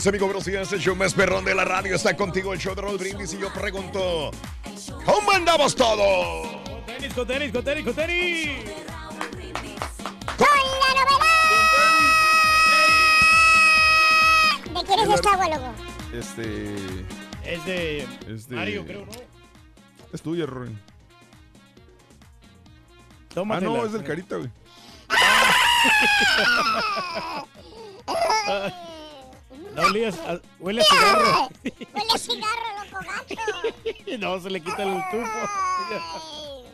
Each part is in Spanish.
Mis amigos. Buenos días. El show más perrón de la radio está contigo. El show de Raúl Brindis. Y yo pregunto: ¿Cómo andamos todos? Tenis, con tenis, con tenis, con tenis. ¿De quién es esta agua, loco? Este. Es de Es de. Mario, creo, ¿no? Es tuya, Rory. Ah, no, es del carita, güey. No olías, a- huele a cigarro. Huele a cigarro, loco gato. no, se le quita el tufo.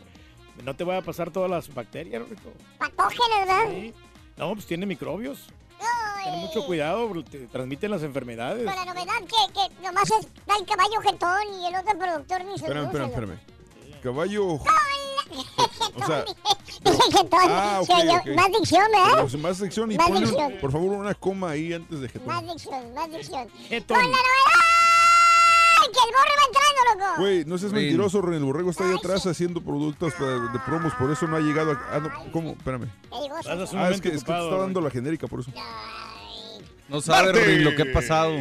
No te voy a pasar todas las bacterias, Rico. Patógenos, ¿verdad? Sí. No, pues tiene microbios. Ten mucho cuidado, te transmiten las enfermedades. Con la novedad que, que nomás es el caballo jetón y el otro productor ni se Espérame, espérame, espérame. Caballo. O sea, Dije jetón. Ah, ok, Se oyó- ok. Más dicción, ¿verdad? pues, más sección y Más ponle, dicción. por favor, una coma ahí antes de que Más dicción, más dicción. Jetón. Con la novedad que el borre va entrando, loco. Güey, no seas Güey. mentiroso, Ren. El borrego está ahí atrás haciendo productos de, de promos, por eso no ha llegado. A, ah, no, ¿Cómo? Espérame. Ah, es que, es que te está dando la genérica, por eso. No sabe. Rory, lo que ha pasado.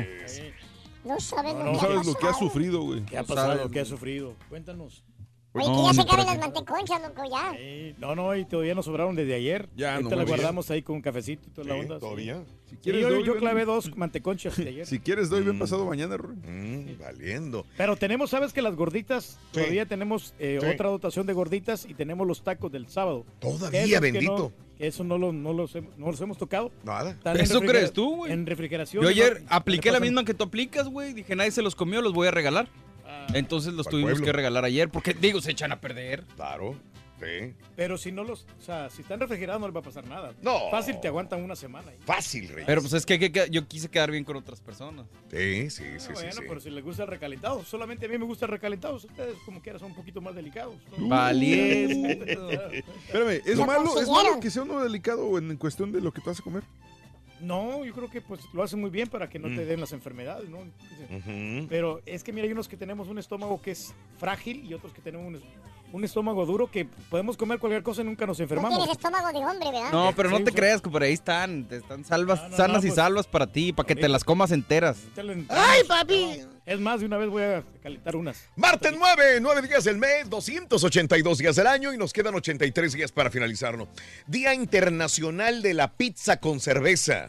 No sabes No, lo no que sabes ha lo que ha pasado. sufrido, güey. ¿Qué ha No pasado? sabes. ¿Qué ha sufrido? Cuéntanos. Oye, que No, ya se parece- las manteconchas, loco, ya. Sí, No, no, y todavía nos sobraron desde ayer. Ya, Ahorita no las guardamos ahí con un cafecito y toda la Sí, onda. sí. ¿Todavía? Si Sí, quieres, yo, doy, yo ven. clavé dos manteconchas de ayer. Si quieres, doy bien Mm. pasado mañana, Rory. Mm, valiendo. Pero tenemos, ¿sabes que las gorditas? Sí. Todavía tenemos eh, Sí. otra dotación de gorditas y tenemos los tacos del sábado. Todavía, que bendito. no- que eso no, lo- no, los, hemos- no los hemos tocado. Nada. ¿Eso crees tú, güey? En refrigeración. Yo ayer ¿no? apliqué la misma que tú aplicas, güey. Dije, nadie se los comió, los voy a regalar. Ah, Entonces los tuvimos pueblo. que regalar ayer, porque digo, se echan a perder. Claro. Sí. Pero si no los, o sea, si están refrigerados no les va a pasar nada. No. Fácil te aguantan una semana. ahí. Fácil, Rey. Pero pues es que, que- que yo quise quedar bien con otras personas. Sí, sí, sí, sí. bueno, sí. pero si les gusta el recalentado, solamente a mí me gusta el recalentado. Ustedes como quieran son un poquito más delicados. ¿no? Valiente. Espérame, ¿es Lo malo, ¿es malo que sea uno delicado en cuestión de lo que te vas a comer? No, yo creo que pues lo hacen muy bien para que no Mm. te den las enfermedades, ¿no? Pero es que mira, hay unos que tenemos un estómago que es frágil y otros que tenemos un, un estómago duro que podemos comer cualquier cosa y nunca nos No enfermamos. tienes estómago de hombre, ¿verdad? No, pero no Sí, te sí. creas que por ahí están. te Están salvas, No, no, sanas no, y pues, salvas para ti, para que te las comas enteras. ¡Ay, papi! Es más, de una vez voy a calentar unas. Martes 9, 9 días del mes, 282 días del año y nos quedan 83 días para finalizarlo. Día Internacional de la Pizza con Cerveza.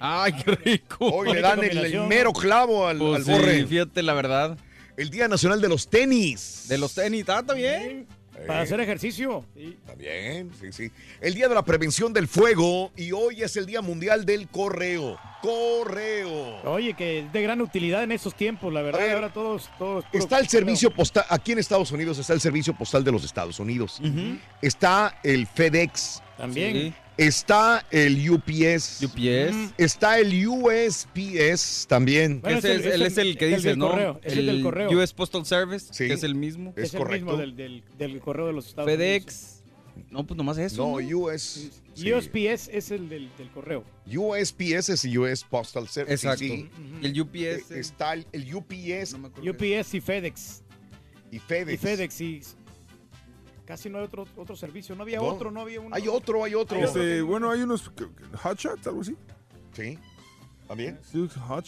Ay, qué rico. Hoy le dan el, el mero clavo al, Pues al sí, borre. fíjate la verdad. El Día Nacional de los Tenis. De los tenis, ah, está bien. Para hacer ejercicio. Sí. También, sí, sí. El Día de la Prevención del Fuego y hoy es el Día Mundial del Correo. Correo. Oye, que es de gran utilidad en estos tiempos, la verdad. Ver, ahora todos, todos. Está el correo. servicio postal, aquí en Estados Unidos está el servicio postal de los Estados Unidos. Está el FedEx, También. Sí. Está el UPS, UPS. está el USPS también. Bueno, Ese es, él es el que del dices, ¿no? correo, es el del correo. US Postal Service, Sí. que es el mismo. Es Es, el correcto. mismo del, del, del correo de los Estados FedEx. No, pues nomás eso. No, US. sí. USPS es el del, del correo. USPS es US Postal Service. Exacto. sí. El UPS. Está el, el UPS UPS y FedEx. y FedEx. Y FedEx y casi no hay otro, otro servicio. No había No. otro, no había uno. Hay otro, hay otro. Este, bueno, hay unos que- que- hot shots, algo así. Sí. ¿También?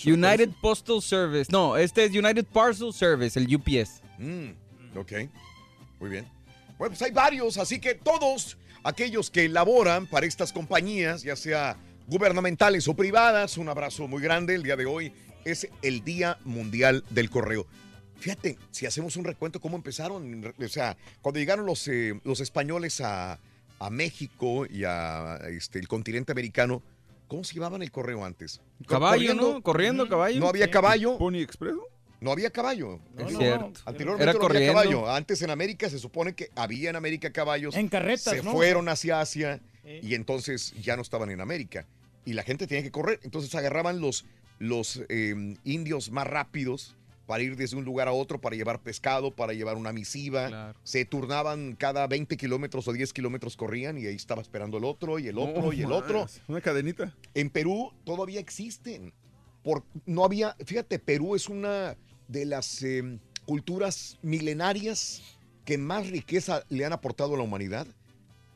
United Postal Service. No, este es United Parcel Service, el UPS. Mm, ok, muy bien. Bueno, pues hay varios, así que todos aquellos que laboran para estas compañías, ya sea gubernamentales o privadas, un abrazo muy grande. El día de hoy es el Día Mundial del Correo. Fíjate, si hacemos un recuento, cómo empezaron, o sea, cuando llegaron los, eh, los españoles a, a México y a este, el continente americano, ¿cómo se llevaban el correo antes? Caballo, ¿no? Corriendo, caballo. No había caballo. ¿Pony Express? No había caballo. Es cierto. Anteriormente Era no había corriendo. caballo. Antes en América se supone que había en América caballos. En carretas, Se ¿no? fueron hacia Asia y entonces ya no estaban en América. Y la gente tenía que correr. Entonces agarraban los, los eh, indios más rápidos para ir desde un lugar a otro, para llevar pescado, para llevar una misiva. Claro. Se turnaban cada 20 kilómetros o 10 kilómetros corrían y ahí estaba esperando el otro y el otro y el otro. Una cadenita. En Perú todavía existen. Por, no había, fíjate, Perú es una de las eh, culturas milenarias que más riqueza le han aportado a la humanidad,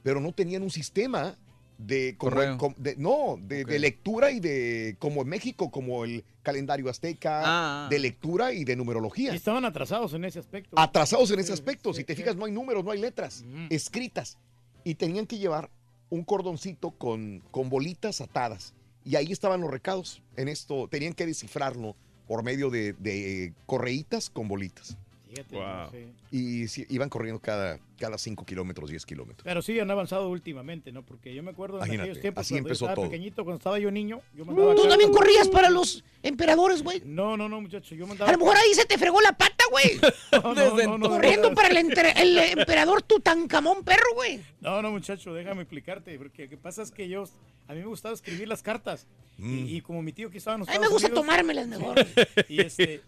pero no tenían un sistema de, como- de- no, de, de lectura y de, como en México, como el calendario azteca, Ah. de lectura y de numerología. Y estaban atrasados en ese aspecto. Atrasados en ese aspecto. sí, si te sí. fijas, no hay números, no hay letras escritas. Y tenían que llevar un cordoncito con, con bolitas atadas. Y ahí estaban los recados. En esto tenían que descifrarlo por medio de, de correitas con bolitas. Fíjate, Wow. sí. Y sí, iban corriendo cada, cada 5 kilómetros, 10 kilómetros. Pero sí han avanzado últimamente, ¿no? Porque yo me acuerdo en aquellos tiempos así cuando yo empezó estaba todo. pequeñito, cuando estaba yo niño, yo mandaba Tú también corrías para los emperadores, güey. No, no, no, muchacho, yo mandaba A lo mejor ahí se te fregó la pata, güey. No, no, no, no, Corriendo para el, emperador Tutankamón, perro, güey. No, no, muchacho, déjame explicarte, porque lo que pasa es que yo, a mí me gustaba escribir las cartas, y, y como mi tío que estaba en los A mí me gusta Unidos, tomármelas mejor. y este,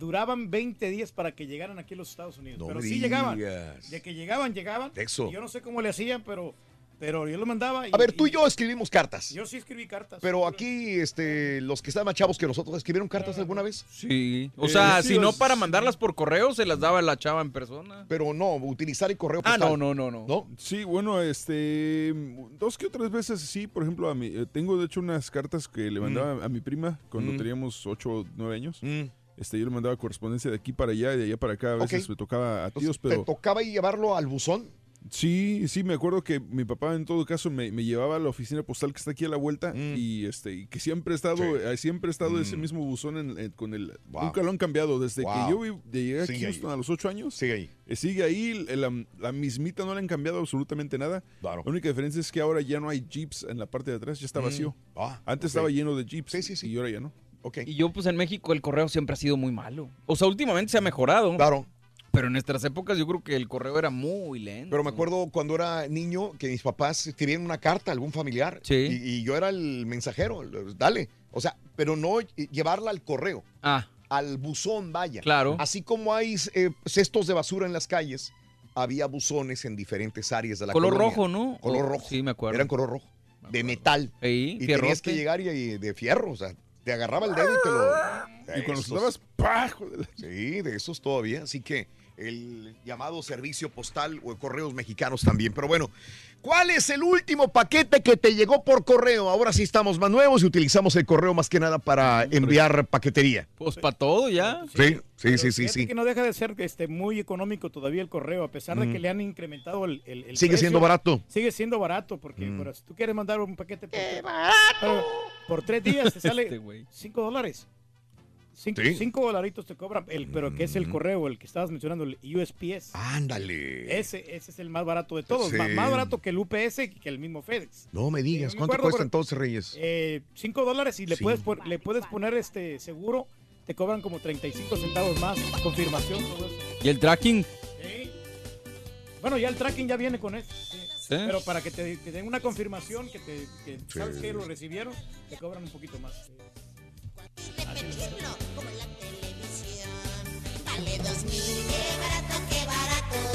duraban 20 días para que llegaran aquí a los Estados Unidos, No pero sí llegaban, de que llegaban, llegaban, Eso. yo no sé cómo le hacían, pero, pero yo lo mandaba. Y, A ver, tú y yo escribimos cartas. Yo sí escribí cartas. Pero aquí, este, los que están más chavos que nosotros, ¿escribieron cartas alguna vez? Sí. O Eh, sea, sí, si no para mandarlas por correo, se las daba la chava en persona. Pero no, utilizar el correo Ah, postal. no, no, no, no. ¿No? Sí, bueno, este, dos que otras veces sí, por ejemplo, a mi, eh, tengo de hecho unas cartas que le mandaba a mi prima cuando Mm. teníamos 8 o 9 años. Mm. Este, yo le mandaba correspondencia de aquí para allá y de allá para acá. A veces me tocaba a Entonces, tíos, ¿Te pero tocaba ahí llevarlo al buzón? sí, sí, me acuerdo que mi papá en todo caso me, me llevaba a la oficina postal que está aquí a la vuelta Mm. y este y que siempre ha estado, Sí. eh, siempre ha estado ese Mm. mismo buzón en- en- con el, Wow. nunca lo han cambiado desde Wow. que yo vi- llegué aquí Sigue a ahí. Houston a los 8 años. Sigue ahí. Eh, Sigue ahí, la, la mismita no le han cambiado absolutamente nada. Claro. La única diferencia es que ahora ya no hay jeeps en la parte de atrás, ya está Mm. vacío. Ah, Antes estaba lleno de jeeps Sí, sí, sí. y ahora ya no. Y yo, pues en México, el correo siempre ha sido muy malo. O sea, últimamente se ha mejorado. Claro. Pero en nuestras épocas yo creo que el correo era muy lento. Pero me acuerdo cuando era niño que mis papás escribían una carta a algún familiar. Sí. Y, y yo era el mensajero. Dale. O sea, pero no llevarla al correo. Ah, Al buzón, vaya. claro. Así como hay eh, cestos de basura en las calles, había buzones en diferentes áreas de la Color colonia. rojo, ¿no? Color rojo. Sí, me acuerdo. Eran color rojo. De metal. Y fierrote. tenías que llegar y, y de fierro. O sea, te agarraba el dedo y te lo. Y cuando Esos- soltabas, ¡pah! Sí, de esos todavía. Así que el llamado servicio postal o correos mexicanos también. Pero bueno, ¿cuál es el último paquete que te llegó por correo? Ahora sí estamos más nuevos y utilizamos el correo más que nada para enviar paquetería. Pues para todo ya. Sí, sí, sí, sí, sí. que no deja de ser este, muy económico todavía el correo, a pesar de Mm. que le han incrementado el, el- el Sigue precio, siendo barato. Sigue siendo barato, porque Mm. pero si tú quieres mandar un paquete por, pero por tres días te Este sale güey. cinco dólares. Cinco, Sí. cinco dolaritos te cobran, el, pero que es el Mm. correo, el que estabas mencionando, el USPS. Ándale. Ese, ese es el más barato de todos, Sí. más, más barato que el UPS y que el mismo FedEx. No me digas, me ¿cuánto acuerdo, cuesta entonces, Reyes? Eh, cinco dólares y le Sí. puedes le puedes poner este seguro, te cobran como 35 centavos más, confirmación, todo eso. ¿Y el tracking? Sí. Bueno, ya el tracking ya viene con eso. sí. Sí. Pero para que te, den una confirmación que, te, que Sí. sabes que lo recibieron, te cobran un poquito más. Sí. Así es.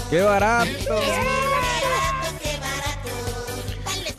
¡Qué barato!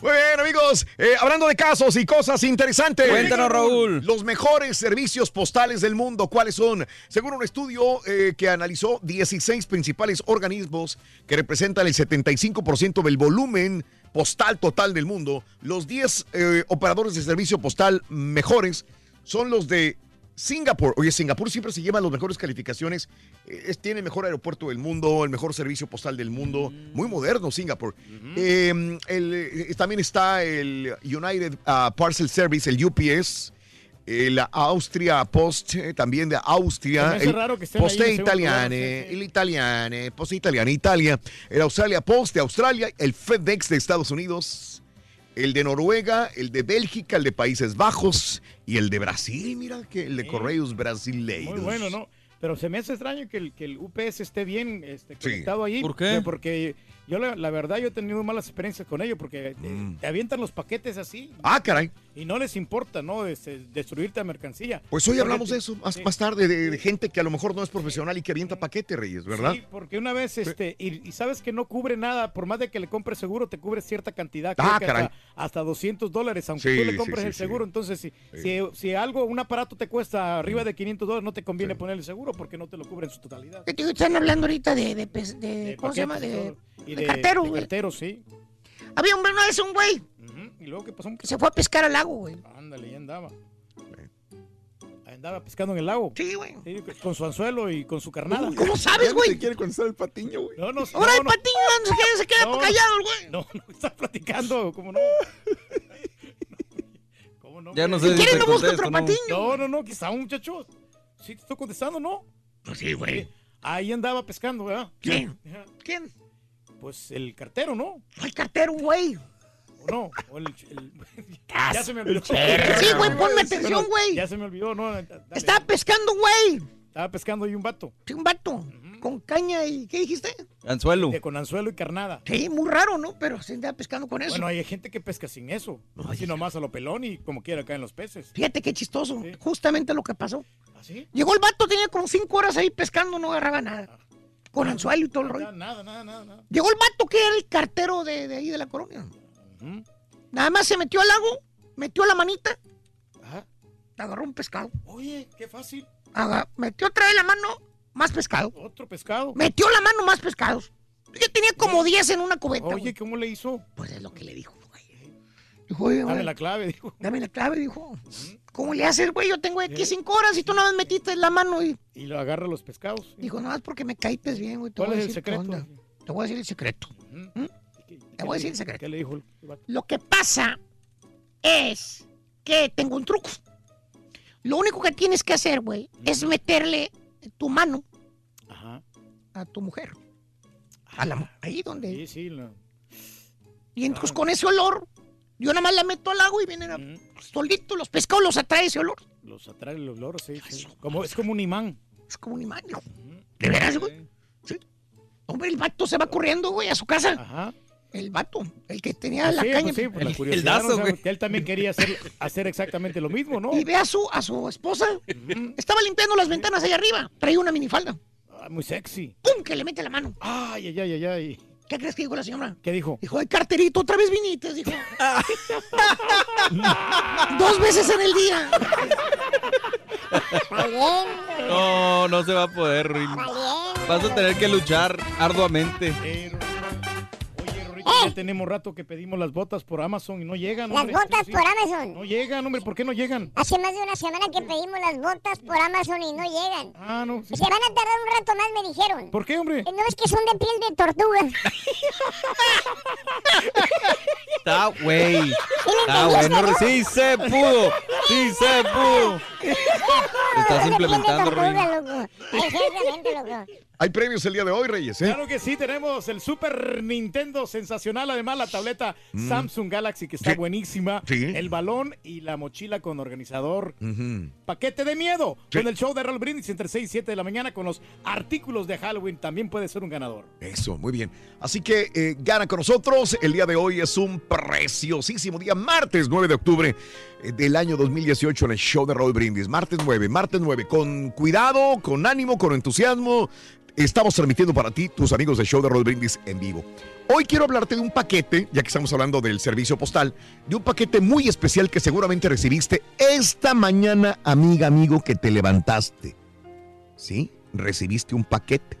Muy bien, amigos. Eh, hablando de casos y cosas interesantes. Cuéntanos, Raúl. Los mejores servicios postales del mundo, ¿cuáles son? Según un estudio eh, que analizó 16 principales organismos que representan el 75% del volumen postal total del mundo, los 10 eh, operadores de servicio postal mejores son los de Singapur. Oye, Singapur siempre se lleva las mejores calificaciones. Eh, es- tiene el mejor aeropuerto del mundo, el mejor servicio postal del mundo. Muy moderno, Singapur. Eh, el, eh, también está el United uh, Parcel Service, el UPS. eh, la Austria Post, eh, también de Austria. El raro que Poste Italiane, el Italiane, Poste Italiane, Italia. El Australia Post de Australia, el FedEx de Estados Unidos, el de Noruega, el de Bélgica, el de Países Bajos y el de Brasil, mira, que el de Correios Brasileiros. Muy bueno, ¿no? Pero se me hace extraño que el, que el UPS esté bien este, Sí. conectado ahí. ¿Por qué? Porque yo, la, la verdad, yo he tenido malas experiencias con ellos porque te, te avientan los paquetes así. Mm. Ah, caray. Y no les importa, ¿no? Este, destruirte la mercancía. Pues hoy Porque hablamos te- de eso más, sí. más tarde, de, de gente que a lo mejor no es profesional y que avienta paquete, Reyes, ¿verdad? Sí, porque una vez, este, y, y sabes que no cubre nada, por más de que le compres seguro, te cubre cierta cantidad, creo Ah, que caray. hasta, hasta 200 dólares, aunque Sí, tú le compres sí, el sí. seguro. Entonces, si, si, si algo, un aparato te cuesta arriba de 500 dólares, no te conviene poner el seguro porque no te lo cubre en su totalidad. Están hablando ahorita de, de, pes- de- De ¿cómo se llama? De. Y de de, cartero, de güey. cartero, sí. Había un, una vez un güey. Y luego, ¿qué pasó? que se fue a pescar al lago, güey. Ándale, ya andaba. Ahí andaba pescando en el lago. Sí, güey. Sí, con su anzuelo y con su carnada. ¿Cómo sabes, güey? quiere contestar el patiño, güey. No, no, Ahora no, el no. patiño no se queda, se queda No. callado, el güey. No, no, está platicando, ¿cómo no? ¿Cómo no? Ya no sé si ¿Quieres te no busca otro ¿no? patiño? No, no, no, está un muchacho. Sí, te estoy contestando, ¿no? Pues sí, güey. Ahí andaba pescando, ¿verdad? ¿Quién? ¿Quién? Pues el cartero, ¿no? El cartero, güey. ¿O no? O el, el- ya se me olvidó. Sí, güey, ponme atención, güey. Ya se me olvidó, ¿no? Dale. Estaba pescando, güey. Estaba pescando ahí un vato. Sí, un vato. Con caña y. ¿Qué dijiste? Anzuelo. eh, con anzuelo y carnada. Sí, muy raro, ¿no? Pero se andaba pescando con eso. Bueno, hay gente que pesca sin eso. Así nomás a lo pelón y como quiera caen los peces. Fíjate qué chistoso. Justamente lo que pasó. ¿Así? Llegó el vato, tenía como cinco horas ahí pescando, no agarraba nada. Con anzuelo y todo el rollo. Nada, nada, nada, nada. Llegó el vato que era el cartero de, de ahí de la colonia. Nada más se metió al lago, metió la manita, Ajá. agarró un pescado. Oye, qué fácil. Aga- metió otra vez la mano, más pescado. Otro pescado. Metió la mano, más pescados. Yo tenía como 10 en una cubeta. Oye, güey. ¿cómo le hizo? Pues es lo que le dijo, güey. Dijo, oye, Dame güey, la clave, dijo. dame la clave, dijo. ¿Cómo le haces, güey? Yo tengo aquí cinco horas y tú nada más metiste la mano y Y lo agarra los pescados. dijo, nada más porque me caíste bien, güey. Te ¿Cuál voy es el decir secreto? Te voy a decir el secreto. ¿Mm? Te voy a decir el secreto. ¿Qué le dijo el vato? Lo que pasa es que tengo un truco. Lo único que tienes que hacer, güey, es meterle tu mano Ajá. a tu mujer. A la, ahí donde. Sí, sí. lo- Y entonces con ese olor, yo nada más la meto al agua y vienen a, solito, los pescados los atrae ese olor. Los atrae el olor, sí. sí. Como, es como un imán. Es como un imán, hijo. ¿De veras, güey? Sí. Hombre, el vato se va corriendo, güey, a su casa. Ajá. El vato, el que tenía la sí, caña. pues sí, por la El- curiosidad, el dazo, ¿no? O sea, güey. que él también quería hacer, hacer exactamente lo mismo, ¿no? Y ve a su, a su esposa. Estaba limpiando las ventanas allá arriba. Traía una minifalda. Ah, muy sexy. ¡Pum! Que le mete la mano. Ay, ay, ay, ay. ¿Qué crees que dijo la señora? ¿Qué dijo? Dijo, ay, carterito, otra vez viniste, dijo. Dos veces en el día. No, no se va a poder, Ruin. Vas a tener que luchar arduamente. Eh, ya tenemos rato que pedimos las botas por Amazon y no llegan, Las hombre. botas Sí, por. Amazon. No llegan, hombre, ¿por qué no llegan? Hace más de una semana que pedimos las botas por Amazon y no llegan. Ah, no. sí. Se van a tardar un rato más, me dijeron. ¿Por qué, hombre? No es que son de piel de tortuga. Está, güey. Está bueno. Sí se pudo. Sí se pudo. Estás implementando, tortuga, loco. Exactamente, loco. Hay premios el día de hoy, Reyes, ¿eh? Claro que sí, tenemos el Super Nintendo sensacional, además la tableta Mm. Samsung Galaxy que está Sí. buenísima, Sí. el balón y la mochila con organizador. Paquete de miedo Sí. con el show de Roll Brindis entre 6 y 7 de la mañana con los artículos de Halloween. También puede ser un ganador. Eso, muy bien. Así que eh, gana con nosotros. El día de hoy es un preciosísimo día, martes 9 de octubre eh, del año 2018 en el show de Raúl Brindis. Martes 9, martes 9. Con cuidado, con ánimo, con entusiasmo. Estamos transmitiendo para ti, tus amigos del show de Roll Brindis en vivo. Hoy quiero hablarte de un paquete, ya que estamos hablando del servicio postal, de un paquete muy especial que seguramente recibiste esta mañana, amiga, amigo, que te levantaste. ¿Sí? Recibiste un paquete.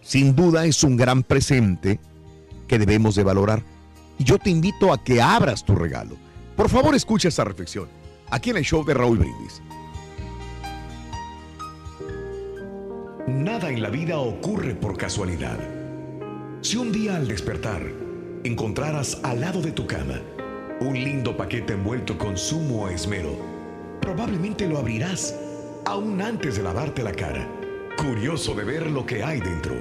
Sin duda es un gran presente que debemos de valorar. Y yo te invito a que abras tu regalo. Por favor, escucha esta reflexión. Aquí en el show de Raúl Brindis. Nada en la vida ocurre por casualidad. Si un día al despertar encontraras al lado de tu cama un lindo paquete envuelto con sumo esmero, probablemente lo abrirás aún antes de lavarte la cara, curioso de ver lo que hay dentro.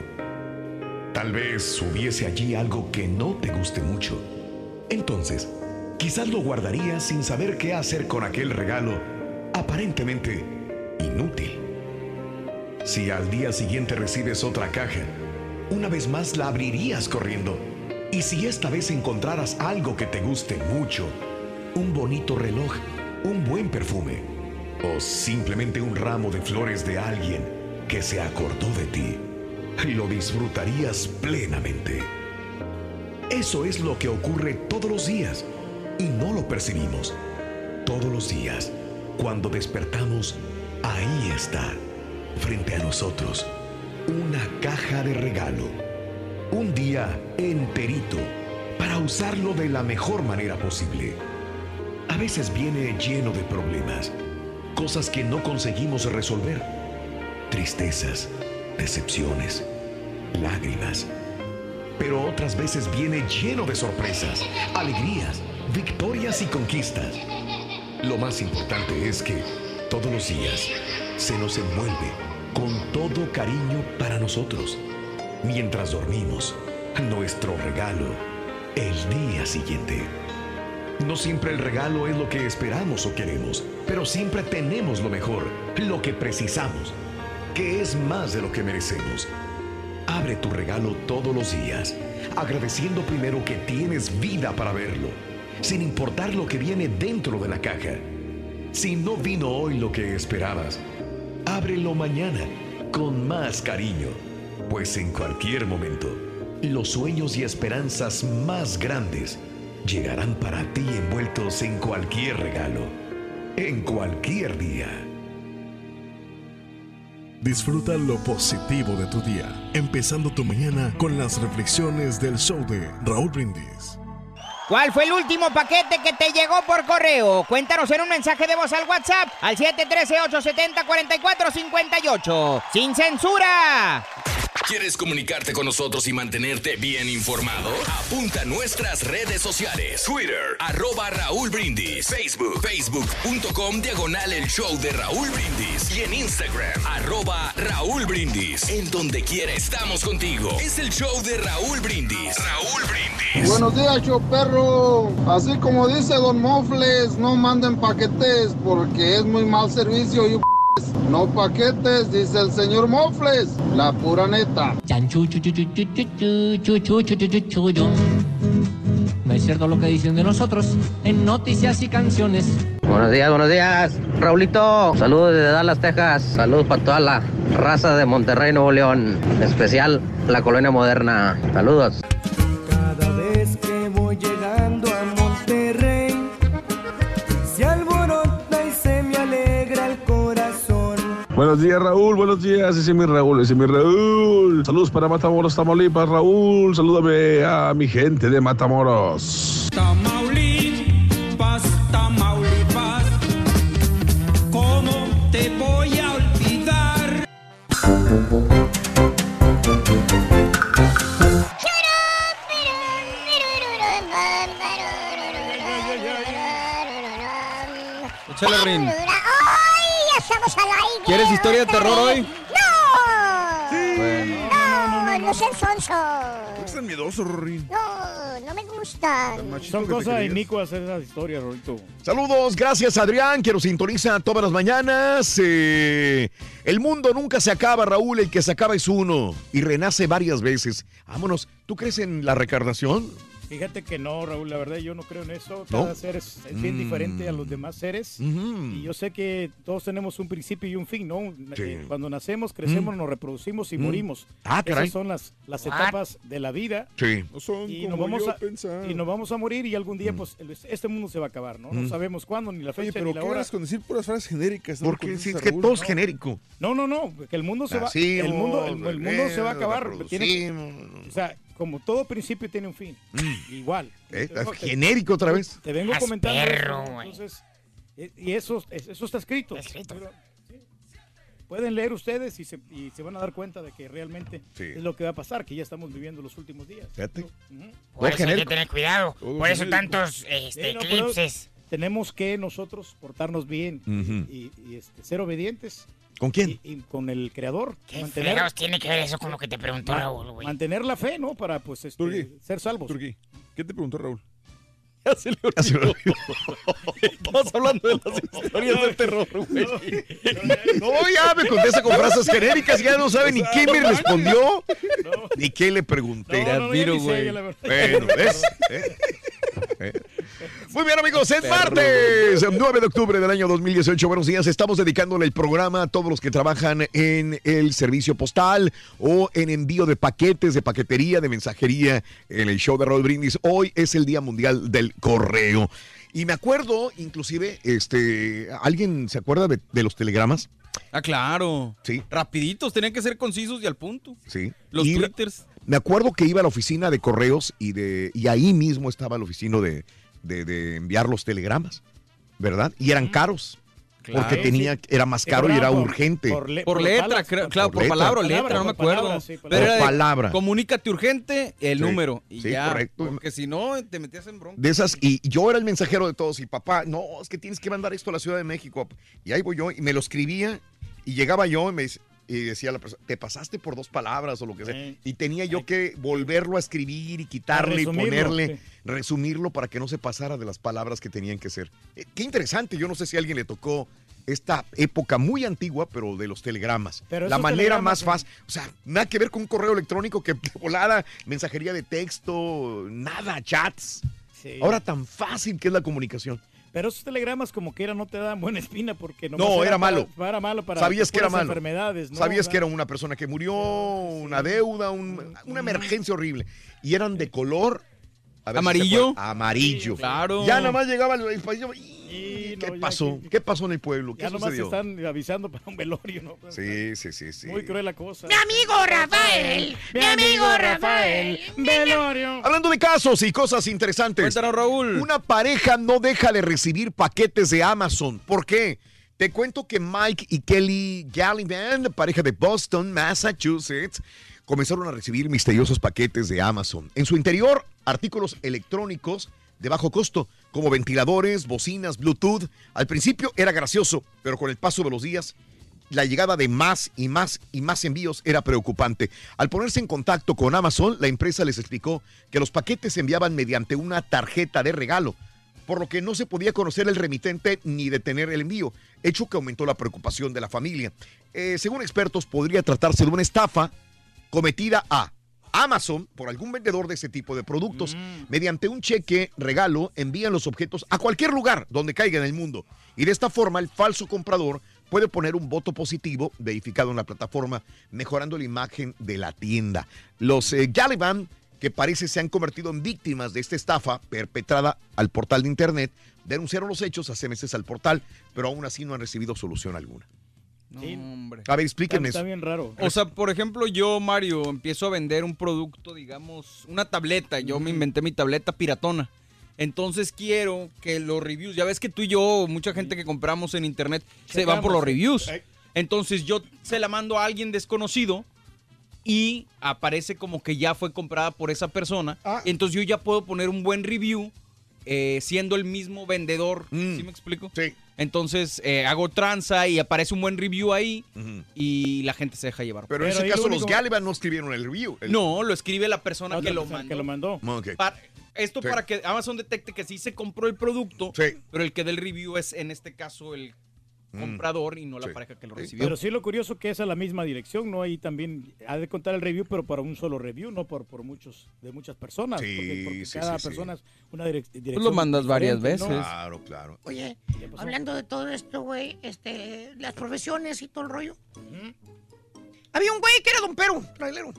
Tal vez hubiese allí algo que no te guste mucho. Entonces, quizás lo guardarías sin saber qué hacer con aquel regalo aparentemente inútil. Si al día siguiente recibes otra caja, una vez más la abrirías corriendo. Y si esta vez encontraras algo que te guste mucho, un bonito reloj, un buen perfume, o simplemente un ramo de flores de alguien que se acordó de ti, lo disfrutarías plenamente. Eso es lo que ocurre todos los días y no lo percibimos. Todos los días, cuando despertamos, ahí está frente a nosotros una caja de regalo. Un día enterito para usarlo de la mejor manera posible. A veces viene lleno de problemas, cosas que no conseguimos resolver, tristezas, decepciones, lágrimas. Pero otras veces viene lleno de sorpresas, alegrías, victorias y conquistas. Lo más importante es que todos los días se nos envuelve con todo cariño para nosotros. Mientras dormimos, nuestro regalo el día siguiente. No siempre el regalo es lo que esperamos o queremos, pero siempre tenemos lo mejor, lo que precisamos, que es más de lo que merecemos. Abre tu regalo todos los días, agradeciendo primero que tienes vida para verlo, sin importar lo que viene dentro de la caja. Si no vino hoy lo que esperabas, ábrelo mañana con más cariño, pues en cualquier momento, los sueños y esperanzas más grandes llegarán para ti envueltos en cualquier regalo, en cualquier día. Disfruta lo positivo de tu día, empezando tu mañana con las reflexiones del show de Raúl Brindis. ¿Cuál fue el último paquete que te llegó por correo? Cuéntanos en un mensaje de voz al WhatsApp al 713-870-4458. ¡Sin censura! ¿Quieres comunicarte con nosotros y mantenerte bien informado? Apunta a nuestras redes sociales. Twitter, arroba Raúl Brindis. Facebook, facebook.com, diagonal el show de Raúl Brindis. Y en Instagram, arroba Raúl Brindis. En donde quiera estamos contigo. Es el show de Raúl Brindis. Raúl Brindis. Buenos días, show perro. Así como dice Don Mofles, no manden paquetes porque es muy mal servicio y no paquetes, dice el señor Mofles. La pura neta. No es cierto lo que dicen de nosotros en noticias y canciones. Buenos días, buenos días. Raulito, saludos desde Dallas, Texas. Saludos para toda la raza de Monterrey, Nuevo León. En especial la colonia moderna. Saludos. Buenos días, Raúl. Buenos días. Ese es mi Raúl. Ese es mi Raúl. Saludos para Matamoros, Tamaulipas, Raúl. Salúdame a mi gente de Matamoros. Tamaulipas, Tamaulipas, ¿cómo te voy a olvidar? Échale, Rin. ¡Ay, ya estamos al aire! ¿Quieres historia de terror hoy? ¡No! Bueno. No, no sean sonsos. Estás miedoso, Rorín. No, no me gustan. Son cosas inicuas esas historias, Rolito. Saludos, gracias Adrián, que nos sintoniza todas las mañanas. Eh, el mundo nunca se acaba, Raúl, el que se acaba es uno y renace varias veces. Vámonos, ¿tú crees en la reencarnación? Fíjate que no, Raúl, la verdad yo no creo en eso. ¿No? Cada ser es, es bien Mm. diferente a los demás seres. Y yo sé que todos tenemos un principio y un fin, ¿no? Sí. Eh, Cuando nacemos, crecemos, Mm. nos reproducimos y Mm. morimos. Ah, caray. Esas son las, las What? etapas de la vida. Sí. No son Y como nos, vamos yo a, pensaba. y nos vamos a morir y algún día, pues, el- este mundo se va a acabar, ¿no? No Mm. sabemos cuándo, ni la fecha, Oye, pero ni la ¿qué hora. con decir puras frases genéricas? no? Porque si es que todo es No. genérico. No, no, no, que el mundo se va, Nacimos, el mundo, el, el mundo se va a acabar. tiene- o sea, como todo principio tiene un fin. Igual. Mm. Eh, Te- es te- genérico otra vez. Te vengo comentando. perro, eso, entonces, eh, y eso, es- eso está escrito. Pero, sí, Pueden leer ustedes y se, y se van a dar cuenta de que realmente Sí. es lo que va a pasar, que ya estamos viviendo los últimos días. Fíjate. Por eso hay que genérico. tener cuidado. Todo Por eso genérico. tantos este, Sí, no, pero eclipses. Tenemos que nosotros portarnos bien Ujú. y, y, este, ser obedientes. ¿Con quién? Y, y con el creador. ¿Qué fregados tiene que ver eso con lo que te preguntó Raúl, güey? Mantener la fe, ¿no? Para, pues, este, Turquí. ser salvos. Turquí, ¿qué te preguntó Raúl? Ya se le olvidó. Estamos hablando de las historias de terror, güey. No, ya me contesta con frases genéricas, ya no sabe ni qué me respondió, ni qué le pregunté. Te admiro, güey. Bueno, ¿ves? ¿Eh? ¿Eh? Muy bien, amigos, es martes, 9 de octubre del año 2018. Buenos días, estamos dedicándole el programa a todos los que trabajan en el servicio postal o en envío de paquetes, de paquetería, de mensajería en el show de Raúl Brindis. Hoy es el Día Mundial del Correo. Y me acuerdo, inclusive, este, ¿alguien se acuerda de, de los telegramas? Ah, claro. Sí. Rapiditos, tenían que ser concisos y al punto. Sí. Los Y twitters. Me acuerdo que iba a la oficina de correos y de y ahí mismo estaba el oficina de, de- de enviar los telegramas, ¿verdad? Y eran caros. Claro. Porque tenía, era más caro y era urgente. Por, letra, creo, claro, por, letra. palabra o letra, no me por palabra, acuerdo. sí, por Pero era palabra. Comunícate urgente, el Sí, número. Y sí, ya. correcto. Porque si no, te metías en bronca. De esas, y yo era el mensajero de todos, y papá, no, es que tienes que mandar esto a la Ciudad de México. Y ahí voy yo, y me lo escribía, y llegaba yo y me dice- y decía la persona, te pasaste por dos palabras o lo que sea. Y tenía yo que volverlo a escribir y quitarle y ponerle, sí. resumirlo para que no se pasara de las palabras que tenían que ser. Eh, qué interesante, yo no sé si a alguien le tocó esta época muy antigua, pero de los telegramas. Pero la manera telegramas, más fácil, o sea, nada que ver con un correo electrónico que volada, mensajería de texto, nada, chats. Sí. Ahora tan fácil que es la comunicación. Pero esos telegramas como que era no te dan buena espina porque No, era para- malo. Era malo para Sabías que era malo. enfermedades, ¿no? Sabías que era una persona que murió, una deuda, un- una emergencia horrible. Y eran de color. a ver si se ¿Amarillo? Amarillo. Claro. Ya nada más llegaba el, el país. Y ¿Qué no, pasó? ¿Qué pasó en el pueblo? ¿Qué Ya nomás sucedió? están avisando para un velorio, ¿no? Sí, sí, sí, sí. Muy cruel la cosa. Mi amigo Rafael. Mi amigo Rafael. Velorio. Hablando de casos y cosas interesantes. Cuéntanos, Raúl. Una pareja no deja de recibir paquetes de Amazon. ¿Por qué? Te cuento que Mike y Kelly Gallivan, pareja de Boston, Massachusetts, comenzaron a recibir misteriosos paquetes de Amazon. En su interior, artículos electrónicos de bajo costo, como ventiladores, bocinas, Bluetooth. Al principio era gracioso, pero con el paso de los días, la llegada de más y más y más envíos era preocupante. Al ponerse en contacto con Amazon, la empresa les explicó que los paquetes se enviaban mediante una tarjeta de regalo, por lo que no se podía conocer el remitente ni detener el envío, hecho que aumentó la preocupación de la familia. Eh, según expertos, podría tratarse de una estafa cometida a Amazon por algún vendedor de ese tipo de productos. Mediante un cheque regalo envían los objetos a cualquier lugar donde caiga en el mundo. Y de esta forma el falso comprador puede poner un voto positivo verificado en la plataforma, mejorando la imagen de la tienda. Los eh, Gallivan, que parece se han convertido en víctimas de esta estafa perpetrada al portal de internet, denunciaron los hechos hace meses al portal, pero aún así no han recibido solución alguna. No, hombre. A ver, explíquenme Está eso. bien raro. O sea, por ejemplo, yo, Mario, empiezo a vender un producto, digamos, una tableta. Yo me inventé mi tableta piratona. Entonces quiero que los reviews, ya ves que tú y yo, mucha gente que compramos en internet, se van por los reviews. Entonces yo se la mando a alguien desconocido y aparece como que ya fue comprada por esa persona. Ah. Entonces yo ya puedo poner un buen review eh, siendo el mismo vendedor. Mm. ¿Sí me explico? Sí. Entonces eh, hago tranza y aparece un buen review ahí y la gente se deja llevar. Pero en ese caso lo los Gallivan no escribieron el review. El- No, lo escribe la persona Otra que lo persona mandó. que lo mandó. Pa- esto Sí. para que Amazon detecte que sí se compró el producto, Sí. pero el que del review es en este caso el comprador y no la pareja que lo recibió. Pero sí lo curioso que es a la misma dirección, ¿no? Ahí también ha de contar el review, pero para un solo review, no por, por muchos, de muchas personas. Sí, porque, porque sí, cada sí, sí. persona es una direc- dirección. lo mandas varias veces. Claro, claro. Oye, hablando de todo esto, güey, este, las profesiones y todo el rollo. Había un güey que era don Pero, trailero.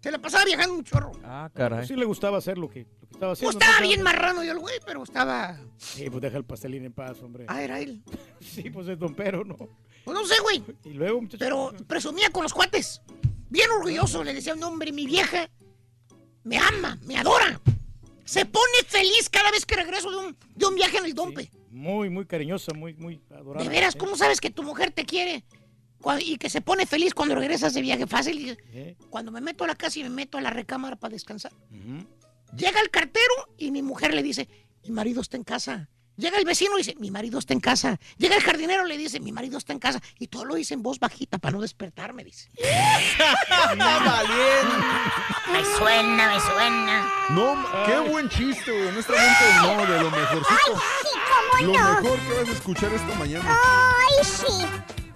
Se la pasaba viajando un chorro. Ah, Pues sí le gustaba hacer lo que, estaba Pues estaba bien marrano yo el güey, pero estaba... Sí, pues deja el pastelín en paz, hombre. Ah, era él. Sí, pues es don Pero, ¿no? Pues no sé, güey. Y luego, muchacho. Pero presumía con los cuates. Bien orgulloso. Le decía un hombre, mi vieja me ama, me adora. Se pone feliz cada vez que regreso de un, de un viaje en el dompe. Muy, muy cariñosa, muy, muy adorable. De veras. ¿cómo sabes que tu mujer te quiere? Y que se pone feliz cuando regresas de viaje fácil. ¿Eh? Cuando me meto a la casa y me meto a la recámara para descansar. Llega el cartero y mi mujer le dice, mi marido está en casa. Llega el vecino y dice, mi marido está en casa. Llega el jardinero y le dice, mi marido está en casa. Y todo lo dice en voz bajita para no despertarme, dice. Me suena, me suena. No, qué buen chiste, güey. Honestamente, no, de lo mejorcito. cómo Lo no. mejor que vas a escuchar esta mañana. Ay, sí.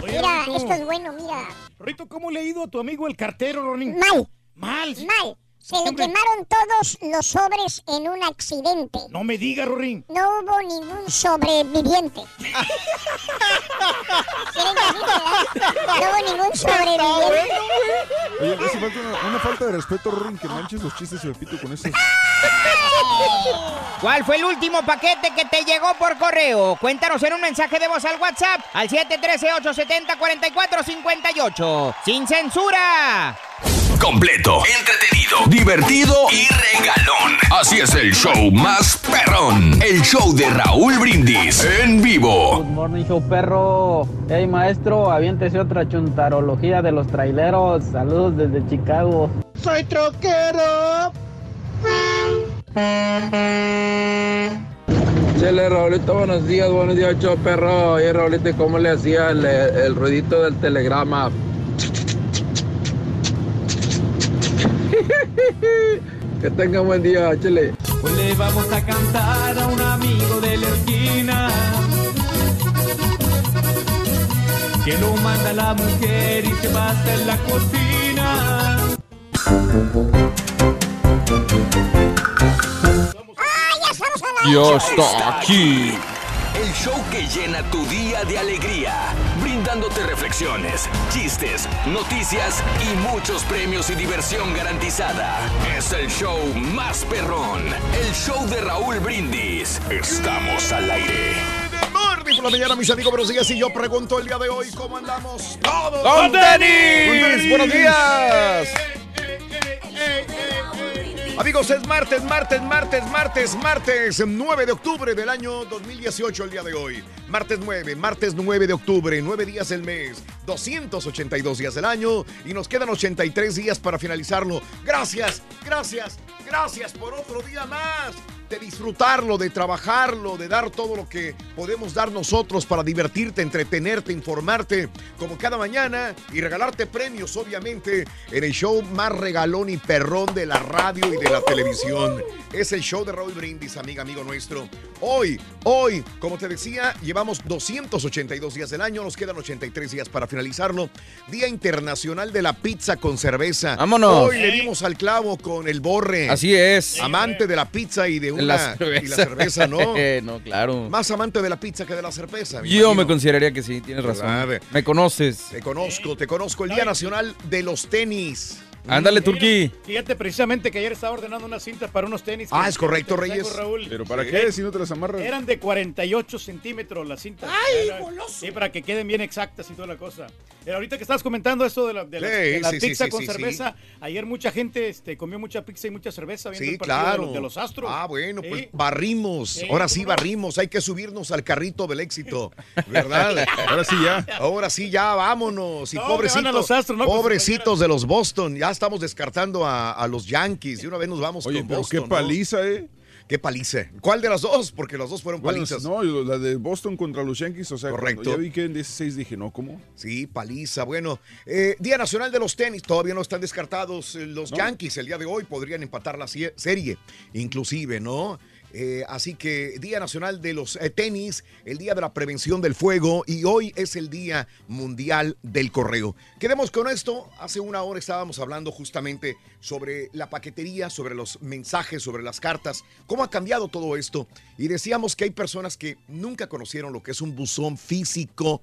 Oye, Mira, Rito. esto es bueno, mira. Rito, ¿cómo le ha ido a tu amigo el cartero, Ronin? Mal. Mal. Mal. Se le quemaron todos los sobres en un accidente. No me diga, Ronin. No hubo ningún sobreviviente. No hubo ningún sobreviviente. Oye, hace falta una, una falta de respeto, Rorin, que manches los chistes de Pepito con esos. ¿Cuál fue el último paquete que te llegó por correo? Cuéntanos en un mensaje de voz al WhatsApp al 713-870-4458. ¡Sin censura! Completo, entretenido, divertido y regalón. Así es el show más perrón. El show de Raúl Brindis en vivo. Good morning, show perro. Hey, maestro, aviéntese otra chuntarología de los traileros. Saludos desde Chicago. Soy troquero. Chele, Raulito, buenos días, buenos días, show perro. Oye, Raulito, ¿y ¿cómo le hacía el, el ruidito del telegrama? que tenga buen día, chele. Hoy le vamos a cantar a un amigo de la esquina. Que lo manda la mujer y se basta en la cocina. ¡Ay, ya estamos al aire! Ya está aquí. El show que llena tu día de alegría, brindándote reflexiones, chistes, noticias y muchos premios y diversión garantizada. Es el show más perrón, el show de Raúl Brindis. Estamos al aire. Morning por la mañana, mis amigos, buenos días. Y yo pregunto el día de hoy, ¿cómo andamos todos? ¡Con tenis! ¡Con tenis! ¡Buenos días! Amigos, es martes, martes, martes, martes, martes, 9 de octubre del año 2018, el día de hoy. Martes 9, martes 9 de octubre, 9 días del mes, 282 días del año y nos quedan 83 días para finalizarlo. Gracias, gracias, gracias por otro día más. De disfrutarlo, de trabajarlo, de dar todo lo que podemos dar nosotros para divertirte, entretenerte, informarte, como cada mañana, y regalarte premios, obviamente, en el show más regalón y perrón de la radio y de la televisión. Es el show de Raúl Brindis, amiga, amigo nuestro. Hoy, hoy, como te decía, llevamos 282 días del año, nos quedan 83 días para finalizarlo. Día Internacional de la Pizza con Cerveza. Vámonos. Hoy le dimos al clavo con el borre. Así es. Amante de la pizza y de una La y la cerveza, ¿no? no, claro. Más amante de la pizza que de la cerveza. me Yo imagino. me consideraría que sí, tienes razón. Me conoces. Te conozco, te conozco. El Día Nacional de los Tenis. Ándale, Turquí. Fíjate precisamente que ayer estaba ordenando unas cintas para unos tenis. Ah, es correcto, Reyes. Raúl. ¿Pero para Sí. qué? Si no te las amarras. Eran de 48 centímetros las cintas. ¡Ay, Era- goloso! Sí, para que queden bien exactas y toda la cosa. Pero ahorita que estabas comentando eso de la, de la- Sí, de la sí, sí, pizza sí, con sí, cerveza, ayer mucha gente este, comió mucha pizza y mucha cerveza viendo Sí, el partido de claro. los- de, los Astros. Ah, bueno, pues barrimos. Sí, Ahora ¿cómo sí no? barrimos. Hay que subirnos al carrito del éxito. ¿Verdad? Ahora sí ya. Ahora sí ya, vámonos. Y No, me van a pobrecitos, los Astros, no, pues, pobrecitos de los Boston. Ya estamos descartando a, a los Yankees. De una vez nos vamos Oye, con pero Boston. qué ¿no? paliza, ¿eh? Qué paliza. ¿Cuál de las dos? Porque las dos fueron Bueno, palizas. no, la de Boston contra los Yankees, o sea, Correcto. ya vi que en 16 dije, no, ¿cómo? Sí, paliza. Bueno, eh, Día Nacional de los Tenis. Todavía no están descartados eh, los No. Yankees. El día de hoy podrían empatar la serie, inclusive, ¿no? Eh, así que Día Nacional de los eh, Tenis, el Día de la Prevención del Fuego y hoy es el Día Mundial del Correo. Quedemos con esto. Hace una hora estábamos hablando justamente sobre la paquetería, sobre los mensajes, sobre las cartas, cómo ha cambiado todo esto. Y decíamos que hay personas que nunca conocieron lo que es un buzón físico.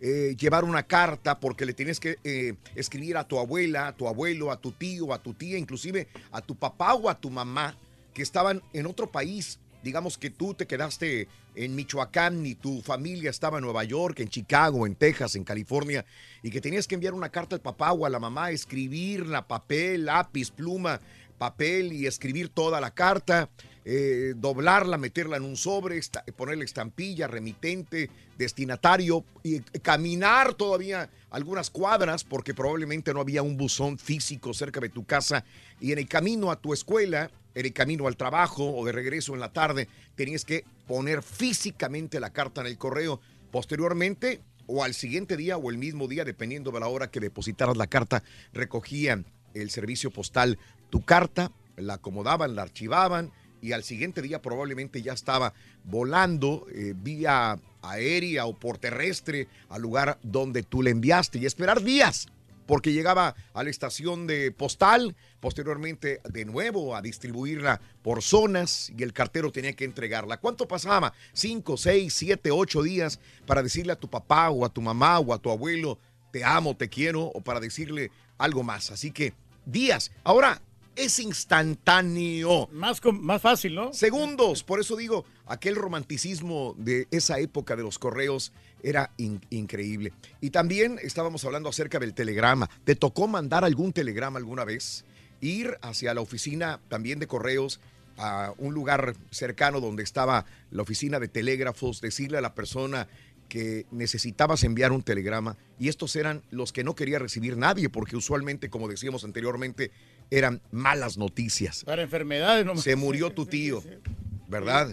eh, llevar una carta porque le tienes que escribir a tu abuela, a tu abuelo, a tu tío, a tu tía, inclusive a tu papá o a tu mamá que estaban en otro país. Digamos que tú te quedaste en Michoacán y tu familia estaba en Nueva York, en Chicago, en Texas, en California, y que tenías que enviar una carta al papá o a la mamá, escribirla, papel, lápiz, pluma, papel y escribir toda la carta, eh, doblarla, meterla en un sobre, ponerle estampilla, remitente, destinatario y eh, caminar todavía algunas cuadras porque probablemente no había un buzón físico cerca de tu casa y en el camino a tu escuela, en el camino al trabajo o de regreso en la tarde, tenías que poner físicamente la carta en el correo. Posteriormente o al siguiente día o el mismo día, dependiendo de la hora que depositaras la carta, recogían el servicio postal tu carta, la acomodaban, la archivaban y al siguiente día probablemente ya estaba volando eh, vía aérea o por terrestre al lugar donde tú le enviaste y esperar días porque llegaba a la estación de postal, posteriormente de nuevo a distribuirla por zonas y el cartero tenía que entregarla. ¿Cuánto pasaba? Cinco, seis, siete, ocho días para decirle a tu papá o a tu mamá o a tu abuelo, te amo, te quiero, o para decirle algo más. Así que días. Ahora es instantáneo. Más, más fácil, ¿no? Segundos. Por eso digo, aquel romanticismo de esa época de los correos era in- increíble. Y también estábamos hablando acerca del telegrama. ¿Te tocó mandar algún telegrama alguna vez? Ir hacia la oficina también de correos a un lugar cercano donde estaba la oficina de telégrafos, decirle a la persona que necesitabas enviar un telegrama y estos eran los que no quería recibir nadie porque usualmente, como decíamos anteriormente, eran malas noticias. Para enfermedades, no Se murió tu tío,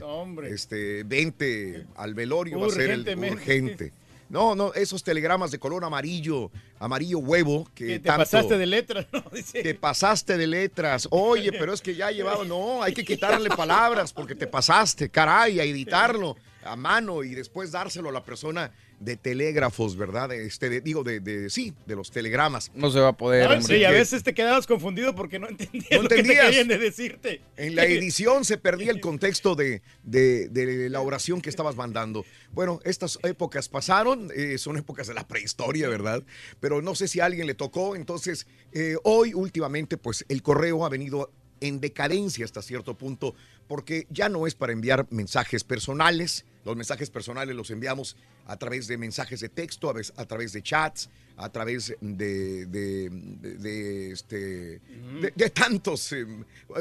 hombre. Este, vente al velorio, va a ser el urgente. No, no, esos telegramas de color amarillo, amarillo huevo, que, Que te tanto- pasaste de letras, ¿no? Dice. te pasaste de letras. Oye, pero es que ya llevaba, no, hay que quitarle palabras porque te pasaste, caray, a editarlo a mano y después dárselo a la persona de telégrafos, ¿verdad? Este, de- digo, de, de- sí, de los telegramas. No se va a poder, Ah. Sí, a veces te quedabas confundido porque no entendías No lo que te entendías. de decirte. En la edición se perdía el contexto de, de- de la oración que estabas mandando. Bueno, estas épocas pasaron, eh, son épocas de la prehistoria, ¿verdad? Pero no sé si a alguien le tocó. Entonces, eh, hoy últimamente, pues el correo ha venido en decadencia hasta cierto punto, porque ya no es para enviar mensajes personales. Los mensajes personales los enviamos a través de mensajes de texto, a, través de chats, a través de, de- de- de, este, tantos eh,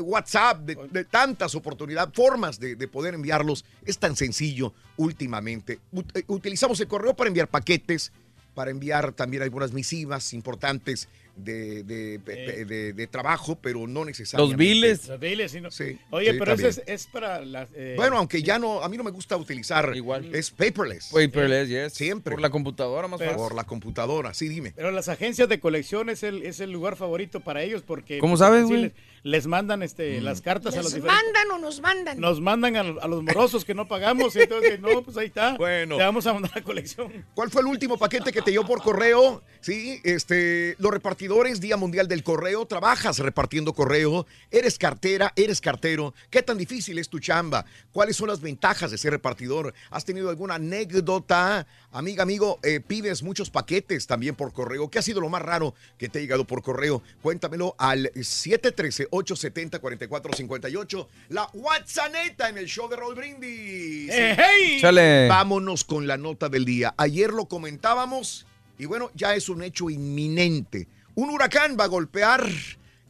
WhatsApp, de, tantas oportunidades, formas de, de poder enviarlos. Es tan sencillo últimamente. Ut- eh, Utilizamos el correo para enviar paquetes, para enviar también algunas misivas importantes de, de- de- de- de trabajo, pero no necesariamente. biles. Los biles, sí, ¿no? Sí, Oye, sí, pero eso es, es para las... eh, Bueno, aunque ya no, a mí no me gusta utilizar. Igual. Es paperless. Paperless, yes. Siempre. Por la computadora más fácil. Por la computadora, sí, dime. Pero las agencias de colección es el, es el lugar favorito para ellos porque... ¿Cómo sabes, güey? Les, mandan este, Mm. las cartas a los ¿Les diferentes... mandan o nos mandan? Nos mandan a, a los morosos que no pagamos, y entonces, no, pues ahí está. Bueno. Te vamos a mandar la colección. ¿Cuál fue el último paquete que te llegó por correo? Sí, este, los repartidores, Día Mundial del Correo, trabajas repartiendo correo, eres cartera, eres cartero. ¿Qué tan difícil es tu chamba? ¿Cuáles son las ventajas de ser repartidor? ¿Has tenido alguna anécdota? Amiga, amigo, eh, pides muchos paquetes también por correo. ¿Qué ha sido lo más raro que te ha llegado por correo? Cuéntamelo al 713-870-4458. La WhatsApp en el show de Roll Brindis. ¡Eh, hey! Chale. Vámonos con la nota del día. Ayer lo comentábamos y bueno, ya es un hecho inminente. Un huracán va a golpear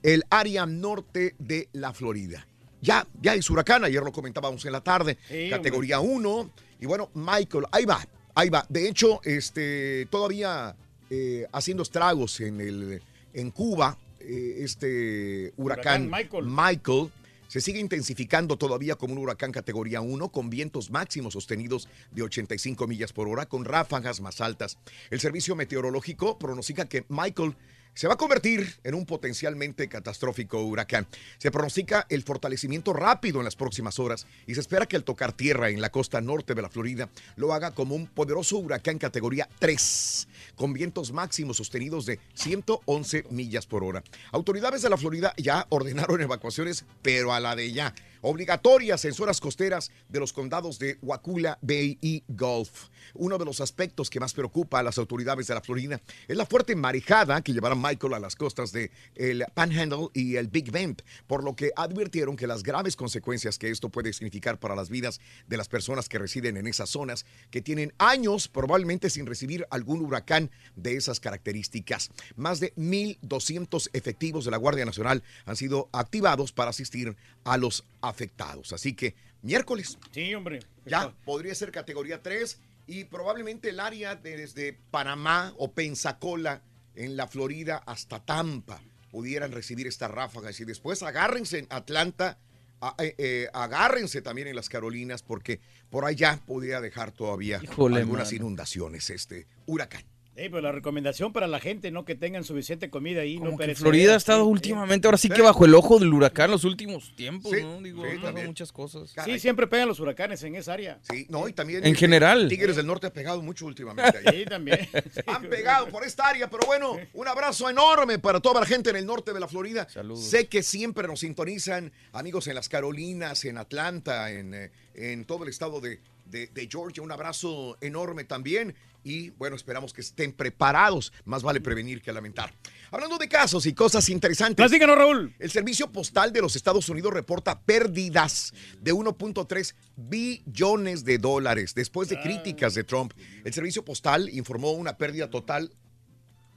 el área norte de la Florida. Ya, ya es huracán, ayer lo comentábamos en la tarde, Sí, categoría 1. Y bueno, Michael, ahí va, ahí va. De hecho, este, todavía eh, haciendo estragos en, el, en Cuba, eh, este huracán, Huracán Michael. Michael se sigue intensificando todavía como un huracán categoría 1 con vientos máximos sostenidos de 85 millas por hora con ráfagas más altas. El servicio meteorológico pronostica que Michael se va a convertir en un potencialmente catastrófico huracán. Se pronostica el fortalecimiento rápido en las próximas horas y se espera que al tocar tierra en la costa norte de la Florida lo haga como un poderoso huracán categoría 3, con vientos máximos sostenidos de 111 millas por hora. Autoridades de la Florida ya ordenaron evacuaciones, pero a la de ya obligatorias en zonas costeras de los condados de Wakula Bay y Gulf. Uno de los aspectos que más preocupa a las autoridades de la Florida es la fuerte marejada que llevará Michael a las costas de el Panhandle y el Big Bend, por lo que advirtieron que las graves consecuencias que esto puede significar para las vidas de las personas que residen en esas zonas, que tienen años probablemente sin recibir algún huracán de esas características. Más de 1.200 efectivos de la Guardia Nacional han sido activados para asistir a los afectados. Así que miércoles. Sí, hombre. Ya podría ser categoría 3 y probablemente el área desde Panamá o Pensacola en la Florida hasta Tampa pudieran recibir estas ráfagas y después agárrense en Atlanta, a- eh, eh, agárrense también en las Carolinas porque por allá podría dejar todavía Híjole, algunas mano. inundaciones este huracán. Eh, pero la recomendación para la gente, ¿no? Que tengan suficiente comida ahí, no Que. Florida ha estado últimamente, ahora sí que bajo el ojo del huracán los últimos tiempos, Sí, ¿no? Digo, sí, muchas cosas. Sí, siempre pegan los huracanes en esa área. Sí, no, y también. En este, general. Tigres del Norte ha pegado mucho últimamente. Sí, también. Han pegado por esta área, pero bueno, un abrazo enorme para toda la gente en el norte de la Florida. Sé que siempre nos sintonizan amigos en las Carolinas, en Atlanta, en, eh, en todo el estado de, de- de Georgia. Un abrazo enorme también. Y bueno, esperamos que estén preparados. Más vale prevenir que lamentar. Hablando de casos y cosas interesantes. Platícanos, Raúl. El Servicio Postal de los Estados Unidos reporta pérdidas de 1.3 billones de dólares después de críticas de Trump. El Servicio Postal informó una pérdida total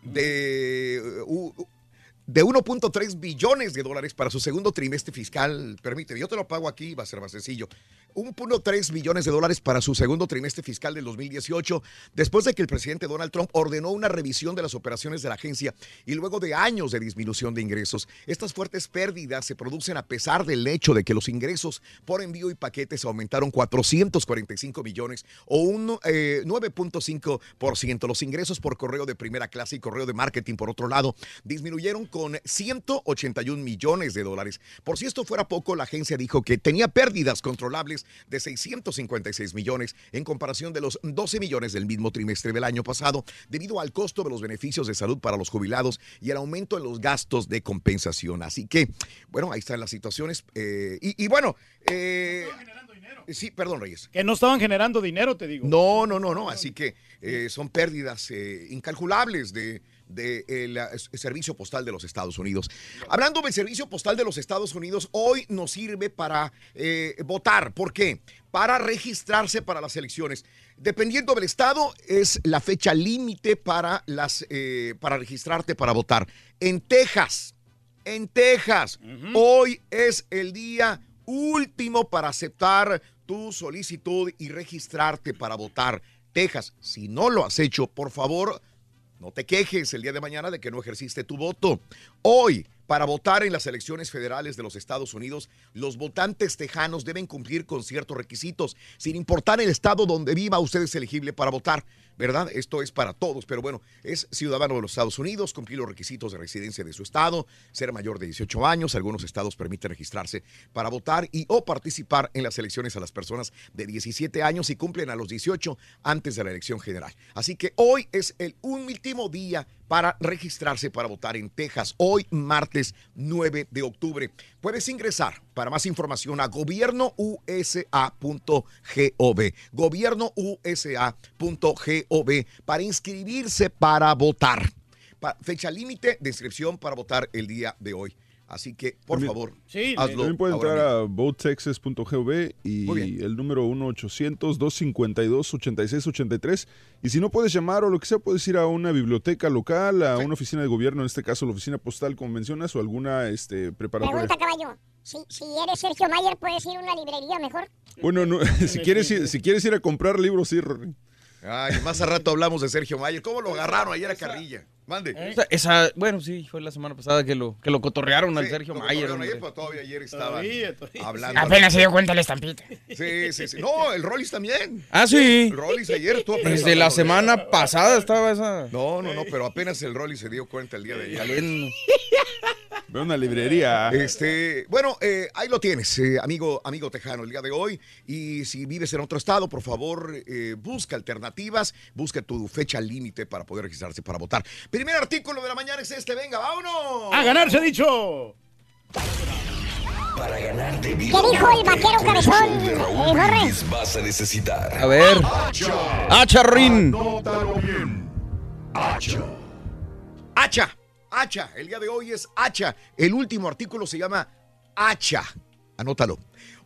de, uh, uh, de 1.3 billones de dólares para su segundo trimestre fiscal. Permíteme, yo te lo pago aquí, va a ser más sencillo. 1.3 billones de dólares para su segundo trimestre fiscal del 2018, después de que el presidente Donald Trump ordenó una revisión de las operaciones de la agencia y luego de años de disminución de ingresos. Estas fuertes pérdidas se producen a pesar del hecho de que los ingresos por envío y paquetes aumentaron 445 millones o un eh, 9.5%. Los ingresos por correo de primera clase y correo de marketing, por otro lado, disminuyeron con 181 millones de dólares. Por si esto fuera poco, la agencia dijo que tenía pérdidas controlables de 656 millones en comparación de los 12 millones del mismo trimestre del año pasado, debido al costo de los beneficios de salud para los jubilados y el aumento en los gastos de compensación. Así que, bueno, ahí están las situaciones. eh, y, y bueno, eh, sí, perdón, Reyes. Que no estaban generando dinero, te digo. No, no, no, no. Así que eh, son pérdidas eh, incalculables de del Servicio Postal de los Estados Unidos. Hablando del Servicio Postal de los Estados Unidos, hoy nos sirve para eh, votar. ¿Por qué? Para registrarse para las elecciones. Dependiendo del estado, es la fecha límite para, las, eh, para registrarte para votar. En Texas, en Texas, hoy es el día último para aceptar tu solicitud y registrarte para votar. Texas, si no lo has hecho, por favor, no te quejes el día de mañana de que no ejerciste tu voto. Hoy, para votar en las elecciones federales de los Estados Unidos, los votantes tejanos deben cumplir con ciertos requisitos, sin importar el estado donde viva usted es elegible para votar, ¿verdad? Esto es para todos, pero bueno, es ciudadano de los Estados Unidos, cumplir los requisitos de residencia de su estado, ser mayor de 18 años, algunos estados permiten registrarse para votar y o participar en las elecciones a las personas de 17 años y cumplen a los 18 antes de la elección general. Así que hoy es el último día para registrarse para votar en Texas, hoy martes 9 de octubre. Puedes ingresar para más información a gobiernousa.gov, gobiernousa.gov para inscribirse para votar. Fecha límite de inscripción para votar el día de hoy. Así que, por También- favor, Sí, hazlo. También puede entrar mismo. a votetexas.gov y el número 1-800-252-8683. Y si no puedes llamar o lo que sea, puedes ir a una biblioteca local, a una oficina de gobierno, en este caso la oficina postal, como mencionas, o alguna este, preparatoria. Pregunta, caballo. Si, si eres Sergio Mayer, ¿puedes ir a una librería mejor? Bueno, no, si, quieres ir, si quieres ir a comprar libros, sí, Rory. Ay, más a rato hablamos de Sergio Mayer. ¿Cómo lo agarraron ayer a Carrilla? Mande. Esa, esa- bueno, sí, fue la semana pasada que lo, que lo cotorrearon al Sí, Sergio lo Mayer. cotorrearon ayer, pero todavía ayer Todavía, todavía. hablando. Apenas se dio cuenta la estampita. Sí, sí, sí. No, el Rollis también. Ah, sí. El Rollis ayer estuvo apenas Desde la semana pasada estaba esa. No, no, no, pero apenas el Rollis se dio cuenta el día de ayer. Una librería. Este, bueno, eh, ahí lo tienes, eh, amigo, amigo tejano, el día de hoy. Y si vives en otro estado, por favor, eh, busca alternativas, busca tu fecha límite para poder registrarse para votar. Primer artículo de la mañana es este, venga, vámonos. ¡A ganar se ha dicho! Para ganar de ¿Qué dijo el vaquero cabezón? de Raúl vas a necesitar. A ver. ¡Ah, charrín! Hacha. Hacha, hacha. El día de hoy es hacha. El último artículo se llama hacha. Anótalo.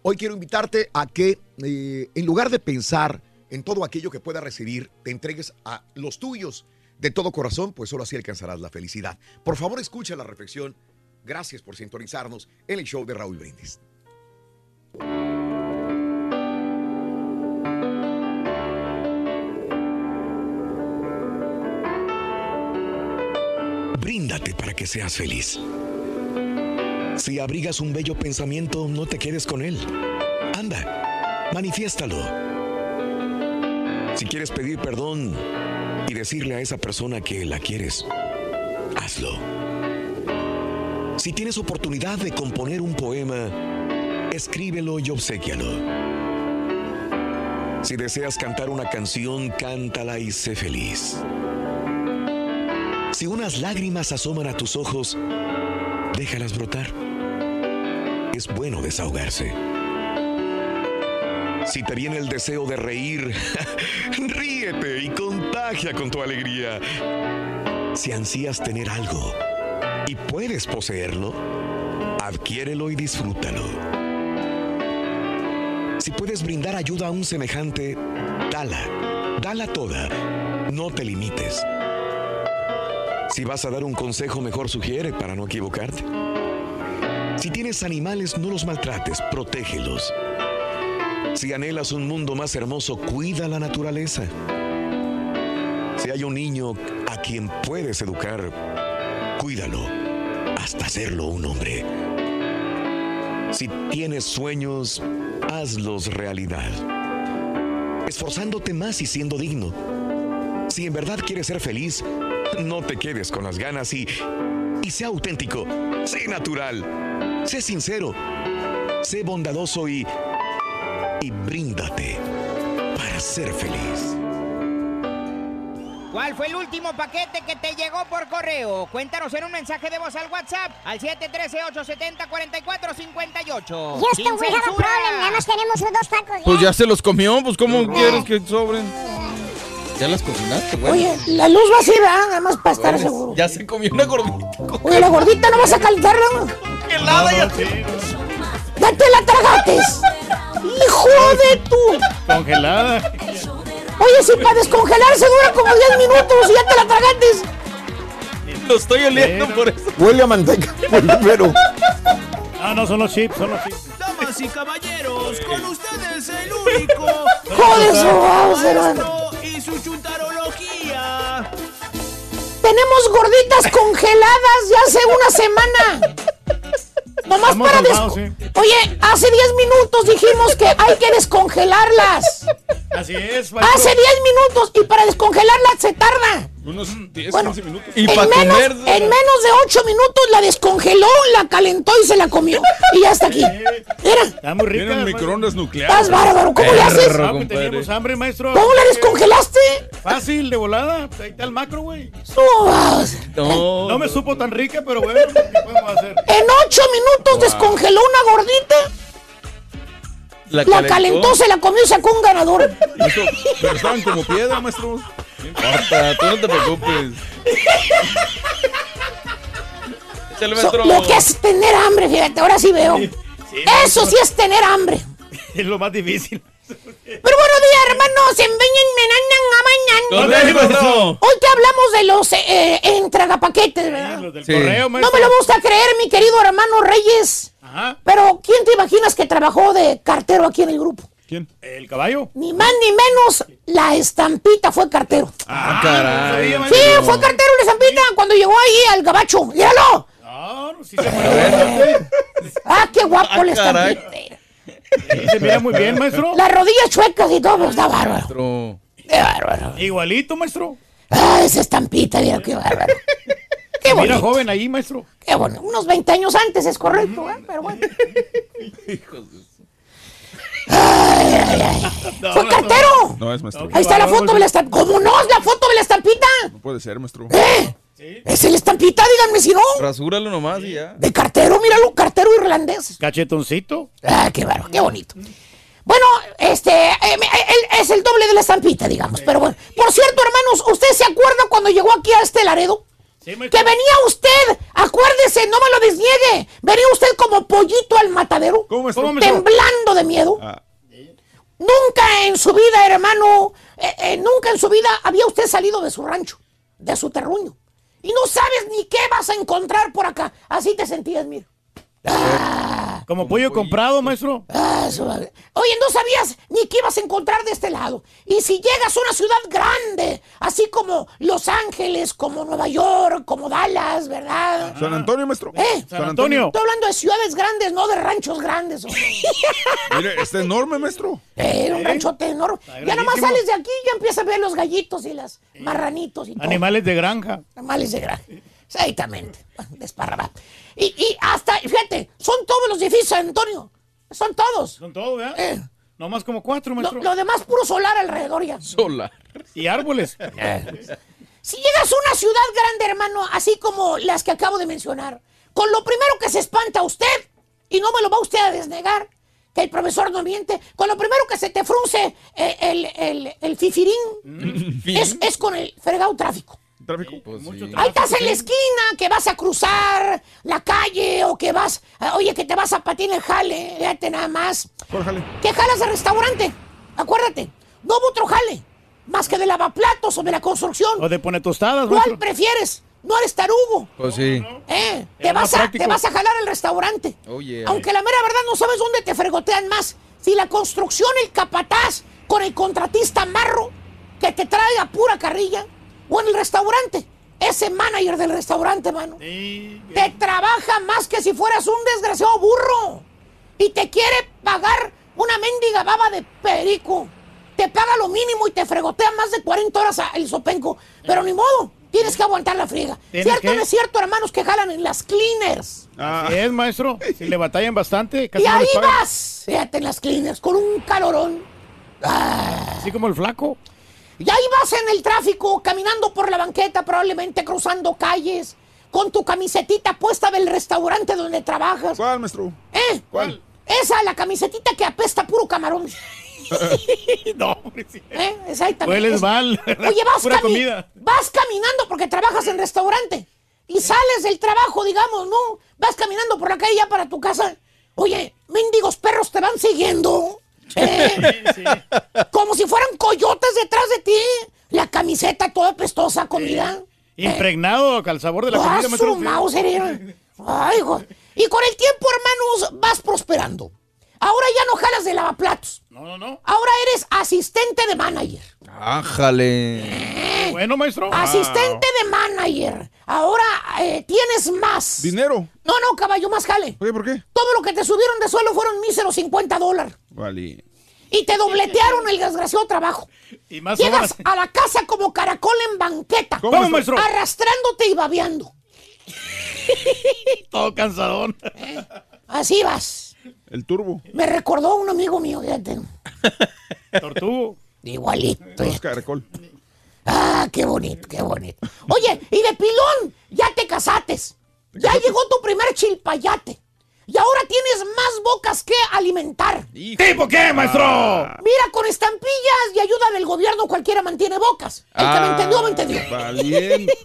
Hoy quiero invitarte a que, eh, en lugar de pensar en todo aquello que puedas recibir, te entregues a los tuyos de todo corazón, pues solo así alcanzarás la felicidad. Por favor, escucha la reflexión. Gracias por sintonizarnos en el show de Raúl Brindis. Bríndate para que seas feliz. Si abrigas un bello pensamiento, no te quedes con él. Anda, manifiéstalo. Si quieres pedir perdón y decirle a esa persona que la quieres, hazlo. Si tienes oportunidad de componer un poema, escríbelo y obséquialo. Si deseas cantar una canción, cántala y sé feliz. Si unas lágrimas asoman a tus ojos, déjalas brotar. Es bueno desahogarse. Si te viene el deseo de reír, ríete y contagia con tu alegría. Si ansías tener algo y puedes poseerlo, adquiérelo y disfrútalo. Si puedes brindar ayuda a un semejante, dala, dala toda, no te limites. Si vas a dar un consejo, mejor sugiere para no equivocarte. Si tienes animales, no los maltrates, protégelos. Si anhelas un mundo más hermoso, cuida la naturaleza. Si hay un niño a quien puedes educar, cuídalo hasta hacerlo un hombre. Si tienes sueños, hazlos realidad. Esforzándote más y siendo digno. Si en verdad quieres ser feliz, no te quedes con las ganas y, y sé auténtico, sé natural, sé sincero, sé bondadoso y, y bríndate para ser feliz. ¿Cuál fue el último paquete que te llegó por correo? Cuéntanos en un mensaje de voz al WhatsApp al 713-870-4458. Houston, ¡Sin we have a problem. Nada más tenemos dos tacos. Pues ya se los comió, pues ¿cómo quieres que sobren? ¿Ya las cocinaste, güey? Oye, la luz va así, ¿verdad? Nada más para estar seguro. Ya se comió una gordita. Oye, la gordita no vas a calentarla, ¿no? Helada ya. ¡Ya te la tragates! ¡Hijo de tu! Congelada. Oye, si para descongelarse dura como 10 minutos y ya te la tragates. Lo estoy oliendo por eso. Huele a manteca, pero. Ah, no, son los chips, son los chips. Damas y caballeros, con ustedes el único. Joder, sobaos, su chuntarología. Tenemos gorditas congeladas ya hace una semana. Nomás Estamos para des... salvados, sí. Oye, hace 10 minutos dijimos que hay que descongelarlas. Así es, maestro. Hace 10 minutos y para descongelarlas se tarda. Unos 10, Bueno, 15 minutos. Y en, para menos, comer. en menos de 8 minutos la descongeló, la calentó y se la comió. Y ya está aquí. Mira, Está muy rica. Tienen microondas nucleares. estás bárbaro. ¿Cómo le haces? Perro, Ah, pues teníamos hambre, maestro. ¿Cómo la descongelaste? Fácil, de volada. Ahí está el macro, güey. No, No me supo tan rica, pero bueno, ¿qué podemos hacer? En 8 minutos descongeló una gordita, la, la calentó, se la comió y sacó un ganador. Eso, pero estaban como piedra, maestro. No importa, tú no te preocupes. Échale, So- maestro. lo que es tener hambre, fíjate, ahora sí veo. Eso sí es tener hambre. Es lo más difícil. Pero buenos días, hermanos. En ¿Dónde, mañana. maestro? Hoy te hablamos de los eh, eh, entregapaquetes, ¿verdad? Los del Sí. correo, No me lo gusta creer, mi querido hermano Reyes. Ajá. Pero ¿quién te imaginas que trabajó de cartero aquí en el grupo? ¿Quién? ¿El caballo? Ni más ni menos, la estampita fue cartero. Ah, caray. Sí, fue cartero la estampita cuando llegó ahí al gabacho. ¡Míralo! Ah, qué guapo la caray. estampita. Se mira muy bien, maestro. Las rodillas chuecas y todo, está bárbaro. Maestro. Qué bárbaro. Igualito, maestro. Ah, esa estampita, mira qué bárbaro. Qué bonito. joven ahí, maestro. Qué bueno. Unos 20 años antes es correcto, ¿eh? Pero bueno. Ay, ay, ay. ¡Fue cartero! No es maestro. Ahí está la foto de la estampita. ¿Cómo no? Es la foto de la estampita. No puede ser, maestro. ¿Eh? ¿Es la estampita? Díganme si no. Rasúralo nomás y ya. De cartero, míralo, cartero irlandés. Cachetoncito. Ah, qué bárbaro, qué bonito. Bueno, este, eh, me- eh, él es el doble de la estampita, digamos. Pero bueno, por cierto, hermanos, ¿usted se acuerda cuando llegó aquí a este Laredo? Que venía usted, acuérdese, no me lo desniegue. Venía usted como pollito al matadero, temblando de miedo. Ah, Nunca en su vida, hermano, eh, eh, nunca en su vida había usted salido de su rancho, de su terruño. Y no sabes ni qué vas a encontrar por acá. Así te sentías, mira. Como pollo comprado, maestro. Eso Oye, no sabías ni qué ibas a encontrar de este lado. Y si llegas a una ciudad grande, así como Los Ángeles, como Nueva York, como Dallas, ¿verdad? San Antonio, maestro. ¿Eh? San Antonio. Estoy hablando de ciudades grandes, no de ranchos grandes. Mire, está enorme, maestro. Eh, un ranchote enorme. Ya nomás sales de aquí y ya empiezas a ver los gallitos y las marranitos y todo. Animales de granja. Animales de granja. Exactamente. Desparramado. Y, y hasta, fíjate, son todos los edificios, San Antonio. Son todos. Son todos, ¿verdad? Eh, No más como cuatro, lo, maestro. lo demás puro solar alrededor ya. Sola. Y árboles. Si llegas a una ciudad grande, hermano, así como las que acabo de mencionar, con lo primero que se espanta usted, y no me lo va usted a desnegar, que el profesor no miente, con lo primero que se te frunce eh, el, el, el fifirín, es, es con el fregado tráfico. Tráfico. Ahí estás en la esquina, que vas a cruzar la calle o que vas, oye, que te vas a patín el jale, fíjate nada más. ¿Cuál jale? ¿Qué jalas de restaurante? Acuérdate, no hubo otro jale, más que de lavaplatos o de la construcción. O de pone tostadas, ¿Cuál maestro. prefieres? No eres tarugo. Pues sí. ¿eh? Te vas, a, te vas a jalar al restaurante. Oye. Aunque la mera verdad no sabes dónde te fregotean más. Si la construcción, el capataz, con el contratista marro, que te traiga pura carrilla, o en el restaurante. Ese manager del restaurante, mano. Te trabaja más que si fueras un desgraciado burro. Y te quiere pagar una mendiga baba de perico. Te paga lo mínimo y te fregotea más de 40 horas a- el sopenco. Pero ni modo, tienes que aguantar la friega. ¿Tienes ¿Cierto o no es cierto, hermanos, que jalan en las cleaners? Así es, maestro. Si le batallan bastante, casi y no ahí vas, fíjate en las cleaners, con un calorón. Así como el flaco. Y ahí vas en el tráfico, caminando por la banqueta, probablemente cruzando calles, con tu camisetita puesta del restaurante donde trabajas. ¿Cuál, maestro? ¿Eh? ¿Cuál? Esa, la camisetita que apesta puro camarón. no, hombre, sí. ¿Eh? Exactamente. Hueles mal. Oye, vas, Pura cami- comida. vas caminando porque trabajas en restaurante y sales del trabajo, digamos, ¿no? Vas caminando por la calle ya para tu casa. Oye, mendigos perros te van siguiendo. ¿Eh? Como si fueran coyotes detrás de ti. La camiseta toda pestosa, comida. Impregnado al sabor de la comida, Ah, maestro. su Mauser, eh. Ay, hijo. Y con el tiempo, hermanos, vas prosperando. Ahora ya no jalas de lavaplatos. No, no, no. Ahora eres asistente de manager. Ájale. Bueno, maestro. Asistente de manager. Ahora eh, tienes más. ¿Dinero? No, no, caballo, más jale. Oye, ¿por qué? Todo lo que te subieron de suelo fueron míseros 50 dólares. Vale. Y te dobletearon el desgraciado trabajo. Y más Llegas horas. a la casa como caracol en banqueta. ¿Cómo, maestro? Arrastrándote y babeando. Todo cansadón. Así vas. El turbo. Me recordó un amigo mío, fíjate. Tortugo. Igualito. Dos caracol. Ah, qué bonito, qué bonito. Oye, y de pilón, ya te casates. Ya llegó tu primer chilpayate. Y ahora tienes más bocas que alimentar. ¿Tipo qué, maestro? Mira, con estampillas y ayuda del gobierno cualquiera mantiene bocas. El que me entendió, me entendió. Valiente.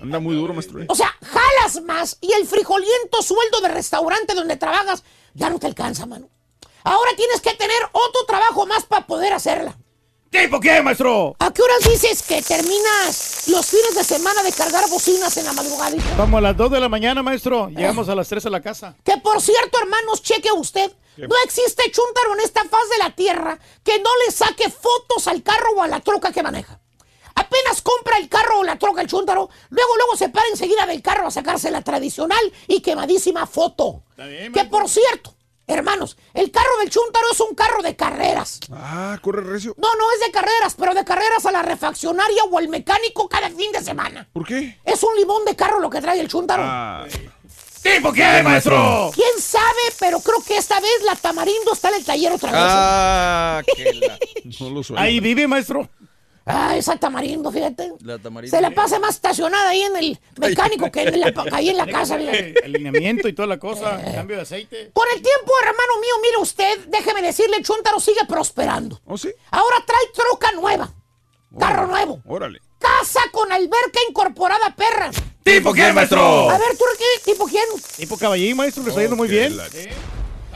Anda muy duro, maestro. eh. O sea, jalas más y el frijoliento sueldo de restaurante donde trabajas ya no te alcanza, mano. Ahora tienes que tener otro trabajo más para poder hacerla. ¿Tipo qué, maestro? ¿A qué horas dices que terminas los fines de semana de cargar bocinas en la madrugada? Como a las 2 de la mañana, maestro. Llegamos a las 3 a la casa. Que por cierto, hermanos, cheque usted. ¿Qué? No existe chúntaro en esta faz de la tierra que no le saque fotos al carro o a la troca que maneja. Apenas compra el carro o la troca el chúntaro, luego luego se para enseguida del carro a sacarse la tradicional y quemadísima foto. Que por cierto, hermanos, el carro del chúntaro es un carro de carreras. Ah, corre recio. No, no es de carreras, pero de carreras a la refaccionaria o al mecánico cada fin de semana. ¿Por qué? Es un limón de carro lo que trae el chúntaro. Ah. ¿Tipo qué, maestro? ¿Quién sabe? Pero creo que esta vez la tamarindo está en el taller otra vez. Ah, que la, No lo suelta. Ahí vive, maestro. Ah, esa tamarindo, fíjate. la tamarita. Se la pasa más estacionada ahí en el mecánico que en la, ahí en la casa. Eh, Alineamiento y toda la cosa. Cambio de aceite. Por el tiempo, hermano mío, mire usted, déjeme decirle, Chuntaro sigue prosperando. ¿Oh, sí? Ahora trae troca nueva, carro nuevo, Órale. casa con alberca incorporada, perra. ¿Tipo qué, maestro? A ver, ¿tú qué? ¿Tipo quién? Tipo caballín, maestro. Le está yendo muy bien. la- Eh,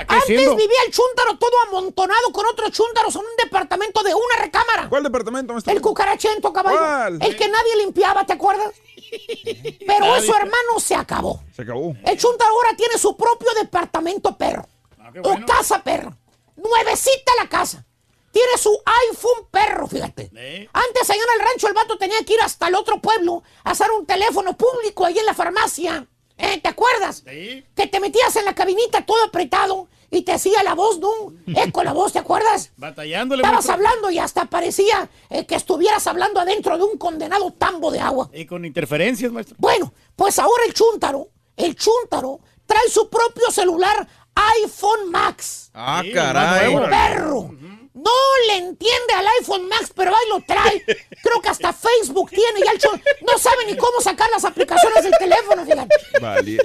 Antes vivía el chúntaro todo amontonado con otros chúntaros en un departamento de una recámara. ¿Cuál departamento, maestro? El cucarachento, caballo. ¿Cuál? El que nadie limpiaba, ¿te acuerdas? Pero eso, hermano, se acabó. Se acabó. El chúntaro ahora tiene su propio departamento perro. Ah, bueno. O casa perro. Nuevecita la casa. Tiene su iPhone perro, fíjate. Eh. Antes allá en el rancho el vato tenía que ir hasta el otro pueblo a hacer un teléfono público ahí en la farmacia. ¿Eh? ¿Te acuerdas? Sí. Que te metías en la cabinita todo apretado y te hacía la voz, ¿no? Eco la voz, ¿te acuerdas? Batallándole, Estabas maestro. hablando y hasta parecía eh, que estuvieras hablando adentro de un condenado tambo de agua. Y con interferencias, maestro. Bueno, pues ahora el chúntaro, el chúntaro, trae su propio celular iPhone Max. Ah, Sí, caray. nuevo. Perro. No le entiende al iPhone Max, pero ahí lo trae. Creo que hasta Facebook tiene ya el chun- No sabe ni cómo sacar las aplicaciones del teléfono, fíjate. Vale.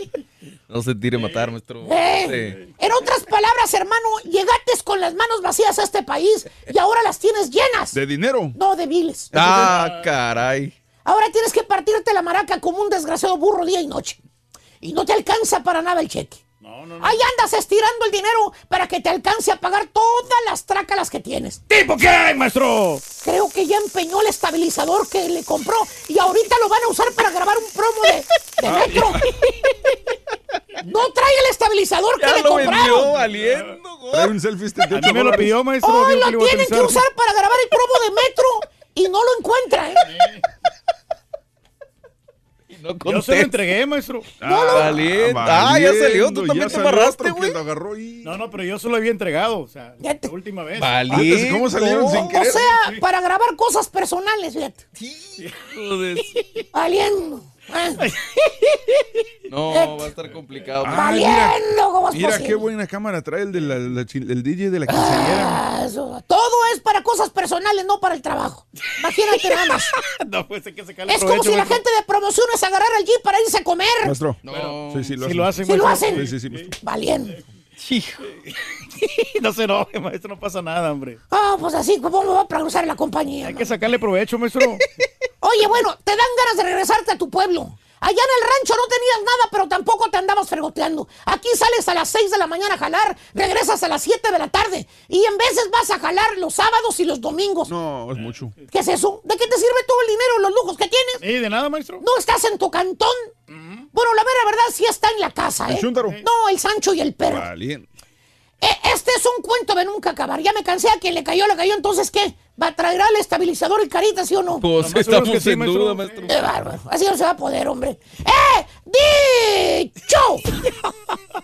No se tire a matar, maestro. Eh, Sí. En otras palabras, hermano, llegaste con las manos vacías a este país y ahora las tienes llenas. ¿De dinero? No, de biles. Ah, caray. Ahora tienes que partirte la maraca como un desgraciado burro día y noche. Y no te alcanza para nada el cheque. No, no, no. Ahí andas estirando el dinero para que te alcance a pagar todas las trácalas que tienes. ¿Tipo qué, maestro? Creo que ya empeñó el estabilizador que le compró y ahorita lo van a usar para grabar un promo de, de metro. No trae el estabilizador que le lo vendió compraron. valiendo, güey. Trae un selfie este A mí me lo pidió, maestro. Hoy dijo lo lo tienen que usar para grabar el promo de metro y no lo encuentra, ¿eh? No Yo se lo entregué, maestro. Valiente. Ah, ya salió. Tú valiendo, también te amarraste, güey. ahí. No, no, pero yo se lo había entregado. O sea, Ya te- la última vez. Valiente. ¿Cómo salieron sin O querer? sea, para grabar cosas personales, fíjate. Joder. Valiendo. No, va a estar complicado. Ah, mira. Valiendo, ¿cómo es Mira qué buena cámara trae el, de la- la chi- el DJ de la quinceañera. Ah. Todo es para cosas personales, no para el trabajo. Imagínate nada más. no, pues que sacarle Es como si la gente de promociones agarrara el jeep para irse a comer. Maestro. No. Sí, sí, lo Si hacen. lo hacen, Sí lo hacen. Sí, sí, sí, maestro. Hijo. no se enoje, maestro. No pasa nada, hombre. Ah, pues así, ¿cómo me va a progresar la compañía? Hay no? que sacarle provecho, maestro. Oye, bueno, te dan ganas de regresarte a tu pueblo. Allá en el rancho no tenías nada, pero tampoco te andabas fregoteando. Aquí sales a las 6 de la mañana a jalar, regresas a las 7 de la tarde y en veces vas a jalar los sábados y los domingos. No, es mucho. ¿Qué es eso? ¿De qué te sirve todo el dinero los lujos que tienes? Sí, de nada, maestro. ¿No estás en tu cantón? Bueno, la mera verdad sí está en la casa, ¿El ¿eh? chúntaro? No, el Sancho y el perro. Valiente. Eh, este es un cuento de nunca acabar. Ya me cansé a quien le cayó, le cayó. Entonces, ¿qué? ¿Va a traer al estabilizador y carita, sí o no? Pues es estamos que maestro. duda, maestro. Qué bárbaro. Así no se va a poder, hombre. ¡Eh! ¡Dicho!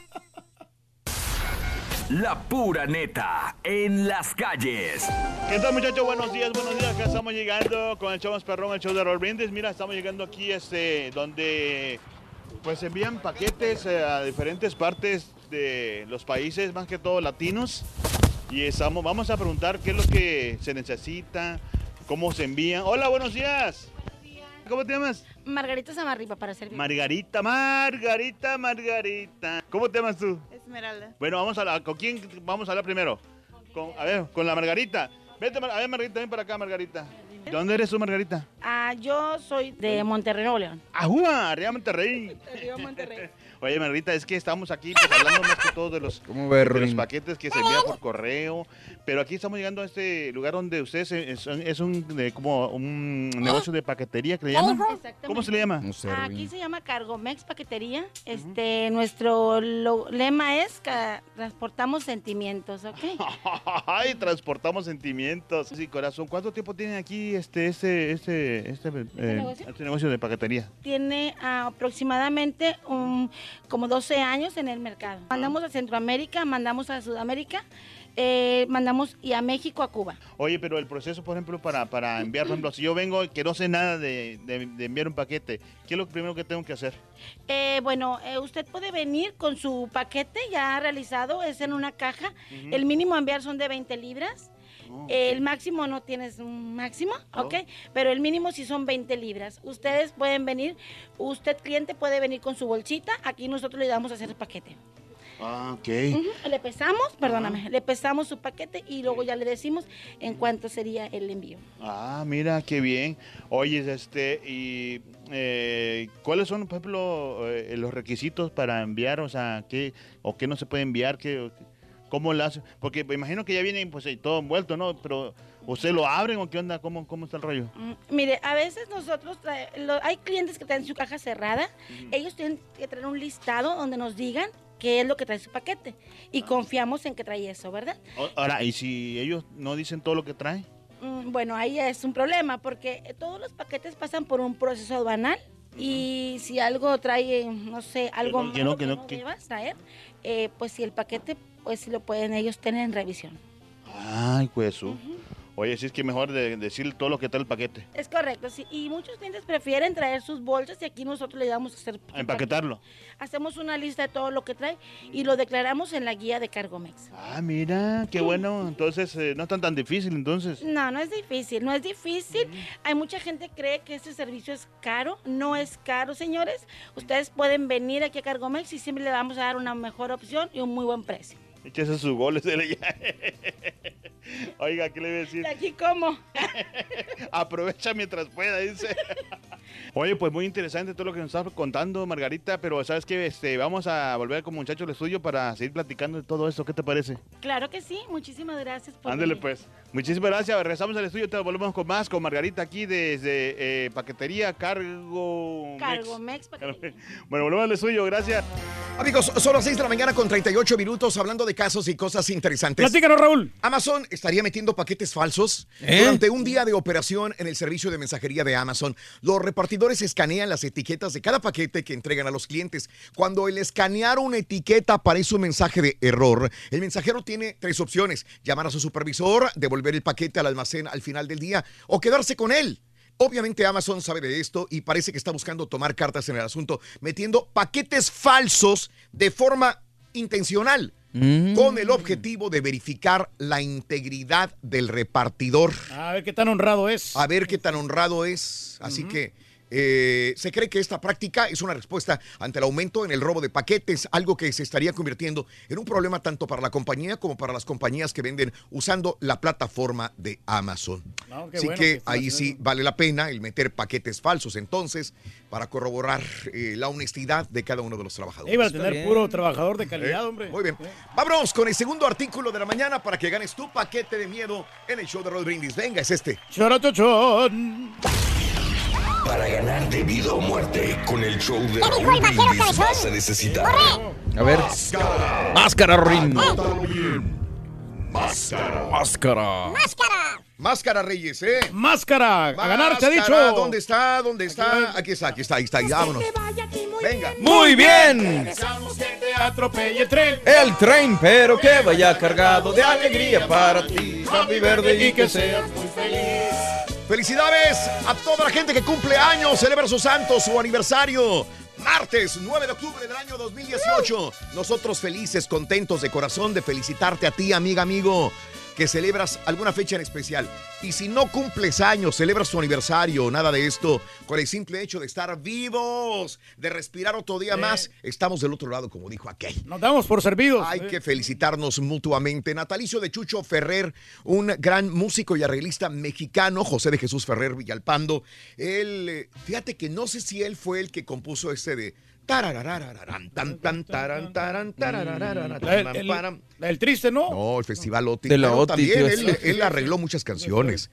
La pura neta en las calles. ¿Qué tal muchachos? Buenos días, buenos días. Acá estamos llegando con el show más perrón, el show de Raúl Brindis. Mira, estamos llegando aquí este, donde pues envían paquetes eh, a diferentes partes de los países, más que todo latinos. Y estamos, vamos a preguntar qué es lo que se necesita, cómo se envían. Hola, buenos días. ¿Cómo te llamas? Margarita Samarripa para servir. Margarita, Margarita, Margarita. ¿Cómo te llamas tú? Esmeralda. Bueno, vamos a la, ¿con quién vamos a hablar primero? Con, a ver, con la Margarita. Vete, a ver, Margarita, ven para acá, Margarita. ¿De dónde eres tú, Margarita? Ah, yo soy de Monterrey, Nuevo León. ¡Ajúa! Arriba Monterrey. Arriba Monterrey. Oye, Margarita, es que estamos aquí pues, hablando más que todo de los, ¿Cómo ve, de los Rolín? paquetes que se envían por correo, pero aquí estamos llegando a este lugar donde ustedes eh, es, es un de- como un negocio de paquetería que le llaman. ¿Cómo se le llama? Aquí se llama Cargomex Paquetería. Este, nuestro lo- lema es ca- transportamos sentimientos, ¿ok? Ay, transportamos sentimientos. Sí, corazón. ¿Cuánto tiempo tiene aquí este este este este, eh, negocio? este negocio de paquetería? Tiene ah, aproximadamente un, como 12 años en el mercado. Mandamos a Centroamérica, mandamos a Sudamérica, eh, mandamos y a México, a Cuba. Oye, pero el proceso, por ejemplo, para, para enviar, por ejemplo, si yo vengo y que no sé nada de, de- de enviar un paquete, ¿qué es lo primero que tengo que hacer? Eh, bueno, eh, usted puede venir con su paquete ya realizado, es en una caja. El mínimo a enviar son de 20 libras. El máximo no tienes un máximo, ¿ok? Pero el mínimo sí son 20 libras. Ustedes pueden venir, usted cliente puede venir con su bolsita, aquí nosotros le damos a hacer el paquete. Ah, ok. Le pesamos, perdóname, le pesamos su paquete y luego ya le decimos en cuánto sería el envío. Ah, mira, qué bien. Oye, este, y eh, ¿cuáles son, por ejemplo, eh, los requisitos para enviar? O sea, ¿qué o qué no se puede enviar? ¿Qué, ¿Cómo lo hacen? Porque me imagino que ya vienen pues ahí todo envuelto, ¿no? Pero, ¿usted lo abren o qué onda? ¿Cómo, cómo está el rollo? Mm, Mire, a veces nosotros, trae- lo- hay clientes que traen su caja cerrada, ellos tienen que traer un listado donde nos digan qué es lo que trae su paquete y confiamos en que trae eso, ¿verdad? Ahora, ¿y si ellos no dicen todo lo que traen? Mm, Bueno, ahí es un problema porque eh, todos los paquetes pasan por un proceso aduanal y si algo trae, no sé, algo no- que no- que que no- que- debas traer, eh, pues si el paquete, pues si lo pueden ellos tener en revisión. Ay, pues eso. Oye, sí es que mejor de, decir todo lo que trae el paquete. Es correcto, sí. Y muchos clientes prefieren traer sus bolsas y aquí nosotros le damos a hacer... Empaquetarlo. Hacemos una lista de todo lo que trae y lo declaramos en la guía de Cargomex. Ah, mira, qué bueno. Entonces, eh, no es tan, tan difícil, entonces. No, no es difícil, no es difícil. Hay mucha gente que cree que este servicio es caro. No es caro, señores. Ustedes pueden venir aquí a Cargomex y siempre le vamos a dar una mejor opción y un muy buen precio. Échese sus goles. Oiga, ¿qué le voy a decir? ¿Y aquí cómo? Aprovecha mientras pueda, dice. Oye, pues muy interesante todo lo que nos estás contando, Margarita, pero sabes que este, vamos a volver con muchachos al estudio para seguir platicando de todo esto. ¿Qué te parece? Claro que sí. Muchísimas gracias por Ándale venir. pues. Muchísimas gracias. Regresamos al estudio, te volvemos con más, con Margarita aquí desde eh, Paquetería Cargo. Cargomex. Bueno, volvemos al estudio, gracias. Amigos, son las 6 de la mañana con 38 minutos hablando de casos y cosas interesantes. Platícanos, Raúl. Amazon estaría metiendo paquetes falsos. ¿Eh? Durante un día de operación en el servicio de mensajería de Amazon, los repartidores escanean las etiquetas de cada paquete que entregan a los clientes. Cuando el escanear una etiqueta aparece un mensaje de error, el mensajero tiene tres opciones. Llamar a su supervisor, devolver el paquete al almacén al final del día o quedarse con él. Obviamente Amazon sabe de esto y parece que está buscando tomar cartas en el asunto, metiendo paquetes falsos de forma intencional, con el objetivo de verificar la integridad del repartidor. A ver qué tan honrado es. A ver qué tan honrado es. Así que eh, se cree que esta práctica es una respuesta ante el aumento en el robo de paquetes, algo que se estaría convirtiendo en un problema tanto para la compañía como para las compañías que venden usando la plataforma de Amazon. No, Así bueno que ahí haciendo sí vale la pena el meter paquetes falsos entonces para corroborar eh, la honestidad de cada uno de los trabajadores. Va a tener puro trabajador de calidad, Eh, hombre. Muy bien. Vámonos con el segundo artículo de la mañana para que ganes tu paquete de miedo en el show de Rod Brindis. Venga, es este. Chorochochón. Para ganar de vida o muerte con el show de ¿Qué dijo Raúl el vaquero Brindis cabezón? vas a necesitar A ver. Máscara, Rin. Máscara. Máscara. ¡Máscara! Máscara, Reyes, ¿eh? Máscara. A ganar te ha dicho. Máscara, ¿Dónde está? ¿Dónde está? Aquí está, aquí está, ahí está. ahí, Vámonos. Venga. Muy bien. Deseamos que te atropelle el tren. El tren, pero que vaya cargado de alegría para ti, papi verde, y que sea muy feliz. Felicidades a toda la gente que cumple años, celebra su santo, su aniversario. Martes 9 de octubre del año 2018. Nosotros felices, contentos de corazón de felicitarte a ti, amiga, amigo, que celebras alguna fecha en especial. Y si no cumples años, celebras tu aniversario, nada de esto, con el simple hecho de estar vivos, de respirar otro día más, estamos del otro lado, como dijo aquel. Nos damos por servidos. Hay que felicitarnos mutuamente. Natalicio de Chucho Ferrer, un gran músico y arreglista mexicano, José de Jesús Ferrer Villalpando. Él, eh, fíjate que no sé si él fue el que compuso este de El- triste, ¿no? No, el Festival OTI. De la OTI, también él, arregló muchas canciones.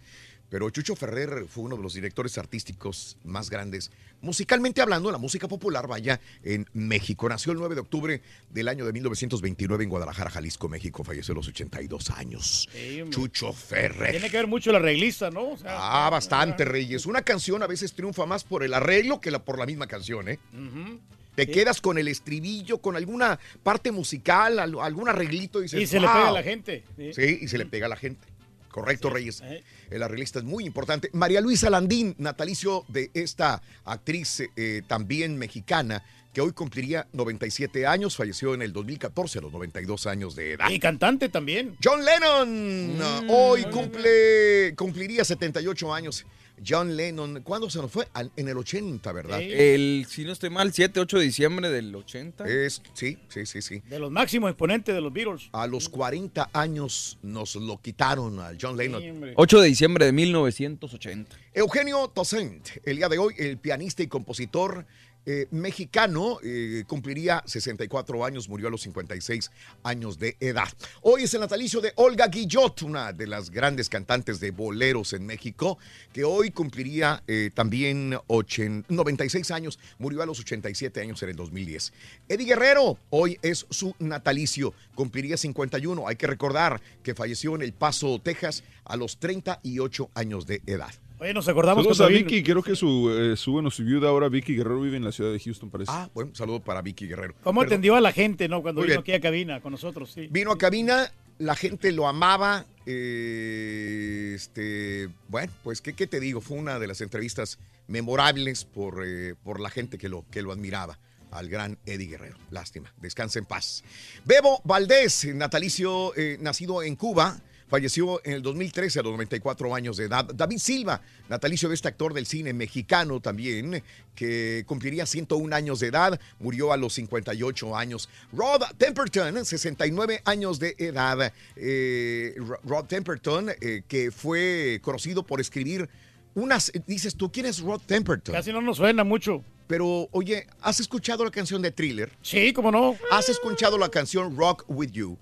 Pero Chucho Ferrer fue uno de los directores artísticos más grandes, musicalmente hablando, la música popular, vaya, en México. Nació el 9 de octubre del año de 1929 en Guadalajara, Jalisco, México. Falleció a los 82 años. Sí. Chucho Ferrer. Tiene que ver mucho la reglista, ¿no? O sea, Ah, bastante, Reyes. Una canción a veces triunfa más por el arreglo que la, por la misma canción, ¿eh? ujú. Te Sí. quedas con el estribillo, con alguna parte musical, al- algún arreglito y dices, Y se le pega a la gente. Sí. Sí, y se le pega a la gente. Correcto, Reyes. El arreglista es muy importante. María Luisa Landín, natalicio de esta actriz eh, también mexicana, que hoy cumpliría 97 años, falleció en el 2014 a los 92 años de edad. Y cantante también. John Lennon, Mm. hoy cumple, cumpliría 78 años. John Lennon, ¿cuándo se nos fue? Al- En el 80, ¿verdad? El, si no estoy mal, 7, 8 de diciembre del 80. Es, sí, sí, sí, sí. De los máximos exponentes de los Beatles. A los 40 años nos lo quitaron a John Lennon. 8 de diciembre de 1980. Eugenio Toussaint, el día de hoy, el pianista y compositor eh, mexicano, eh, cumpliría 64 años, murió a los 56 años de edad. Hoy es el natalicio de Olga Guillot, una de las grandes cantantes de boleros en México, que hoy cumpliría eh, también ochen- 96 años, murió a los 87 años en el 2010. Eddie Guerrero, hoy es su natalicio, cumpliría 51. Hay que recordar que falleció en El Paso, Texas, a los 38 años de edad. Oye, nos acordamos Saludos a Vicky, creo que su, eh, su, bueno, su viuda ahora, Vicky Guerrero, vive en la ciudad de Houston, parece. Ah, bueno, saludo para Vicky Guerrero. ¿Cómo Perdón. atendió a la gente, no? Cuando Muy vino bien. aquí a cabina con nosotros, sí. Vino a cabina, la gente lo amaba. eh, este, bueno, pues, ¿qué, qué te digo? Fue una de las entrevistas memorables por, eh, por la gente que lo, que lo admiraba. Al gran Eddie Guerrero. Lástima. Descansa en paz. Bebo Valdés, natalicio, eh, nacido en Cuba. Falleció en el 2013 a los 94 años de edad. David Silva, natalicio de este actor del cine mexicano también, que cumpliría 101 años de edad, murió a los 58 años. Rod Temperton, 69 años de edad. Eh, Ro- Rod Temperton, eh, que fue conocido por escribir unas... Dices tú, ¿quién es Rod Temperton? Casi no nos suena mucho. Pero, oye, ¿has escuchado la canción de Thriller? Sí, cómo no. ¿Has escuchado la canción Rock With You?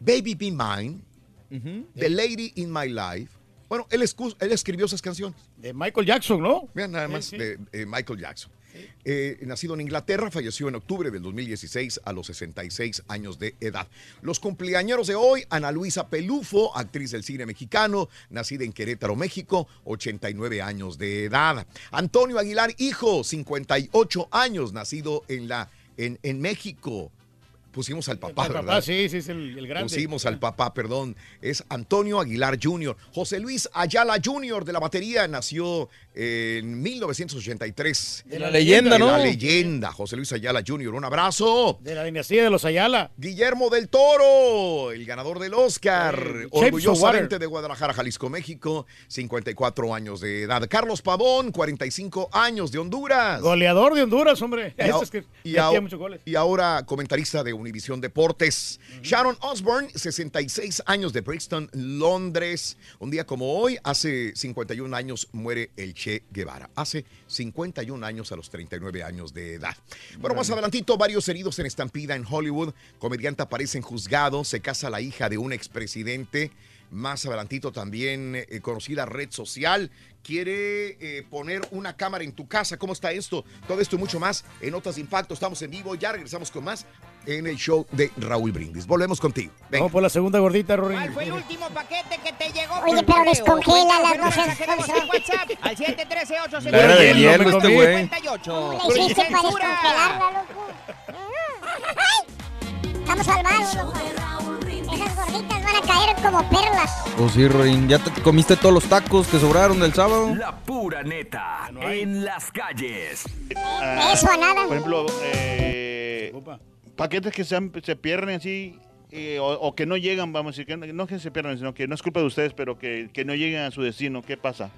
Baby Be Mine, The Lady in My Life. Bueno, él, él escribió esas canciones. De Michael Jackson, ¿no? Vean nada más sí. de eh, Michael Jackson. Eh, nacido en Inglaterra, falleció en octubre del 2016 a los 66 años de edad. Los cumpleañeros de hoy, Ana Luisa Pelufo, actriz del cine mexicano, nacida en Querétaro, México, 89 años de edad. Antonio Aguilar, hijo, 58 años, nacido en, la, en, en México. Pusimos al papá, El ¿verdad? papá, sí, sí, es el, el grande. Pusimos al papá, perdón. Es Antonio Aguilar Jr. José Luis Ayala Jr. de la batería nació en 1983. De la leyenda, De ¿no? La leyenda. José Luis Ayala Jr. Un abrazo. De la dinastía de los Ayala. Guillermo del Toro, el ganador del Oscar. Eh, Orgullosamente de Guadalajara, Jalisco, México. 54 años de edad. Carlos Pavón, 45 años de Honduras. Goleador de Honduras, hombre. Y, es que y muchos goles. y ahora comentarista de Univisión Deportes. Sharon Osbourne, 66 años de Brixton, Londres. Un día como hoy, hace 51 años, muere el Che Guevara. Hace 51 años a los 39 años de edad. Bueno, más adelantito, varios heridos en estampida en Hollywood. Comediante aparece en juzgado, se casa la hija de un expresidente. Más adelantito también eh, conocida red social. Quiere eh, poner una cámara en tu casa. ¿Cómo está esto? Todo esto y mucho más en Notas de Impacto. Estamos en vivo. Ya regresamos con más en el show de Raúl Brindis. Volvemos contigo. Venga. Vamos por la segunda gordita, Rory. ¿Cuál fue el último paquete que te llegó Oye, pero mensaje de voz en WhatsApp al 713 La era de hielo este güey. 58 ¿Cómo le hiciste para descongelarla, loco? Estamos salvados, loco. Esas gorditas van a caer como perlas. Pues sí, Rorín, ¿ya te comiste todos los tacos que sobraron del sábado? La pura neta en las calles. Eso a nada. Por ejemplo, eh, paquetes que se, han- se pierden así eh, o, o que no llegan, vamos a decir, que no, no que se pierdan, sino que no es culpa de ustedes, pero que, que no lleguen a su destino. ¿Qué pasa?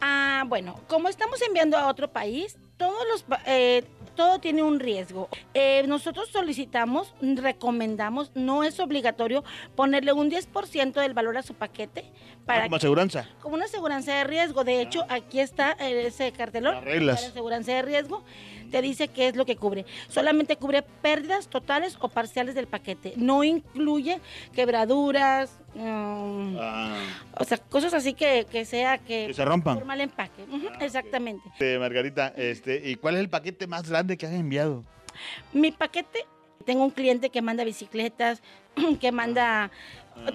Ah, bueno, como estamos enviando a otro país, todos los, eh, todo tiene un riesgo. Eh, nosotros solicitamos, recomendamos, no es obligatorio ponerle un 10% del valor a su paquete para Ah, como que- aseguranza. como una aseguranza de riesgo. De hecho, aquí está eh, ese cartelón. Las reglas. para aseguranza de riesgo. Te dice qué es lo que cubre. Solamente cubre pérdidas totales o parciales del paquete. No incluye quebraduras, mm, o sea, cosas así que, que sea que, Que se rompan. por mal empaque. Ujú, exactamente. Este, Margarita, este, ¿y cuál es el paquete más grande que has enviado? Mi paquete, tengo un cliente que manda bicicletas, que manda,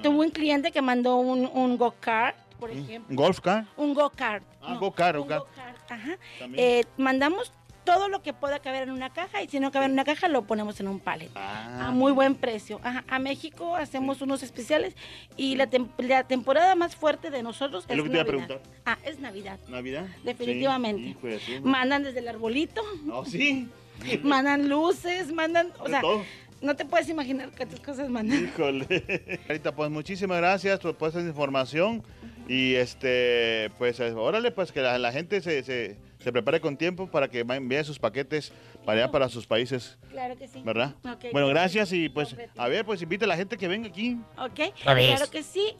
tuve un cliente que mandó un, un go-kart, por ejemplo. ¿Un golf car? Un go-kart. Ah, no, go-kart, un go-kart. Ajá. Eh, mandamos todo lo que pueda caber en una caja y si no cabe en una caja lo ponemos en un pallet. Ah. A muy buen precio. Ajá. A México hacemos unos especiales y la, tem- la temporada más fuerte de nosotros es, Es lo que te iba a preguntar. Ah, es Navidad. ¿Navidad? Definitivamente. Sí, Mandan desde el arbolito. No, sí. mandan luces, mandan, o sea, todo. no te puedes imaginar cuántas cosas mandan. Híjole. Margarita, pues muchísimas gracias por, por esta información. Y este, pues órale, pues que la, la gente se, se, se prepare con tiempo para que envíe sus paquetes para allá, para sus países. Claro que sí. ¿Verdad? Bueno, gracias. y pues, a ver, pues invita a la gente que venga aquí. Ok, A ver. claro que sí.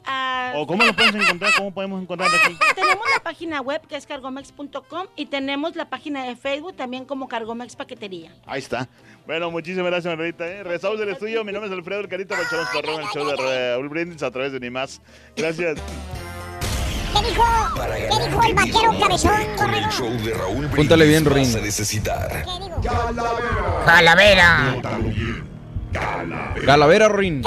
¿O cómo lo podemos encontrar? ¿Cómo podemos encontrar aquí? Tenemos la página web que es cargomex.com y tenemos la página de Facebook también como Cargomex Paquetería. Ahí está. Bueno, muchísimas gracias, Margarita. ¿eh? Regresamos del estudio. Mi nombre es Alfredo El Carita, el show de Raúl Brindis a través de Ni Más. Gracias. ¿Qué dijo? ¿Qué dijo el vaquero cabezón, El show de Raúl Púntale bien, Rin. vas a necesitar. Calavera. Calavera, Rin.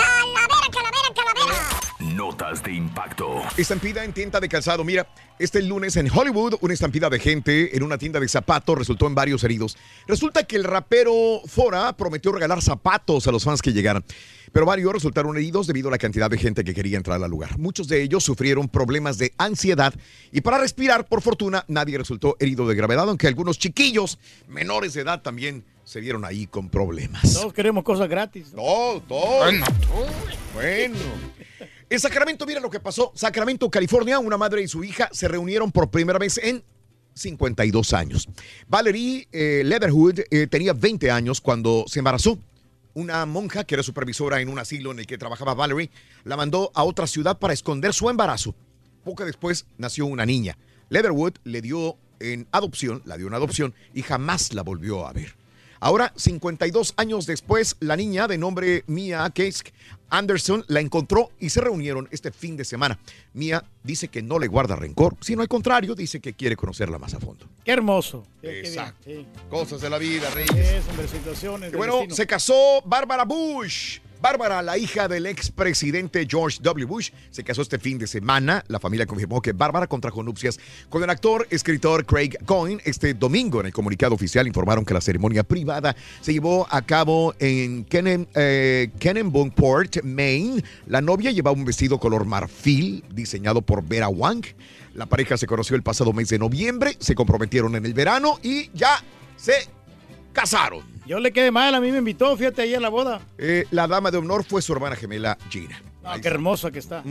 Notas de impacto. Estampida en tienda de calzado. Mira, este lunes en Hollywood, una estampida de gente en una tienda de zapatos resultó en varios heridos. Resulta que el rapero Fora prometió regalar zapatos a los fans que llegaran, pero varios resultaron heridos debido a la cantidad de gente que quería entrar al lugar. Muchos de ellos sufrieron problemas de ansiedad y para respirar, por fortuna, nadie resultó herido de gravedad, aunque algunos chiquillos menores de edad también se vieron ahí con problemas. Todos queremos cosas gratis. Todo, todo. Bueno. En Sacramento, mira lo que pasó. Sacramento, California, una madre y su hija se reunieron por primera vez en 52 años. Valerie eh, Leatherwood eh, tenía 20 años cuando se embarazó. Una monja que era supervisora en un asilo en el que trabajaba Valerie la mandó a otra ciudad para esconder su embarazo. Poco después nació una niña. Leatherwood le dio en adopción, la dio en adopción y jamás la volvió a ver. Ahora, 52 años después, la niña de nombre Mia Kesk Anderson la encontró y se reunieron este fin de semana. Mia dice que no le guarda rencor, sino al contrario, dice que quiere conocerla más a fondo. Qué hermoso. Qué- qué bien, Exacto. sí. Cosas de la vida, Reyes. Es, hombre, situaciones. Y bueno, destino. se casó Bárbara Bush. Bárbara, la hija del expresidente George W. Bush, se casó este fin de semana. La familia confirmó que Bárbara contrajo nupcias con el actor, escritor Craig Coyne. Este domingo, en el comunicado oficial, informaron que la ceremonia privada se llevó a cabo en Kennen, eh, Maine. La novia llevaba un vestido color marfil diseñado por Vera Wang. La pareja se conoció el pasado mes de noviembre, se comprometieron en el verano y ya se casaron. Yo le quedé mal, a mí me invitó, fíjate ahí a la boda. Eh, la dama de honor fue su hermana gemela Gina. Ah, qué hermosa que está.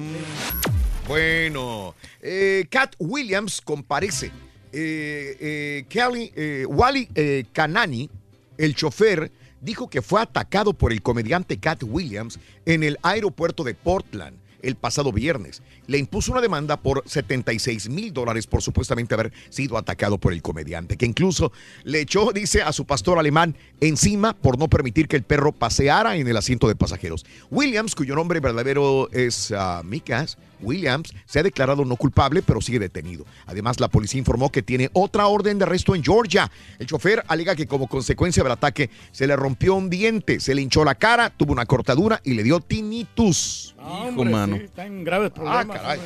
Bueno, eh, Cat Williams comparece. Eh, eh, Kelly, Wally Kanani, el chofer, dijo que fue atacado por el comediante Cat Williams en el aeropuerto de Portland el pasado viernes. Le impuso una demanda por 76 mil dólares por supuestamente haber sido atacado por el comediante, que incluso le echó, dice, a su pastor alemán encima por no permitir que el perro paseara en el asiento de pasajeros. Williams, cuyo nombre verdadero es ah, Mikas Williams, se ha declarado no culpable, pero sigue detenido. Además, la policía informó que tiene otra orden de arresto en Georgia. El chofer alega que como consecuencia del ataque se le rompió un diente, se le hinchó la cara, tuvo una cortadura y le dio tinnitus. Ah, hombre, sí, está en graves problemas. Ah, caray.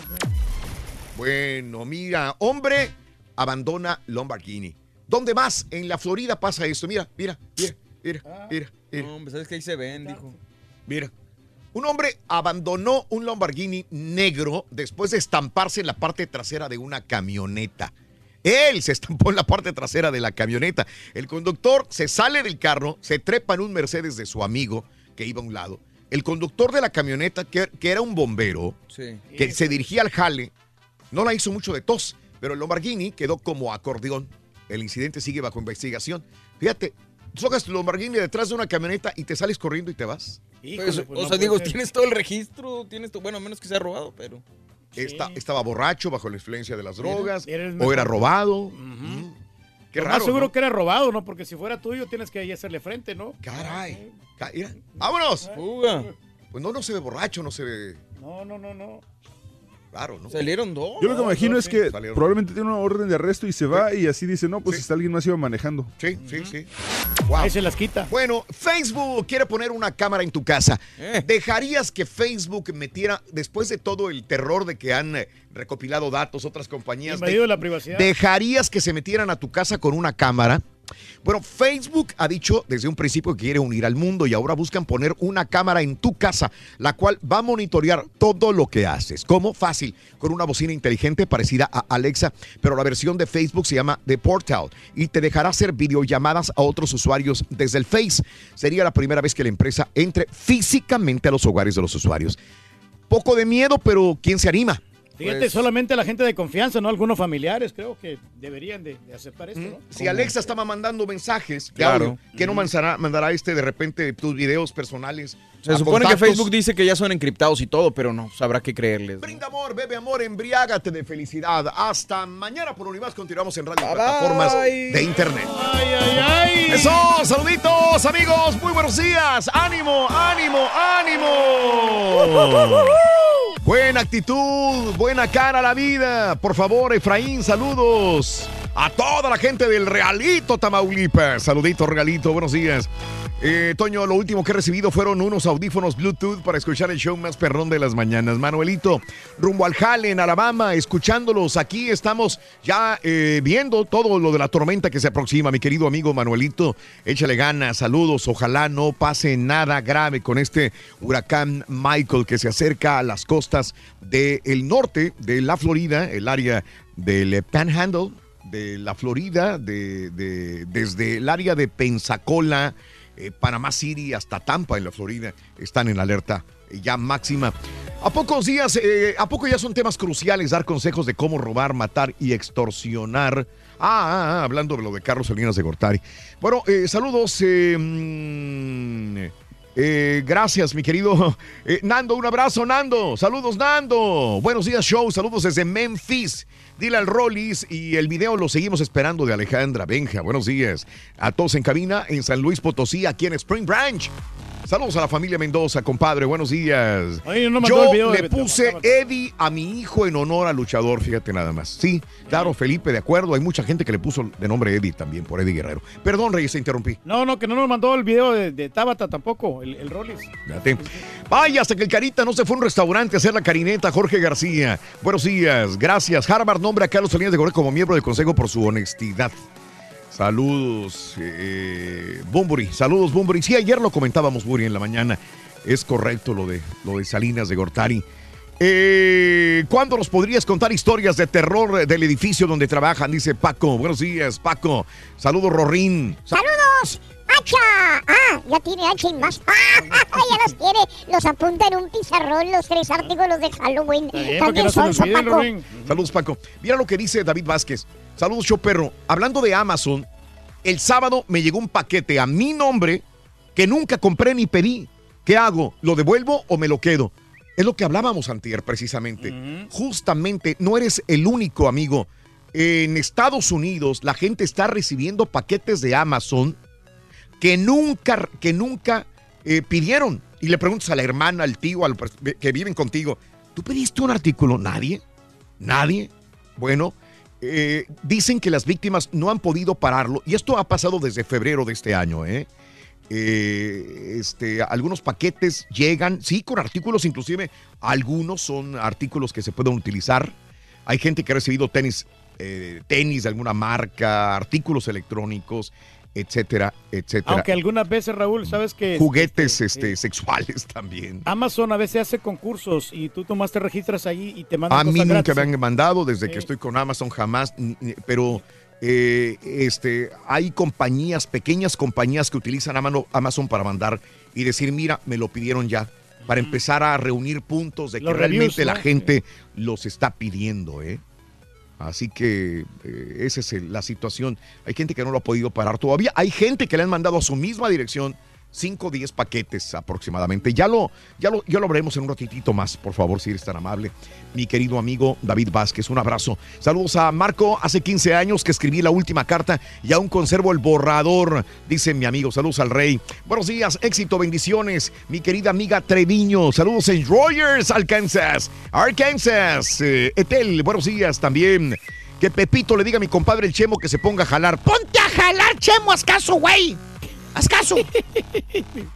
Bueno, mira, hombre abandona Lamborghini. ¿Dónde más? En la Florida pasa esto. Mira, mira, mira, mira, mira. mira. No, hombre, ¿sabes que ahí se ven? Dijo. Mira. Un hombre abandonó un Lamborghini negro después de estamparse en la parte trasera de una camioneta. Él se estampó en la parte trasera de la camioneta. El conductor se sale del carro, se trepa en un Mercedes de su amigo que iba a un lado. El conductor de la camioneta, que, que era un bombero, Sí. que se dirigía al jale, no la hizo mucho de tos, pero el Lamborghini quedó como acordeón. El incidente sigue bajo investigación. Fíjate, socas tu Lamborghini detrás de una camioneta y te sales corriendo y te vas. Pues, o sea, digo, tienes todo el registro, tienes todo, bueno, a menos que sea robado, pero. Esta- estaba borracho bajo la influencia de las drogas o era robado. Mm. Qué Lo raro, más seguro ¿no? que era robado, ¿no? Porque si fuera tuyo tienes que ahí hacerle frente, ¿no? Caray. Mira, ¡Vámonos! Pues no, no se ve borracho, no se ve No, no, no, no. raro, ¿no? Salieron dos. Yo lo que imagino es que Salieron. probablemente tiene una orden de arresto y se va y así dice, no, pues está alguien más iba manejando. Sí, sí, sí. Wow. Ahí se las quita. Bueno, Facebook quiere poner una cámara en tu casa. Eh. ¿Dejarías que Facebook metiera, después de todo el terror de que han eh, recopilado datos otras compañías, de- la privacidad. ¿dejarías que se metieran a tu casa con una cámara? Bueno, Facebook ha dicho desde un principio que quiere unir al mundo y ahora buscan poner una cámara en tu casa, la cual va a monitorear todo lo que haces. ¿Cómo? Fácil, con una bocina inteligente parecida a Alexa, pero la versión de Facebook se llama The Portal y te dejará hacer videollamadas a otros usuarios desde el Face. Sería la primera vez que la empresa entre físicamente a los hogares de los usuarios. Poco de miedo, pero ¿quién se anima? Fíjate, Pues- solamente la gente de confianza, ¿no? Algunos familiares creo que deberían de, de aceptar esto, ¿no? Si Alexa estaba mandando mensajes, Claro. audio, ¿qué no mandará, mandará este de repente tus videos personales? Se supone que? Facebook dice que ya son encriptados y todo, pero no, sabrá qué creerles. Brinda amor, bebe amor, embriágate de felicidad. Hasta mañana por Univás continuamos en radio plataformas de internet. ¡Ay, ay, ay! Eso, saluditos amigos, muy buenos días. Ánimo, ánimo, ánimo. Buena actitud, buena cara a la vida. Por favor, Efraín, saludos a toda la gente del Realito Tamaulipas. Saluditos, Realito, buenos días. Eh, Toño, lo último que he recibido fueron unos audífonos Bluetooth para escuchar el show más perrón de las mañanas. Manuelito, rumbo al Jale, en Alabama, escuchándolos. Aquí estamos ya eh, viendo todo lo de la tormenta que se aproxima. Mi querido amigo Manuelito, échale ganas, saludos. Ojalá no pase nada grave con este huracán Michael que se acerca a las costas del norte de la Florida, el área del Panhandle de la Florida, de, de- desde el área de Pensacola, eh, Panamá City hasta Tampa en la Florida, están en alerta ya máxima. A pocos días, eh, a poco ya son temas cruciales dar consejos de cómo robar, matar y extorsionar. Ah, ah, ah, hablando de lo de Carlos Salinas de Gortari. Bueno, eh, saludos. eh, mm, eh, gracias, mi querido eh, Nando. Un abrazo, Nando. Saludos, Nando. Buenos días, show. Saludos desde Memphis. Dile al Rollis y el video lo seguimos esperando de Alejandra Benja. Buenos días a todos en cabina en San Luis Potosí, aquí en Spring Branch. Saludos a la familia Mendoza, compadre. Buenos días. Oye, no Yo video de- le puse Eddie a mi hijo en honor al luchador, fíjate nada más. Sí, claro, Felipe, de acuerdo. Hay mucha gente que le puso de nombre Eddie también, por Eddie Guerrero. Perdón, Reyes, te interrumpí. No, no, que no nos mandó el video de, de Tabata tampoco, el, el Rollis. Fíjate. Vaya, hasta que el Carita no se fue a un restaurante a hacer la carineta, Jorge García. Buenos días, gracias. Harvard nombra a Carlos Salinas de Gortari como miembro del Consejo por su honestidad. Saludos, eh, Bumburi. Saludos, Bumburi. Sí, ayer lo comentábamos, Buri, en la mañana. Es correcto lo de, lo de Salinas de Gortari. Eh, ¿Cuándo nos podrías contar historias de terror del edificio donde trabajan? Dice Paco. Buenos días, Paco. Saludos, Rorín. ¡Saludos! ¡Hacha! Ah, ya tiene hacha y más. ¡Ah! Ya los tiene. Los apunta en un pizarrón los tres artículos de Halloween. También son Paco. Saludos, Paco. Mira lo que dice David Vázquez. Saludos, show perro. Hablando de Amazon, el sábado me llegó un paquete a mi nombre que nunca compré ni pedí. ¿Qué hago? ¿Lo devuelvo o me lo quedo? Es lo que hablábamos antier, precisamente. Justamente, no eres el único, amigo. En Estados Unidos, la gente está recibiendo paquetes de Amazon que nunca, que nunca eh, pidieron. Y le preguntas a la hermana, al tío, al que viven contigo, ¿tú pediste un artículo? ¿Nadie? ¿Nadie? Bueno, eh, dicen que las víctimas no han podido pararlo. Y esto ha pasado desde febrero de este año, ¿eh? Eh, este, algunos paquetes llegan, sí, con artículos, inclusive algunos son artículos que se pueden utilizar. Hay gente que ha recibido tenis, eh, tenis de alguna marca, artículos electrónicos, etcétera, etcétera. Aunque algunas veces, Raúl, sabes que Juguetes este, sexuales también. Amazon a veces hace concursos y tú nomás te registras ahí y te mandan A mí cosas nunca gratis. me han mandado desde que estoy con Amazon, jamás, pero eh, este, hay compañías, pequeñas compañías que utilizan Amazon para mandar y decir, mira, me lo pidieron ya, para empezar a reunir puntos de que Los realmente reviews, la gente los está pidiendo, ¿eh? Así que eh, esa es la situación. Hay gente que no lo ha podido parar todavía. Hay gente que le han mandado a su misma dirección 5 o 10 paquetes aproximadamente. Ya lo, ya, lo, ya lo veremos en un ratitito más, por favor, si eres tan amable. Mi querido amigo David Vázquez, un abrazo. Saludos a Marco, hace 15 años que escribí la última carta y aún conservo el borrador, dice mi amigo. Saludos al rey. Buenos días, éxito, bendiciones. Mi querida amiga Treviño, saludos en Rogers, Arkansas. Arkansas. Eh, Etel, buenos días también. Que Pepito le diga a mi compadre el Chemo que se ponga a jalar. Ponte a jalar, Chemo, haz caso, güey. Haz caso.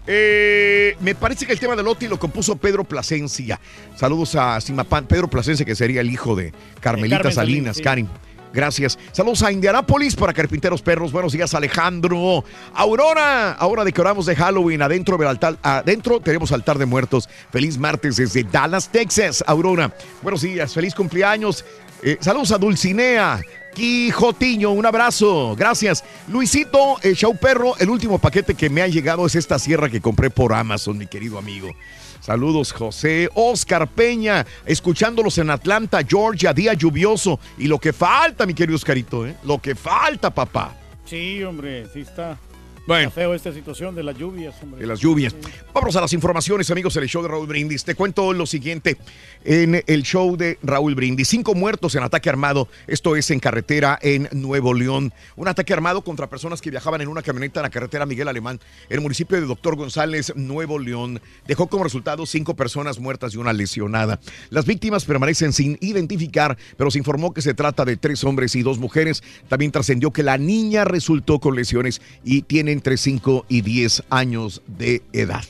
Eh, me parece que el tema de Loti lo compuso Pedro Plasencia. Saludos a Simapán, Pedro Plasencia, que sería el hijo de Carmelita Carmen Salinas, Salinas, sí. Karin. Gracias. Saludos a Indianápolis para Carpinteros Perros. Buenos días, Alejandro. Aurora, ahora de que oramos de Halloween, adentro del altar, adentro tenemos altar de muertos. Feliz martes desde Dallas, Texas. Aurora, buenos días, feliz cumpleaños. Eh, saludos a Dulcinea. Quijotiño, un abrazo, gracias. Luisito, el show perro, el último paquete que me ha llegado es esta sierra que compré por Amazon, mi querido amigo. Saludos, José. Oscar Peña, escuchándolos en Atlanta, Georgia, día lluvioso. Y lo que falta, mi querido Oscarito, ¿eh? Lo que falta, papá. Sí, hombre, sí está. Bueno. Está feo esta situación de las lluvias, hombre. de las lluvias. Vamos a las informaciones, amigos, en el show de Raúl Brindis. Te cuento lo siguiente. En el show de Raúl Brindis, cinco muertos en ataque armado. Esto es en carretera en Nuevo León. Un ataque armado contra personas que viajaban en una camioneta en la carretera Miguel Alemán, en el municipio de Doctor González, Nuevo León. Dejó como resultado cinco personas muertas y una lesionada. Las víctimas permanecen sin identificar, pero se informó que se trata de tres hombres y dos mujeres. También trascendió que la niña resultó con lesiones y tiene entre 5 y 10 años de edad.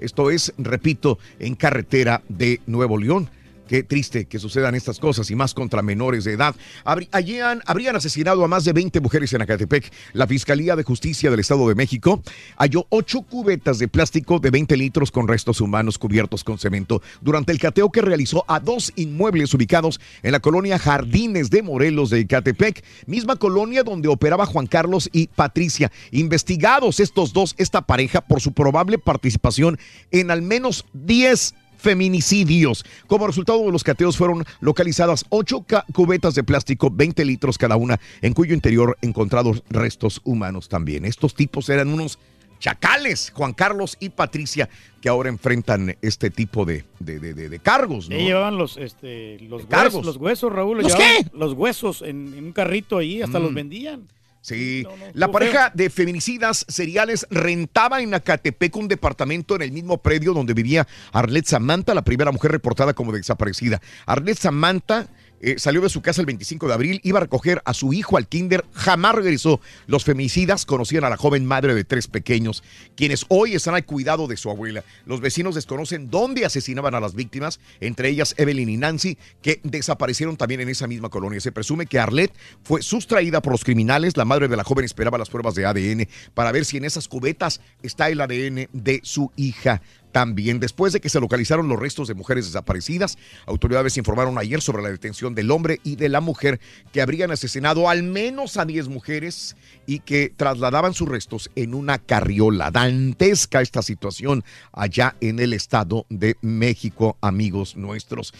Esto es, repito, en carretera de Nuevo León. Qué triste que sucedan estas cosas y más contra menores de edad. Habrí- Habrían, habrían asesinado a más de 20 mujeres en Acatepec. La Fiscalía de Justicia del Estado de México halló ocho cubetas de plástico de 20 litros con restos humanos cubiertos con cemento durante el cateo que realizó a dos inmuebles ubicados en la colonia Jardines de Morelos de Ecatepec, misma colonia donde operaba Juan Carlos y Patricia. Investigados estos dos, esta pareja, por su probable participación en al menos 10 feminicidios. Como resultado de los cateos fueron localizadas ocho cubetas de plástico, 20 litros cada una, en cuyo interior encontrados restos humanos también. Estos tipos eran unos chacales, Juan Carlos y Patricia, que ahora enfrentan este tipo de, de- de- de- cargos. ¿no? Llevaban los, este, los, cargos. huesos, los huesos, Raúl. ¿Los qué? Los huesos en, en un carrito ahí, hasta Mm. los vendían. Sí, la pareja de feminicidas seriales rentaba en Acatepec un departamento en el mismo predio donde vivía Arlet Samantha, la primera mujer reportada como desaparecida. Arlet Samantha eh, salió de su casa el 25 de abril, iba a recoger a su hijo al kinder, jamás regresó. Los feminicidas conocían a la joven madre de tres pequeños, quienes hoy están al cuidado de su abuela. Los vecinos desconocen dónde asesinaban a las víctimas, entre ellas Evelyn y Nancy, que desaparecieron también en esa misma colonia. Se presume que Arlet fue sustraída por los criminales. La madre de la joven esperaba las pruebas de ADN para ver si en esas cubetas está el ADN de su hija. También después de que se localizaron los restos de mujeres desaparecidas, autoridades informaron ayer sobre la detención del hombre y de la mujer que habrían asesinado al menos a 10 mujeres y que trasladaban sus restos en una carriola. Dantesca esta situación allá en el Estado de México, amigos nuestros.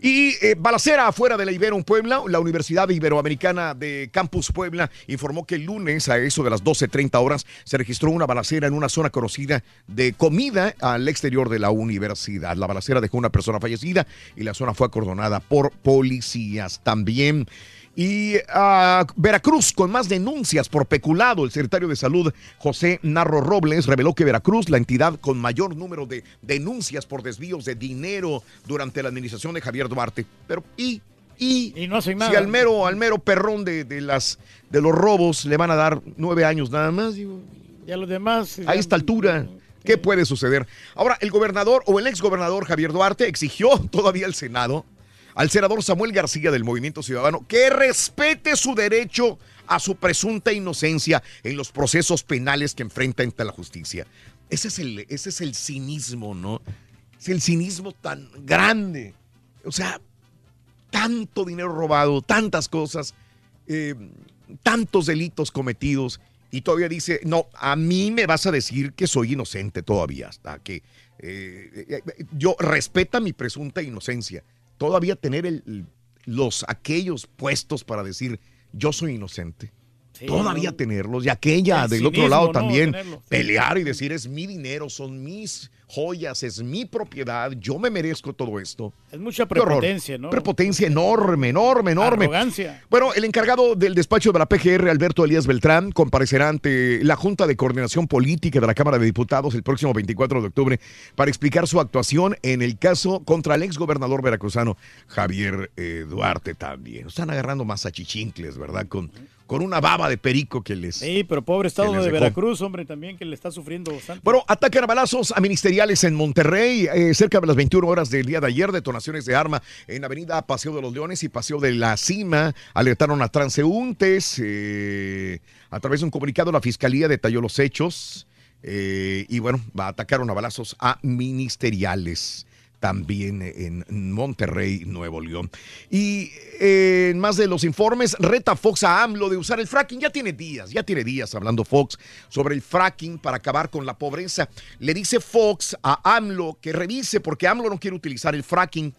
Y eh, balacera afuera de la Ibero en Puebla, la Universidad Iberoamericana de Campus Puebla informó que el lunes a eso de las 12.30 horas se registró una balacera en una zona conocida de comida al exterior de la universidad. La balacera dejó una persona fallecida y la zona fue acordonada por policías también. Y ah, Veracruz, con más denuncias por peculado, el secretario de Salud, José Narro Robles, reveló que Veracruz, la entidad con mayor número de denuncias por desvíos de dinero durante la administración de Javier Duarte. Pero, ¿y? Y, no hacen nada. si al mero, al mero perrón de, de las, de los robos le van a dar nueve años nada más, digo, Y a los demás. a esta altura, ¿qué puede suceder? Ahora, el gobernador o el exgobernador Javier Duarte exigió todavía al Senado al senador Samuel García del Movimiento Ciudadano que respete su derecho a su presunta inocencia en los procesos penales que enfrenta ante la justicia. Ese es el, ese es el cinismo, ¿no? Es el cinismo tan grande. O sea, tanto dinero robado, tantas cosas, eh, tantos delitos cometidos y todavía dice, no, a mí me vas a decir que soy inocente todavía, hasta que eh, eh, yo respeta mi presunta inocencia. Todavía tener el- los aquellos puestos para decir yo soy inocente. todavía tenerlos y aquella El del otro lado ¿no? también Tenerlo. pelear y decir es mi dinero, son mis joyas, es mi propiedad, yo me merezco todo esto. Es mucha prepotencia, ¿no? Prepotencia enorme, enorme, enorme. Arrogancia. Bueno, el encargado del despacho de la PGR, Alberto Elías Beltrán, comparecerá ante la Junta de Coordinación Política de la Cámara de Diputados el próximo 24 de octubre para explicar su actuación en el caso contra el exgobernador veracruzano Javier eh, Duarte también. Están agarrando más achichincles, ¿verdad? Con, con una baba de perico que les... Sí, pero pobre estado de. Veracruz, hombre, también que le está sufriendo bastante. Bueno, atacan a balazos a ministeriales en Monterrey, eh, cerca de las 21 horas del día de ayer, detonaciones de arma en Avenida Paseo de los Leones y Paseo de la Cima, alertaron a transeúntes, eh, a través de un comunicado la Fiscalía detalló los hechos eh, y bueno, atacaron a balazos a ministeriales también en Monterrey, Nuevo León. Y eh, en más de los informes, reta Fox a AMLO de usar el fracking. Ya tiene días, ya tiene días hablando Fox sobre el fracking para acabar con la pobreza. Le dice Fox a AMLO que revise porque AMLO no quiere utilizar el fracking.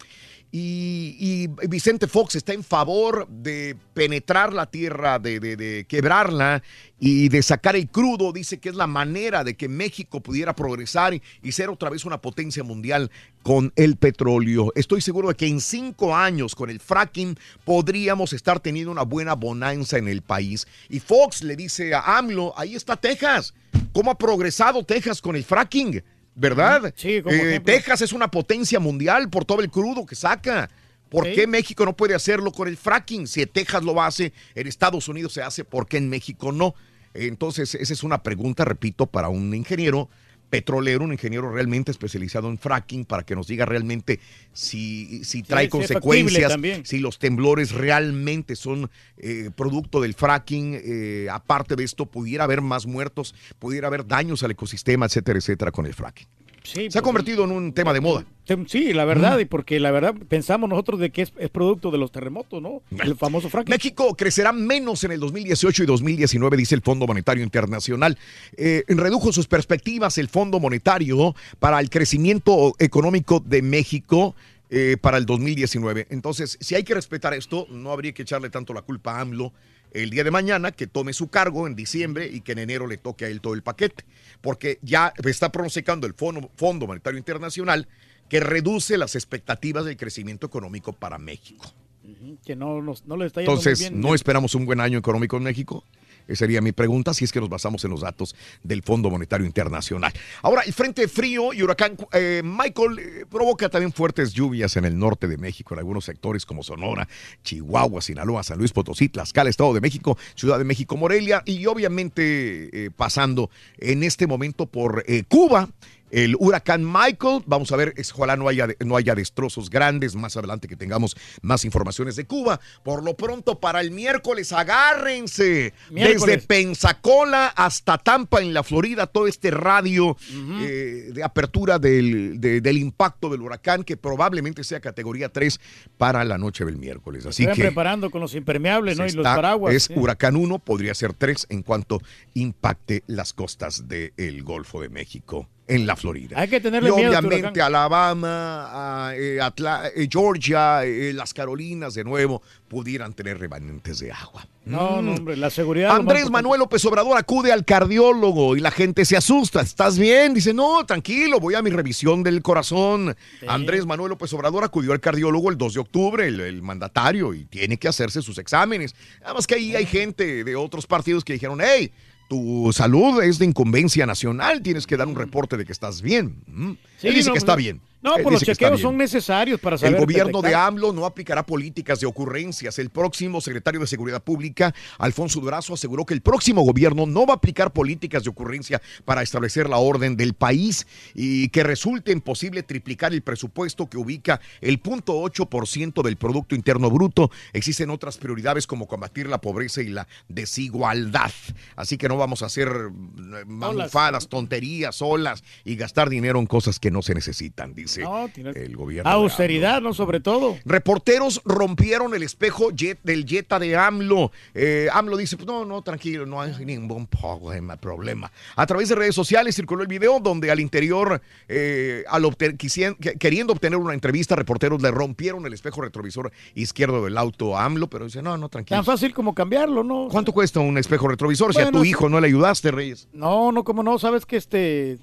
Y, Vicente Fox está en favor de penetrar la tierra, de, de- de quebrarla y de sacar el crudo. Dice que es la manera de que México pudiera progresar y, y ser otra vez una potencia mundial con el petróleo. Estoy seguro de que en cinco años con el fracking podríamos estar teniendo una buena bonanza en el país. Y Fox le dice a AMLO, ahí está Texas. ¿Cómo ha progresado Texas con el fracking? ¿Verdad? Sí, como Eh. Texas es una potencia mundial por todo el crudo que saca. ¿Por Sí. qué México no puede hacerlo con el fracking? Si Texas lo hace, en Estados Unidos se hace, ¿por qué en México no? Entonces, esa es una pregunta, repito, para un ingeniero petrolero, un ingeniero realmente especializado en fracking, para que nos diga realmente si, si trae sí, consecuencias, si los temblores realmente son eh, producto del fracking. eh, aparte de esto, pudiera haber más muertos, pudiera haber daños al ecosistema, etcétera, etcétera, con el fracking. Sí, Se ha convertido en un tema de moda. Sí, la verdad, y porque la verdad pensamos nosotros de que es, es producto de los terremotos, ¿no? El famoso fracking. México crecerá menos en el 2018 y 2019, dice el Fondo Monetario Internacional. Eh, redujo sus perspectivas el Fondo Monetario para el crecimiento económico de México. eh, para el 2019. Entonces, si hay que respetar esto, no habría que echarle tanto la culpa a AMLO el día de mañana, que tome su cargo en diciembre y que en enero le toque a él todo el paquete. Porque ya está pronosticando el Fondo, Fondo Monetario Internacional que reduce las expectativas del crecimiento económico para México. Que no, le está yendo muy Entonces, bien. ¿no esperamos un buen año económico en México? Esa sería mi pregunta, si es que nos basamos en los datos del Fondo Monetario Internacional. Ahora, el frente frío y huracán eh, Michael eh, provoca también fuertes lluvias en el norte de México, en algunos sectores como Sonora, Chihuahua, Sinaloa, San Luis Potosí, Tlaxcala, Estado de México, Ciudad de México, Morelia y obviamente eh, pasando en este momento por Cuba. El huracán Michael, vamos a ver, ojalá no haya, no haya destrozos grandes, más adelante que tengamos más informaciones de Cuba. Por lo pronto, para el miércoles, agárrense. Miércoles. Desde Pensacola hasta Tampa, en la Florida, todo este radio eh, de apertura del, de- del impacto del huracán, que probablemente sea categoría 3 para la noche del miércoles. Así Se van que preparando con los impermeables, ¿no? Y los paraguas. es sí. huracán 1, podría ser 3 en cuanto impacte las costas del Golfo de México. En la Florida. Hay que tenerle y miedo obviamente. Alabama, a, eh, eh, Georgia, eh, las Carolinas de nuevo pudieran tener remanentes de agua. No, no, Mm. hombre, la seguridad. Andrés. Manuel López Obrador acude al cardiólogo y la gente se asusta. ¿Estás bien? Dice, no, tranquilo, voy a mi revisión del corazón. Andrés Manuel López Obrador acudió al cardiólogo el 2 de octubre, el, el mandatario, y tiene que hacerse sus exámenes. Nada más que ahí hay gente de otros partidos que dijeron, hey, tu salud es de incumbencia nacional, tienes que dar un reporte de que estás bien. Mm. Sí, Él dice no, que está pues, bien. No, Él pues los chequeos son necesarios para saber. El gobierno de. AMLO no aplicará políticas de ocurrencias. El próximo secretario de Seguridad Pública, Alfonso Durazo, aseguró que el próximo gobierno no va a aplicar políticas de ocurrencia para establecer la orden del país y que resulte imposible triplicar el presupuesto que ubica el 0.8% del Producto Interno Bruto. Existen otras prioridades como combatir la pobreza y la desigualdad. Así que no vamos a hacer eh, mamufadas, tonterías, olas y gastar dinero en cosas que no se necesitan, dice. Dice No, tiene- el gobierno. Austeridad, ¿no? Sobre todo. Reporteros rompieron el espejo jet- del Jetta de AMLO. Eh, AMLO dice, pues no, no, tranquilo, no hay ningún problema. problema. A través de redes sociales circuló el video donde al interior, eh, al obte- quisien- que- queriendo obtener una entrevista, reporteros le rompieron el espejo retrovisor izquierdo del auto a AMLO, pero dice, no, no, tranquilo. Tan fácil como cambiarlo, ¿no? ¿Cuánto cuesta un espejo retrovisor si a tu hijo no le ayudaste, Reyes? No, no, como no, sabes que este.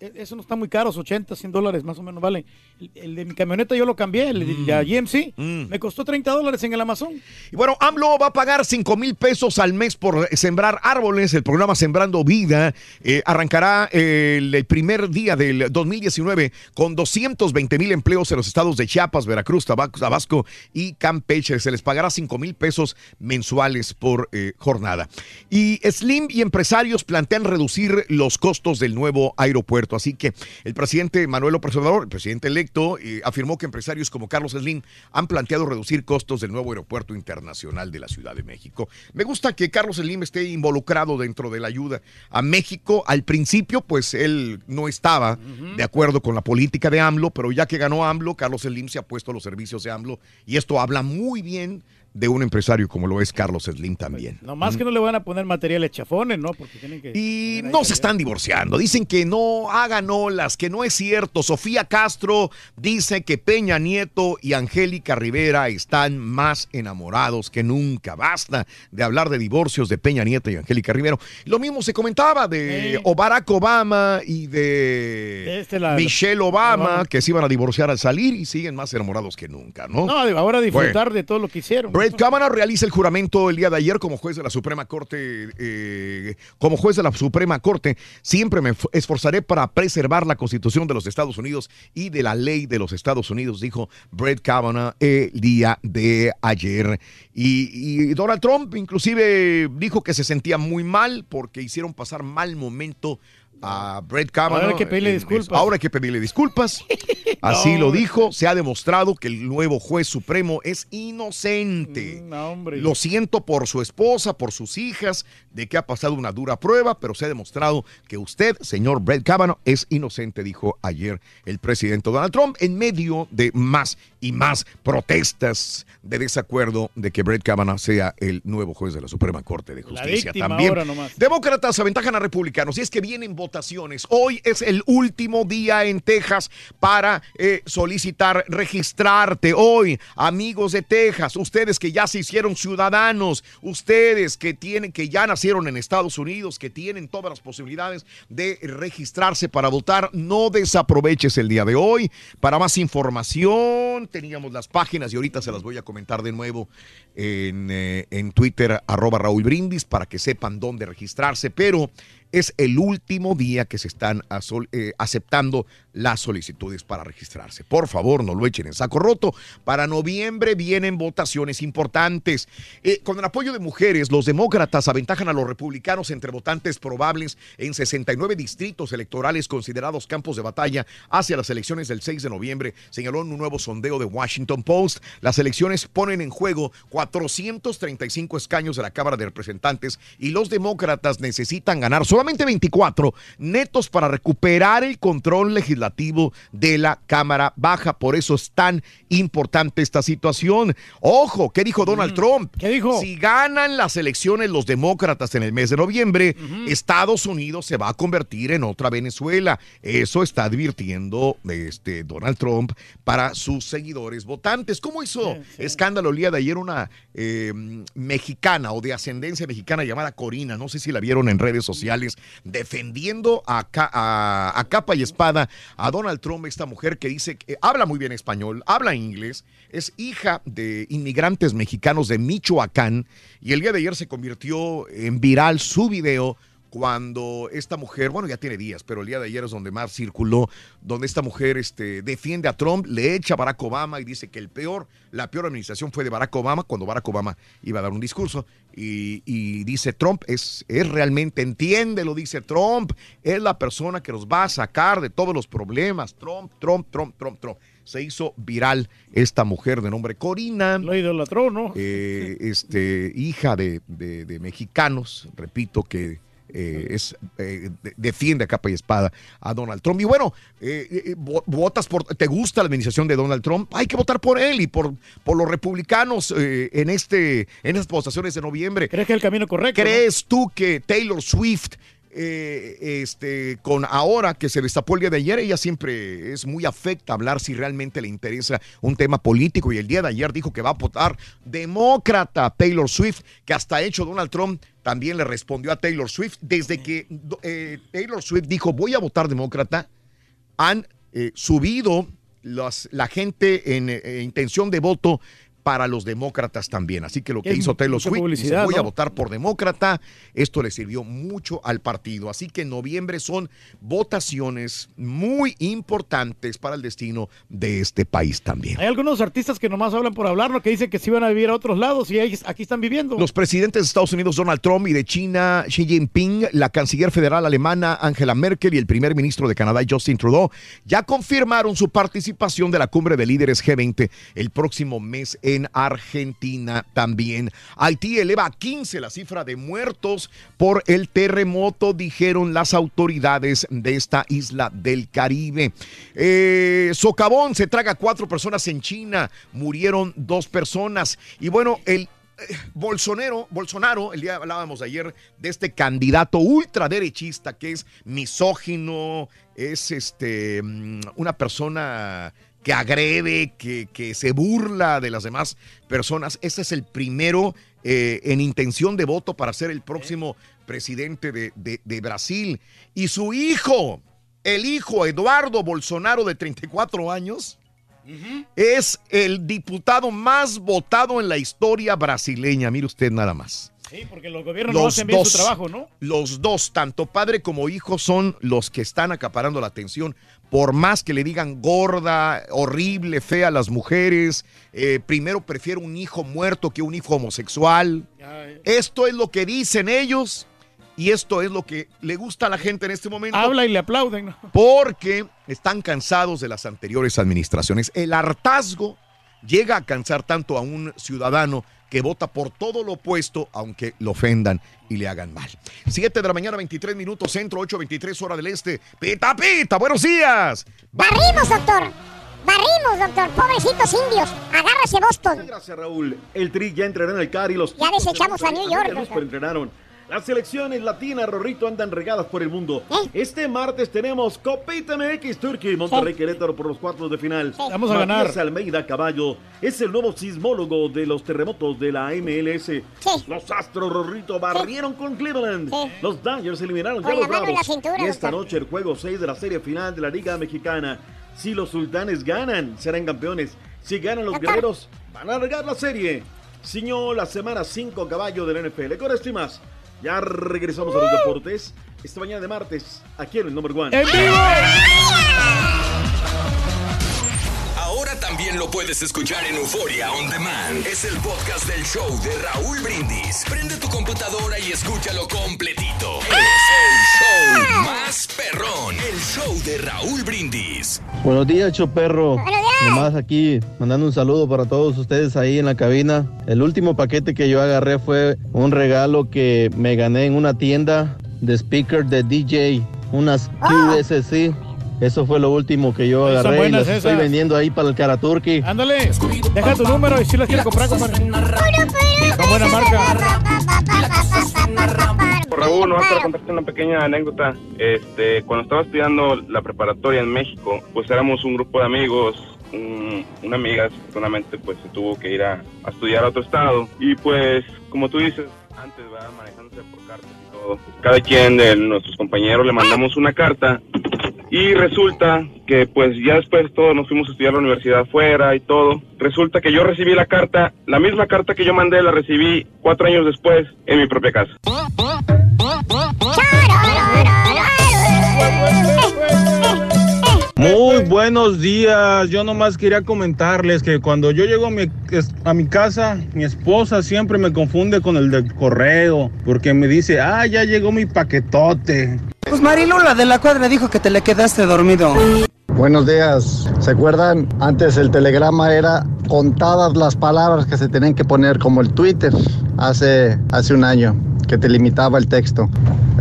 E- Eso no está muy caro, 80, 100 dólares más o menos vale. El, el de mi camioneta yo lo cambié, el de la GMC. Me costó 30 dólares en el Amazon. Y bueno, AMLO va a pagar 5 mil pesos al mes por sembrar árboles. El programa Sembrando Vida eh, arrancará el, el primer día del 2019 con 220 mil empleos en los estados de Chiapas, Veracruz, Tabasco y Campeche. Se les pagará 5 mil pesos mensuales por eh, jornada. Y Slim y empresarios plantean reducir los costos del nuevo aeropuerto. Así que el presidente Manuel López Obrador, el presidente electo, eh, afirmó que empresarios como Carlos Slim han planteado reducir costos del nuevo aeropuerto internacional de la Ciudad de México. Me gusta que Carlos Slim esté involucrado dentro de la ayuda a México. Al principio, pues él no estaba de acuerdo con la política de AMLO, pero ya que ganó AMLO, Carlos Slim se ha puesto a los servicios de AMLO y esto habla muy bien de un empresario como lo es Carlos Slim también. Nomás que no le van a poner materiales chafones, ¿no? Porque tienen que. Y no se están divorciando. Dicen que no hagan olas, que no es cierto. Sofía Castro dice que Peña Nieto y Angélica Rivera están más enamorados que nunca. Basta de hablar de divorcios de Peña Nieto y Angélica Rivera. Lo mismo se comentaba de o Barack Obama y de Este, la- Michelle Obama, Obama. que se iban a divorciar al salir y siguen más enamorados que nunca, ¿no? No, ahora disfrutar Bueno. de todo lo que hicieron. Brett Kavanaugh realiza el juramento el día de ayer como juez de la Suprema Corte. eh, como juez de la Suprema Corte, siempre me esforzaré para preservar la Constitución de los Estados Unidos y de la ley de los Estados Unidos, dijo Brett Kavanaugh el día de ayer. Y Donald Trump inclusive dijo que se sentía muy mal porque hicieron pasar mal momento a Brett Kavanaugh. Ahora hay que pedirle disculpas. Ahora hay que pedirle disculpas. Así No, lo dijo. Se ha demostrado que el nuevo juez supremo es inocente. Lo siento por su esposa, por sus hijas, de que ha pasado una dura prueba, pero se ha demostrado que usted, señor Brett Kavanaugh, es inocente, dijo ayer el presidente Donald Trump, en medio de más y más protestas de desacuerdo de que Brett Kavanaugh sea el nuevo juez de la Suprema Corte de Justicia. También. Demócratas aventajan a republicanos y es que vienen votaciones. Hoy es el último día en Texas para eh, solicitar registrarte. Hoy, amigos de Texas, ustedes que ya se hicieron ciudadanos, ustedes que tienen, que ya nacieron en Estados Unidos, que tienen todas las posibilidades de registrarse para votar, no desaproveches el día de hoy. Para más información, teníamos las páginas y ahorita se las voy a comentar de nuevo en, eh, en Twitter, arroba Raúl Brindis, para que sepan dónde registrarse, pero es el último día que se están eh, aceptando las solicitudes para registrarse. Por favor, no lo echen en saco roto. Para noviembre vienen votaciones importantes. Eh, con el apoyo de mujeres, los demócratas aventajan a los republicanos entre votantes probables en 69 distritos electorales considerados campos de batalla hacia las elecciones del 6 de noviembre, señaló en un nuevo sondeo de Washington Post. Las elecciones ponen en juego 435 escaños de la Cámara de Representantes y los demócratas necesitan ganar solamente 24 netos para recuperar el control legislativo de la Cámara Baja. Por eso es tan importante esta situación. Ojo, ¿qué dijo Donald Trump? ¿Qué dijo? Si ganan las elecciones los demócratas en el mes de noviembre, Estados Unidos se va a convertir en otra Venezuela. Eso está advirtiendo este, Donald Trump para sus seguidores votantes. ¿Cómo hizo escándalo el día de ayer una eh, mexicana o de ascendencia mexicana llamada Corina? No sé si la vieron en redes sociales, defendiendo a, ca- a- a capa y espada a Donald Trump, esta mujer que dice que habla muy bien español, habla inglés, es hija de inmigrantes mexicanos de Michoacán y el día de ayer se convirtió en viral su video cuando esta mujer, bueno, ya tiene días, pero el día de ayer es donde más circuló, donde esta mujer este, defiende a Trump, le echa a Barack Obama y dice que el peor, la peor administración fue de Barack Obama cuando Barack Obama iba a dar un discurso y, y dice Trump es, es realmente, entiéndelo, dice Trump, es la persona que nos va a sacar de todos los problemas, Trump, Trump, Trump, Trump, Trump. Se hizo viral esta mujer de nombre Corina. Lo idolatró, ¿no? Eh, este, hija de, de- de mexicanos, repito que eh, es, eh, de- defiende a capa y espada a Donald Trump. Y bueno, eh, vo- votas por, ¿te gusta la administración de Donald Trump? Hay que votar por él y por, por los republicanos en, este, en estas votaciones de noviembre. ¿Crees que es el camino correcto? ¿Crees tú que Taylor Swift, eh, este, con ahora que se destapó el día de ayer, ella siempre es muy afecta a hablar si realmente le interesa un tema político y el día de ayer dijo que va a votar demócrata Taylor Swift, que hasta hecho Donald Trump también le respondió a Taylor Swift desde que eh, Taylor Swift dijo voy a votar demócrata, han eh, subido las- la gente en eh, intención de voto para los demócratas también. Así que lo que hizo Taylor Swift, dice, voy a votar por demócrata, esto le sirvió mucho al partido. Así que en noviembre son votaciones muy importantes para el destino de este país también. Hay algunos artistas que nomás hablan por hablar, lo que dicen que se iban a vivir a otros lados y aquí están viviendo. Los presidentes de Estados Unidos, Donald Trump, y de China, Xi Jinping, la canciller federal alemana, Angela Merkel, y el primer ministro de Canadá, Justin Trudeau, ya confirmaron su participación de la cumbre de líderes G20 el próximo mes en Argentina también. Haití eleva a 15 la cifra de muertos por el terremoto, dijeron las autoridades de esta isla del Caribe. Eh, socavón se traga cuatro personas en China, murieron dos personas. Y bueno, el eh, Bolsonaro, Bolsonaro, el día hablábamos ayer de este candidato ultraderechista que es misógino, es este mm, una persona que agrede, que, que se burla de las demás personas. Este es el primero eh, en intención de voto para ser el próximo presidente de, de- de Brasil. Y su hijo, el hijo Eduardo Bolsonaro de 34 años, es el diputado más votado en la historia brasileña. Mire usted nada más. Sí, porque los gobiernos no hacen bien su trabajo, ¿no? Los dos, tanto padre como hijo, son los que están acaparando la atención. Por más que le digan gorda, horrible, fea a las mujeres, eh, primero prefiero un hijo muerto que un hijo homosexual. Esto es lo que dicen ellos y esto es lo que le gusta a la gente en este momento. Habla y le aplauden. ¿no? Porque están cansados de las anteriores administraciones. El hartazgo llega a cansar tanto a un ciudadano que vota por todo lo opuesto, aunque lo ofendan y le hagan mal. 7 de la mañana, 23 minutos, centro, 8.23 hora del este. Pita, pita, buenos días. Barrimos, doctor. Barrimos, doctor. Pobrecitos indios. Agárrese Boston. Gracias, Raúl. El Tri ya entrenó en el CAR y los... Ya desechamos a New York, doctor. entrenaron. Las selecciones latinas, Rorrito, andan regadas por el mundo. ¿Eh? Este martes tenemos Copita MX Turkey, Monterrey Querétaro por los cuartos de final. Vamos a ganar. Matías Almeida Caballo es el nuevo sismólogo de los terremotos de la MLS. Los Astros, Rorrito, barrieron con Cleveland. Los Dodgers eliminaron Con ya la los mano en la Bravos. cintura, y esta noche el juego 6 de la serie final de la Liga Mexicana. Si los sultanes ganan, serán campeones. Si ganan los guerreros, van a largar la serie. Ciñó la semana 5 caballo del NFL. Con esto y más, ya regresamos a los deportes. Esta mañana de martes, aquí en el Number One. ¡En vivo! Ahora también lo puedes escuchar en Euforia On Demand. Es el podcast del show de Raúl Brindis. Prende tu computadora y escúchalo completito. Es el show más perrón. El show de Raúl Brindis. Buenos días, Choperro. Nomás aquí mandando un saludo para todos ustedes ahí en la cabina. El último paquete que yo agarré fue un regalo que me gané en una tienda de speaker de DJ, unas QSC. Eso fue lo último que yo agarré y las estoy vendiendo ahí para el Karaturki. Ándale, deja tu número y si las quieres comprar, compadre. Con buena marca. Raúl, nomás para contarte una pequeña anécdota. Este, cuando estaba estudiando la preparatoria en México, pues éramos un grupo de amigos. un- una amiga, desafortunadamente, pues se tuvo que ir a, a estudiar a otro estado. Y pues, como tú dices, antes, ¿verdad? Manejándose por cartas y todo. Cada quien de nuestros compañeros le mandamos una carta. Y resulta que, pues, ya después todos nos fuimos a estudiar a la universidad afuera y todo. Resulta que yo recibí la carta, la misma carta que yo mandé, la recibí cuatro años después en mi propia casa. Muy buenos días. Yo nomás quería comentarles que cuando yo llego a mi, a mi casa, mi esposa siempre me confunde con el del correo, porque me dice, ah, ya llegó mi paquetote. Pues Marilu, la de la cuadra, dijo que te le quedaste dormido. Buenos días. ¿Se acuerdan? Antes el telegrama era contadas las palabras que se tenían que poner, como el Twitter hace, hace un año, que te limitaba el texto.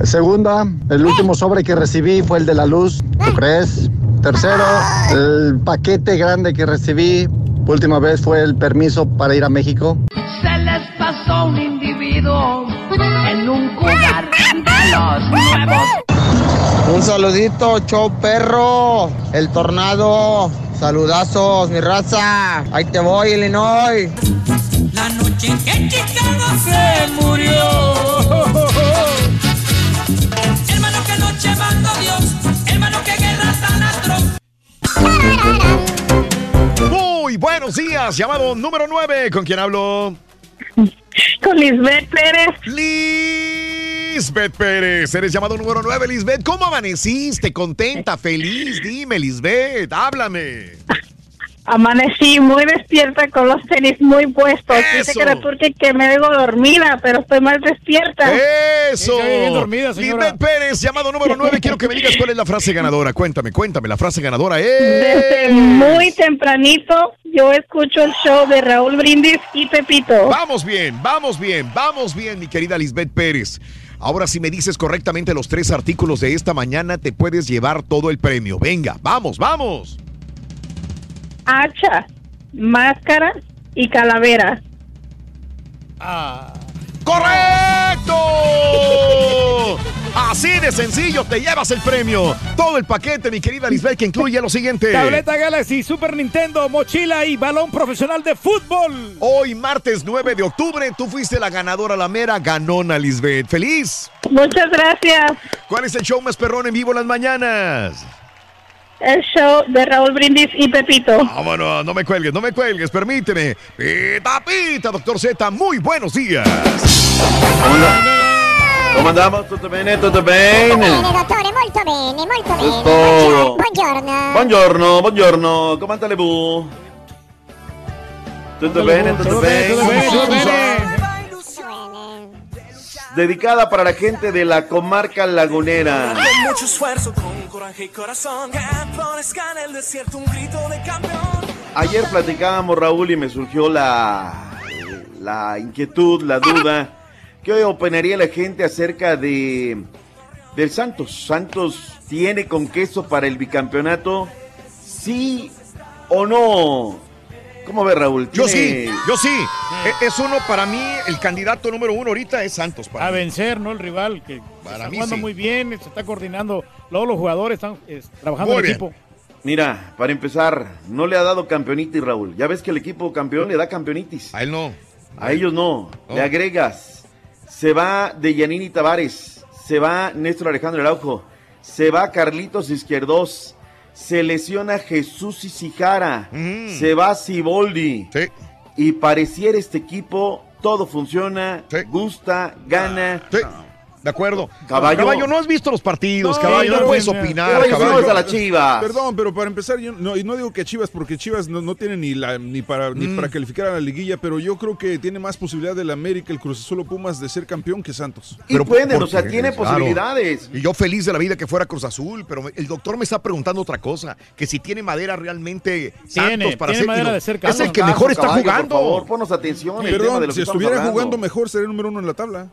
Segunda, el último sobre que recibí fue el de la luz. ¿Tú crees? Tercero, el paquete grande que recibí última vez fue el permiso para ir a México. Se les pasó un individuo en un lugar de los nuevos. Un saludito, show perro, el tornado. Saludazos, mi raza. Ahí te voy, Illinois. La noche en que Chicago se murió. Muy buenos días, llamado número 9. ¿Con quién hablo? Con Lisbeth Pérez. Lisbeth Pérez, eres llamado número 9, Lisbeth. ¿Cómo amaneciste? ¿Contenta? ¿Feliz? Dime, Lisbeth, háblame. Amanecí muy despierta con los tenis muy puestos. Dice Eso. que era porque que me digo dormida, pero estoy más despierta. Eso. Lisbeth Pérez, llamado número 9. Quiero que me digas cuál es la frase ganadora. Cuéntame, cuéntame. La frase ganadora Desde es. muy tempranito yo escucho el show de Raúl Brindis y Pepito. Vamos bien, vamos bien, vamos bien, mi querida Lisbeth Pérez. Ahora, si me dices correctamente los tres artículos de esta mañana, te puedes llevar todo el premio. Venga, vamos, vamos. Hacha, máscara y calavera. ¡Correcto! Así de sencillo te llevas el premio. Todo el paquete, mi querida Lisbeth, que incluye lo siguiente. Tableta Galaxy, Super Nintendo, mochila y balón profesional de fútbol. Hoy, martes 9 de octubre, tú fuiste la ganadora, la mera ganona, Lisbeth. ¡Feliz! Muchas gracias. ¿Cuál es el show más perrón en vivo en las mañanas? El show de Raúl Brindis y Pepito. Vámonos, no me cuelgues, no me cuelgues, permíteme. Pita, pita, doctor Z, muy buenos días. ¿Cómo andamos? ¿Tutto bene? ¿Tutto bene? Bene, dottore, molto bene, molto bene. Tutto. Buongiorno. Buongiorno, buongiorno. ¿Cómo anda Lebu? ¿Tutto bene? ¿Tutto bene? Dedicada para la gente de la comarca lagunera. Con mucho esfuerzo, con coraje y corazón, que florezca en el desierto un grito de campeón. Ayer platicábamos, Raúl, y me surgió la, la inquietud, la duda. ¿Qué opinaría la gente acerca de del Santos? ¿Santos tiene con queso para el bicampeonato? ¿Sí o no? ¿Cómo ve, Raúl? Yo sí, ¿Tiene- yo sí. E- Es uno para mí, el candidato número uno ahorita es Santos. Para A mí. vencer, ¿no? El rival que Para está mí jugando sí. muy bien, se está coordinando. Luego los jugadores están trabajando Muy en bien. equipo. Mira, para empezar, no le ha dado campeonitis, Raúl. Ya ves que el equipo campeón le da campeonitis. A él no. A ellos no. No. Le agregas. Se va de Yanini Tavares. Se va Néstor Alejandro Araujo. Se va Carlitos Izquierdos. Se lesiona Jesús Isijara. Se va Siboldi. Y pareciera este equipo, todo funciona, gusta, gana. De acuerdo. Caballo. no has visto los partidos, No, caballo, no puedes opinar, Caballo, caballo. a las Chivas. Perdón, pero para empezar, yo no, y no digo que Chivas, porque Chivas no, no tiene ni la ni para ni Mm. para calificar a la liguilla, pero yo creo que tiene más posibilidad del América, el Cruz Azul o Pumas de ser campeón que Santos. Pero pueden, ¿por o sea, qué? tiene Claro. posibilidades. Y yo feliz de la vida que fuera Cruz Azul, pero el doctor me está preguntando otra cosa, que si tiene madera realmente Santos para tiene ser, madera digo, de ser es el que mejor está Caballo, jugando. Por favor, ponos atención. al tema de Perdón, si estuviera hablando. jugando mejor sería el número uno en la tabla.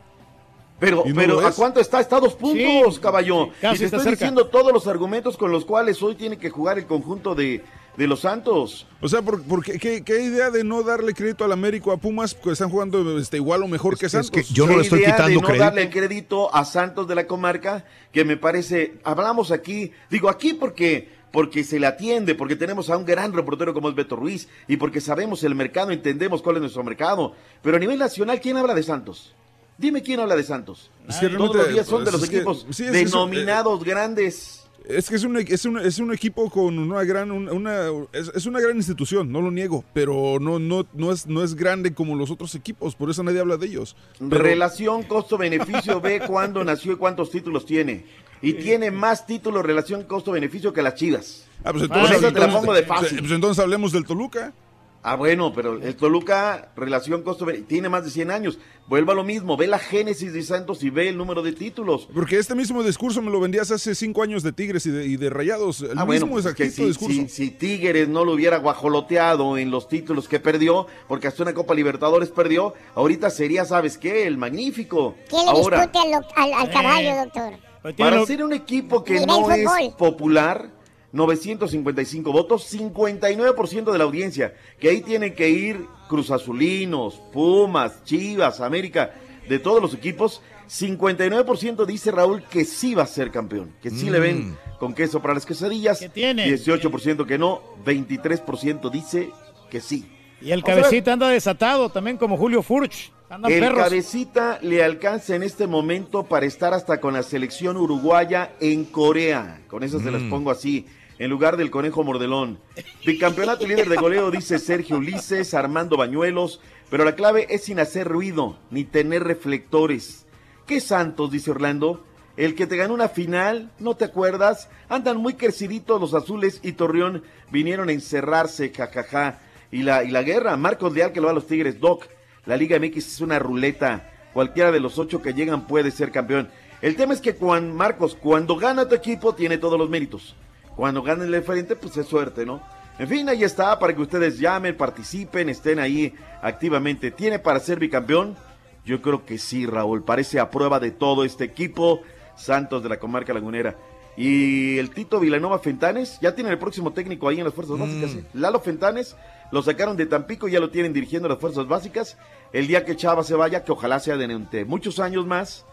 Pero, no pero ¿a cuánto está? Está a dos puntos, Sí, caballo. y te estoy cerca. diciendo todos los argumentos con los cuales hoy tiene que jugar el conjunto de, de los Santos. O sea, por, porque, ¿qué, qué idea de no darle crédito al América o a Pumas que están jugando este, igual o mejor que Santos? ¿Qué idea de no darle crédito a Santos de la comarca, que me parece, hablamos aquí, digo aquí porque porque se le atiende, porque tenemos a un gran reportero como es Beto Ruiz y porque sabemos el mercado, entendemos cuál es nuestro mercado. Pero a nivel nacional, ¿quién habla de Santos? Dime quién habla de Santos. Es que Todos los días son de pues, los es que- equipos sí, es que eso, denominados grandes. Es que es un, es un, es un equipo con una gran, una, una- es, es una gran institución, no lo niego, pero no, no, no, es, no es grande como los otros equipos, por eso nadie habla de ellos. Pero- Relación costo-beneficio, ve cuándo nació y cuántos títulos tiene. Y tiene más títulos relación costo-beneficio que las chivas. Ah, pues Por entonces, eso te la entonces- pongo de fácil. pues entonces hablemos del Toluca. Ah, bueno, pero el Toluca, relación costo tiene más de 100 años. Vuelva a lo mismo, ve la génesis de Santos y ve el número de títulos. Porque este mismo discurso me lo vendías hace cinco años de Tigres y de, y de Rayados. El Ah, bueno, mismo pues es que exactito si, discurso. si- si Tigres no lo hubiera guajoloteado en los títulos que perdió, porque hasta una Copa Libertadores perdió, ahorita sería, ¿sabes qué? El magnífico. ¿Quién le Ahora, discute al, al- al caballo, doctor? para ser un equipo que no es popular, 955 votos, 59% de la audiencia, que ahí tienen que ir Cruz Azulinos, Pumas, Chivas, América, de todos los equipos, 59% dice Raúl que sí va a ser campeón, que sí le ven con queso para las quesadillas, tiene? 18% que no, 23% dice que sí. Y el Vamos cabecita anda desatado también como Julio Furch. Andan El perros. cabecita le alcanza en este momento para estar hasta con la selección uruguaya en Corea. Con eso se las Mm. pongo así. En lugar del conejo mordelón. Bicampeonato líder de goleo, dice Sergio Ulises, Armando Bañuelos. Pero la clave es sin hacer ruido, ni tener reflectores. ¿Qué Santos? Dice Orlando. El que te ganó una final, ¿no te acuerdas? Andan muy creciditos los azules y Torreón vinieron a encerrarse, jajaja. Y la, y la guerra, Marcos Leal que lo va a los Tigres, Doc. La Liga MX es una ruleta. Cualquiera de los ocho que llegan puede ser campeón. El tema es que cuando, Marcos, cuando gana tu equipo, tiene todos los méritos. Cuando gana el diferente, pues es suerte, ¿no? En fin, ahí está, para que ustedes llamen, participen, estén ahí activamente. ¿Tiene para ser bicampeón? Yo creo que sí, Raúl. Parece a prueba de todo este equipo. Santos de la comarca lagunera. Y el Tito Vilanova Fentanes, ya tienen el próximo técnico ahí en las fuerzas básicas. ¿eh? Lalo Fentanes, lo sacaron de Tampico y ya lo tienen dirigiendo las fuerzas básicas. El día que Chava se vaya, que ojalá sea de muchos años más,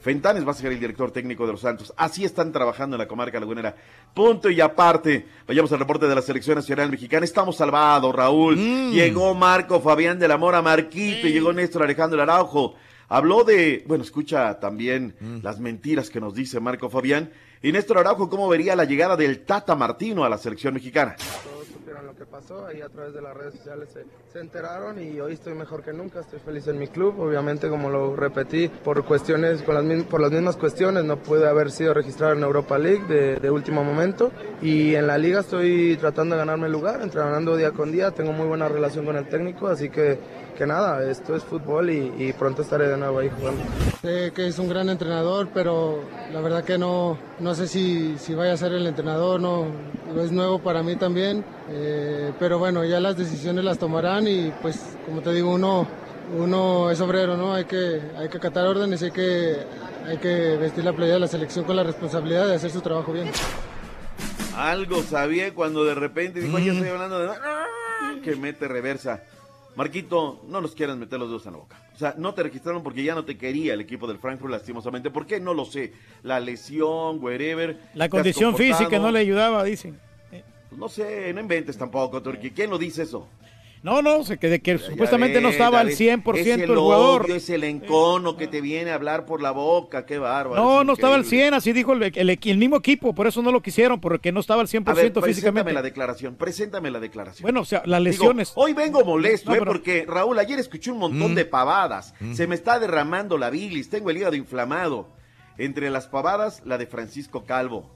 Fentanes va a ser el director técnico de los Santos. Así están trabajando en la comarca lagunera. Punto y aparte. Vayamos al reporte de la selección nacional mexicana. Estamos salvados, Raúl. Llegó Marco Fabián de la Mora Marquito llegó Néstor Alejandro Araujo. Habló de, bueno, escucha también las mentiras que nos dice Marco Fabián. Y Néstor Araujo, ¿cómo vería la llegada del Tata Martino a la selección mexicana? Supieron lo que pasó, ahí a través de las redes sociales se, se enteraron y hoy estoy mejor que nunca, estoy feliz en mi club, obviamente como lo repetí, por cuestiones, con las, por las mismas cuestiones no pude haber sido registrado en Europa League de, de último momento y en la liga estoy tratando de ganarme el lugar, entrenando día con día, tengo muy buena relación con el técnico, así que, que nada, esto es fútbol y, y pronto estaré de nuevo ahí jugando. Sé que es un gran entrenador, pero la verdad que no, no sé si, si vaya a ser el entrenador, no, es nuevo para mí también, eh, pero bueno, ya las decisiones las tomarán y pues como te digo, uno, uno es obrero, ¿no? Hay que, hay que acatar órdenes, hay que, hay que vestir la playa de la selección con la responsabilidad de hacer su trabajo bien. Algo sabía cuando de repente dijo, ya estoy hablando de... Que mete reversa. Marquito, no nos quieras meter los dedos en la boca. O sea, no te registraron porque ya no te quería el equipo del Frankfurt lastimosamente. ¿Por qué? No lo sé. La lesión, wherever. La condición física no le ayudaba, dicen. Pues no sé, no inventes tampoco, Turki. ¿Quién lo dice eso? No, no, se que, que supuestamente no estaba al ves. 100% es el el jugador. odio, es el encono que te viene a hablar por la boca. Qué bárbaro. No, no estaba al increíble. 100, así dijo el, el- el mismo equipo, por eso no lo quisieron, porque no estaba al 100% A ver, preséntame físicamente. la declaración, preséntame la declaración. Bueno, o sea, las Digo, lesiones. hoy vengo molesto, No, ¿eh? pero- porque Raúl, ayer escuché un montón de pavadas. Se me está derramando la bilis, tengo el hígado inflamado. Entre las pavadas, la de Francisco Calvo.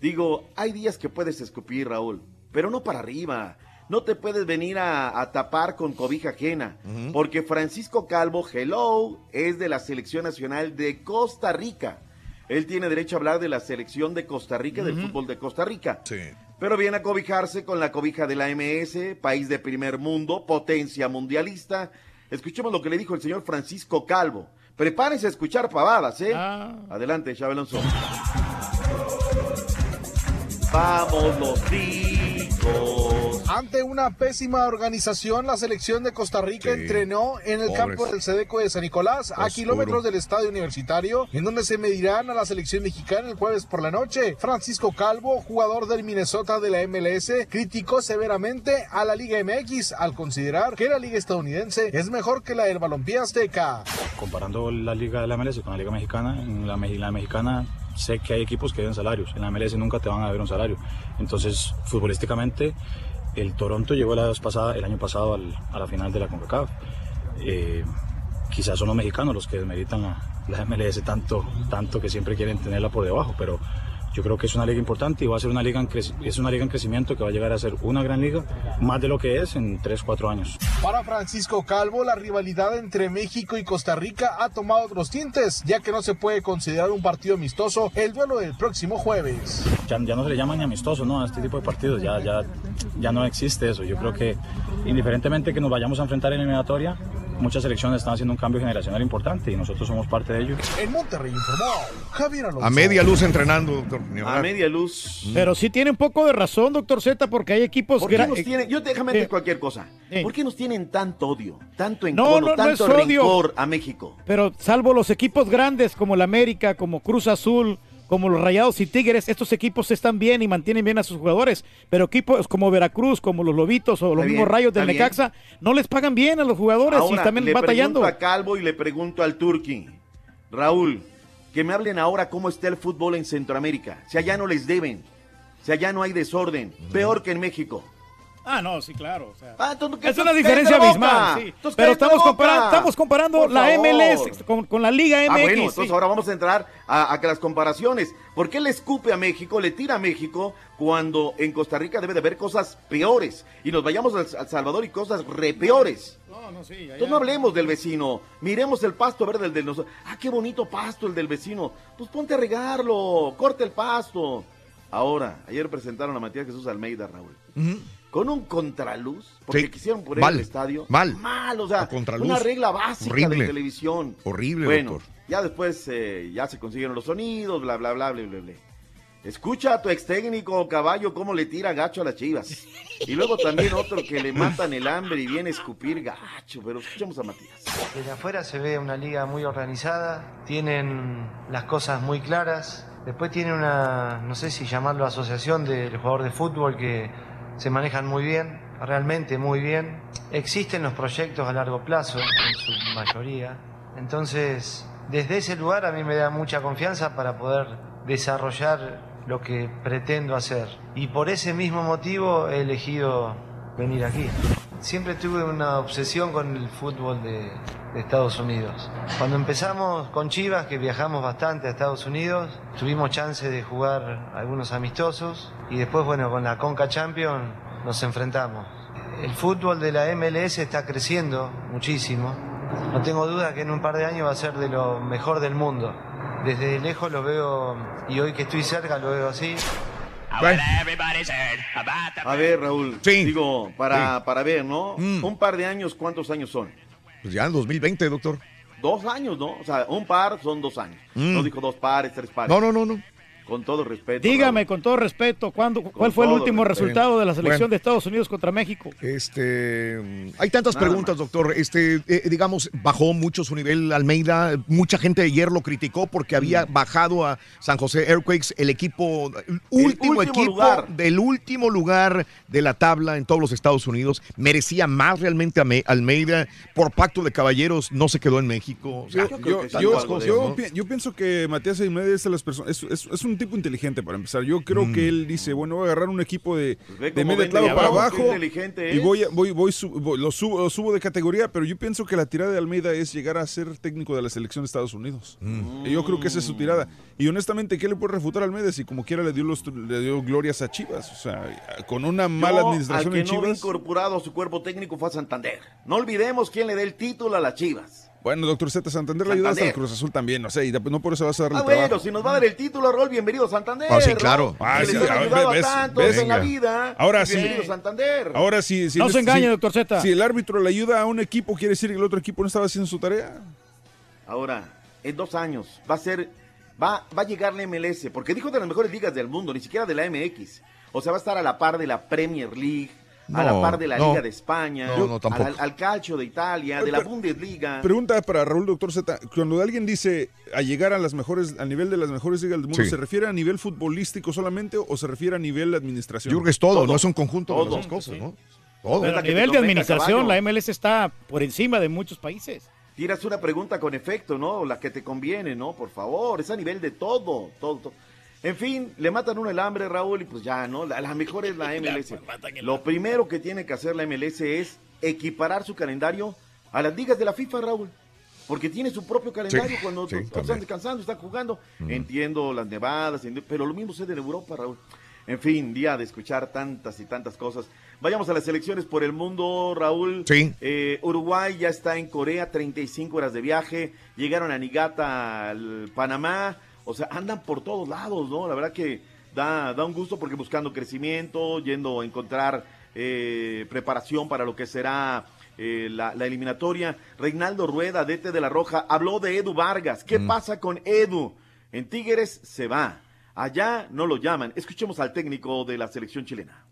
Digo, hay días que puedes escupir, Raúl, pero no para arriba. No te puedes venir a, a tapar con cobija ajena, porque Francisco Calvo, hello, es de la selección nacional de Costa Rica. Él tiene derecho a hablar de la selección de Costa Rica, del fútbol de Costa Rica. Sí. Pero viene a cobijarse con la cobija de la MS, país de primer mundo, potencia mundialista. Escuchemos lo que le dijo el señor Francisco Calvo. Prepárense a escuchar pavadas, ¿eh? Adelante, Chávez Alonso. Vamos los ticos. Ante una pésima organización, la selección de Costa Rica Sí. entrenó en el Pobres. campo del Sedeco de San Nicolás, a Oscuro. kilómetros del estadio universitario, en donde se medirán a la selección mexicana el jueves por la noche. Francisco Calvo, jugador del Minnesota de la MLS, criticó severamente a la Liga MX al considerar que la Liga estadounidense es mejor que la del balompié azteca. comparando la liga de la MLS con la liga mexicana, en la, me- la mexicana sé que hay equipos que deben salarios, en la MLS nunca te van a ver un salario. Entonces, futbolísticamente, el Toronto llegó el año pasado al- a la final de la CONCACAF. Eh, quizás son los mexicanos los que desmeritan la, la MLS tanto, tanto que siempre quieren tenerla por debajo, pero Yo creo que es una liga importante y va a ser una liga en, es una liga en crecimiento que va a llegar a ser una gran liga, más de lo que es en 3, 4 años. Para Francisco Calvo, la rivalidad entre México y Costa Rica ha tomado otros tintes, ya que no se puede considerar un partido amistoso el duelo del próximo jueves. Ya, ya no se le llama ni amistoso, ¿no? A este tipo de partidos, ya, ya, ya no existe eso. Yo creo que indiferentemente que nos vayamos a enfrentar en eliminatoria, muchas selecciones están haciendo un cambio generacional importante y nosotros somos parte de ello. En Monterrey informó Javier Alonso. A media luz entrenando, doctor. A media luz. Pero sí tiene un poco de razón, doctor Z, porque hay equipos... ¿Por qué nos tienen, yo déjame eh, decir cualquier cosa. ¿Por qué nos tienen tanto odio, tanto No, encono, no, no tanto es odio. rencor a México? Pero salvo los equipos grandes como el América, como Cruz Azul, como los Rayados y Tigres, estos equipos están bien y mantienen bien a sus jugadores. Pero equipos como Veracruz, como los Lobitos o los Está mismos bien, Rayos del bien. Necaxa, no les pagan bien a los jugadores y también le batallando. pregunto a Calvo y le pregunto al Turqui. Raúl, que me hablen ahora cómo está el fútbol en Centroamérica. Si allá no les deben, si allá no hay desorden, peor que en México. Ah, no, sí, claro. o sea, Ah, es una diferencia abismal, sí. Pero estamos, compara- estamos comparando la. MLS con, con la Liga MX. Ah, bueno, sí. entonces ahora vamos a entrar a, a que las comparaciones. ¿Por qué le escupe a México, le tira a México cuando en Costa Rica debe de haber cosas peores? Y nos vayamos al, al Salvador y cosas re peores. No, no, sí, allá- Entonces no hablemos del vecino, miremos el pasto verde del de nosotros. Ah, qué bonito pasto el del vecino. Pues ponte a regarlo, corta el pasto. Ahora, ayer presentaron a Matías Jesús Almeida, Raúl. Con un contraluz, porque Sí. quisieron poner Mal, el estadio. mal. Mal, o sea, una regla básica Horrible. de televisión. Horrible, bueno, doctor. ya después eh, ya se consiguieron los sonidos, bla, bla, bla, bla, bla, bla. Escucha a tu ex técnico caballo cómo le tira gacho a las chivas. Y luego también otro que le matan el hambre y viene a escupir gacho. Pero escuchemos a Matías. Desde afuera se ve una liga muy organizada, tienen las cosas muy claras. Después tiene una, no sé si llamarlo asociación del jugador de fútbol que se manejan muy bien, realmente muy bien. Existen los proyectos a largo plazo, en su mayoría. Entonces, desde ese lugar a mí me da mucha confianza para poder desarrollar lo que pretendo hacer. Y por ese mismo motivo he elegido venir aquí. Siempre tuve una obsesión con el fútbol de, Estados Unidos. Cuando empezamos con Chivas, que viajamos bastante a Estados Unidos, tuvimos chance de jugar algunos amistosos y después, bueno, con la Conca Champion nos enfrentamos. El fútbol de la MLS está creciendo muchísimo. No tengo duda que en un par de años va a ser de lo mejor del mundo. Desde lejos lo veo y hoy que estoy cerca lo veo así. A ver, Raúl. Digo, para, para ver, ¿no? Un par de años, ¿cuántos años son? Pues ya en 2020, doctor. Dos años, ¿no? O sea, un par son dos años. Mm. No dijo dos pares, tres pares. No, no, no, no. Con todo respeto. Dígame con todo respeto, ¿cuándo, ¿cuál fue el último respeto. resultado de la selección Bueno. de Estados Unidos contra México? Este, hay tantas Nada preguntas, doctor. Este, eh, digamos, bajó mucho su nivel Almeida. Mucha gente ayer lo criticó porque había bajado a San José Earthquakes, el equipo, el último, último equipo lugar. del último lugar de la tabla en todos los Estados Unidos. Merecía más realmente a Me- Almeida. Por pacto de caballeros no se quedó en México. O sea, Yo, yo- yo- cosas, yo ¿no? pi- yo pienso que Matías Almeida es, de las personas, es, es- es un tipo inteligente para empezar. Yo creo Mm. que él dice, bueno, voy a agarrar un equipo de, ve de medio clavo la para abajo inteligente y voy, a- voy, voy, su- voy- lo, subo, lo subo de categoría, pero yo pienso que la tirada de Almeida es llegar a ser técnico de la selección de Estados Unidos. Mm. Y yo creo que esa es su tirada. Y honestamente, ¿qué le puede refutar a Almeida si como quiera le dio, los, le dio glorias a Chivas? O sea, con una mala Yo, administración al que en no Chivas. incorporado a su cuerpo técnico fue a Santander. No olvidemos quién le dé el título a las Chivas. Bueno, doctor Z, Santander le ayuda hasta el. Cruz Azul también, o sea, y no por eso vas a darle Ah, trabajo. bueno, si nos va a dar el título, Rol, bienvenido a Santander. Ah, sí, ¿no? claro. Ah, sí, les han a ver, ayudado a ves, tantos ves. en la vida. Ahora sí. Bienvenido a Santander. Ahora sí, si No se engañe, si- doctor Z. Si el árbitro le ayuda a un equipo, quiere decir que el otro equipo no estaba haciendo su tarea. Ahora, en dos años, va a ser, va, va a llegar la MLS, porque dijo de las mejores ligas del mundo, ni siquiera de la MX. O sea, va a estar a la par de la Premier League, a la par de la no. Liga de España, No, no, tampoco. al, al calcio de Italia, de la Bundesliga. Pregunta para Raúl, doctor Z. Cuando alguien dice a llegar a las mejores, al nivel de las mejores ligas del mundo, Sí. ¿se refiere a nivel futbolístico solamente o se refiere a nivel de administración? Yo creo que es todo, no es un conjunto de Todo. las dos cosas, ¿no? Todo. Pero a nivel de administración, la MLS está por encima de muchos países. Tiras una pregunta con efecto, ¿no? La que te conviene, ¿no? Por favor, es a nivel de todo, todo, todo. En fin, le matan uno el hambre, Raúl, y pues ya, ¿no? La, la mejor es la MLS. Lo primero que tiene que hacer la MLS es equiparar su calendario a las ligas de la FIFA, Raúl. porque tiene su propio calendario Sí, cuando sí, otros también. están descansando, están jugando. Entiendo las nevadas, pero lo mismo sucede en Europa, Raúl. En fin, día de escuchar tantas y tantas cosas. Vayamos a las elecciones por el mundo, Raúl. Sí. Eh, Uruguay ya está en Corea, 35 horas de viaje. Llegaron a Nigata, al Panamá. O sea, andan por todos lados, ¿no? La verdad que da, da un gusto porque buscando crecimiento, yendo a encontrar eh, preparación para lo que será eh, la, la eliminatoria. Reinaldo Rueda, DT de la Roja, habló de Edu Vargas. ¿Qué pasa con Edu? En Tigres se va. Allá no lo llaman. Escuchemos al técnico de la selección chilena.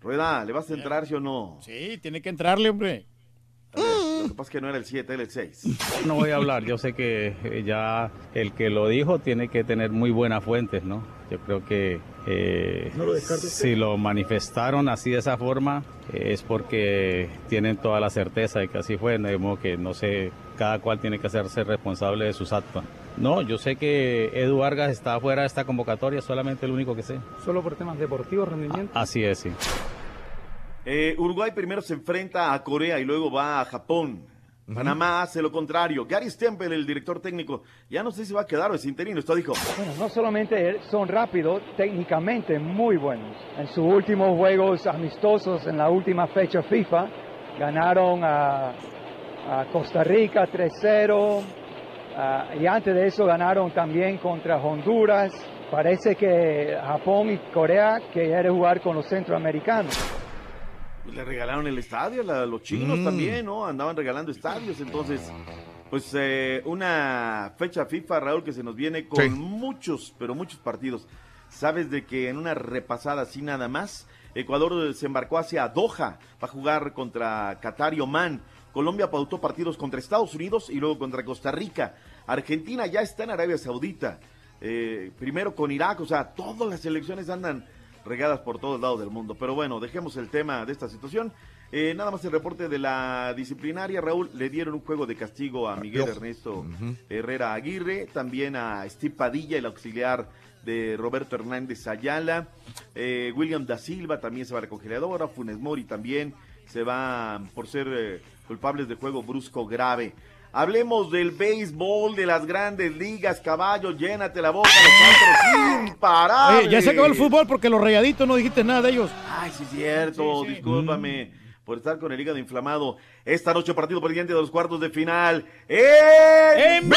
Rueda, ¿le vas a entrar, sí o no? Sí, tiene que entrarle, hombre. Lo que pasa es que no era el 7, era el 6. No voy a hablar, yo sé que eh, ya el que lo dijo tiene que tener muy buenas fuentes, ¿no? Yo creo que eh, si lo manifestaron así de esa forma eh, es porque tienen toda la certeza de que así fue, de modo que no sé, cada cual tiene que hacerse responsable de sus actos. No, yo sé que Edu Vargas está fuera de esta convocatoria, solamente el único que sé. Solo por temas deportivos, rendimiento. Así es, sí. Eh, Uruguay primero se enfrenta a Corea y luego va a Japón. Panamá hace lo contrario. Gary Stempel, el director técnico, ya no sé si va a quedar o es interino. Esto dijo. Bueno, no solamente son rápidos, técnicamente muy buenos. En sus últimos juegos amistosos, en la última fecha FIFA, ganaron a, a Costa Rica 3-0. ah, y antes de eso ganaron también contra Honduras. Parece que Japón y Corea quieren jugar con los centroamericanos. Le regalaron el estadio a los chinos Mm. también, ¿no? Andaban regalando estadios. Entonces, pues eh, una fecha FIFA, Raúl, que se nos viene con Sí. muchos, pero muchos partidos. Sabes de que en una repasada así nada más, Ecuador se embarcó hacia Doha para jugar contra Qatar y Oman. Colombia pautó partidos contra Estados Unidos y luego contra Costa Rica. Argentina ya está en Arabia Saudita. Eh, primero con Irak, o sea, todas las elecciones andan regadas por todos lados del mundo. Pero bueno, dejemos el tema de esta situación. Eh, nada más el reporte de la disciplinaria, Raúl, le dieron un juego de castigo a Miguel. Ernesto Herrera Aguirre, también a Steve Padilla, el auxiliar de Roberto Hernández Ayala, Eh, William da Silva también se va a la congeladora, Funes Mori también se va por ser eh, culpables de juego brusco grave. Hablemos del béisbol, de las grandes ligas, caballo, llénate la boca, los antros imparables. Oye, ya se acabó el fútbol porque los rayaditos no dijiste nada de ellos. Ay, sí, es cierto, discúlpame por estar con el hígado inflamado. Esta noche partido pendiente de los cuartos de final. ¡En, vivo!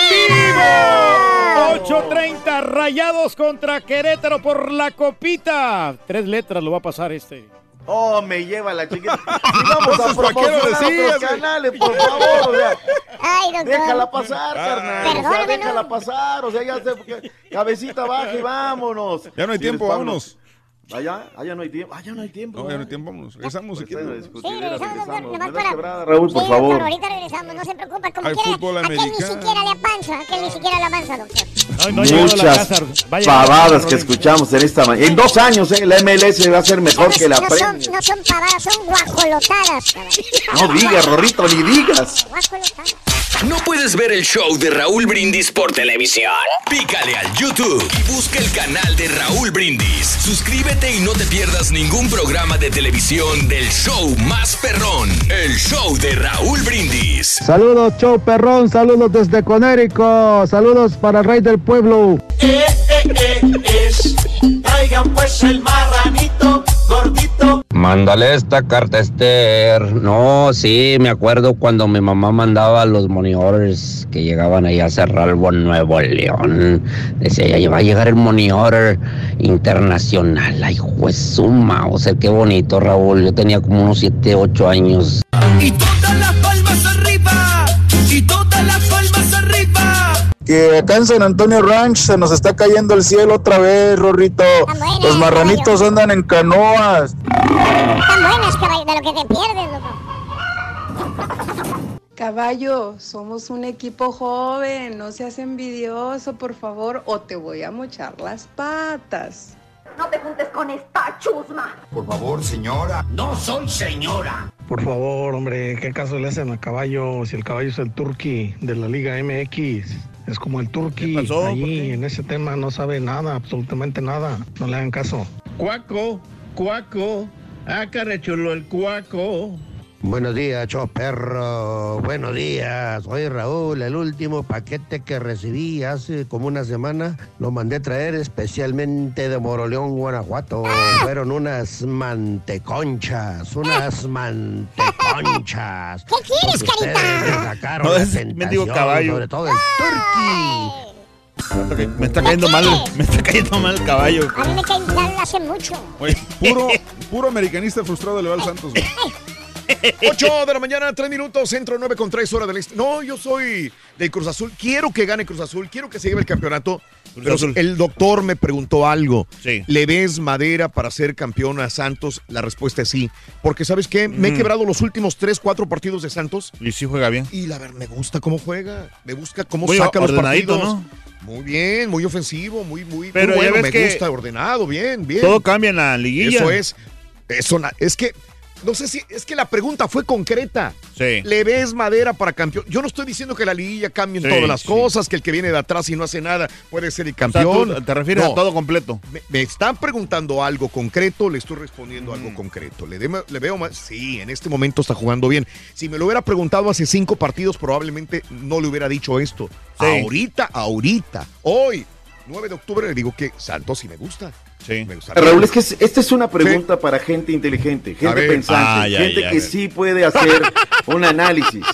8.30 rayados contra Querétaro por la copita. Tres letras lo va a pasar este. Oh, me lleva la chiquita. Y vamos a Entonces, ¿para qué lo promocionar otros canales, por favor. O sea, Ay, déjala pasar, Ah. carnal. O sea, déjala pasar. O sea, ya sé, porque- cabecita baja y vámonos. Ya no hay Si tiempo, eres vámonos. Allá, allá no hay tiempo. Allá no hay tiempo. No, ya no hay tiempo, vámonos. Regresamos si quieres. discutidera, regresamos, nomás ¿Me das para- Raúl, por Sí, favor? doctor, ahorita regresamos, no se preocupa. Como quiera, aquel ni siquiera le avanza, aquel ni siquiera le avanza, doctor. Muchas pavadas que escuchamos en esta mañana. En dos años, eh, la MLS va a ser mejor que la no, son, no son pavadas, son guajolotadas. cabrón. No digas, Rorrito, ni digas. ¿No puedes ver el show de Raúl Brindis por televisión? Pícale al YouTube y busca el canal de Raúl Brindis. Suscríbete y no te pierdas ningún programa de televisión del show más perrón, el show de Raúl Brindis. Saludos, show perrón, saludos desde Conérico, saludos para el rey del pueblo. Traigan pues el marranito gordito. Mándale esta carta, Esther. No, sí, me acuerdo cuando mi mamá mandaba los money orders que llegaban ahí a Cerralbo, Nuevo León. Decía, ya va a llegar el money order internacional. Ay, juez suma. O sea, qué bonito, Raúl. Yo tenía como unos 7, 8 años. Y todas las Que acá en San Antonio Ranch se nos está cayendo el cielo otra vez, Rorrito. Los marranitos andan en canoas. Están buenas, caballo, de lo que te pierdes, loco. Caballo, somos un equipo joven, no seas envidioso, por favor, o te voy a mochar las patas. No te juntes con esta chusma. Por favor, señora. No soy señora. Por favor, hombre, ¿qué caso le hacen al caballo si el caballo es el Turqui de la Liga MX? Es como el Turqui. Allí en ese tema no sabe nada, absolutamente nada. No le hagan caso. Cuaco, cuaco, ah, chulo el cuaco. Buenos días, show perro. Buenos días. Soy Raúl. El último paquete que recibí hace como una semana lo mandé traer especialmente de Moroleón, Guanajuato. Fueron unas manteconchas, unas manteconchas. ¿Qué quieres, carita? me sacaron No, es mendigo caballo. Sobre todo el turkey. Me está cayendo mal, me está cayendo mal el caballo. A mí me cae mal hace mucho. Oye, puro, puro americanista frustrado le va al Santos. güey. 8 de la mañana, 3 minutos, centro 9 con 3 horas del este. No, yo soy del Cruz Azul. Quiero que gane Cruz Azul, quiero que se lleve el campeonato. Pero Azul. el doctor me preguntó algo. Sí. ¿Le ves madera para ser campeón a Santos? La respuesta es sí. Porque, ¿sabes qué? Me he Mm. quebrado los últimos 3, 4 partidos de Santos. Y sí juega bien. Y la verdad, me gusta cómo juega. Me gusta cómo Muy saca los partidos. ¿no? Muy bien, muy ofensivo, muy, muy, Pero ya bueno. ves Me que gusta, ordenado, bien, bien. Todo cambia en la liguilla. Eso es. Eso es que. No sé si. Es que la pregunta fue concreta. Sí. ¿Le ves madera para campeón? Yo no estoy diciendo que la liguilla cambie en Sí, todas las sí. cosas, que el que viene de atrás y no hace nada puede ser el O sea, campeón. te refieres No. a todo completo. Me, me están preguntando algo concreto, le estoy respondiendo Mm. algo concreto. ¿Le, de- le veo más? Sí, en este momento está jugando bien. Si me lo hubiera preguntado hace cinco partidos, probablemente no le hubiera dicho esto. Ahorita, ahorita, hoy, 9 de octubre, le digo que Santos sí me gusta. Sí. Me gusta. Raúl, es que es- esta es una pregunta para gente inteligente, gente pensante, Ah, ya, gente ya, que sí puede hacer un análisis.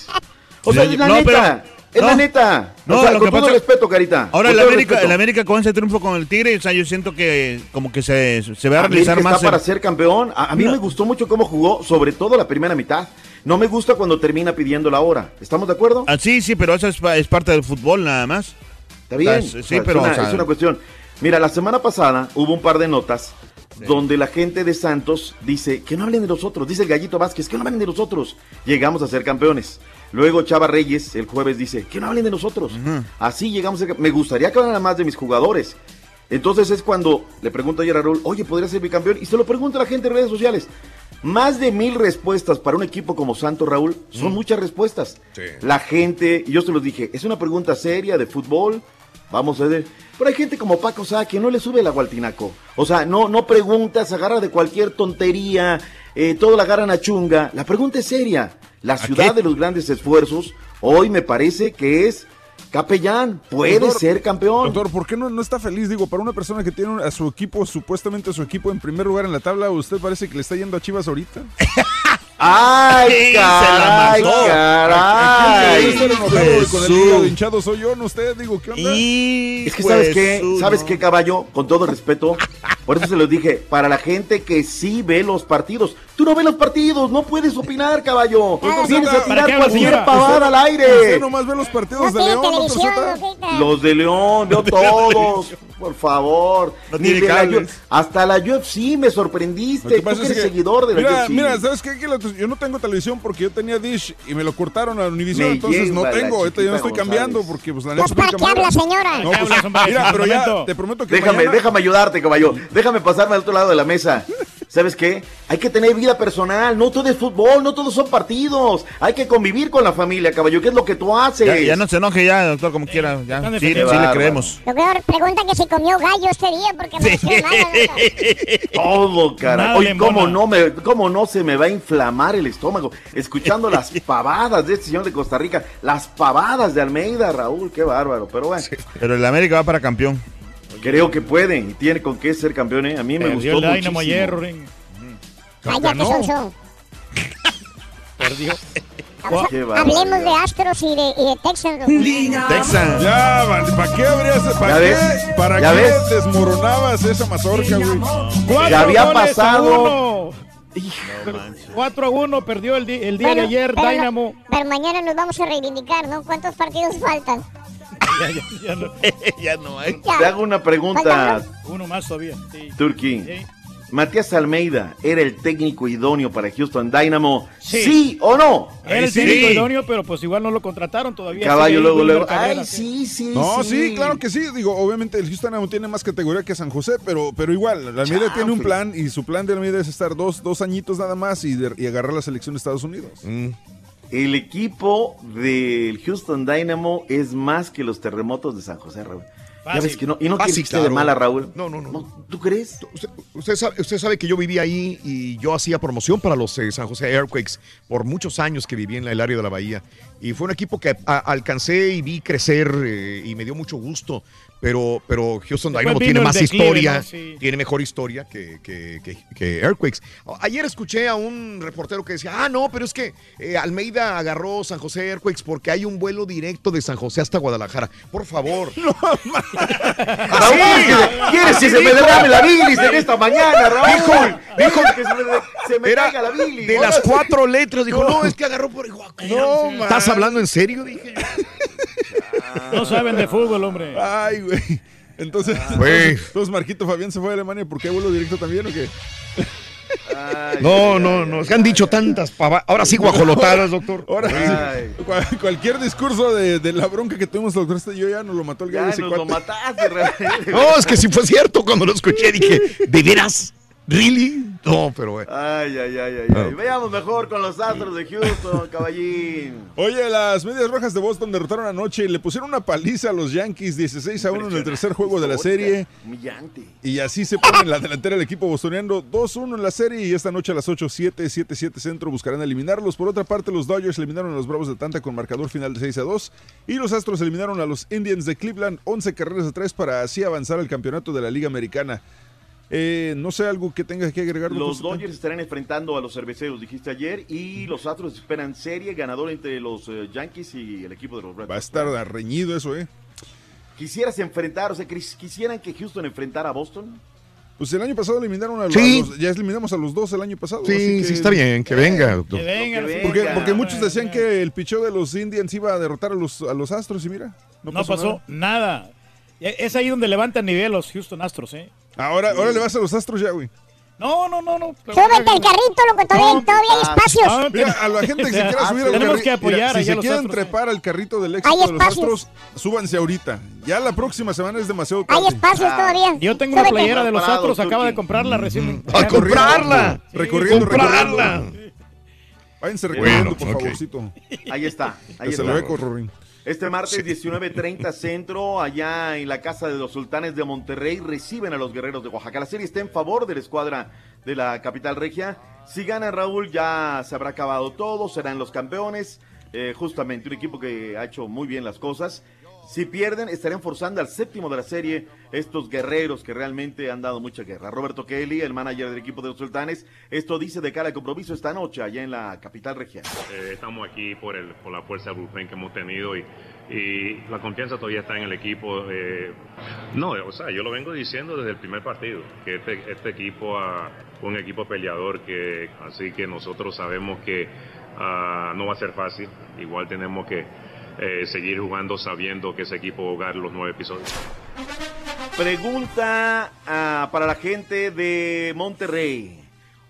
O sea, No, es la no, neta, pero- es la neta. No, o sea, lo con que todo pasa- respeto, Carita. Ahora el América, respeto. el América con ese triunfo con el Tigre, o sea, yo siento que como que se, se va a América realizar está más. para el- ser campeón. A, a mí No. me gustó mucho cómo jugó, sobre todo la primera mitad. No me gusta cuando termina pidiendo la hora. ¿Estamos de acuerdo? Ah, sí, sí, pero eso es, es parte del fútbol nada más. Está bien. Sea, sí, O sea, pero, es, una, o sea- es una cuestión. Mira, la semana pasada hubo un par de notas donde la gente de Santos dice que no hablen de nosotros. Dice el Gallito Vázquez que no hablen de nosotros. Llegamos a ser campeones. Luego Chava Reyes el jueves dice que no hablen de nosotros. Así llegamos a ser Me gustaría que hablaran más de mis jugadores. Entonces es cuando le pregunto ayer a Raúl, oye, ¿podría ser bicampeón? Y se lo pregunto a la gente en redes sociales. Más de mil respuestas para un equipo como Santos, Raúl, son muchas respuestas. La gente, yo se los dije, es una pregunta seria de fútbol, vamos a ver. Pero hay gente como Paco Sá que no le sube el agua al tinaco. O sea, no, no preguntas, agarra de cualquier tontería, eh, todo la agarran a chunga. La pregunta es seria. La ciudad de los grandes esfuerzos, hoy me parece que es capellán, puede Doctor, ser campeón. Doctor, ¿por qué no, no está feliz? Digo, para una persona que tiene a su equipo, supuestamente a su equipo en primer lugar en la tabla, ¿usted parece que le está yendo a Chivas ahorita? ¡Ay, Sí, se caray, caray! ¿Quién se le enojado Jesús. con el hígado hinchado soy yo, no usted, digo, ¿qué onda? Es que sabes qué, sabes qué, caballo, con todo respeto, por eso se los dije, para la gente que sí ve los partidos, tú no ves los partidos, no puedes opinar, caballo, vienes a tirar cualquier pavada al aire. Usted nomás ve los partidos de León. Los de León, veo todos, por favor. No Ni la hasta la UFC me sorprendiste, tú que eres que- seguidor de la mira, UFC. mira, ¿sabes qué? Yo no tengo televisión porque yo tenía Dish y me lo cortaron a Univision, entonces no tengo, ahorita ya no estoy cambiando porque pues la Pues, neta ¿para qué habla, señora? No, pues, hombre, mira, pero ya te prometo que Déjame, déjame ayudarte, caballo. Déjame pasarme al otro lado de la mesa. ¿Sabes qué? Hay que tener vida personal. No todo es fútbol, no todos son partidos. Hay que convivir con la familia, caballo. ¿Qué es lo que tú haces? Ya, ya no se enoje ya, doctor, como quiera. Ya, sí, sí le creemos. Lo peor, pregunta que si comió gallo este día porque me hacía mal. Todo, cara. Nada Oye, ¿cómo no, me, ¿cómo no se me va a inflamar el estómago? Escuchando las pavadas de este señor de Costa Rica. Las pavadas de Almeida, Raúl. Qué bárbaro. Pero bueno, Pero el América va para campeón. Creo que puede y tiene con qué ser campeón. ¿eh? A mí me Perdió gustó el Dynamo muchísimo. ayer, Ring. Cállate, Sonso. Perdió. Qué Hablemos de Astros y de, y de Texans. Texans. Ya, vale, ¿para qué habrías, para ¿Ya qué, ves? para ¿Ya qué ves? desmoronabas esa mazorca, güey? Cuatro Ya había goles a pasado. uno. 4 a uno perdió el, di- el día de Bueno, ayer pero, Dynamo. pero mañana nos vamos a reivindicar, ¿no? ¿Cuántos partidos faltan? Ya no, ya no hay. Te hago una pregunta, Uno más todavía. Sí. Sí. Matías Almeida era el técnico idóneo para Houston Dynamo. ¿Sí, Sí. o no? Era el técnico idóneo, pero pues igual no lo contrataron todavía. Caballo, luego, luego. Ay, sí. sí. No, sí. claro que sí. Digo, obviamente el Houston aún tiene más categoría que San José, pero, pero igual, la Almeida tiene un plan y su plan de Almeida es estar dos, dos añitos nada más y, de- y agarrar la selección de Estados Unidos. El equipo del Houston Dynamo es más que los terremotos de San José, Raúl. Ya ves que no, y no Fácil, esté de claro. mala, Raúl. No, no, no. ¿Tú crees? Usted, usted sabe, usted sabe que yo viví ahí y yo hacía promoción para los eh, San José Airquakes por muchos años que viví en el área de la Bahía. Y fue un equipo que a- alcancé y vi crecer eh, y me dio mucho gusto. Pero, pero Houston Dynamo tiene más declive, historia, ¿no? Sí. tiene mejor historia que, que, que- que Airquakes. Ayer escuché a un reportero que decía, ah, no, pero es que eh, Almeida agarró San José Airquakes porque hay un vuelo directo de San José hasta Guadalajara. Por favor. Raúl, ¿quieres- ¿quieres que se me derrame la bilis en esta mañana, Raúl? Dijo, dijo que se me, se me Era caiga la bilis. de las cuatro letras. Dijo, no, es que agarró por igual. No, ¿Estás hablando en serio? Dije yo. No saben de fútbol, hombre. Ay, güey. Entonces, Güey. entonces, entonces Marquito Fabián se fue a Alemania porque hay vuelo directo también o qué? No, no, no. Se han dicho tantas pava- Ahora sí guajolotadas, doctor. Ahora Ay. sí, cual- cualquier discurso de, de la bronca que tuvimos doctor este yo ya nos lo mató el gallo Ya nos lo mataste. No, es que si fue cierto cuando lo escuché. Dije, ¿de veras? ¿Really? No, pero bueno. Ay, ay, ay, ay, ay. Veamos mejor con los Astros de Houston, caballín. Oye, las medias rojas de Boston derrotaron anoche y le pusieron una paliza a los Yankees 16 a 1 en el tercer juego de la serie. Humillante. Y así se pone en la delantera el equipo bostoniano 2-1 en la serie y esta noche a las 8-7, 7-7 centro buscarán eliminarlos. Por otra parte, los Dodgers eliminaron a los Bravos de Atlanta con marcador final de 6 a 2 y los Astros eliminaron a los Indians de Cleveland 11 carreras a 3 para así avanzar al campeonato de la Liga Americana. Eh, no sé algo que tengas que agregar. Los? Dodgers estarán enfrentando a los cerveceros, dijiste ayer, y los Astros esperan serie ganador entre los eh, Yankees y el equipo de los Red Va a estar reñido eso, ¿eh? ¿Quisieras enfrentar, o sea, quis- quisieran que Houston enfrentara a Boston? Pues el año pasado eliminaron a los, Sí. a los- ya eliminamos a los dos el año pasado. así Sí, que- sí, está bien, que venga, doctor. Que sí. Porque, Venga. porque muchos decían que el picheo de los Indians iba a derrotar a los, a los Astros y mira, no, No pasó nada. nada. E- Es ahí donde levantan nivel los Houston Astros, ¿eh? Ahora, ahora le vas a los Astros ya, güey. No, no, no, no. Súbete al carrito, loco, todavía, todavía hay espacios. Ah, Mira, a la gente que se quiera Ah, subir al tenemos carri- que apoyar mira, si se a los quieren Astros, trepar al carrito del éxito Hay de los. Astros, súbanse ahorita. Ya la próxima semana es demasiado Hay tarde. espacios todavía. Yo tengo una Súbete. playera de los Parado, Astros, acaba de comprarla recién. ¡A comprarla! Recorriendo, ¡Comprarla! recorriendo. Váyanse recorriendo, por favorcito. Ahí está, ahí Que se está. lo ve con Rorín. Este martes 19.30 centro, allá en la casa de los sultanes de Monterrey, reciben a los guerreros de Oaxaca. La serie está en favor de la escuadra de la capital regia. Si gana Raúl, ya se habrá acabado todo, serán los campeones. Eh, justamente, un equipo que ha hecho muy bien las cosas. Si pierden, estarían forzando al séptimo de la serie estos guerreros que realmente han dado mucha guerra. Roberto Kelly, el manager del equipo de los sultanes, esto dice de cara al compromiso esta noche allá en la capital regia. Eh, estamos aquí por, el, por la fuerza del bullpen que hemos tenido y, y la confianza todavía está en el equipo. eh, no, o sea, yo lo vengo diciendo desde el primer partido, que este, este equipo ah, un equipo peleador, que así que nosotros sabemos que ah, no va a ser fácil. Igual tenemos que eh, seguir jugando sabiendo que ese equipo va a jugar los nueve episodios. Pregunta ah, para la gente de Monterrey.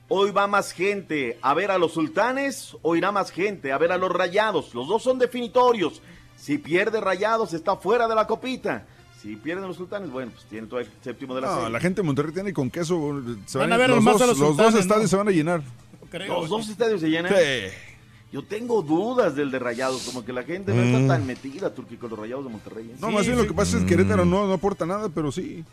¿Hoy va más gente a ver a los sultanes o irá más gente a ver a los rayados? Los dos son definitorios. Si pierde rayados está fuera de la copita. Si pierden los sultanes, bueno, pues tiene todo el séptimo de la No, serie. la gente de Monterrey tiene con queso. Se Van van a ver los, más dos, a los los dos estadios ¿no? se van a llenar. Creo. Los dos estadios se llenan. Sí. Yo tengo dudas del de Rayados, como que la gente no está tan metida, Turquí, con los Rayados de Monterrey. ¿eh? No, Sí, más bien sí. lo que pasa es que Querétaro no, no aporta nada, pero sí.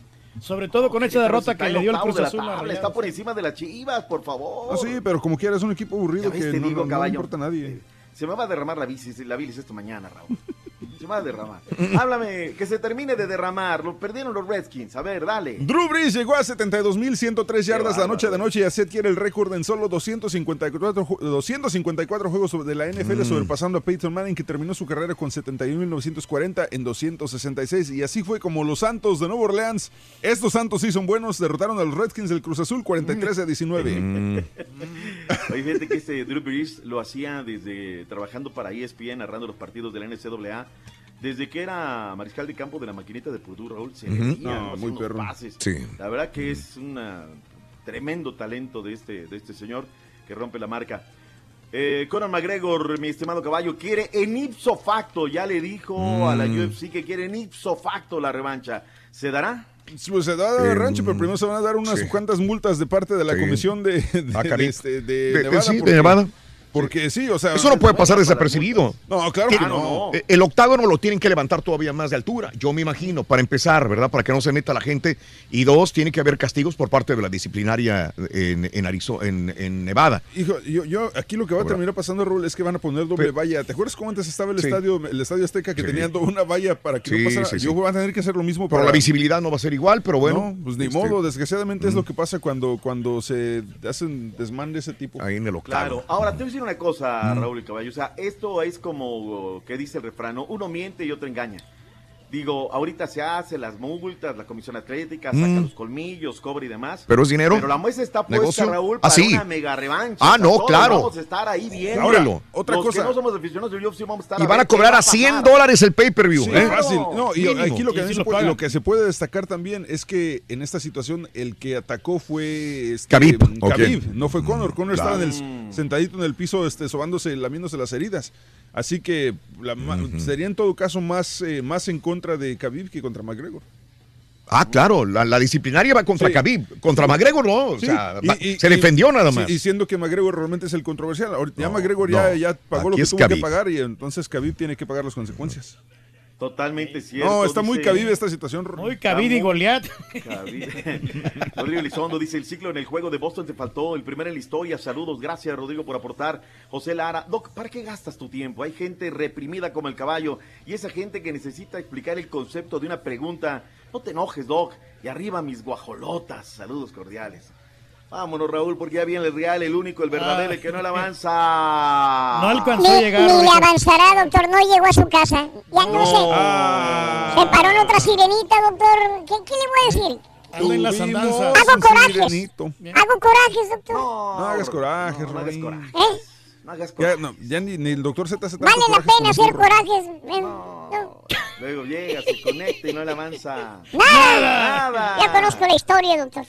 Sobre todo con esa derrota que le dio el Cruz Azul. Está por encima de las Chivas, por favor. No, sí, pero como quiera es un equipo aburrido que te no, digo, no- importa a nadie. Se me va a derramar la bilis, la bilis esta mañana, Raúl. Se va a derramar. Háblame, que se termine de derramar. Lo perdieron los Redskins. A ver, dale. Drew Brees llegó a 72.103 yardas la noche de noche y así quiere el récord en solo 254, ju- 254 juegos de la NFL, sobrepasando a Peyton Manning, que terminó su carrera con 71.940 en 266. Y así fue como los Santos de Nueva Orleans, estos Santos sí son buenos, derrotaron a los Redskins del Cruz Azul 43 a 19. Oye, fíjate que este Drew Brees lo hacía desde trabajando para ESPN, narrando los partidos de la NCAA. Desde que era mariscal de campo de la maquinita de Purdue, Raúl, se veía, No, hacía muy perro. pases. Sí. La verdad que es un tremendo talento de este, de este señor que rompe la marca. Eh, Conor McGregor, mi estimado caballo, quiere en ipso facto, ya le dijo a la Mm. UFC que quiere en ipso facto la revancha. ¿Se dará? Pues se da de Eh, rancho, pero primero se van a dar unas sí. cuantas multas de parte de la Sí. comisión de, de, Ah, de este, de De- Nevada. sí, de Nevada. Porque sí, o sea. Eso no puede pasar desapercibido. No, claro que no. Eh, El octágono lo tienen que levantar todavía más de altura, yo me imagino, para empezar, ¿verdad? Para que no se meta la gente. Y dos, tiene que haber castigos por parte de la disciplinaria en, en, Arizo- en, en Nevada. Hijo, yo, yo aquí lo que va a terminar pasando, Raúl, es que van a poner doble Pero- valla. ¿Te acuerdas cómo antes estaba el Sí. estadio, el estadio Azteca que Sí. tenían una valla para que Sí, no pasara? sí, sí. Yo van a tener que hacer lo mismo Pero para la visibilidad no va a ser igual, pero bueno. No, pues ni este, modo, desgraciadamente es lo que pasa cuando, cuando se hacen desmán de ese tipo. Ahí en el Claro, ahora te voy a decir una cosa. Raúl y Caballo. O sea, esto es como que dice el refrán: ¿no? uno miente y otro engaña. Digo, ahorita se hace las multas, la comisión atlética, saca Mm. los colmillos, cobra y demás. Pero es dinero. Pero la muestra está puesta, Negocio. Raúl, Ah, para sí. una mega revancha. Ah, O sea, no, todos claro. Vamos a estar ahí viendo. Ahora, otra Los cosa. que no somos aficionados del UFC vamos a estar Y van a cobrar a 100 pasar. dólares el pay-per-view. Sí, ¿eh? fácil. No, y Mínimo. aquí lo que, lo puede, pagan. lo que se puede destacar también es que en esta situación el que atacó fue este, Khabib. Khabib, no fue Conor. Conor Claro. estaba en el, sentadito en el piso, este, sobándose, lamiéndose las heridas. Así que la ma- sería en todo caso más, eh, más en contra de Khabib que contra McGregor. Ah, claro, la, la disciplinaria va contra Sí. Khabib. Contra McGregor no, o Sí, sea, y- va- y- se defendió nada más. y siendo que McGregor realmente es el controversial. Ahorita ya McGregor ya, no. ya pagó lo Aquí que es tuvo que pagar y entonces Khabib tiene que pagar las consecuencias. Totalmente cierto. No, está muy Khabib esta situación. Muy Khabib y Goliat. Rodrigo Elizondo dice, el ciclo en el juego de Boston te faltó, el primero en la historia, saludos, gracias Rodrigo por aportar. José Lara, Doc, ¿para qué gastas tu tiempo? Hay gente reprimida como el caballo y esa gente que necesita explicar el concepto de una pregunta. No te enojes, Doc, y arriba mis guajolotas, saludos cordiales. Vámonos, Raúl, porque ya viene el real, el único, el verdadero, el que no le avanza. No alcanzó Ni, a llegar. ni le avanzará, doctor. No llegó a su casa. Ya no, sé. Ah. Se paró en otra sirenita, doctor. ¿Qué, qué le voy a decir? En las andanzas. Hago corajes. sirenito. Hago corajes, doctor. No hagas corajes, no, no hagas Rorín. corajes. ¿Eh? No hagas Ya, corajes. no, ya ni, ni el doctor Z Vale la pena hacer corajes. No. Luego llega, se conecta y no le avanza. Nada. Nada. Ya conozco la historia, doctor.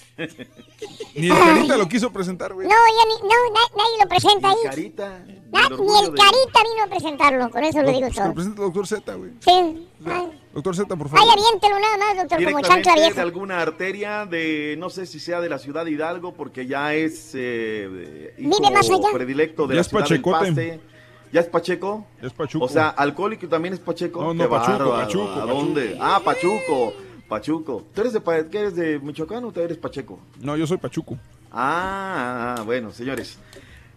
Ni el Carita lo quiso presentar, güey. No, ya ni, no, na- nadie lo presenta ahí. Carita. Na- el ni el de- Carita vino a presentarlo, con eso lo digo Pues todo. lo presente el doctor Z, güey. Sí. Ay, Doctor Z, por ay, favor. aviéntelo nada más, doctor, como chancla Directamente de vieja. alguna arteria de, no sé si sea de la ciudad de Hidalgo, porque ya es eh, hijo Vive más allá. predilecto de Ya la es ciudad Pachecote. del Paste. ¿Ya es Pacheco? Es Pachuco. O sea, alcohólico también es Pacheco. No, no, Qué Pachuco. Pachuco, ¿A Pachuco. dónde? Ah, Pachuco. Pachuco. ¿Tú eres de, ¿qué eres de Michoacán o tú eres Pacheco? No, yo soy Pachuco. Ah, ah, bueno, señores.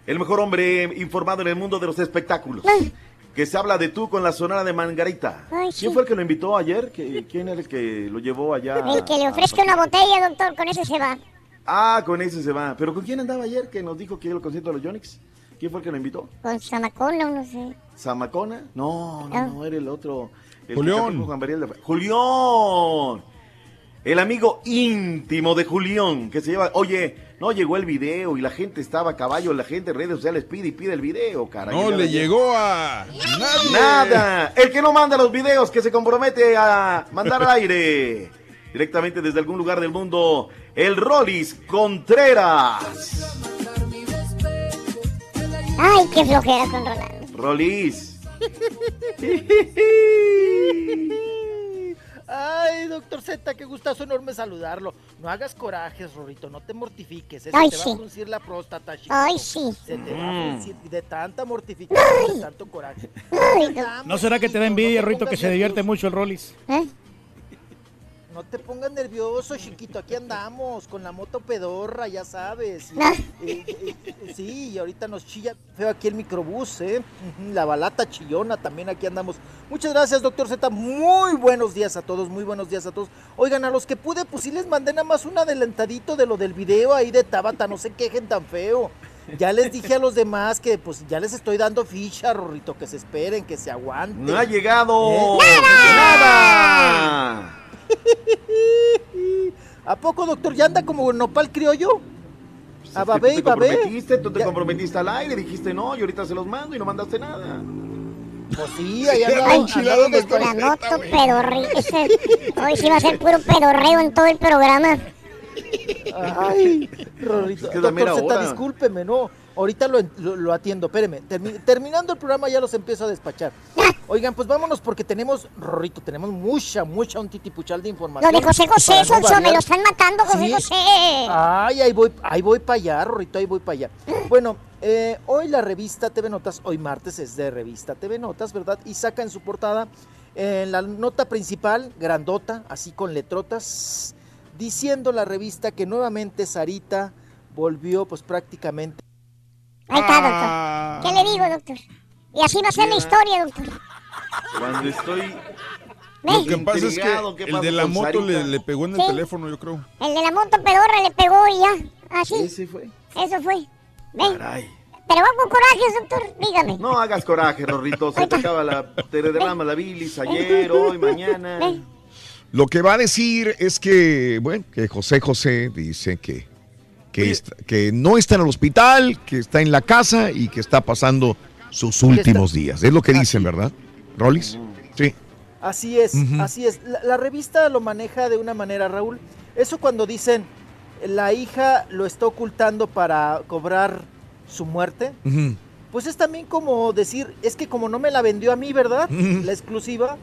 El mejor hombre informado en el mundo de los espectáculos. Que se habla de tú con la sonora de Mangarita. Ay, ¿Quién sí. fue el que lo invitó ayer? ¿Qui- ¿Quién era el que lo llevó allá? El que le ofrezca una botella, doctor, con ese se va. Ah, con ese se va. ¿Pero con quién andaba ayer que nos dijo que iba al concierto de los Yonix? ¿Quién fue el que lo invitó? Con Samacona, no sé. ¿Zamacona? No, no, Ah. no, era el otro. El Julián. de- ¡Julián! El amigo íntimo de Julián, que se lleva... Oye, no llegó el video y la gente estaba a caballo, la gente en redes sociales pide y pide el video, caray. No le llegó. llegó a nadie. Nada. El que no manda los videos, que se compromete a mandar al aire. Directamente desde algún lugar del mundo, el Rolis Contreras. Ay, qué flojera con Rolando. Rolis. Ay, doctor Z, qué gustazo enorme saludarlo. No hagas corajes, Rorito, no te mortifiques. Eso Ay, te va a fruncir la próstata, chiquito. Ay, sí. Se te va a Mm. fruncir de tanta mortificación, de tanto coraje. Ay, ¿No será que te da envidia, no te Rito, que se divierte mucho el Rollis? ¿Eh? No te pongas nervioso, chiquito. Aquí andamos con la moto pedorra, ya sabes. Y, Ah. eh, eh, eh, sí, y ahorita nos chilla feo aquí el microbús, ¿eh? La balata chillona, también aquí andamos. Muchas gracias, doctor Z. Muy buenos días a todos, muy buenos días a todos. Oigan, a los que pude, pues sí les mandé nada más un adelantadito de lo del video ahí de Tabata. No se quejen tan feo. Ya les dije a los demás que pues ya les estoy dando ficha, Rorrito, que se esperen, que se aguanten. No ha llegado. ¿Eh? ¡Nada! ¿A poco, doctor? ¿Ya anda como nopal criollo? A Es que babé tú y te babé. comprometiste, tú te comprometiste al aire, dijiste no, y ahorita se los mando y no mandaste nada. Pues sí, ahí andaba, con la moto Hoy sí va a ser puro pedorreo en todo el programa. Ay, Rorrito. Es que doctor Z, hora. discúlpeme, no. Ahorita lo, lo- lo atiendo, espéreme. Termi- terminando el programa ya los empiezo a despachar. Oigan, pues vámonos porque tenemos, Rorrito, tenemos mucha, mucha un titipuchal de Lo información. de José José, no Sonso, me lo están matando, José Sí. José. Ay, ahí voy, ahí voy para allá, Rorrito, ahí voy para allá. Bueno, eh, hoy la revista TV Notas, hoy martes es de revista TV Notas, ¿verdad? Y saca en su portada, en la nota principal, grandota, así con letrotas, diciendo la revista que nuevamente Sarita volvió pues prácticamente... Ahí está, doctor. ¿Qué le digo, doctor? Y así va a ser la historia, doctor. Cuando estoy Lo que pasa es intrigado, ¿qué que el de la moto le, le pegó en el Sí. teléfono, yo creo. El de la moto pedorra le pegó y ya. Así. Ese fue. Eso fue. Ven. Caray. Pero va con coraje, doctor. Dígame. No hagas coraje, Rorrito. Se te acaba la. Te derrama la bilis ayer, hoy, mañana. Lo que va a decir es que, bueno, que José José dice que, que, está- que no está en el hospital, que está en la casa y que está pasando sus últimos días. Es lo que dicen, ¿verdad? ¿Rolis? Sí. Así es, así es. La, la revista lo maneja de una manera, Raúl. Eso cuando dicen la hija lo está ocultando para cobrar su muerte, pues es también como decir, es que como no me la vendió a mí, ¿verdad? La exclusiva,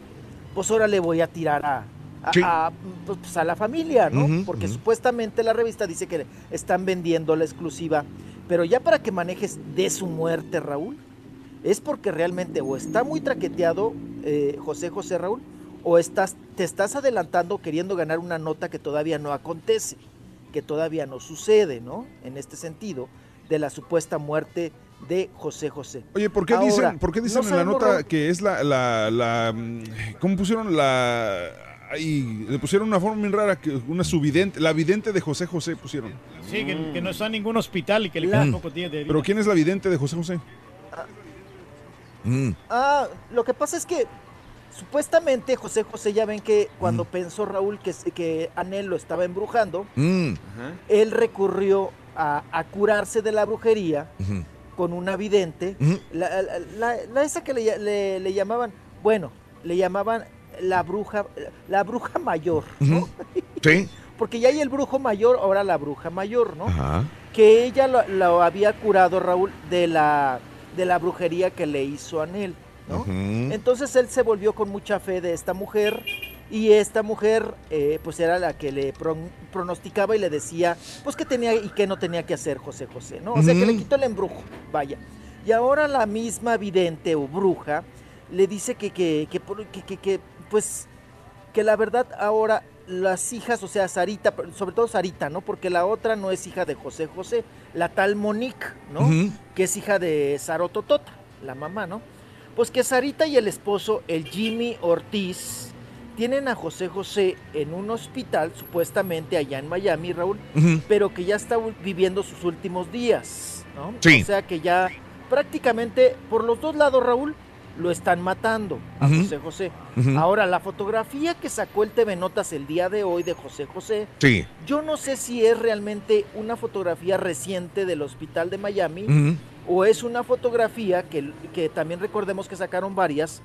pues ahora le voy a tirar a, a, Sí. a, pues, a la familia, ¿no? Porque supuestamente la revista dice que están vendiendo la exclusiva, pero ya para que manejes de su muerte, Raúl, es porque realmente o está muy traqueteado eh, José José Raúl, o estás, te estás adelantando queriendo ganar una nota que todavía no acontece, que todavía no sucede, ¿no? En este sentido, de la supuesta muerte de José José. Oye, ¿por qué Ahora, dicen, ¿por qué dicen no en la nota que es la, la, la, ¿cómo pusieron la, ahí, le pusieron una forma bien rara, que una subvidente, la vidente de José José pusieron. Sí, que, que no está en ningún hospital y que le quedan pocos días de vida. Pero ¿quién es la vidente de José José? Mm. Ah, lo que pasa es que supuestamente José José ya ven que cuando pensó Raúl que, que Anel lo estaba embrujando, Mm. él recurrió a, a curarse de la brujería con una vidente, la, la- la- la esa que le- le llamaban, bueno, le llamaban la bruja, la bruja mayor, Ujú. Sí. porque ya hay el brujo mayor, ahora la bruja mayor, ¿no? Ajá. que ella lo, lo había curado Raúl de la de la brujería que le hizo a Anel, ¿no? Entonces él se volvió con mucha fe de esta mujer y esta mujer eh, pues era la que le pron- pronosticaba y le decía pues que tenía y que no tenía que hacer José José, ¿no? O sea que le quitó el embrujo, vaya. Y ahora la misma vidente o bruja le dice que, que, que- que- que, pues que la verdad ahora las hijas, o sea, Sarita, sobre todo Sarita, ¿no? Porque la otra no es hija de José José, la tal Monique, ¿no? Que es hija de Sarototota, la mamá, ¿no? Pues que Sarita y el esposo, el Jimmy Ortiz, tienen a José José en un hospital, supuestamente allá en Miami, Raúl, pero que ya está viviendo sus últimos días, ¿no? Sí. O sea que ya prácticamente por los dos lados, Raúl, lo están matando a. José José. Ahora, la fotografía que sacó el TV Notas el día de hoy de José José, Sí. yo no sé si es realmente una fotografía reciente del hospital de Miami o es una fotografía que, que también recordemos que sacaron varias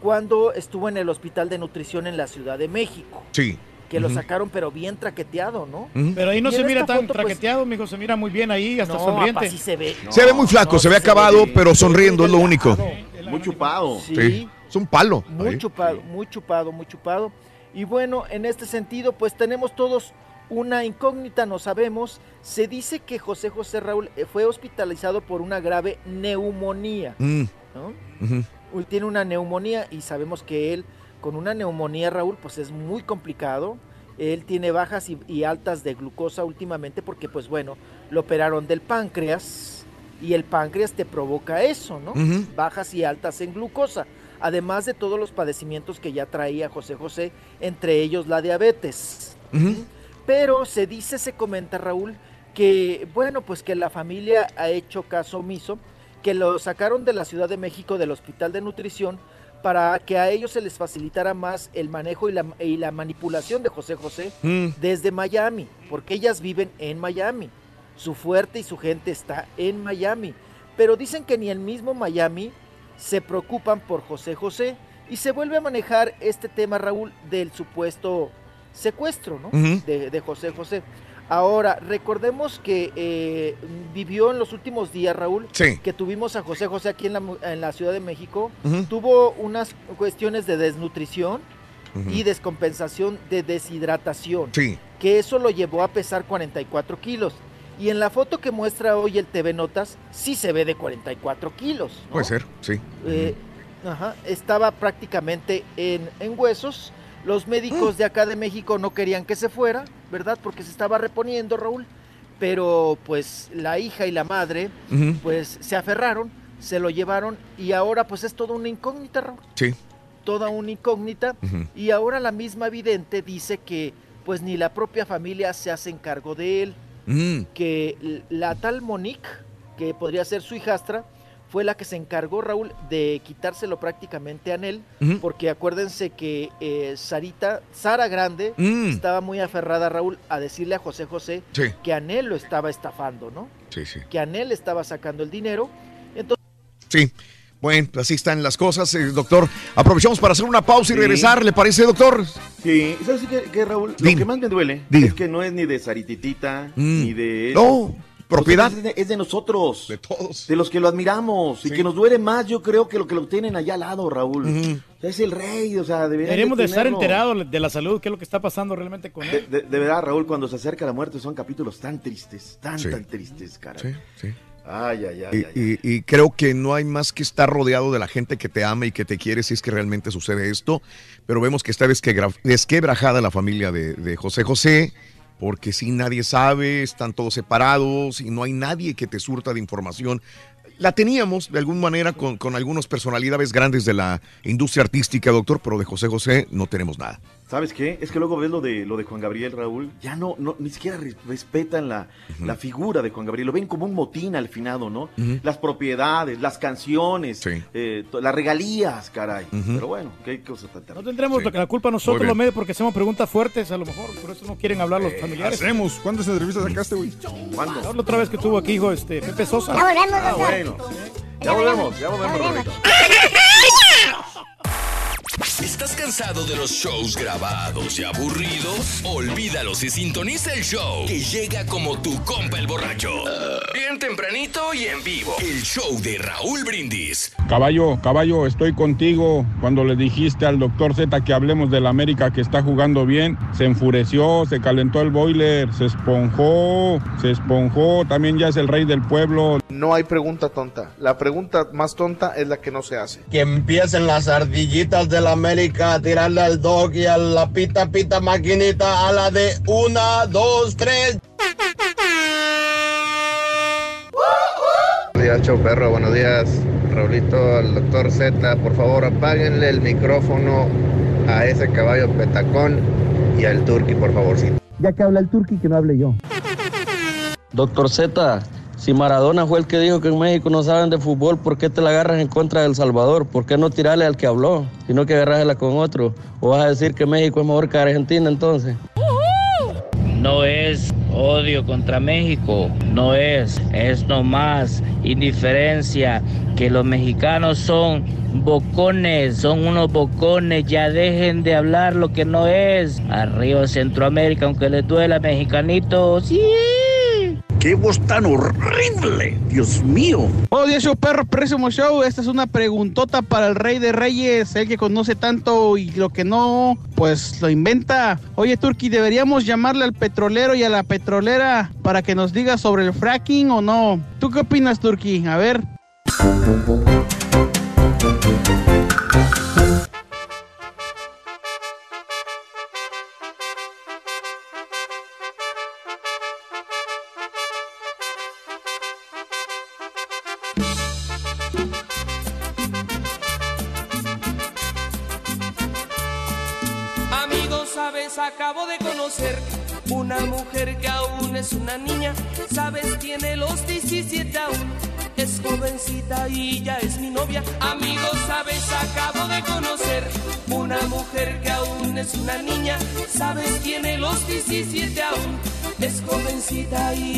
cuando estuvo en el hospital de nutrición en la Ciudad de México, Sí. Que lo sacaron pero bien traqueteado, ¿no? Pero ahí no se mira tan foto, pues, traqueteado, mijo, se mira muy bien ahí, hasta No, sonriente. apa, sí se ve. Se ve muy flaco, se ve acabado, pero sonriendo es lo único. Muy chupado. Sí. Es un palo. Muy ahí. chupado, muy chupado, muy chupado. Y bueno, en este sentido, pues tenemos todos una incógnita, no sabemos. Se dice que José José Raúl eh, fue hospitalizado por una grave neumonía, Mm. ¿no? Tiene una neumonía y sabemos que él con una neumonía, Raúl, pues es muy complicado. Él tiene bajas y, y altas de glucosa últimamente porque, pues bueno, lo operaron del páncreas y el páncreas te provoca eso, ¿no? Bajas y altas en glucosa. Además de todos los padecimientos que ya traía José José, entre ellos la diabetes. Pero se dice, se comenta Raúl, que bueno, pues que la familia ha hecho caso omiso, que lo sacaron de la Ciudad de México del Hospital de Nutrición para que a ellos se les facilitara más el manejo y la, y la manipulación de José José Mm. desde Miami, porque ellas viven en Miami. Su fuerte y su gente está en Miami. Pero dicen que ni el mismo Miami se preocupan por José José y se vuelve a manejar este tema, Raúl, del supuesto secuestro, ¿no? De José José. Ahora, recordemos que eh, vivió en los últimos días, Raúl, Sí. que tuvimos a José José aquí en la, en la Ciudad de México. Tuvo unas cuestiones de desnutrición y descompensación de deshidratación. Sí. Que eso lo llevó a pesar 44 kilos. Y en la foto que muestra hoy el TV Notas, sí se ve de 44 kilos. ¿no? Puede ser, sí. Eh, ajá, estaba prácticamente en, en huesos. Los médicos de acá de México no querían que se fuera, ¿verdad? Porque se estaba reponiendo, Raúl. Pero pues la hija y la madre, pues se aferraron, se lo llevaron y ahora pues es toda una incógnita, Raúl. Sí. Toda una incógnita. Y ahora la misma vidente dice que pues ni la propia familia se hace encargo de él Mm. que la tal Monique, que podría ser su hijastra, fue la que se encargó, Raúl, de quitárselo prácticamente a Anel, porque acuérdense que eh, Sarita, Sara Grande, Mm. estaba muy aferrada, Raúl, a decirle a José José Sí. que Anel lo estaba estafando, ¿no? Sí, sí. Que Anel estaba sacando el dinero. Entonces, Sí. Bueno, pues así están las cosas, eh, doctor. Aprovechamos para hacer una pausa y Sí. regresar, ¿le parece, doctor? Sí, ¿sabes qué, qué, Raúl? Dime. Lo que más me duele Dime. es que no es ni de Sarititita, Mm. ni de... No, propiedad. Es de, es de nosotros. De todos. De los que lo admiramos. Y que nos duele más, yo creo, que lo que lo tienen allá al lado, Raúl. O sea, es el rey, o sea, Deberíamos de estar enterados de la salud, qué es lo que está pasando realmente con él. de- de verdad, Raúl, cuando se acerca la muerte son capítulos tan tristes, tan, Sí. tan tristes, cara. Sí, sí. Ay, ay, ay, Y, ay. y- y creo que no hay más que estar rodeado de la gente que te ama y que te quiere si es que realmente sucede esto. Pero vemos que está desquebra- desquebrajada la familia de, de José José, porque si nadie sabe, están todos separados y no hay nadie que te surta de información. La teníamos de alguna manera con, con algunas personalidades grandes de la industria artística, doctor, pero de José José no tenemos nada. ¿Sabes qué? Es que luego ves lo de lo de Juan Gabriel, Raúl. Ya no, no ni siquiera re- respetan la, la figura de Juan Gabriel. Lo ven como un motín al finado, ¿no? Las propiedades, las canciones, eh, las regalías, caray. Pero bueno, qué cosa tan No tendremos la culpa nosotros los medios porque hacemos preguntas fuertes, a lo mejor, por eso no quieren hablar los familiares. Hacemos. ¿Cuántas entrevistas sacaste, güey? ¿Cuándo? La otra vez que estuvo aquí, hijo, este, Pepe Sosa. Ya volvemos, Ah, bueno. Ya volvemos, ya volvemos, Rorrito. ¿Estás cansado de los shows grabados y aburridos? Olvídalos y sintoniza el show que llega como tu compa el borracho. Bien tempranito y en vivo. El show de Raúl Brindis. Caballo, caballo, estoy contigo. Cuando le dijiste al doctor Z que hablemos del América que está jugando bien, se enfureció, se calentó el boiler, se esponjó, se esponjó, también ya es el rey del pueblo. No hay pregunta tonta. La pregunta más tonta es la que no se hace. Que empiecen las ardillitas del América a tirarle al dog y a la pita pita maquinita a la de una, dos, tres. Buenos días, show perro. Buenos días, Raulito, al doctor Z. Por favor, apáguenle el micrófono a ese caballo petacón y al turqui, por favorcito. Ya que habla el turqui, que no hable yo. Doctor Z, si Maradona fue el que dijo que en México no saben de fútbol, ¿por qué te la agarras en contra de El Salvador? ¿Por qué no tirarle al que habló, sino que agarrásela con otro? ¿O vas a decir que México es mejor que Argentina entonces? No es odio contra México, no es, es nomás indiferencia, que los mexicanos son bocones, son unos bocones, ya dejen de hablar lo que no es. Arriba Centroamérica, aunque les duela, mexicanitos, sí. ¡Qué voz tan horrible! ¡Dios mío! Buenos días, show perro, show. Esta es una preguntota para el rey de reyes, el que conoce tanto y lo que no, pues lo inventa. Oye, Turki, ¿deberíamos llamarle al petrolero y a la petrolera para que nos diga sobre el fracking o no? ¿Tú qué opinas, Turki? A ver.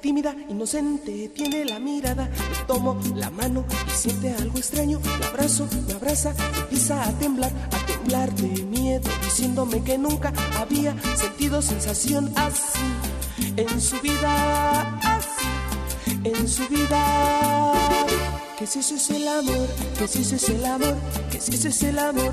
tímida, inocente, tiene la mirada. Le tomo la mano y siente algo extraño. La abrazo, me abraza, empieza a temblar, a temblar de miedo, diciéndome que nunca había sentido sensación así en su vida, así en su vida. Que si eso es el amor, que si eso es el amor, que si eso es el amor,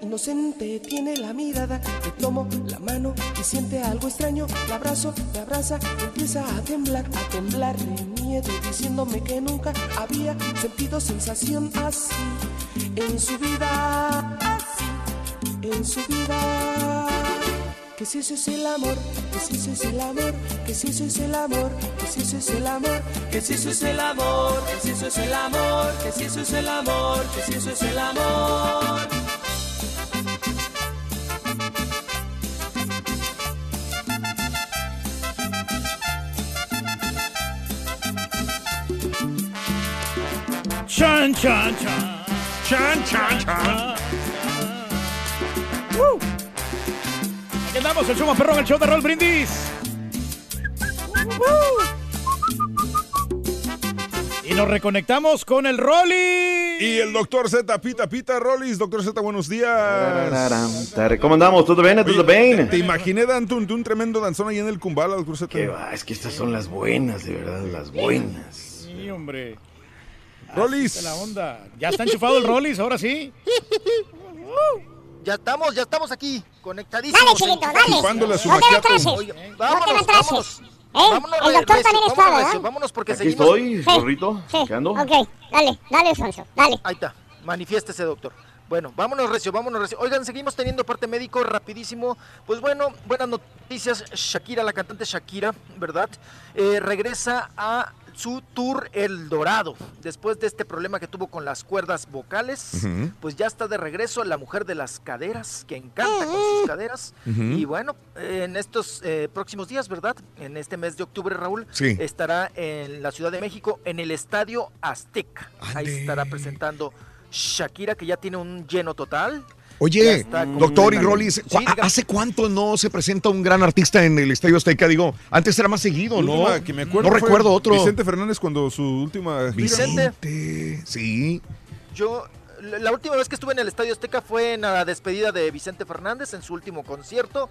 Inocente, tiene la mirada. Le tomo la mano y siente algo extraño. La abrazo, me abraza, empieza a temblar, a temblar de miedo, diciéndome que nunca había sentido sensación así en su vida, así en su vida. Que si eso es el amor, que si eso es el amor, que si eso es el amor, que si eso es el amor, que si eso es el amor, que si eso es el amor, que si eso es el amor, que si eso es el amor. Chan, chan, chan. Chan, chan, chan. Uh. Aquí andamos, el show más perrón, el show de Roll Brindis. Y nos reconectamos con el Rolly. Y el doctor Z, pita, pita, Rollis. Doctor Z, buenos días. Te recomendamos, ¿todo bien? ¿Todo bien? Te, te imaginé dando un, un tremendo danzón ahí en el Kumbala, doctor Z. Qué va, es que estas son las buenas, de verdad, las buenas. Sí, hombre. Está la onda. Ya está enchufado el Rollis, ahora sí. Ya estamos, ya estamos aquí, conectadísimos. Dale, chiquito, dale. Chupándole a su No te. Oye, No te vámonos, vámonos. ¿Eh? Vámonos, El doctor también está, vámonos, ¿verdad? vámonos porque Aquí seguimos. estoy, zorrito, Sí. ¿qué ando? Ok, dale, dale, Sonso, dale. Ahí está, manifiéstese, doctor. Bueno, vámonos recio, vámonos recio. Oigan, seguimos teniendo parte médico rapidísimo. Pues bueno, buenas noticias. Shakira, la cantante Shakira, ¿verdad? Eh, regresa a su tour El Dorado. Después de este problema que tuvo con las cuerdas vocales, pues ya está de regreso la mujer de las caderas, que encanta con sus caderas. Y bueno, en estos eh, próximos días, ¿verdad? En este mes de octubre, Raúl, Sí. estará en la Ciudad de México, en el Estadio Azteca. Ahí estará presentando Shakira, que ya tiene un lleno total. Oye, doctor y completamente- Rollis, Sí, ¿cu- diga. ¿hace cuánto no se presenta un gran artista en el Estadio Azteca? Digo, antes era más seguido, ¿no? última que me acuerdo no recuerdo otro. Vicente Fernández cuando su última gira. Vicente, sí. Yo, la la última vez que estuve en el Estadio Azteca fue en la despedida de Vicente Fernández en su último concierto.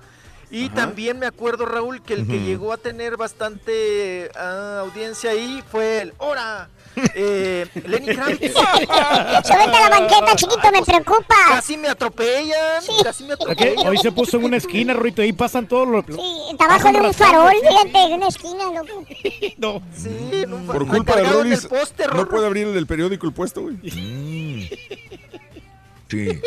Y también me acuerdo, Raúl, que el que Ujú. llegó a tener bastante ah, audiencia ahí fue el ¡Hora! Eh, Lenny Kravitz. Súbete a la banqueta, chiquito, me preocupa. Casi me atropellan, casi me atropellan. Hoy se puso en una esquina, Rito, ahí pasan todos los... Sí, está abajo de un farol, fíjate, en una esquina, loco. No. Sí, en un Por culpa de póster, no puede abrir el del periódico el puesto, güey. Mm. Sí.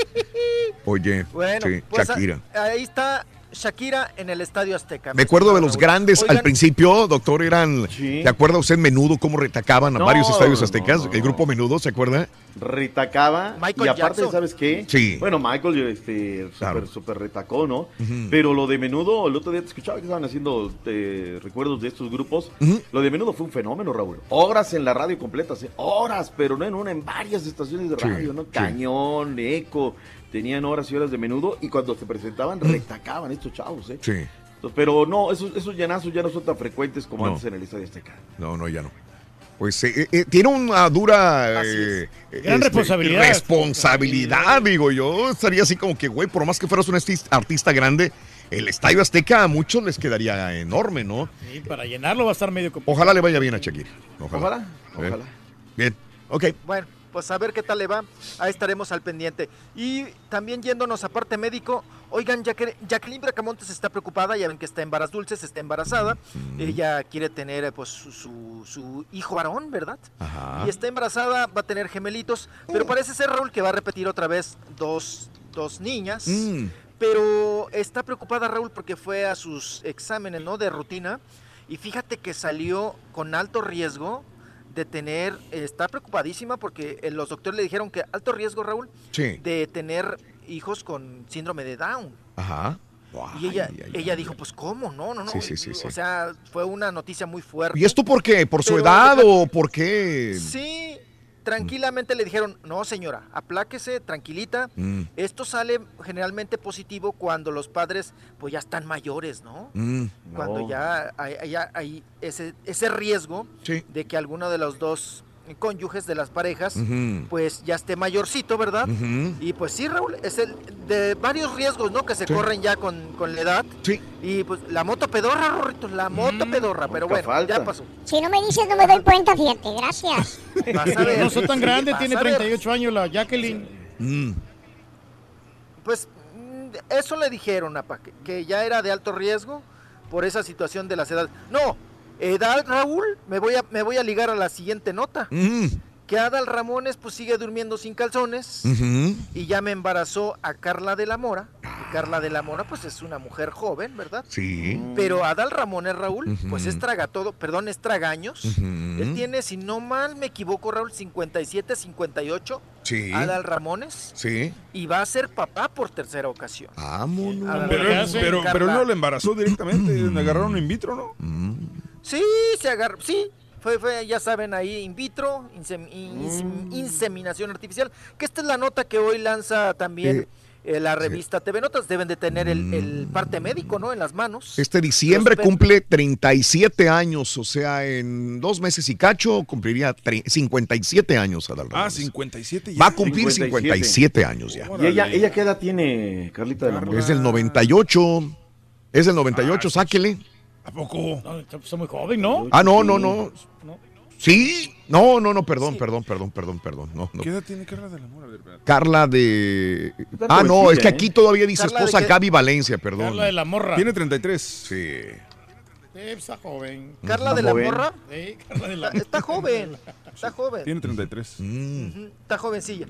Oye, Bueno, sí, pues a- Shakira. ahí está Shakira en el Estadio Azteca. Me acuerdo de los grandes al principio, doctor, eran. Sí. ¿Se acuerda usted menudo cómo retacaban a No, varios estadios aztecas? no, El grupo menudo, ¿se acuerda? Retacaba. Michael y aparte, Jackson. ¿sabes qué? Sí. Bueno, Michael, este, súper, Claro. súper retacó, ¿no? Pero lo de menudo, el otro día te escuchaba que estaban haciendo eh, recuerdos de estos grupos. Lo de menudo fue un fenómeno, Raúl. Horas en la radio completas, ¿eh? horas, pero no en una, en varias estaciones de Sí, radio, ¿no? sí. Cañón, eco. Tenían horas y horas de menudo y cuando se presentaban, retacaban estos chavos, ¿eh? Sí. Entonces, Pero no, esos, esos llenazos ya no son tan frecuentes como No. antes en el Estadio Azteca. No, no, ya no. Pues eh, eh, tiene una dura eh, eh, Gran responsabilidad. responsabilidad, digo yo. Estaría así como que, güey, por más que fueras un artis- artista grande, el Estadio Azteca a muchos les quedaría enorme, ¿no? Sí, para llenarlo va a estar medio complicado. Ojalá le vaya bien a Shakira. Ojalá. Ojalá, Eh, ojalá. Bien, ok. Bueno, pues a ver qué tal le va. Ahí estaremos al pendiente. Y también yéndonos a parte médico, Oigan, Jacqueline Bracamontes está preocupada, ya ven que está en varas dulces, está embarazada. Ella quiere tener pues su, su- su hijo varón, ¿verdad? Ajá. Y está embarazada, va a tener gemelitos, pero parece ser Raúl que va a repetir otra vez dos, dos niñas. Mm. Pero está preocupada Raúl porque fue a sus exámenes, ¿no? De rutina. Y fíjate que salió con alto riesgo de tener, está preocupadísima porque eh, los doctores le dijeron que alto riesgo, Raúl, Sí. de tener hijos con síndrome de Down. Ajá. y ella, ella dijo, pues ¿cómo? No, no, no. Sí, sí, sí. O sea, fue una noticia muy fuerte. ¿Y esto por qué? ¿Por su Pero edad o por qué? Sí, tranquilamente le dijeron, no señora, apláquese, tranquilita. Mm, Esto sale generalmente positivo cuando los padres pues ya están mayores, ¿no? mm. Cuando No. ya hay, hay- hay ese, ese riesgo Sí. de que alguno de los dos cónyuges de las parejas pues ya esté mayorcito, ¿verdad? Y pues sí, Raúl, es el de varios riesgos, ¿no? Que se Sí. corren ya con, con la edad. Sí. Y pues la moto pedorra, Rorrito, la moto pedorra, pero bueno, ya pasó. Si no me dices, no me doy cuenta, fíjate. Gracias. Ver. No soy tan Sí, grande, vas tiene a ver. 38 años la Jacqueline. Mm. Pues mm, eso le dijeron a que, que ya era de alto riesgo por esa situación de las edades. No, edad Raúl, me voy a, me voy a ligar a la siguiente nota. Mm. Que Adal Ramones pues sigue durmiendo sin calzones y ya me embarazó a Carla de la Mora. Y Carla de la Mora pues es una mujer joven, ¿verdad? Sí. Pero Adal Ramones, Raúl, pues es traga todo, perdón, es tragaños. Él tiene, si no mal me equivoco, Raúl, 57, 58. Sí. Adal Ramones. Sí. Y va a ser papá por tercera ocasión. Vámonos. Adal Pero, Ramones, pero, pero no lo embarazó directamente, me agarraron in vitro, ¿no? Sí, se agarró, sí. Fue, fue, ya saben, ahí in vitro, insem- ins- inseminación artificial. Que esta es la nota que hoy lanza también eh, la revista TV Notas. Deben de tener el, el parte médico, ¿no? En las manos. Este diciembre Los cumple 37 años, o sea, en dos meses y cacho cumpliría tre- 57 años Adal Ah, Ramones. 57 ya. Va a cumplir 57 años ya. ¿Y ella, ella qué edad tiene, Carlita de la Mora? Es del 98. Es del 98, sáquele. ¿A poco? No, está muy joven, ¿no? Ah, no, no, no. Sí. No, no, no, perdón, perdón, perdón, perdón, perdón. No, no. ¿Qué edad tiene Carla del Amor? A ver, espérate. Carla de. Ah, no, es que ¿eh? aquí todavía dice ¿Carla de esposa? Gaby Valencia, perdón. Carla de la morra. Tiene 33. Sí. Eh, está joven. Carla de la joven. Morra. Sí, Carla de la Está, está joven. Está joven. Tiene 33. Mm. Está jovencilla.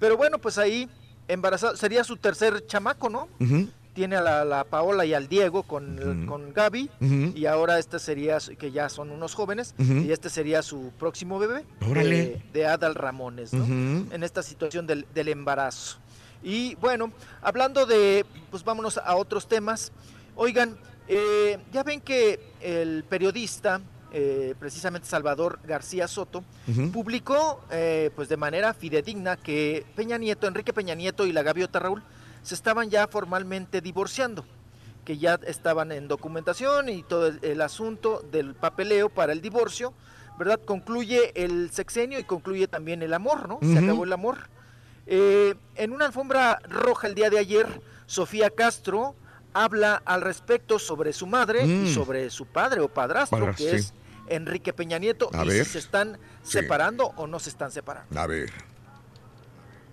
Pero bueno, pues ahí embarazada. Sería su tercer chamaco, ¿no? Ujú. Tiene a la, la Paola y al Diego con, con Gaby. Y ahora este sería, que ya son unos jóvenes, y este sería su próximo bebé. Órale. De, de Adal Ramones, ¿no? En esta situación del, del embarazo. Y bueno, hablando de, pues vámonos a otros temas. Oigan, eh, ya ven que el periodista, eh, precisamente Salvador García Soto, publicó eh, pues de manera fidedigna que Peña Nieto, Enrique Peña Nieto y la gaviota Raúl se estaban ya formalmente divorciando, que ya estaban en documentación y todo el, el asunto del papeleo para el divorcio, ¿verdad? Concluye el sexenio y concluye también el amor, ¿no? Se acabó el amor. Eh, en una alfombra roja el día de ayer, Sofía Castro habla al respecto sobre su madre Mm. y sobre su padre o padrastro, que sí. es Enrique Peña Nieto, A y ver. si se están Sí. separando o no se están separando. A ver.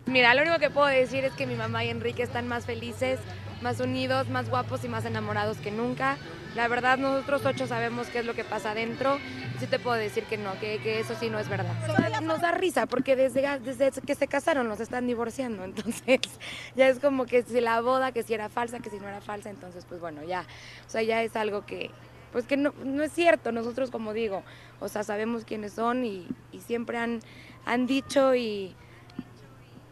Mira, lo único que puedo decir es que mi mamá y Enrique están más felices, más unidos, más guapos y más enamorados que nunca. La verdad, nosotros ocho sabemos qué es lo que pasa adentro. Sí te puedo decir que no, que, que eso sí no es verdad. Nos da risa porque desde, desde que se casaron nos están divorciando. Entonces, ya es como que si la boda, que si era falsa, que si no era falsa. Entonces, pues bueno, ya. O sea, ya es algo que, pues que no, no es cierto. Nosotros, como digo, o sea, sabemos quiénes son y, y siempre han, han dicho y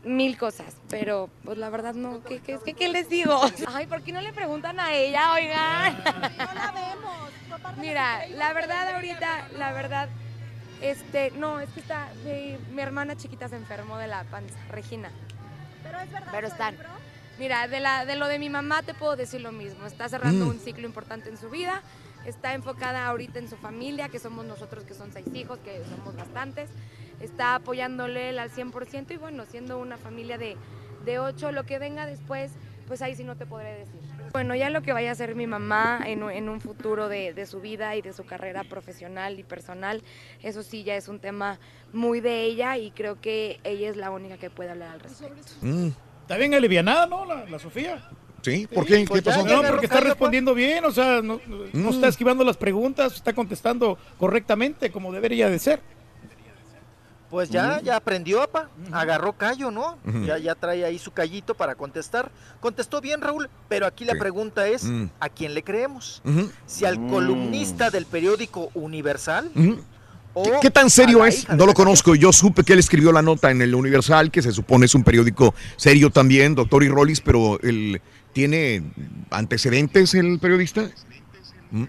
mil cosas, pero pues la verdad no, ¿qué, qué, qué, qué les digo? Ay, ¿por qué no le preguntan a ella, oigan? No la vemos. Mira, la verdad ahorita, la verdad, este, no, es que está, mi, mi hermana chiquita se enfermó de la panza, Regina. Pero es verdad. Pero están. Mira, de, la, de lo de mi mamá te puedo decir lo mismo, está cerrando Mm. un ciclo importante en su vida, está enfocada ahorita en su familia, que somos nosotros que son seis hijos, que somos bastantes, está apoyándole él al 100% y bueno, siendo una familia de, de ocho, lo que venga después, pues ahí sí no te podré decir. Bueno, ya lo que vaya a hacer mi mamá en, un- en un futuro de, de su vida y de su carrera profesional y personal, eso sí ya es un tema muy de ella y creo que ella es la única que puede hablar al respecto. Está bien alivianada, ¿no? La, la Sofía. ¿Sí? ¿Por qué? ¿Qué Pues ya, No, porque está respondiendo bien, o sea, no, no Mm. está esquivando las preguntas, está contestando correctamente como debería de ser. Pues ya, ya aprendió, apa. Agarró callo, ¿no? Ya, ya trae ahí su callito para contestar. Contestó bien, Raúl, pero aquí la Sí. pregunta es. ¿a quién le creemos? Si al columnista del periódico Universal o ¿Qué, qué tan serio es? No lo conozco. Yo supe que él escribió la nota en el Universal, que se supone es un periódico serio también, doctor y Rollis, pero él tiene antecedentes el periodista. ¿Mm?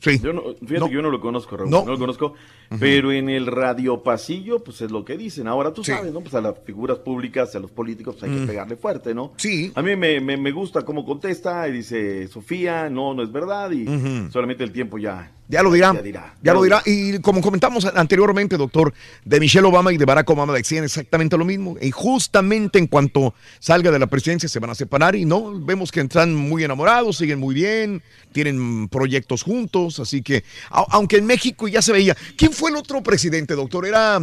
Sí. Yo no, fíjate No. que yo no lo conozco, Raúl, No. no, lo conozco, pero en el radio pasillo, pues es lo que dicen. Ahora tú Sí. sabes, ¿no? Pues a las figuras públicas, a los políticos, pues, hay Mm. que pegarle fuerte, ¿no? Sí. A mí me, me, me gusta cómo contesta y dice, Sofía, no, no es verdad y solamente el tiempo ya. Ya lo dirá. Ya dirá. Ya lo dirá. Y como comentamos anteriormente, doctor, de Michelle Obama y de Barack Obama decían exactamente lo mismo. Y justamente en cuanto salga de la presidencia se van a separar y no, vemos que están muy enamorados, siguen muy bien, tienen proyectos juntos. Así que, a- aunque en México ya se veía. ¿Quién fue el otro presidente, doctor? Era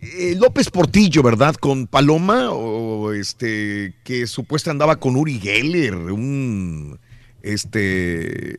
eh, López Portillo, ¿verdad? Con Paloma, o este, que supuestamente andaba con Uri Geller, un. Este,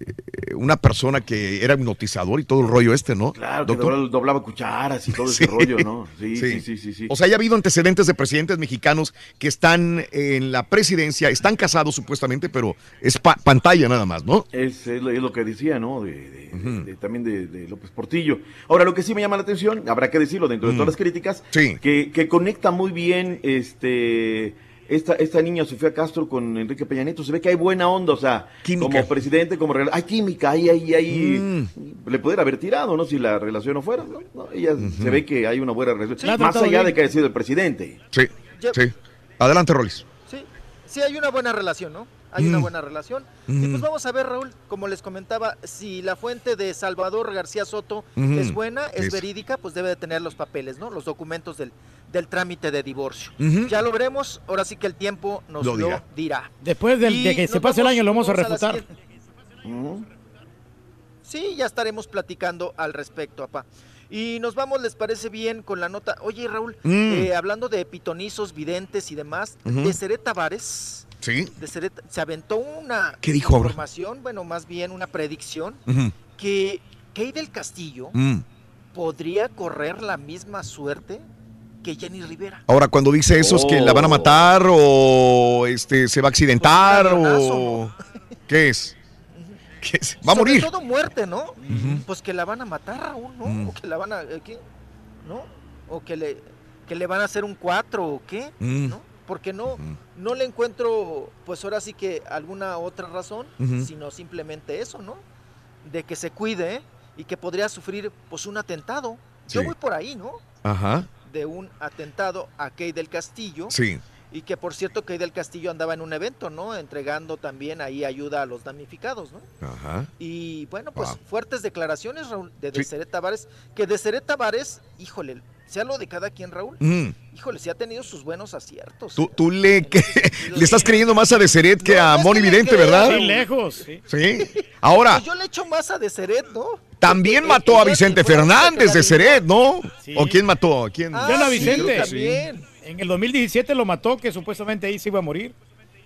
una persona que era hipnotizador y todo el rollo este, ¿no? Claro, que Doctor. doblaba, doblaba cucharas y todo Sí. ese rollo, ¿no? Sí, sí, sí, sí. sí. O sea, ya ha habido antecedentes de presidentes mexicanos que están en la presidencia, están casados supuestamente, pero es pa- pantalla nada más, ¿no? Es, es lo, es lo que decía, ¿no? De, de- de- de- también de, López Portillo. Ahora, lo que sí me llama la atención, habrá que decirlo dentro de Mm. todas las críticas, que, que conecta muy bien este esta, esta niña Sofía Castro con Enrique Peña Nieto. Se ve que hay buena onda, o sea, Química. como presidente, como hay química, hay, hay, hay. Mm. Le pudiera haber tirado, ¿no? Si la relación no fuera, ¿no? No, ella se ve que hay una buena relación. Más allá bien. de que haya sido el presidente. Sí, sí. Adelante, Rolis. Sí, sí hay una buena relación, ¿no? Hay una Mm. buena relación. Y pues vamos a ver, Raúl, como les comentaba, si la fuente de Salvador García Soto Ujú. es buena, es Es. verídica, pues debe de tener los papeles, ¿no? Los documentos del, del trámite de divorcio. Ujú. Ya lo veremos, ahora sí que el tiempo nos Lo lo, dirá. dirá. Después del- de que se pase el año lo vamos a refutar. Sí, ya estaremos platicando al respecto, apá. Y nos vamos, ¿les parece bien con la nota? Oye, Raúl, Mm. eh, hablando de pitonizos, videntes y demás, de Seré Tavares, Sí. de se aventó una ¿Qué dijo ahora? información, bueno, más bien una predicción, que Kay del Castillo Mm. podría correr la misma suerte que Jenny Rivera. Ahora, cuando dice eso, ¿es que la van a matar o este se va a accidentar Pues o qué es? ¿Qué es? Va a Sobre morir. todo muerte, ¿no? Pues que la van a matar, Raúl, ¿no? Mm. O que la van a... eh, ¿Qué? ¿No? O que le, que le van a hacer un 4 o qué, Mm. ¿no? Porque no, no le encuentro, pues ahora sí que alguna otra razón, sino simplemente eso, ¿no? De que se cuide y que podría sufrir, pues, un atentado. Yo Sí. voy por ahí, ¿no? Ajá. De un atentado a Kay del Castillo. Sí. Y que por cierto Kay del Castillo andaba en un evento, ¿no? Entregando también ahí ayuda a los damnificados, ¿no? Ajá. Y bueno, pues Wow. fuertes declaraciones, Raúl, de Sí. Deseret Tavares, que Deseret Tavares, híjole, sea lo de cada quien, Raúl, Mm. híjole, sí ha tenido sus buenos aciertos. Tú, tú le, que- le estás creyendo más a Deseret que a Moni Vidente, ¿verdad? Sí, lejos. Sí. Sí. Ahora, Pues yo le echo más a Deseret, ¿no? también mató a Vicente Fernández de Seret, ¿no? ¿O quién mató? ¿A ¿Quién? Ah, sí, Vicente. también. En el 2017 lo mató, que supuestamente ahí se iba a morir.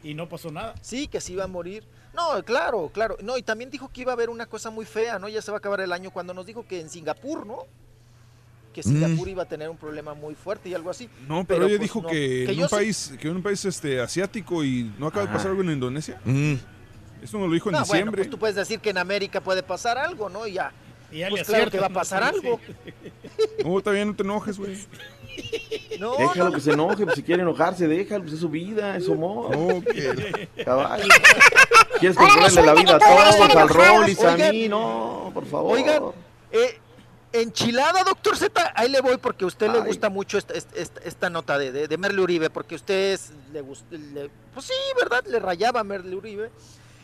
Y no pasó nada. Sí, que sí iba a morir. No, claro, claro. No, y también dijo que iba a haber una cosa muy fea, ¿no? Ya se va a acabar el año cuando nos dijo que en Singapur, ¿no? Que Singapur iba a tener un problema muy fuerte y algo así. No, pero, ella pues, dijo no. que, en un sé- país, que en un país este, asiático y no acaba de pasar algo en Indonesia. Mm. Esto nos lo dijo en No, bueno, diciembre. pues tú puedes decir que en América puede pasar algo, ¿no? Y ya. Y ya pues claro que va a ¿no? pasar Sí, algo. No, todavía no te enojes, güey. No, Déjalo no, que se enoje, pues, si quiere enojarse, déjalo, pues es su vida, es su amor. Caballo. ¿Quieres controlarle la vida a que todos al. Rollis, a mí? No, por favor. Oigan, eh, enchilada, doctor Z, ahí le voy porque a usted le gusta mucho esta, esta- nota de, de, de Merle Uribe, porque usted es, le, gust- le- pues sí, ¿verdad? Le rayaba a Merle Uribe.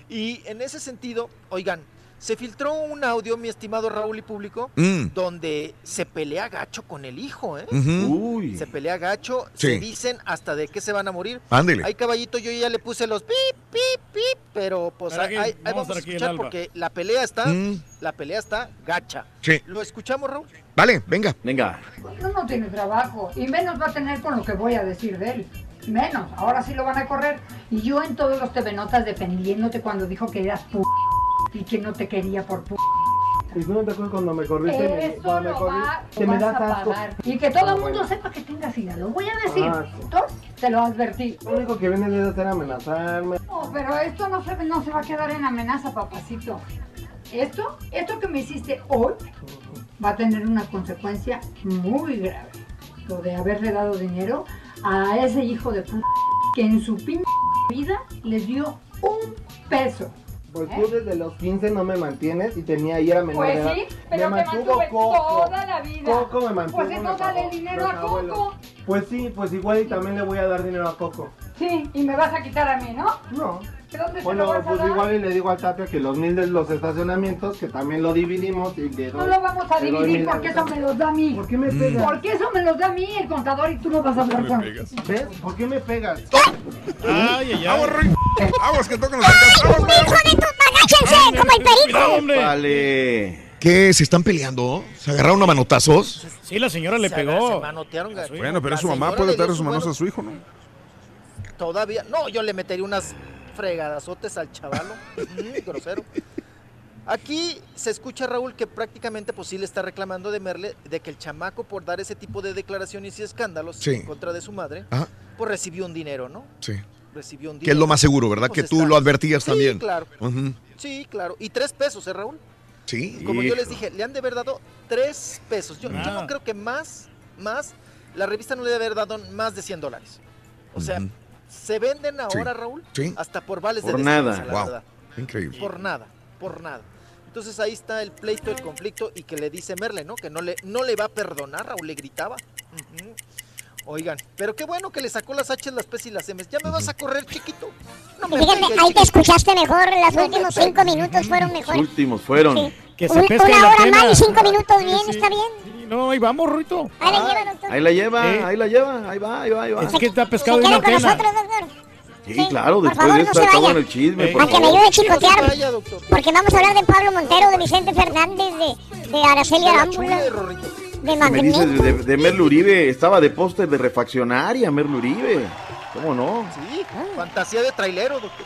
Y en ese sentido, oigan, se filtró un audio, mi estimado Raúl y público, Mm. donde se pelea gacho con el hijo, ¿eh? Uy. Se pelea gacho, Sí. se dicen hasta de qué se van a morir. Ándele. Ay, caballito, yo ya le puse los pip, pip, pip, pero pues ahí, vamos a vamos a escuchar porque la pelea está, Mm. la pelea está gacha. Sí. ¿Lo escuchamos, Raúl? Vale, venga. Venga. Uno no tiene trabajo y menos va a tener con lo que voy a decir de él. menos. Ahora sí lo van a correr. Y yo en todos los TV Notas defendiéndote cuando dijo que eras p y que no te quería por p. ¿Y tú no te acuerdas cuando me corriste? Eso cuando me lo, corriste? va- que me das a asco. Y que todo el mundo sepa que tengas. Lo voy a decir. Ah, sí. Entonces, te lo advertí. Lo único que vienes es hacer amenazarme. No, pero esto no se, no se va a quedar en amenaza, papacito. Esto, esto que me hiciste hoy va a tener una consecuencia muy grave. Lo de haberle dado dinero a ese hijo de puta que en su pinche vida le dio un peso. Pues tú desde los 15 no me mantienes y tenía ahí era menor Pues de edad. sí, pero me te mantuvo mantuve Coco. toda la vida. Coco me mantuvo. Pues entonces dale pagó. dinero a Coco. abuelos. Pues sí, pues igual y también le voy a dar dinero a Coco. Sí, y me vas a quitar a mí, ¿no? No. ¿De dónde Bueno, se lo vas a pues dar? igual y le digo al Tapia que los mil de los estacionamientos, que también lo dividimos y le doy. No lo vamos a le doy dividir mil porque eso me los da a mí. ¿Por qué me pegas? Porque eso me los da a mí el contador y tú no vas a hablar con ¿Ves? ¿Por qué me pegas? Ay, ay, ay. Aguas que tocan los alcanzados. ¡Agáchense como el perico! Vale. ¿Qué? ¿Se están peleando? ¿Se agarraron a manotazos? Sí, la señora le Se pegó. se manotearon, gacho. Bueno, pero La su mamá, señora puede le dio darle sus manos a su hijo, ¿no? Todavía. No, yo le metería unas fregadazotes al chavalo. Mm, grosero. Aquí se escucha, Raúl, que prácticamente pues sí le está reclamando de Merle de que el chamaco por dar ese tipo de declaraciones y escándalos Sí. en contra de su madre, Ajá. pues recibió un dinero, ¿no? Sí. Recibió un dinero. Que es lo más seguro, ¿verdad? Pues que tú está- lo advertías Sí, también. claro. Sí, claro. Y tres pesos, ¿eh, Raúl? Sí. Como yo les dije, le han de haber dado tres pesos. Yo, yo Ah. no creo que más, más, la revista no le debe haber dado más de 100 dólares. O sea. Se venden ahora, Sí. Raúl, Sí. hasta por vales Por de nada. la Wow. verdad. Increíble. Por nada, por nada. Entonces ahí está el pleito, el conflicto y que le dice Merle, ¿no? Que no le, no le va a perdonar, Raúl le gritaba. Ujú. Oigan, pero qué bueno que le sacó las H, las P y las M. ¿Ya me vas a correr, chiquito? No me Fíjate, pegues, ahí te chiquito. escuchaste mejor, los No últimos cinco minutos fueron Los mejores. últimos fueron. Que se Un- una la hora mal y cinco minutos bien, está bien. No, ahí vamos, Ruito. Ahí la lleva, doctor. Ahí la lleva, Eh. ahí la lleva, ahí va, ahí va, ahí va. Es que está pescado de una con nosotros, doctor. Sí, Sí, claro, por después favor, de no bueno el chisme, Eh. por A que me ayude a No chicotear. vaya. Porque vamos a hablar de Pablo Montero, de Vicente Fernández, de, de Araceli Arámbula, de Me dices Magneto. de, de Merle Uribe, estaba de póster de refaccionaria, Merle Uribe. ¿Cómo no? Sí, fantasía de trailero, doctor.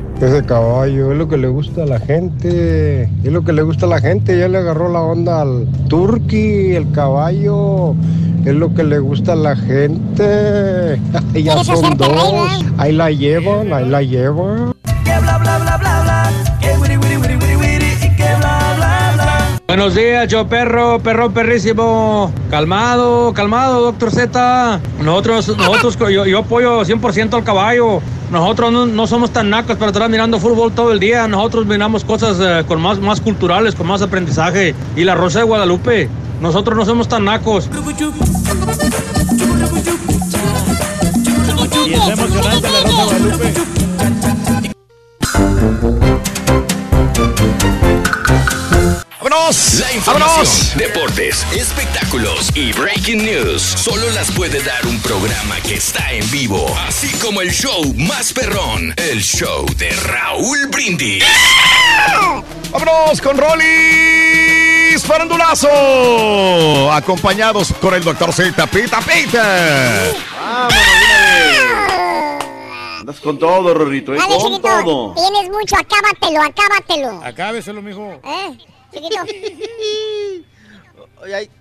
Ese caballo es lo que le gusta a la gente. Es lo que le gusta a la gente. Ya le agarró la onda al turqui, el caballo. Es lo que le gusta a la gente. ya ¿Quieres son dos. Ahí la llevan, ahí la llevan. Que bla bla bla Buenos días, yo perro, perro perrísimo. Calmado, calmado, doctor Z. Nosotros, nosotros, yo, yo apoyo 100% al caballo. Nosotros no, somos tan nacos para estar mirando fútbol todo el día. Nosotros miramos cosas eh, con más, más culturales, con más aprendizaje. Y la Rosa de Guadalupe. Nosotros no somos tan nacos. Y es emocionante la Rosa de Guadalupe. ¡Vámonos! La información, ¡Vámonos! deportes, espectáculos y breaking news solo las puede dar un programa que está en vivo, así como el show más perrón, el show de Raúl Brindis. ¡Vámonos con Rollis Farandulazo! Acompañados con el doctor Z, Pita Pita. Andas con todo, Rorrito, ¿eh? Dale, Con chiquito. todo. Tienes mucho, acábatelo, acábatelo. Acábeselo, mijo. ¿Eh? Chiquito.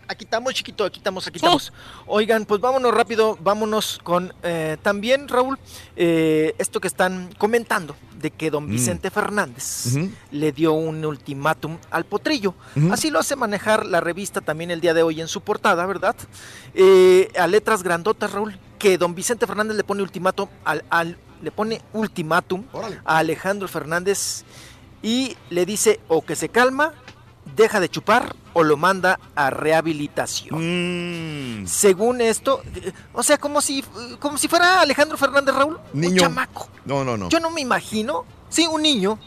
Aquí estamos, chiquito, aquí estamos, aquí estamos. Oigan, pues vámonos rápido, vámonos con eh, también, Raúl, eh, esto que están comentando de que don Mm. Vicente Fernández le dio un ultimátum al potrillo. Así lo hace manejar la revista también el día de hoy en su portada, ¿verdad? Eh, a letras grandotas, Raúl, que don Vicente Fernández le pone ultimátum al, al- le pone ultimátum Órale. a Alejandro Fernández y le dice o que se calma, deja de chupar o lo manda a rehabilitación. Mm, Según esto, o sea, como si, como si fuera Alejandro Fernández Raúl, un Niño. chamaco. No, no, no. Yo no me imagino, sí, un niño,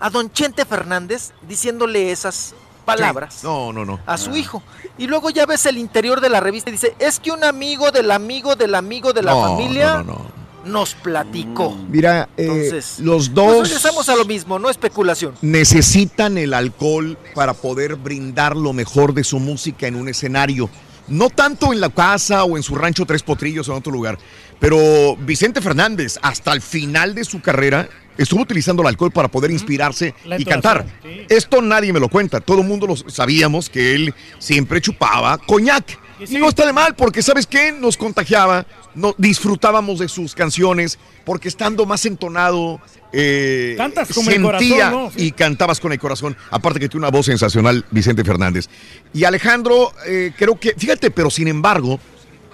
a don Chente Fernández diciéndole esas palabras No, no, no. a su hijo. Y luego ya ves el interior de la revista y dice, es que un amigo del amigo del amigo de la No, familia no, no, no. Nos platicó. Mira, eh, Entonces, los Pues dos regresamos a lo mismo, no especulación. necesitan el alcohol para poder brindar lo mejor de su música en un escenario. No tanto en la casa o en su rancho Tres Potrillos o en otro lugar, pero Vicente Fernández hasta el final de su carrera estuvo utilizando el alcohol para poder inspirarse y cantar. Esto nadie me lo cuenta, todo el mundo lo sabíamos que él siempre chupaba coñac. Y no está de mal, porque ¿sabes qué? Nos contagiaba, no, disfrutábamos de sus canciones, porque estando más entonado, eh, Cantas como el corazón, sentía y cantabas con el corazón. Aparte que tiene una voz sensacional, Vicente Fernández. Y Alejandro, eh, creo que, fíjate, pero sin embargo,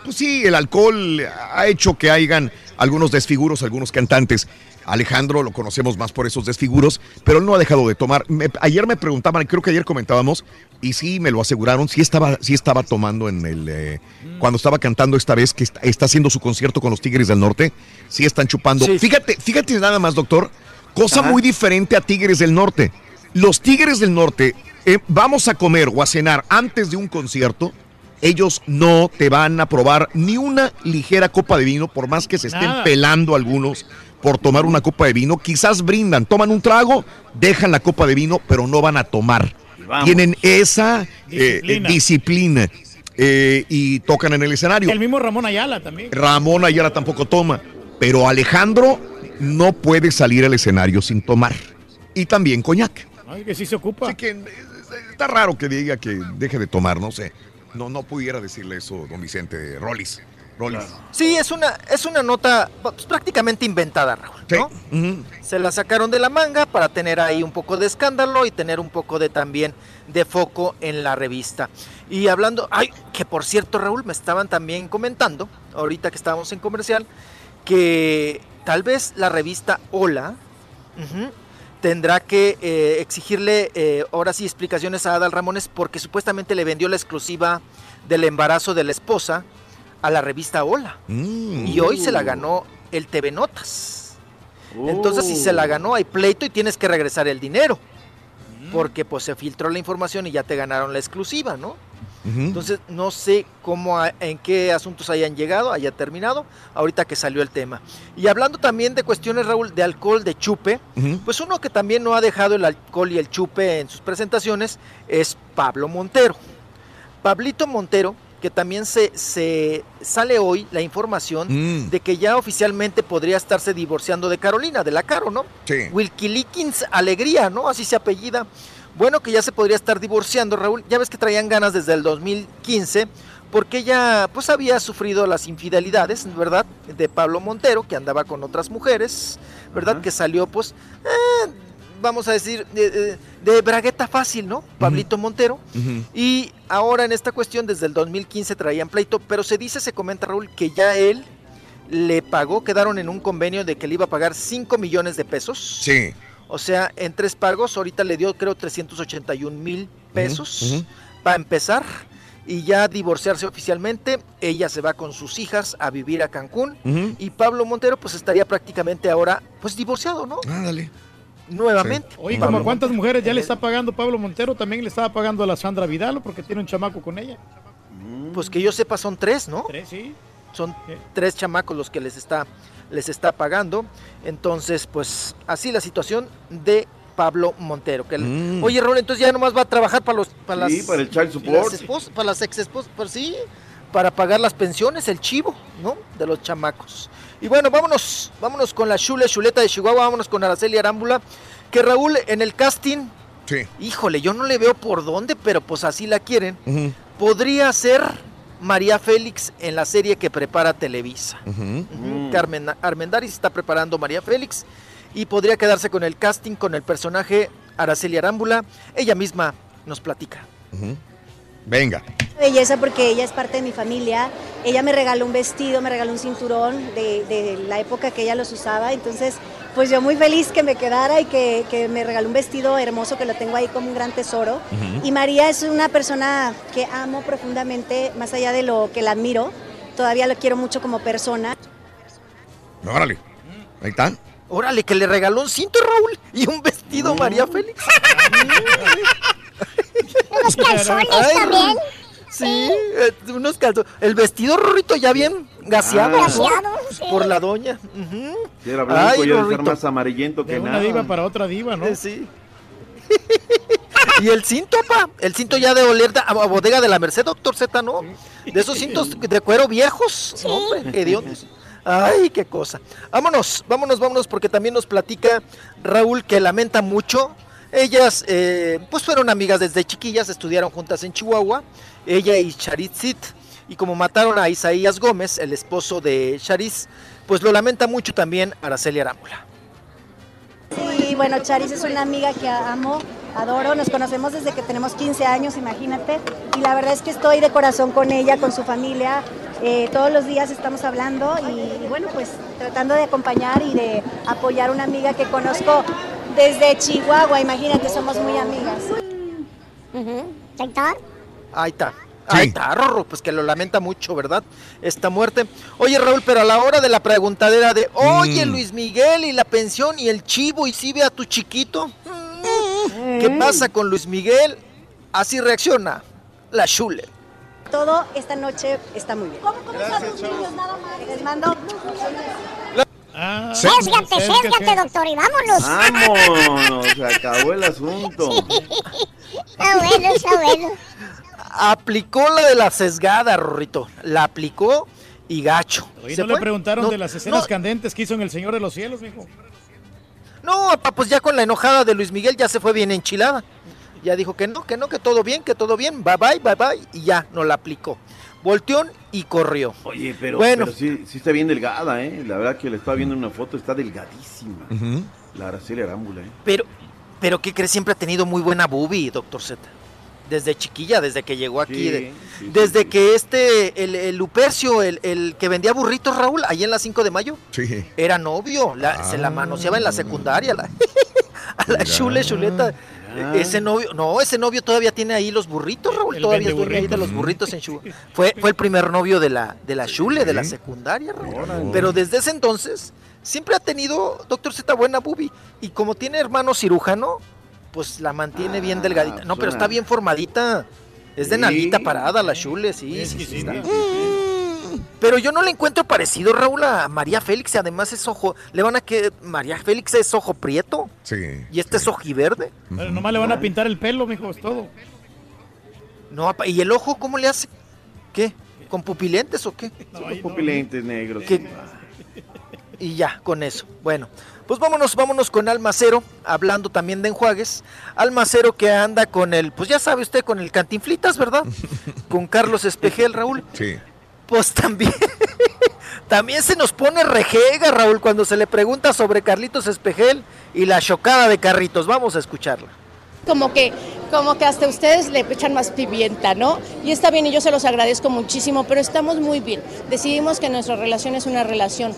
pues sí, el alcohol ha hecho que hayan algunos desfiguros, algunos cantantes. Alejandro lo conocemos más por esos desfiguros, pero él no ha dejado de tomar. Me- ayer me preguntaban, creo que ayer comentábamos, y sí me lo aseguraron, sí estaba, sí estaba tomando en el. eh, Cuando estaba cantando esta vez que está, haciendo su concierto con los Tigres del Norte, sí están chupando. Fíjate, fíjate nada más, doctor, cosa Ajá. muy diferente a Tigres del Norte. Los Tigres del Norte, eh, vamos a comer o a cenar antes de un concierto. Ellos no te van a probar ni una ligera copa de vino, por más que se estén Nada. pelando algunos por tomar una copa de vino. Quizás brindan, toman un trago, dejan la copa de vino, pero no van a tomar. Vamos. Tienen esa eh, eh, Disciplina. eh, y tocan en el escenario. El mismo Ramón Ayala también. Ramón Ayala tampoco toma, pero Alejandro no puede salir al escenario sin tomar. Y también coñac. Ay, que sí se ocupa. Así que está raro que diga que deje de tomar, no sé. No, no pudiera decirle eso, don Vicente Rollis. Sí, es una, es una nota pues, prácticamente inventada, Raúl. ¿no? Se la sacaron de la manga para tener ahí un poco de escándalo y tener un poco de también de foco en la revista. Y hablando, ay, que por cierto, Raúl, me estaban también comentando, ahorita que estábamos en comercial, que tal vez la revista Hola tendrá que eh, exigirle eh, ahora sí explicaciones a Adal Ramones porque supuestamente le vendió la exclusiva del embarazo de la esposa a la revista Hola. Mm. Y hoy se la ganó el TV Notas. Entonces, si se la ganó, hay pleito y tienes que regresar el dinero. Porque pues se filtró la información y ya te ganaron la exclusiva, ¿no? Entonces, no sé cómo, en qué asuntos hayan llegado, haya terminado, ahorita que salió el tema. Y hablando también de cuestiones, Raúl, de alcohol, de chupe, pues uno que también no ha dejado el alcohol y el chupe en sus presentaciones es Pablo Montero. Pablito Montero, que también se, se sale hoy la información Mm. de que ya oficialmente podría estarse divorciando de Carolina, de la Caro, ¿no? Sí. Wilkilikins Alegría, ¿no? Así se apellida. Bueno, que ya se podría estar divorciando, Raúl. Ya ves que traían ganas desde el 2015, porque ella pues había sufrido las infidelidades, ¿verdad? De Pablo Montero, que andaba con otras mujeres, ¿verdad? Que salió pues, eh, vamos a decir, de, de- bragueta fácil, ¿no? Pablito Montero. Y ahora en esta cuestión, desde el 2015 traían pleito, pero se dice, se comenta Raúl, que ya él le pagó, quedaron en un convenio de que le iba a pagar 5 millones de pesos. Sí. O sea, en tres pagos, ahorita le dio creo 381 mil pesos para empezar y ya divorciarse oficialmente. Ella se va con sus hijas a vivir a Cancún y Pablo Montero pues estaría prácticamente ahora pues divorciado, ¿no? Ah, dale. Nuevamente. Oye, Pablo ¿como cuántas mujeres ya le está pagando Pablo Montero? También le estaba pagando a la Sandra Vidal porque tiene un chamaco con ella. Pues que yo sepa son tres, ¿no? Tres, sí. Son tres chamacos los que les está, les está pagando. Entonces, pues así la situación de Pablo Montero. Que Mm. Oye, Raúl, entonces ya nomás va a trabajar para los para Sí, las, para el child support. las esposas, para las ex esposas, pues sí, para pagar las pensiones, el chivo, ¿no? De los chamacos. Y bueno, vámonos, vámonos con la chule, chuleta de Chihuahua, vámonos con Araceli Arámbula, que Raúl en el casting, Sí. híjole, yo no le veo por dónde, pero pues así la quieren. Podría ser María Félix en la serie que prepara Televisa. Ujú, que Armen- Armendáriz está preparando María Félix y podría quedarse con el casting con el personaje Araceli Arámbula. Ella misma nos platica. Venga. Belleza porque ella es parte de mi familia. Ella me regaló un vestido, me regaló un cinturón de, de la época que ella los usaba. Entonces, pues yo muy feliz que me quedara y que, que me regaló un vestido hermoso que lo tengo ahí como un gran tesoro. Y María es una persona que amo profundamente, más allá de lo que la admiro. Todavía lo quiero mucho como persona. Órale. Ahí está. Órale, que le regaló un cinto, Raúl, y un vestido María Félix. Unos calzones Ay, también. Sí, eh, unos calzones. El vestido, Rorrito, ya bien gaseado. Ah. sí. Por la doña. Ujú. Si era blanco, Ay, ya más amarillento que De una nada. diva para otra diva, ¿no? Eh, Sí. y el cinto, pa. El cinto ya de oler a a bodega de la Merced, doctor Z, ¿no? De esos cintos de cuero viejos. No, hombre, hediondos. Ay, qué cosa. Vámonos, vámonos, vámonos, porque también nos platica Raúl que lamenta mucho. Ellas, eh, pues fueron amigas desde chiquillas, estudiaron juntas en Chihuahua, ella y Charit Y como mataron a Isaías Gómez, el esposo de Charis, pues lo lamenta mucho también Araceli Arámbula. Sí, bueno, Charis es una amiga que amo, adoro, nos conocemos desde que tenemos 15 años, imagínate, y la verdad es que estoy de corazón con ella, con su familia, eh, todos los días estamos hablando y, y bueno, pues tratando de acompañar y de apoyar a una amiga que conozco desde Chihuahua, imagínate, somos muy amigas. Ahí está. Ahí está. Ahí está, Rorro, pues que lo lamenta mucho, ¿verdad? Esta muerte. Oye, Raúl, pero a la hora de la preguntadera de, oye, Mm. Luis Miguel y la pensión y el chivo y si ve a tu chiquito, mm, ¿qué pasa con Luis Miguel? Así reacciona la Schule. Todo esta noche está muy bien. ¿Cómo, cómo están tus niños? Nada más. Les mando Ah, Sésgate, sésgate, doctor, y vámonos. Vámonos, se acabó el asunto. Está bueno, está bueno. Aplicó la de la sesgada, Rorrito. La aplicó y gacho. Oye, ¿Se ¿no le fue? preguntaron No, de las escenas no, candentes que hizo en El Señor de los Cielos, mijo? No, papá, pues ya con la enojada de Luis Miguel ya se fue bien enchilada. Ya dijo que no, que no, que todo bien, que todo bien, bye bye, bye bye, y ya, no la aplicó. Volteón y corrió. Oye, pero, Bueno. pero sí, sí está bien delgada, ¿eh? La verdad que le estaba viendo una foto, está delgadísima. La Araceli Arámbula, ¿eh? Pero, pero ¿qué crees? Siempre ha tenido muy buena boobie, doctor Z. Desde chiquilla, desde que llegó aquí. Sí, de- sí, sí, desde que este, el, el Lupercio, el, el que vendía burritos, Raúl, ahí en la 5 de mayo, Sí. era novio. la- Se la manoseaba en la secundaria. La, a la chule, chuleta. Ese novio, no, ese novio todavía tiene ahí los burritos, Raúl. El todavía duerme ahí de los burritos en Chu. Fue, fue el primer novio de la, de la chule, de la secundaria, Raúl. Pero desde ese entonces, siempre ha tenido, doctor Z, buena bubi. Y como tiene hermano cirujano, pues la mantiene bien delgadita. No, pero está bien formadita. Es de Sí. nalguita parada la chule, sí, Es sí, sí sí, Pero yo no le encuentro parecido, Raúl, a María Félix. Además es ojo, le van a que María Félix es ojo prieto Sí. y este es ojiverde. Pero nomás le van a pintar el pelo, mijo, es todo. No, ¿y el ojo cómo le hace? ¿Qué? ¿Con pupilentes o qué? Son los pupilentes negros. ¿Qué? Y ya, con eso. Bueno, pues vámonos, vámonos con Almacero, hablando también de enjuagues. Almacero que anda con el, pues ya sabe usted, con el Cantinflitas, ¿verdad? con Carlos Espejel, Raúl. Sí. Pues también, también se nos pone rejega, Raúl, cuando se le pregunta sobre Carlitos Espejel y la chocada de Carritos. Vamos a escucharla. como que como que hasta ustedes le echan más pimienta, ¿no? Y está bien y yo se los agradezco muchísimo, pero estamos muy bien. Decidimos que nuestra relación es una relación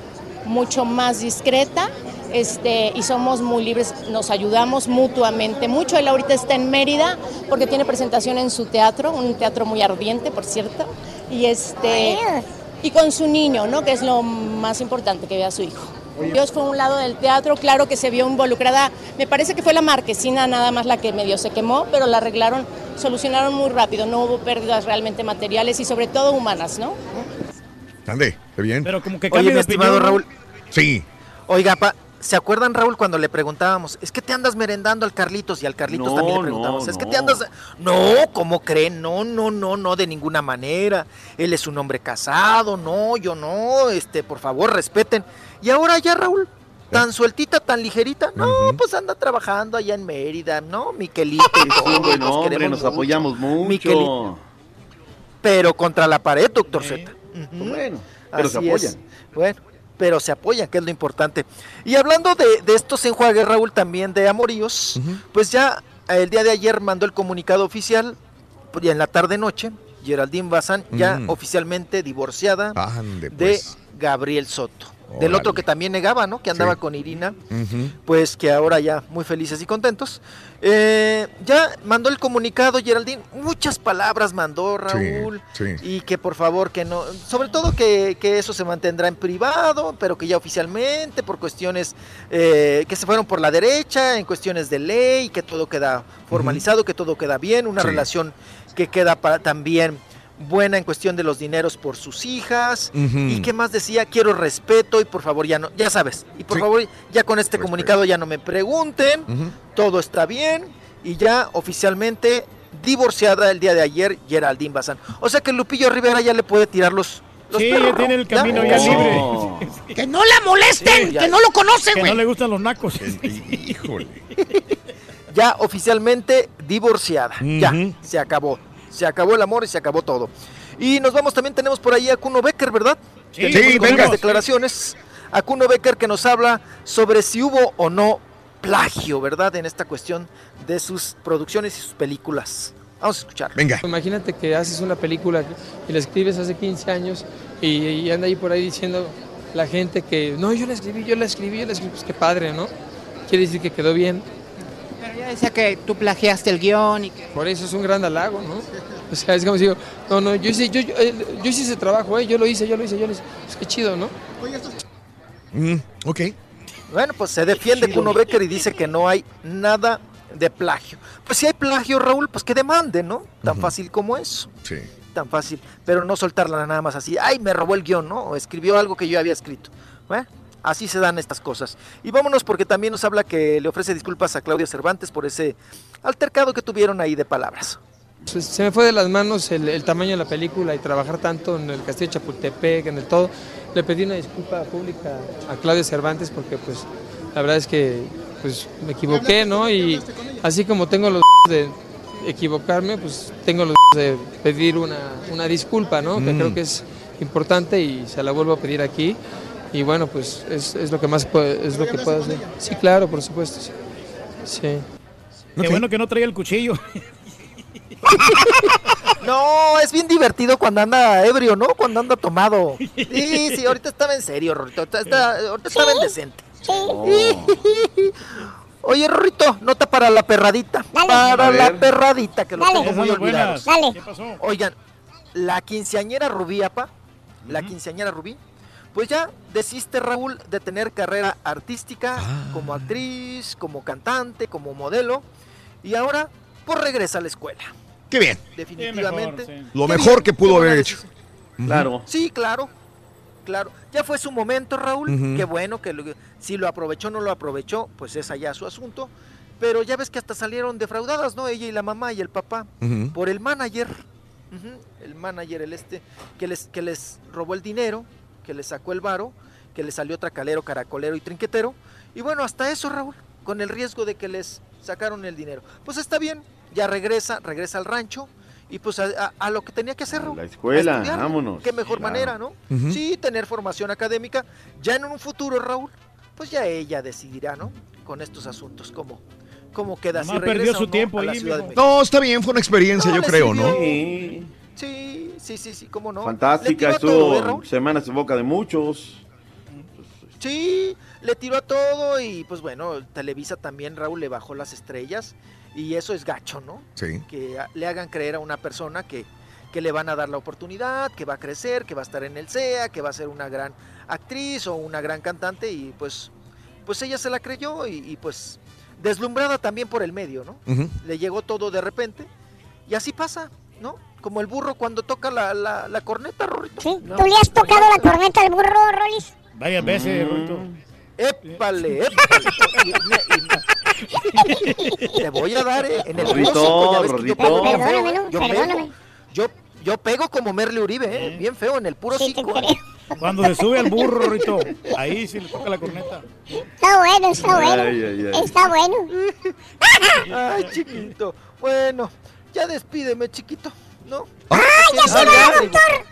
mucho más discreta este, y somos muy libres, nos ayudamos mutuamente mucho. Él ahorita está en Mérida porque tiene presentación en su teatro, un teatro muy ardiente, por cierto, y, este, y con su niño, ¿no? Que es lo más importante, que vea a su hijo. Dios fue a un lado del teatro, claro que se vio involucrada, me parece que fue la marquesina nada más la que medio se quemó, pero la arreglaron, solucionaron muy rápido, no hubo pérdidas realmente materiales y sobre todo humanas, ¿no? Ande, ¿está bien? Pero como que Oye, mi estimado. Raúl. Sí. Oiga, pa, ¿se acuerdan, Raúl, cuando le preguntábamos, es que te andas merendando al Carlitos? Y al Carlitos No, también le no, preguntábamos, es que no. te andas... No, ¿cómo creen? No, no, no, no, de ninguna manera. Él es un hombre casado, no, yo no, este, por favor, respeten. Y ahora ya, Raúl, tan sueltita, tan ligerita, no, pues anda trabajando allá en Mérida, ¿no? Miquelito. y todo, nos hombre, nos mucho. apoyamos mucho. Miquelito. Pero contra la pared, doctor Z. Bueno, pero se apoyan. es. Bueno, pero se apoyan, que es lo importante. Y hablando de, de estos enjuagues, Raúl, también de amoríos, pues ya el día de ayer mandó el comunicado oficial, pues, ya en la tarde-noche, Geraldine Bazán ya Mm. oficialmente divorciada Ande, de pues. Gabriel Soto. Del otro que también negaba, ¿no? Que andaba Sí. con Irina, pues que ahora ya muy felices y contentos. Eh, ya mandó el comunicado Geraldine, muchas palabras mandó Raúl Sí, sí. y que por favor que no, sobre todo que, que eso se mantendrá en privado, pero que ya oficialmente por cuestiones eh, que se fueron por la derecha, en cuestiones de ley, que todo queda formalizado, que todo queda bien, una relación que queda para, también buena en cuestión de los dineros por sus hijas y qué más decía quiero respeto y por favor ya no ya sabes y por Sí. favor ya con este comunicado ya no me pregunten todo está bien y ya oficialmente divorciada el día de ayer Geraldine Bazán. O sea que Lupillo Rivera ya le puede tirar los, los Sí, perros, ya tiene el camino ya Oh. libre. Que no la molesten, Sí, que no lo conoce, Que no le gustan los nacos. Híjole. Ya oficialmente divorciada. Ya, se acabó. Se acabó el amor y se acabó todo. Y nos vamos, también tenemos por ahí a Kuno Becker, ¿verdad? Sí, sí, con venga. declaraciones. A Kuno Becker que nos habla sobre si hubo o no plagio, ¿verdad? En esta cuestión de sus producciones y sus películas. Vamos a escuchar. Venga. Imagínate que haces una película y la escribes hace 15 años y, y anda ahí por ahí diciendo la gente que no, yo la escribí, yo la escribí, yo la escribí, pues qué padre, ¿no? Quiere decir que quedó bien. Pero ya decía que tú plagiaste el guion y que... Por eso es un gran halago, ¿no? O sea, es como si digo, no, no, yo hice, yo, yo, eh, yo hice ese trabajo, ¿eh? yo lo hice, yo lo hice, yo lo hice. Pues qué chido, ¿no? Mm, ok. Bueno, pues se defiende Kuno Becker y dice que no hay nada de plagio. Pues si hay plagio, Raúl, pues que demande, ¿no? Tan fácil como eso. Sí. Tan fácil. Pero no soltarla nada más así. Ay, me robó el guion, ¿no? O escribió algo que yo había escrito. Bueno, así se dan estas cosas. Y vámonos porque también nos habla que le ofrece disculpas a Claudia Cervantes por ese altercado que tuvieron ahí de palabras. Pues, se me fue de las manos el, el tamaño de la película y trabajar tanto en el Castillo de Chapultepec, en el todo. Le pedí una disculpa pública a Claudia Cervantes porque pues la verdad es que pues me equivoqué, ¿no? Y así como tengo los de equivocarme, pues tengo los de pedir una, una disculpa, ¿no? Que Mm. creo que es importante y se la vuelvo a pedir aquí. Y bueno, pues es, es lo que más puedo, es lo que puedo hacer. Sí, claro, por supuesto. Sí. sí. Qué bueno que no traía el cuchillo. No, es bien divertido cuando anda ebrio, ¿no? Cuando anda tomado. Sí, sí, ahorita estaba en serio, Rorrito. Ahorita, está- ahorita estaba en decente. Oye, Rorrito, nota para la perradita. Para la perradita, que Dale. tengo muy. Dale. Oigan, la quinceañera Rubí, apa, la quinceañera Rubí, pues ya desiste Raúl de tener carrera artística como actriz, como cantante, como modelo, y ahora pues regresa a la escuela. Qué bien. Definitivamente. Lo Qué mejor bien, que pudo haber hecho. Claro. Sí, claro. Claro. Ya fue su momento, Raúl. Ujú. Qué bueno que lo- si lo aprovechó o no lo aprovechó, pues es allá su asunto. Pero ya ves que hasta salieron defraudadas, ¿no? Ella y la mamá y el papá. Por el manager. El manager, el este, que les, que les robó el dinero, que les sacó el varo, que les salió tracalero, caracolero y trinquetero. Y bueno, hasta eso, Raúl, con el riesgo de que les sacaron el dinero. Pues está bien, ya regresa, regresa al rancho y pues a, a- a lo que tenía que hacer, Raúl. la escuela, a estudiar. vámonos. Qué mejor Claro. manera, ¿no? Sí, tener formación académica. Ya en un futuro, Raúl, pues ya ella decidirá, ¿no? Con estos asuntos, cómo, cómo queda. Si perdió su no tiempo a la ahí, Ciudad de mijo. México. No, está bien, fue una experiencia, No, yo le creo, ¿no? sirvió. Sí, sí, sí, sí, cómo no. Fantástica, ¿eh, estuvo Raúl? semanas en boca de muchos. Sí, le tiró a todo y pues bueno, Televisa también, Raúl, le bajó las estrellas y eso es gacho, ¿no? Sí. Que le hagan creer a una persona que, que le van a dar la oportunidad, que va a crecer, que va a estar en el CEA, que va a ser una gran actriz o una gran cantante y pues, pues ella se la creyó y, y, pues deslumbrada también por el medio, ¿no? Le llegó todo de repente y así pasa, ¿no? Como el burro cuando toca la, la, la corneta, Rorrito. ¿Tú le has tocado la corneta al burro, Rolis? Varias veces, Rorrito. ¡Épale! épale. Te voy a dar, ¿eh? En el bien feo, Perdóname. ¿no? Yo Perdóname. pego. Yo, yo pego como Merle Uribe, ¿eh? Bien feo, en el puro cinco. ¿eh? Cuando se sube al burro, Rorrito, ahí sí le toca la corneta. Está bueno, está bueno. Ay, ay, ay. Está bueno. Ay, chiquito. Bueno, ya despídeme, chiquito, ¿no? ¡Ay, ya se va, doctor!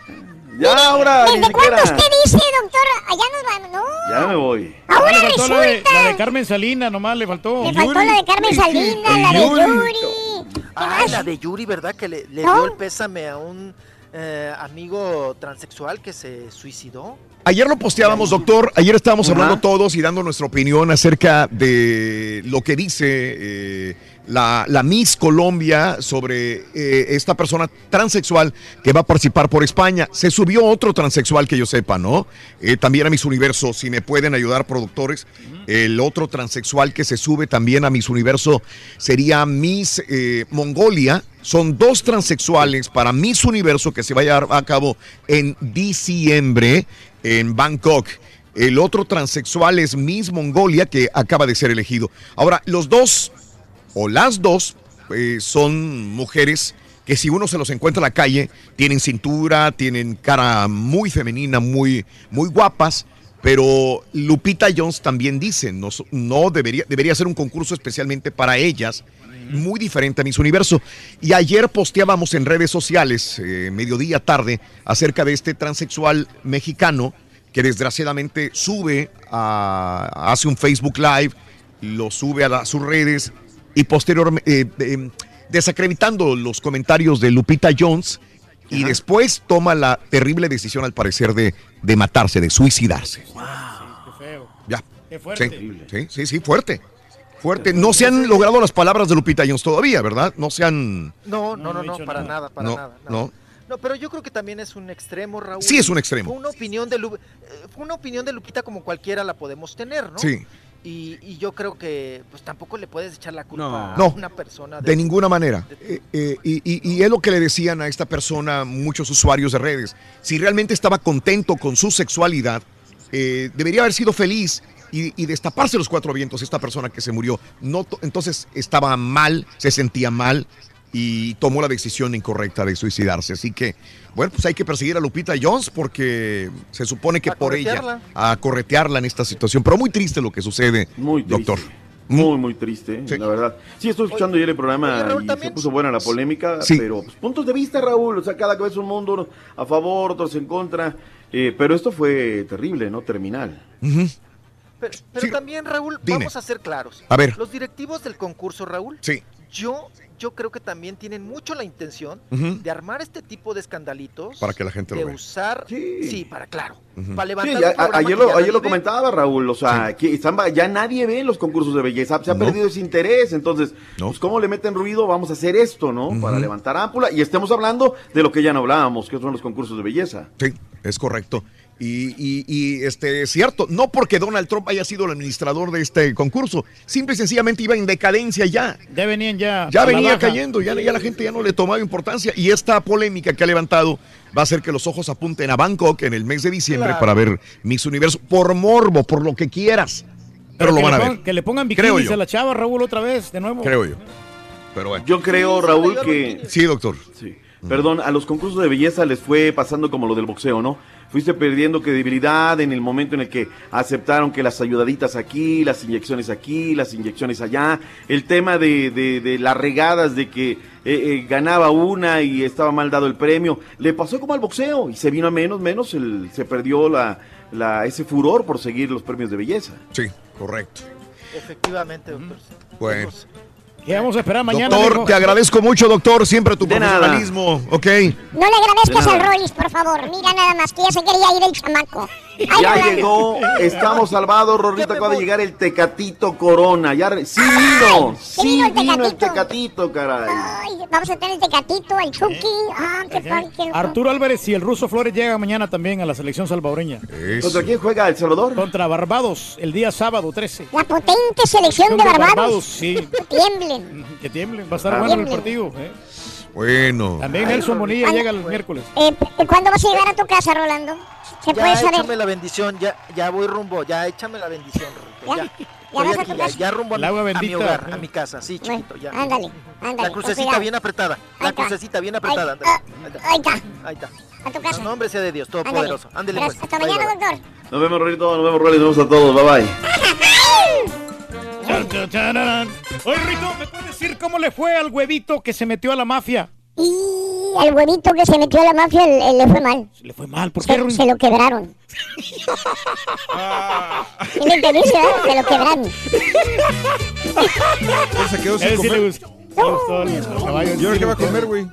Ya, ahora, ni ¿Desde cuándo usted dice, doctor? Allá nos vamos, ¿no? Ya me voy. Ahora le faltó la de, resulta. la de Carmen Salina, nomás le faltó. Le faltó la de Carmen Salinas, la de Yuri. Ay, la de Yuri, ¿verdad? Que le, le ¿No? dio el pésame a un eh, amigo transexual que se suicidó. Ayer lo posteábamos, doctor. Ayer estábamos hablando todos y dando nuestra opinión acerca de lo que dice eh, la, la Miss Colombia sobre eh, esta persona transexual que va a participar por España. Se subió otro transexual que yo sepa, ¿no? Eh, también a Miss Universo, si me pueden ayudar, productores. El otro transexual que se sube también a Miss Universo sería Miss Mongolia. Son dos transexuales para Miss Universo que se va a llevar a cabo en diciembre en Bangkok. El otro transexual es Miss Mongolia que acaba de ser elegido. Ahora, los dos o las dos eh, son mujeres que si uno se los encuentra en la calle, tienen cintura, tienen cara muy femenina, muy, muy guapas. Pero Lupita Jones también dice, no, no debería, debería ser un concurso especialmente para ellas, muy diferente a Miss Universo. Y ayer posteábamos en redes sociales, eh, mediodía tarde, acerca de este transexual mexicano que desgraciadamente sube, a, hace un Facebook Live, lo sube a, la- a sus redes y posteriormente, desacreditando los comentarios de Lupita Jones y después toma la terrible decisión al parecer de, de matarse, de suicidarse. Qué feo. Ya. Qué fuerte. Sí, sí, sí, fuerte. Fuerte. No se han logrado las palabras de Lupita Jones todavía, ¿verdad? No se han... No, no, no, no, para nada, para no, nada. no. No, pero yo creo que también es un extremo, Raúl. Sí, es un extremo. Fue una opinión de, Lu- eh, fue una opinión de Lupita como cualquiera la podemos tener, ¿no? Sí. Y, y yo creo que pues tampoco le puedes echar la culpa a No, una persona. de ninguna manera. Eh, eh, y, y- y es lo que le decían a esta persona muchos usuarios de redes. Si realmente estaba contento con su sexualidad, eh, debería haber sido feliz y, y destaparse los cuatro vientos esta persona que se murió. No, to- entonces estaba mal, se sentía mal y tomó la decisión incorrecta de suicidarse. Así que, bueno, pues hay que perseguir a Lupita Jones porque se supone que A por ella, a corretearla en esta situación. Pero muy triste lo que sucede, Muy triste. doctor. Muy, muy triste, la verdad. Sí, estoy escuchando ayer el programa Oye, Raúl, y también- se puso buena la polémica, Sí. pero pues, puntos de vista, Raúl. O sea, cada vez un mundo a favor, otros en contra. Eh, pero esto fue terrible, ¿no? Terminal. Pero, pero también, Raúl, Dime. vamos a ser claros. A ver. Los directivos del concurso, Raúl, Sí. yo, yo creo que también tienen mucho la intención de armar este tipo de escandalitos. Para que la gente lo de usar, sí, para claro, para Sí, levantar programa a- ayer lo, ayer lo comentaba Raúl, o sea, que están, va- ya nadie ve los concursos de belleza, se ha No. perdido ese interés, entonces, pues cómo le meten ruido, vamos a hacer esto, ¿no? Para levantar ámpula y estemos hablando de lo que ya no hablábamos, que son los concursos de belleza. Sí, es correcto. Y, y- y, este es cierto, no porque Donald Trump haya sido el administrador de este concurso, simple y sencillamente iba en decadencia ya. Ya venían ya. Ya venía cayendo, ya, ya la gente ya no le tomaba importancia. Y esta polémica que ha levantado va a hacer que los ojos apunten a Bangkok en el mes de diciembre Claro. para ver Miss Universo, por morbo, por lo que quieras. Pero, lo que van le a pongan- ver. Que le pongan Creo bikinis yo. a la chava, Raúl, otra vez, de nuevo. Creo yo. Pero bueno. Yo creo, Raúl, que... Sí, doctor. Sí. Perdón, a los concursos de belleza les fue pasando como lo del boxeo, ¿no? Fuiste perdiendo credibilidad en el momento en el que aceptaron que las ayudaditas aquí, las inyecciones aquí, las inyecciones allá. El tema de, de- de las regadas, de que eh, eh, ganaba una y estaba mal dado el premio. Le pasó como al boxeo y se vino a menos, menos, el- se perdió la, la- ese furor por seguir los premios de belleza. Sí, correcto. Efectivamente, doctor. Bueno. ¿Qué vamos a esperar mañana? Doctor, mijo? te agradezco mucho, doctor, siempre tu De nada. profesionalismo, ¿ok? No le agradezcas De al. Rollis, por favor. Mira nada más, que ya se quería ir el chamaco. Ay, Ya llegó, estamos salvados, Rorrito, acaba de llegar el Tecatito Corona. Ya re- sí vino, sí vino el vino el Tecatito. Caray. Ay, vamos a tener el Tecatito, el Chucky. Ah, qué qué. Arturo Álvarez y el ruso Flores llegan mañana también a la selección salvadoreña. ¿Contra quién juega El Salvador? Contra Barbados, el día sábado 13. La potente selección de Barbados. sí. Que tiemblen. Que tiemblen, va a estar Ah. bueno el Tiemblen. partido. ¿eh? Bueno. También Nelson Bonilla llega el miércoles. Eh, ¿Cuándo vas a llegar a tu casa, Rolando? ¿Se Ya puede saber? échame la bendición, ya, ya voy rumbo, ya échame la bendición, Rorrito, ya. ¿Ya Voy vas a aquí, tu ya, casa? ya rumbo a a mi hogar, ¿eh? a mi casa, sí, chiquito, ya. Ándale, ándale. La crucecita bien apretada, la está. crucecita bien apretada. ándale. ah, Ahí está, Ahí está. a tu casa. No, nombre sea de Dios, Ándale. Todopoderoso. Ándele Gracias. pues. Hasta Bye, mañana, bye. doctor. Nos vemos, Rorrito, nos vemos, Rolly, nos vemos a todos. Bye bye. Oye, Rito, ¿me puedes decir cómo le fue al huevito que se metió a la mafia? Y al huevito que se metió a la mafia el- el- le fue mal. Le fue mal, ¿por qué? Se, se lo quebraron. ¿Sí me entendiste, verdad? Se lo quebraron. Se quedó sin le comer. gustó. le gustó el- el caballo, ¿Y ahora sí qué va a le comer, güey?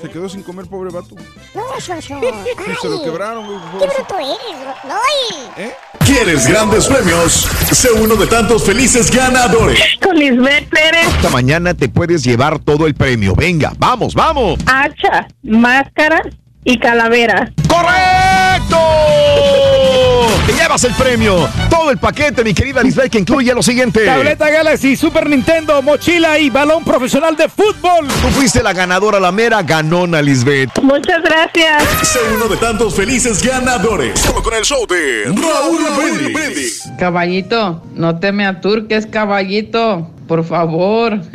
Se quedó sin comer, pobre vato. No, Soso. Se lo Ay, quebraron, güey. Qué bruto eres, no, ¿Eh? ¿Quieres grandes premios? Sé uno de tantos felices ganadores. Con Lisbeth Pérez. Esta mañana te puedes llevar todo el premio. Venga, vamos, vamos. Hacha, máscara y calavera. ¡Correcto! Te llevas el premio. Todo el paquete, mi querida Lisbeth, que incluye lo siguiente. Tableta Galaxy, Super Nintendo, mochila y balón profesional de fútbol. Tú fuiste la ganadora, la mera ganona, Lisbeth. Muchas gracias. Sé uno de tantos felices ganadores. Solo con el show de Raúl Brindis. Caballito, no te me aturques, caballito, por favor.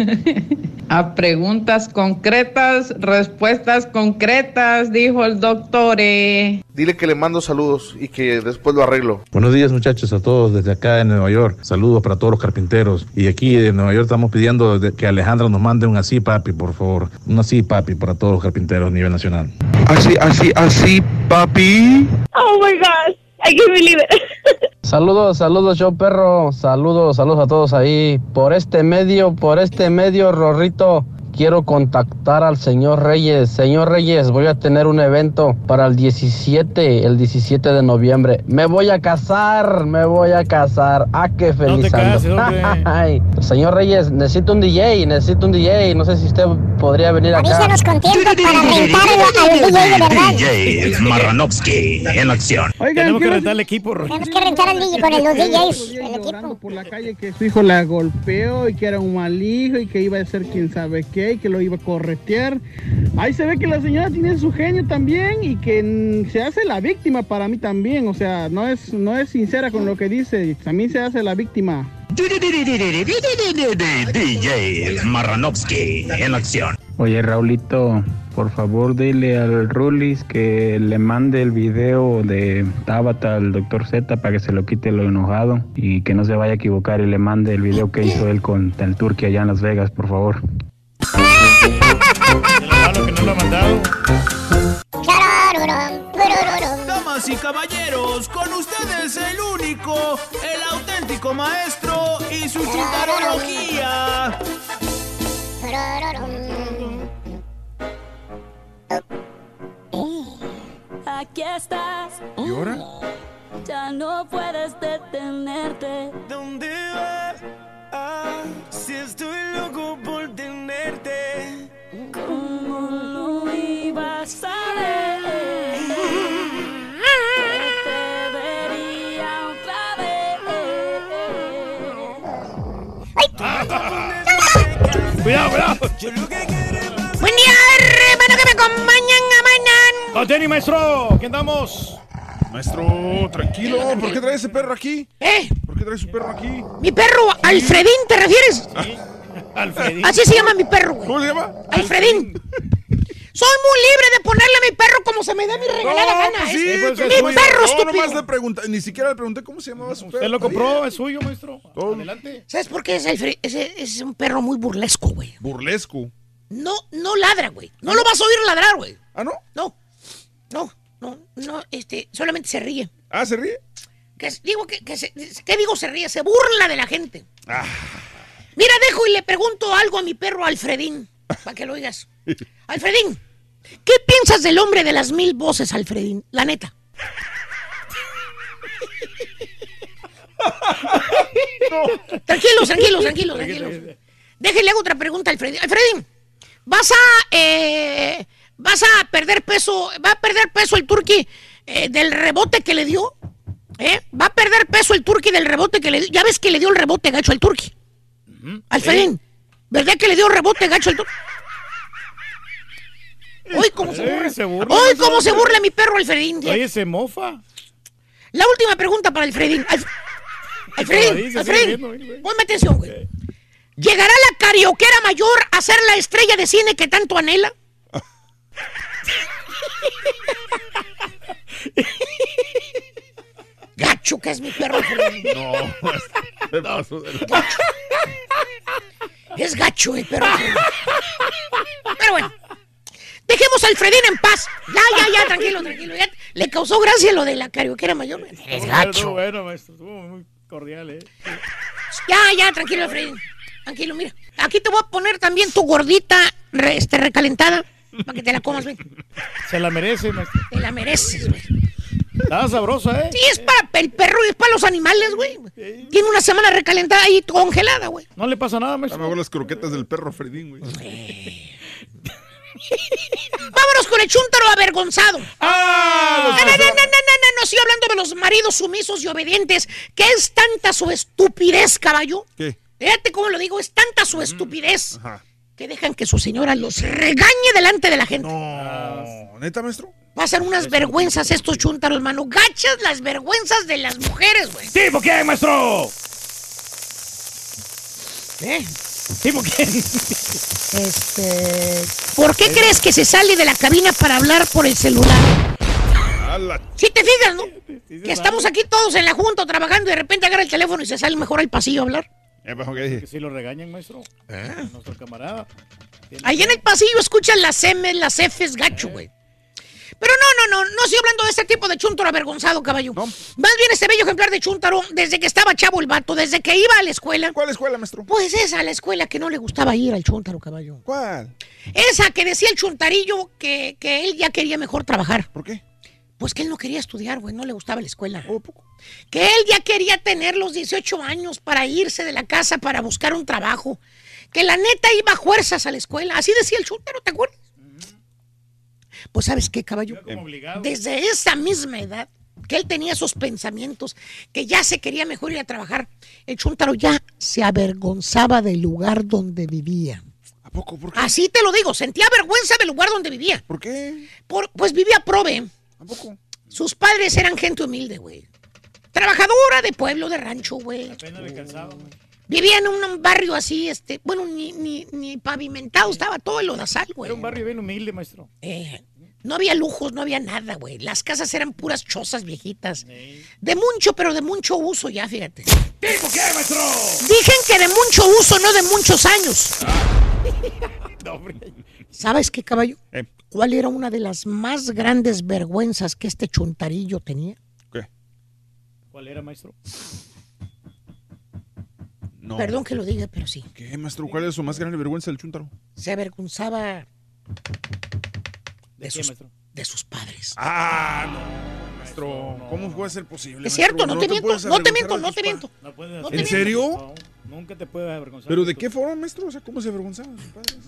A preguntas concretas, respuestas concretas, dijo el doctor. eh. Dile que le mando saludos y que después lo arreglo. Buenos días muchachos a todos desde acá en Nueva York. Saludos para todos los carpinteros. Y aquí en Nueva York estamos pidiendo de- que Alejandra nos mande un así papi, por favor. Un así papi para todos los carpinteros a nivel nacional. Así, así, así, papi. Oh my gosh. I can't believe it. Saludos, saludos, yo perro. Saludos, saludos a todos ahí. Por este medio, por este medio, Rorrito. Quiero contactar al señor Reyes. Señor Reyes, voy a tener un evento para el 17, el 17 de noviembre. Me voy a casar, me voy a casar. Ah, qué feliz te ando. cases. Ay, señor Reyes, necesito un DJ, necesito un DJ. No sé si usted podría venir acá. Avísanos con tiempo para rentar al DJ de verdad. DJ Marranovsky en acción. Oigan, Tenemos que ¿qué rentar el equipo. Tenemos que rentar al DJ con el- los DJs, el equipo. por la calle que su hijo la golpeó y que era un mal hijo y que iba a ser quién sabe qué que lo iba a corretear. Ahí se ve que la señora tiene su genio también y que mm, se hace la víctima para mí también. O sea, no es, no es sincera con lo que dice. También se hace la víctima. DJ Marranovsky en acción. Oye, Raulito, por favor dile al Rulis que le mande el video de Tabata al doctor Z para que se lo quite lo enojado y que no se vaya a equivocar y le mande el video que hizo él con el Turqui allá en Las Vegas, por favor. Que no lo ha mandado. Damas y caballeros, con ustedes el único, el auténtico maestro y su chingarología. Aquí estás. ¿Y ahora? Ya no puedes detenerte. ¿Dónde vas? Ah, si estoy loco por tenerte. ¿Cómo lo ibas a ver? Que te vería otra vez. Cuidado, cuidado. Buen día, hermano, que me acompañan a mañana. Ateni, maestro. ¿Qué andamos? Maestro, tranquilo. ¿Por qué trae ese perro aquí? ¿Eh? ¿Por qué trae su perro aquí? Mi perro, Alfredín, ¿te refieres? Alfredín. Así se llama mi perro, güey. ¿Cómo se llama? Alfredín. Soy muy libre de ponerle a mi perro como se me dé mi regalada No, gana. pues ¿eh? sí, pues es mi perro, No, estúpido. le pregunté, ni siquiera le pregunté cómo se llamaba su perro. Usted lo compró, es suyo, maestro. Adelante. ¿Sabes por qué es Alfred? Ese es un perro muy burlesco, güey. Burlesco. No, no ladra, güey. No lo vas a oír ladrar, güey. ¿Ah, no? No. No, no, no, este, solamente se ríe. ¿Ah, se ríe? Que, digo que, que se- ¿Qué digo se ríe? Se burla de la gente. Ah. Mira, dejo y le pregunto algo a mi perro Alfredín, para que lo oigas. Alfredín, ¿qué piensas del hombre de las mil voces, Alfredín? La neta. Tranquilos, tranquilos, tranquilos, tranquilos. Déjele hago otra pregunta, Alfredín. Alfredín, vas a, eh, vas a perder peso, va a perder peso el turqui eh, del rebote que le dio. ¿Eh? Va a perder peso el turqui del rebote que le dio. Ya ves que le dio el rebote gacho al turqui. Alfredín, ¿verdad que le dio rebote gacho al turqui? Hoy cómo se burla. se burla, Hoy cómo se burla mi perro Alfredín. Oye, se mofa. La última pregunta para Alfredín. Alf- Alfredín, Alfredín, ponme atención, güey. ¿Llegará la carioquera mayor a ser la estrella de cine que tanto anhela? Gacho que es mi perro. No, Es gacho el perro. Pero bueno. Dejemos a Alfredín en paz. Ya, ya, ya, tranquilo, tranquilo. Ya le causó gracia lo de la carioquera mayor. Es gacho. bueno, maestro. Estuvo muy cordial, ¿eh? Ya, ya, tranquilo, Alfredín. Tranquilo, mira. Aquí te voy a poner también tu gordita re- este, recalentada. Para que te la comas, güey. Se la merece, maestro. Te la mereces, güey. Estaba sabrosa, ¿eh? Sí, es para el perro y es para los animales, güey. Tiene una semana recalentada ahí congelada, güey. No le pasa nada, A lo maestro. mejor las croquetas del perro Fredín, güey. Vámonos con el chúntaro avergonzado. ¡Ah! No, no, no, no, no, no, no, no, estoy hablando de los maridos sumisos y obedientes. ¿Qué es tanta su estupidez, caballo? ¿Qué? Fíjate cómo lo digo, es tanta su estupidez Ajá. Que dejan que su señora los regañe delante de la gente. No, ¿neta, maestro? Pasan unas vergüenzas estos chúntaros, mano. Gachas las vergüenzas de las mujeres, güey. ¿Tipo quién, maestro? ¿Eh? ¿Tipo quién? Este. ¿Por qué crees que se sale de la cabina para hablar por el celular? Si te fijas, ¿no? Que estamos aquí todos en la junta trabajando y de repente agarra el teléfono y se sale mejor al pasillo a hablar. ¿Eh, qué dije? Que si lo regañan, maestro. Nuestro camarada. Ahí en el pasillo escuchan las M, las Fs, gacho, güey. Pero no, no, no, no estoy hablando de ese tipo de chuntaro avergonzado, caballo. Más bien este bello ejemplar de chuntaro, desde que estaba chavo el vato, desde que iba a la escuela. ¿Cuál escuela, maestro? Pues esa, la escuela que no le gustaba ir al chuntaro, caballo. ¿Cuál? Esa que decía el chuntarillo que, que él ya quería mejor trabajar. ¿Por qué? Pues que él no quería estudiar, güey, no le gustaba la escuela. Que él ya quería tener los 18 años para irse de la casa para buscar un trabajo. Que la neta iba a fuerzas a la escuela. Así decía el chuntaro, ¿te acuerdas? Pues sabes qué, caballo. Desde esa misma edad que él tenía esos pensamientos, que ya se quería mejor ir a trabajar, el chuntaro ya se avergonzaba del lugar donde vivía. ¿A poco? ¿Por qué? Así te lo digo, sentía vergüenza del lugar donde vivía. ¿Por qué? Por- pues vivía prove. ¿A poco? Sus padres eran gente humilde, güey. Trabajadora de pueblo, de rancho, güey. Apenas le calzaba, güey. Vivía en un barrio así, este, bueno, ni, ni, ni pavimentado, estaba todo el lodazal, güey. Era un barrio bien humilde, maestro. Eh, no había lujos, no había nada, güey. Las casas eran puras chozas viejitas. De mucho, pero de mucho uso ya, fíjate. ¿Tipo quién, maestro? Dicen que de mucho uso, no de muchos años. No, hombre. ¿Sabes qué, caballo? Eh. ¿Cuál era una de las más grandes vergüenzas que este chuntarillo tenía? ¿Qué? ¿Cuál era, maestro? No. Perdón que lo diga, pero sí. ¿Qué, maestro? ¿Cuál es su más grande vergüenza del chuntaro? Se avergonzaba ¿De sus, de sus padres. Ah, no, maestro. ¿Cómo puede ser posible? Es cierto, no, te miento, no te miento, no te miento. ¿En serio? No, nunca te puedes avergonzar. ¿Pero de qué forma, maestro? O sea, ¿cómo se avergonzaban sus padres?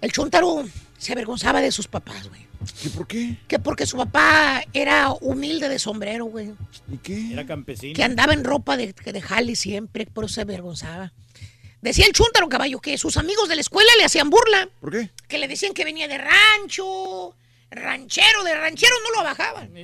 El chuntaro se avergonzaba de sus papás, güey. ¿Y por qué? Que porque su papá era humilde de sombrero, güey. ¿Y qué? Era campesino. Que andaba en ropa de, de jale siempre, por eso se avergonzaba. Decía el chuntaro, caballo, que sus amigos de la escuela le hacían burla. ¿Por qué? Que le decían que venía de rancho, ranchero, de ranchero no lo bajaban.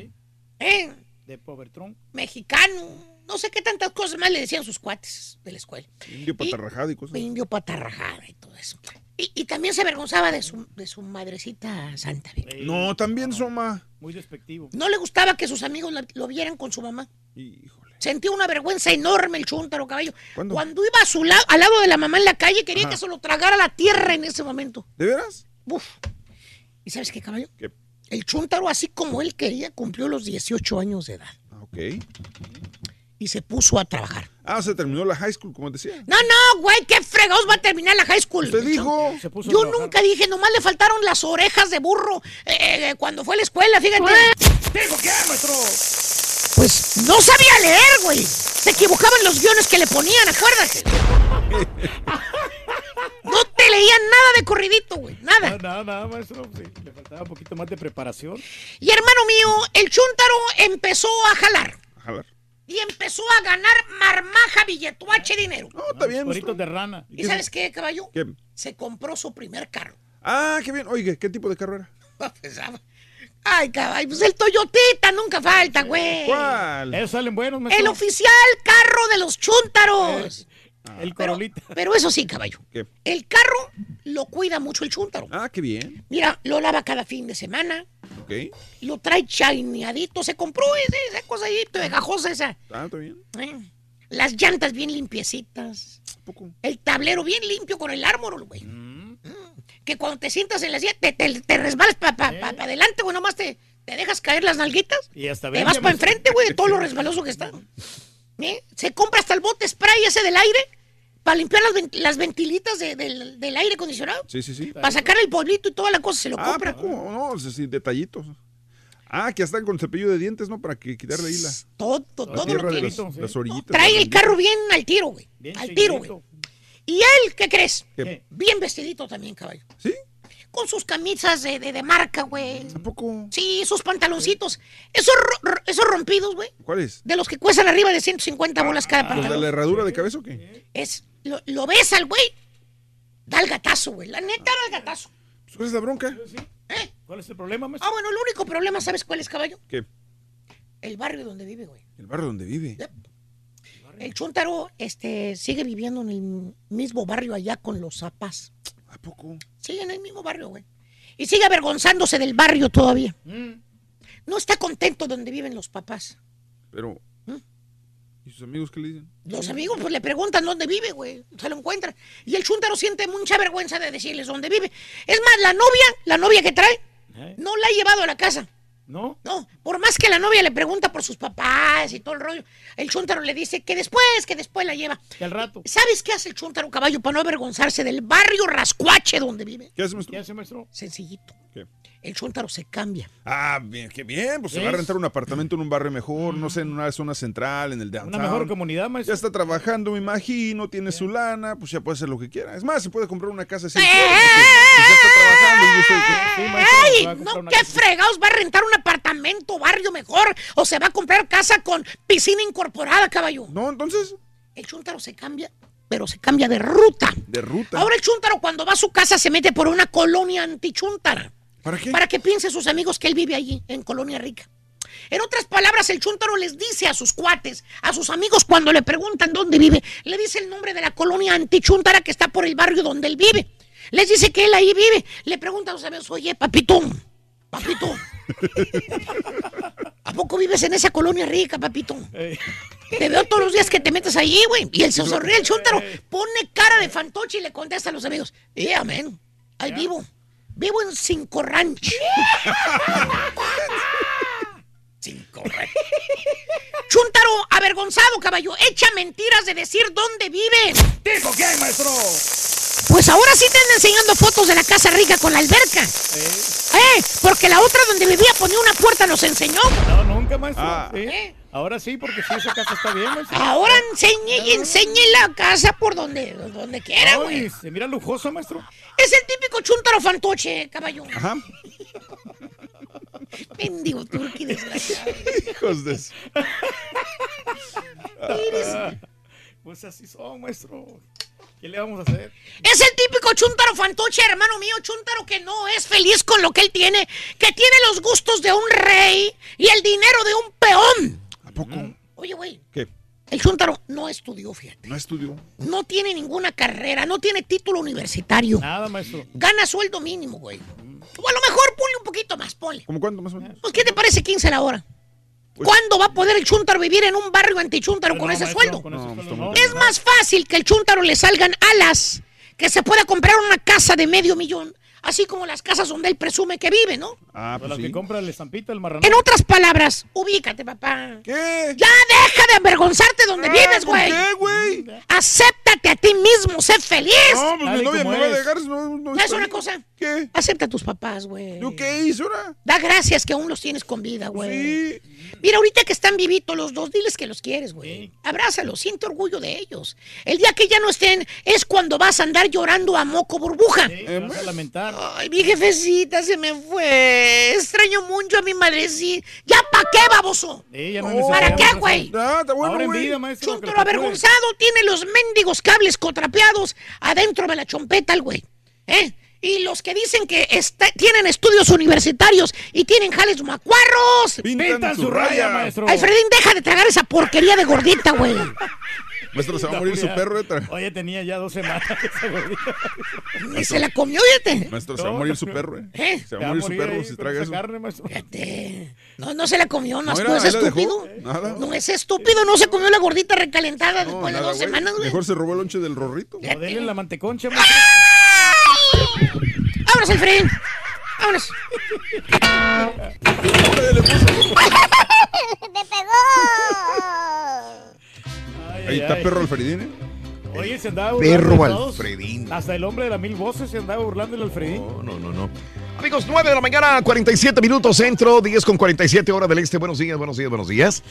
¿Eh? De Povertron. Mexicano, no sé qué tantas cosas más le decían sus cuates de la escuela. Indio patarrajado y cosas. Indio patarrajada y todo eso. Y, y también se avergonzaba de su, de su madrecita santa. güey. No, también Soma. Muy despectivo. No le gustaba que sus amigos la- lo vieran con su mamá. Híjole. Sentía una vergüenza enorme el chúntaro, caballo. ¿Cuándo? Cuando iba a su lado, al lado de la mamá en la calle, quería Ajá. que se lo tragara la tierra en ese momento. ¿De veras? Uf. ¿Y sabes qué, caballo? ¿Qué? El chúntaro, así como él quería, cumplió los 18 años de edad Ah, ok. Y se puso a trabajar. Ah, se terminó la high school, como decía. No, no, güey, qué fregados va a terminar la high school. Usted dijo. Se puso a Yo nunca dije, nomás le faltaron las orejas de burro eh, eh, cuando fue a la escuela, fíjate. ¿Tipo quién, maestro? Pues no sabía leer, güey. Se equivocaban los guiones que le ponían, acuérdate. No te leían nada de corridito, güey, nada. No, nada, nada, maestro. Sí, le faltaba un poquito más de preparación. Y hermano mío, el chúntaro empezó a jalar A ver. Y empezó a ganar marmaja, billetuache, dinero. No, está bien, maestro. de rana. ¿Y sabes qué, caballo? ¿Qué? Se compró su primer carro. Ah, qué bien. Oye, ¿qué tipo de carrera? Ay, caballo, pues el Toyotita nunca falta, güey. ¿Cuál? Ellos salen buenos. El oficial carro de los chúntaros. El Pero, Corolita. pero eso sí, caballo. ¿Qué? El carro lo cuida mucho el chúntaro. Ah, qué bien. Mira, lo lava cada fin de semana. Ok. Lo trae chaineadito. Se compró ese- esa cosa ahí pegajosa esa. Ah, está bien. ¿eh? Las llantas bien limpiecitas. ¿A poco? El tablero bien limpio con el árbol, güey. Mm. Que cuando te sientas en la silla, te, te, te resbalas para pa, pa- pa adelante, güey. Nomás te, te dejas caer las nalguitas. Y hasta Te vas para enfrente, güey, de todo lo resbaloso que está. ¿Eh? Se compra hasta el bote spray ese del aire para limpiar las, ven- las ventilitas de- del, del aire acondicionado. Sí, sí, sí. Para sacar el polvito y toda la cosa se lo Ah, compra. ¿cómo? No, sí, sí, detallitos. Ah, que están con cepillo de dientes, ¿no? Para que quitarle ahí la, Todo, la todo lo tiene. las, las orillitas. Trae el carro bien al tiro, güey. Al tiro, güey. Y él, ¿qué crees? ¿Qué? Bien vestidito también, caballo. ¿Sí? Con sus camisas de, de- de marca, güey. ¿Tampoco? Sí, sus pantaloncitos. Esos, ro- esos rompidos, güey. ¿Cuál es? De los que cuestan arriba de 150 bolas cada ¿Los de pantalón. la herradura de cabeza o qué? Es, lo, lo ves al güey, da el gatazo, güey. La neta da el gatazo. ¿Cuál es la bronca? ¿Cuál es el problema, maestro? Ah, bueno, el único problema, ¿sabes cuál es, caballo? ¿Qué? El barrio donde vive, güey. El barrio donde vive. El Chuntaro este, sigue viviendo en el mismo barrio allá con los zapas. ¿A poco? Sí, en el mismo barrio, güey. Y sigue avergonzándose del barrio todavía. No está contento donde viven los papás. Pero. ¿Mm? ¿Y sus amigos qué le dicen? Los amigos pues le preguntan dónde vive, güey. Se lo encuentran. Y el Chuntaro siente mucha vergüenza de decirles dónde vive. Es más, la novia, la novia que trae, no la ha llevado a la casa. ¿No? No, por más que la novia le pregunta por sus papás y todo el rollo, el Chuntaro le dice que después, que después la lleva. Que al rato. ¿Sabes qué hace el Chuntaro caballo para no avergonzarse del barrio rascuache donde vive? ¿Qué hace, maestro? ¿Qué hace, maestro? Sencillito. ¿Qué? El Chuntaro se cambia. Ah, bien, qué bien. Pues se va a rentar un apartamento en un barrio mejor, no sé, en una zona central, en el downtown. Una mejor comunidad, maestro. Ya está trabajando, me imagino, tiene su lana, pues ya puede hacer lo que quiera. Es más, se puede comprar una casa así. ¡Eh, ya está trabajando. y yo soy- ¡Ay! No, qué fregados va a rentar un apartamento, barrio mejor, o se va a comprar casa con piscina incorporada, caballo. No, entonces. El Chuntaro se cambia, pero se cambia de ruta. De ruta. Ahora el Chuntaro cuando va a su casa se mete por una colonia antichuntara. ¿Para qué? Para que piense sus amigos que él vive allí, en Colonia Rica. En otras palabras, el Chuntaro les dice a sus cuates, a sus amigos cuando le preguntan dónde vive, le dice el nombre de la colonia antichuntara que está por el barrio donde él vive. Les dice que él ahí vive. Le pregunta a sus amigos, oye, papito, papito, ¿a poco vives en esa colonia rica, papito? Te veo todos los días que te metes allí, güey. Y él se sonríe, el Chuntaro pone cara de fantoche y le contesta a los amigos, yeah, man, ahí vivo. Vivo en Cinco Ranch. Cinco Ranch. Chuntaro, avergonzado, caballo, echa mentiras de decir dónde vive. ¿Tipo quién, maestro? Pues ahora sí te anda enseñando fotos de la casa rica con la alberca. ¿Eh? Porque la otra donde vivía ponía una puerta, nos enseñó. No, nunca, maestro. Ah. Sí. Ahora sí, porque sí, esa casa está bien, maestro. Ahora enseñe y enseñe la casa por donde, donde quiera, güey. se mira lujoso, maestro. Es el típico chuntaro fantoche, caballo. Ajá. Mendigo turqui desgraciado. Hijos de. Pues así son, maestro. ¿Qué le vamos a hacer? Es el típico chuntaro fantoche, hermano mío, chuntaro que no es feliz con lo que él tiene, que tiene los gustos de un rey y el dinero de un peón. ¿A poco? Oye, güey, ¿Qué? el chuntaro no estudió, fíjate. ¿No estudió? No tiene ninguna carrera, no tiene título universitario. Nada, maestro. Gana sueldo mínimo, güey. O a lo mejor ponle un poquito más, ponle. ¿Cómo cuánto más o menos? Pues, ¿qué te parece 15 la hora? Pues- ¿Cuándo va a poder el chuntaro vivir en un barrio antichuntaro con No, ese maestro, sueldo? con ese No, sueldo no. muy Es más fácil que el chuntaro le salgan alas, que se pueda comprar una casa de medio millón, así como las casas donde él presume que vive, ¿no? Ah, pues las sí. que compra el estampita, el marrano. En otras palabras, ubícate, papá. ¿Qué? Ya deja de avergonzarte donde Ah, vives, ¿por güey. qué, güey? Acéptate a ti mismo, sé feliz. No, pues mi novia me va a dejar. No, no ¿Sabes está una cosa? ¿Qué? Acepta a tus papás, güey. ¿Yo qué hice ahora? Da gracias que aún los tienes con vida, güey. Sí. Mira, ahorita que están vivitos los dos, diles que los quieres, güey. Abrázalos, siente orgullo de ellos. El día que ya no estén es cuando vas a andar llorando a moco burbuja. Sí, vas a lamentar. Ay, mi jefecita se me fue. Extraño mucho a mi madrecita. ¿Ya para qué, baboso? Sí, ya no Oh, ¿Para qué, güey? Ah, bueno, Ahora vida, maestro. Chuntaro avergonzado tiene los mendigos cables cotrapeados adentro de la chompeta, el güey. ¿Eh? Y los que dicen que está- tienen estudios universitarios y tienen jales macuarros. Pintan su raya, maestro. Alfredín, deja de tragar esa porquería de gordita, güey. Maestro, se va a morir su perro, Eta. Oye, tenía ya dos semanas esa se la comió, fíjate. Maestro, se va a morir su perro, eh. ¿Eh? Se va a morir su perro si traga eso. carne, maestro. Fíjate. No, no se la comió, no, No, no es estúpido. Nada. No es estúpido, no se comió la gordita recalentada No, después de nada, dos güey. semanas, güey. Mejor se robó el lonche del rorrito. O denle la manteconcha, maestro. Vámonos, Alfredín. Vámonos. ¡Me pegó! Ay, Ahí ay, está ay. perro Alfredín, eh. Oye, se andaba burlando perro. Alfredín. Hasta el hombre de las mil voces se andaba burlando del Alfredín. No, no, no, no. Amigos, 9 de la mañana, 47 minutos centro, 10 con 47 hora del este. Buenos días, buenos días, buenos días.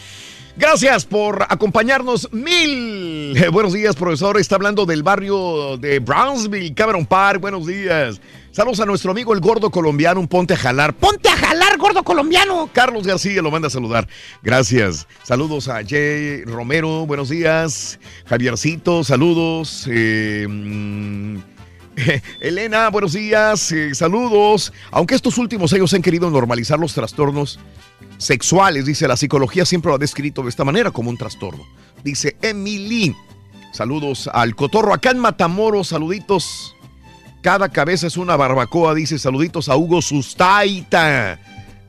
Gracias por acompañarnos. Mil. Eh, buenos días, profesor. Está hablando del barrio de Brownsville, Cameron Park. Buenos días. Saludos a nuestro amigo el gordo colombiano, un ponte a jalar. Ponte a jalar, gordo colombiano. Carlos García lo manda a saludar. Gracias. Saludos a Jay Romero, buenos días. Javiercito, saludos. Eh, mm, Elena, buenos días. eh, saludos. Aunque estos últimos años han querido normalizar los trastornos sexuales, dice la psicología siempre lo ha descrito de esta manera como un trastorno. Dice Emily. Saludos al Cotorro acá en Matamoros, saluditos. Cada cabeza es una barbacoa, dice saluditos a Hugo Sustaita.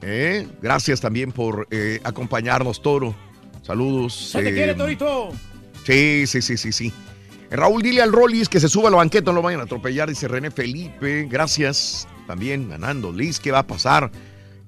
¿Eh? Gracias también por eh, acompañarnos, Toro. Saludos. ¡Se te eh, quiere, Torito! Sí, sí, sí, sí, sí. Raúl, dile al Rollis que se suba a la banqueta, no lo vayan a atropellar, dice René Felipe. Gracias. También ganando. Liz, ¿qué va a pasar?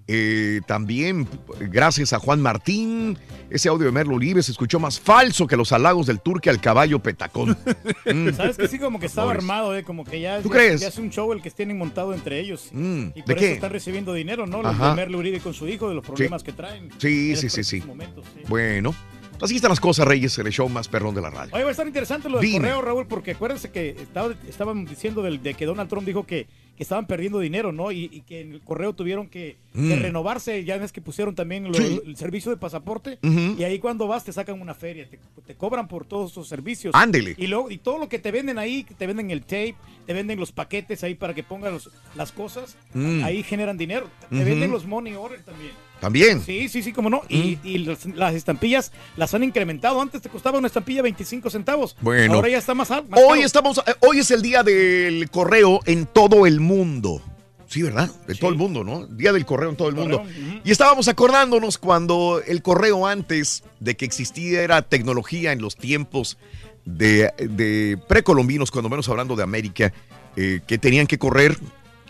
Eh, también, gracias a Juan Martín. Ese audio de Merlo Uribe se escuchó más falso que los halagos del turque al caballo petacón. Mm. Sabes que sí, como que estaba armado, ¿eh? Como que ya, ¿Tú ya- crees? ya es un show el que tienen montado entre ellos. Mm, Y ¿de por qué? eso están recibiendo dinero, ¿no? Los de Merle Uribe con su hijo, de los problemas que traen. Sí, sí, sí, sí. momentos, sí. Bueno, así están las cosas, Reyes, el show más perrón de la radio. Oye, va a estar interesante lo del Dime. correo, Raúl, porque acuérdense que estaba- estaban diciendo del- de que Donald Trump dijo que, que estaban perdiendo dinero, ¿no? Y, y que en el correo tuvieron que, que Mm. renovarse. Ya ves que pusieron también lo- Sí. el servicio de pasaporte. Y ahí cuando vas te sacan una feria, te, te cobran por todos esos servicios. Ándele. Y, luego, y todo lo que te venden ahí, que te venden el tape, te venden los paquetes ahí para que pongas los- las cosas, Mm. ahí generan dinero. Te venden los money order también. También. Sí, sí, sí, como no. Y, y las, las estampillas las han incrementado. Antes te costaba una estampilla 25 centavos. Bueno. Ahora ya está más alto. Hoy estamos, eh, hoy es el día del correo en todo el mundo. Sí, ¿verdad? De todo el mundo, ¿no? Día del correo en todo el mundo. Y estábamos acordándonos cuando el correo antes de que existiera tecnología en los tiempos de, de precolombinos, cuando menos hablando de América, eh, que tenían que correr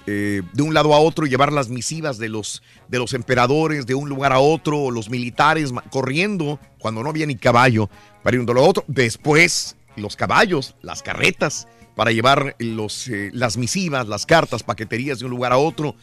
eh, de un lado a otro llevar las misivas de los, de los emperadores de un lugar a otro, los militares corriendo cuando no había ni caballo para ir de un lado a otro. Después, los caballos, las carretas para llevar los, eh, las misivas, las cartas, paqueterías de un lugar a otro.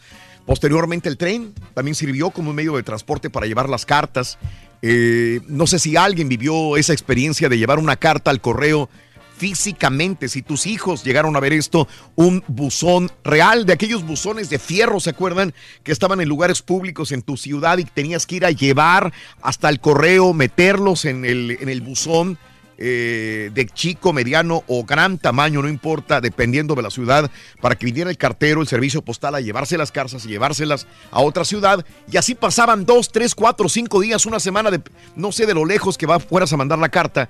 Posteriormente el tren también sirvió como un medio de transporte para llevar las cartas. Eh, no sé si alguien vivió esa experiencia de llevar una carta al correo físicamente, si tus hijos llegaron a ver esto, un buzón real, de aquellos buzones de fierro, ¿se acuerdan? Que estaban en lugares públicos en tu ciudad y tenías que ir a llevar hasta el correo, meterlos en el, en el buzón. eh, de chico, mediano o gran tamaño, no importa, dependiendo de la ciudad, para que viniera el cartero, el servicio postal a llevarse las cartas y llevárselas a otra ciudad. Y así pasaban dos, tres, cuatro, cinco días, una semana, de, no sé, de lo lejos que va, fueras a mandar la carta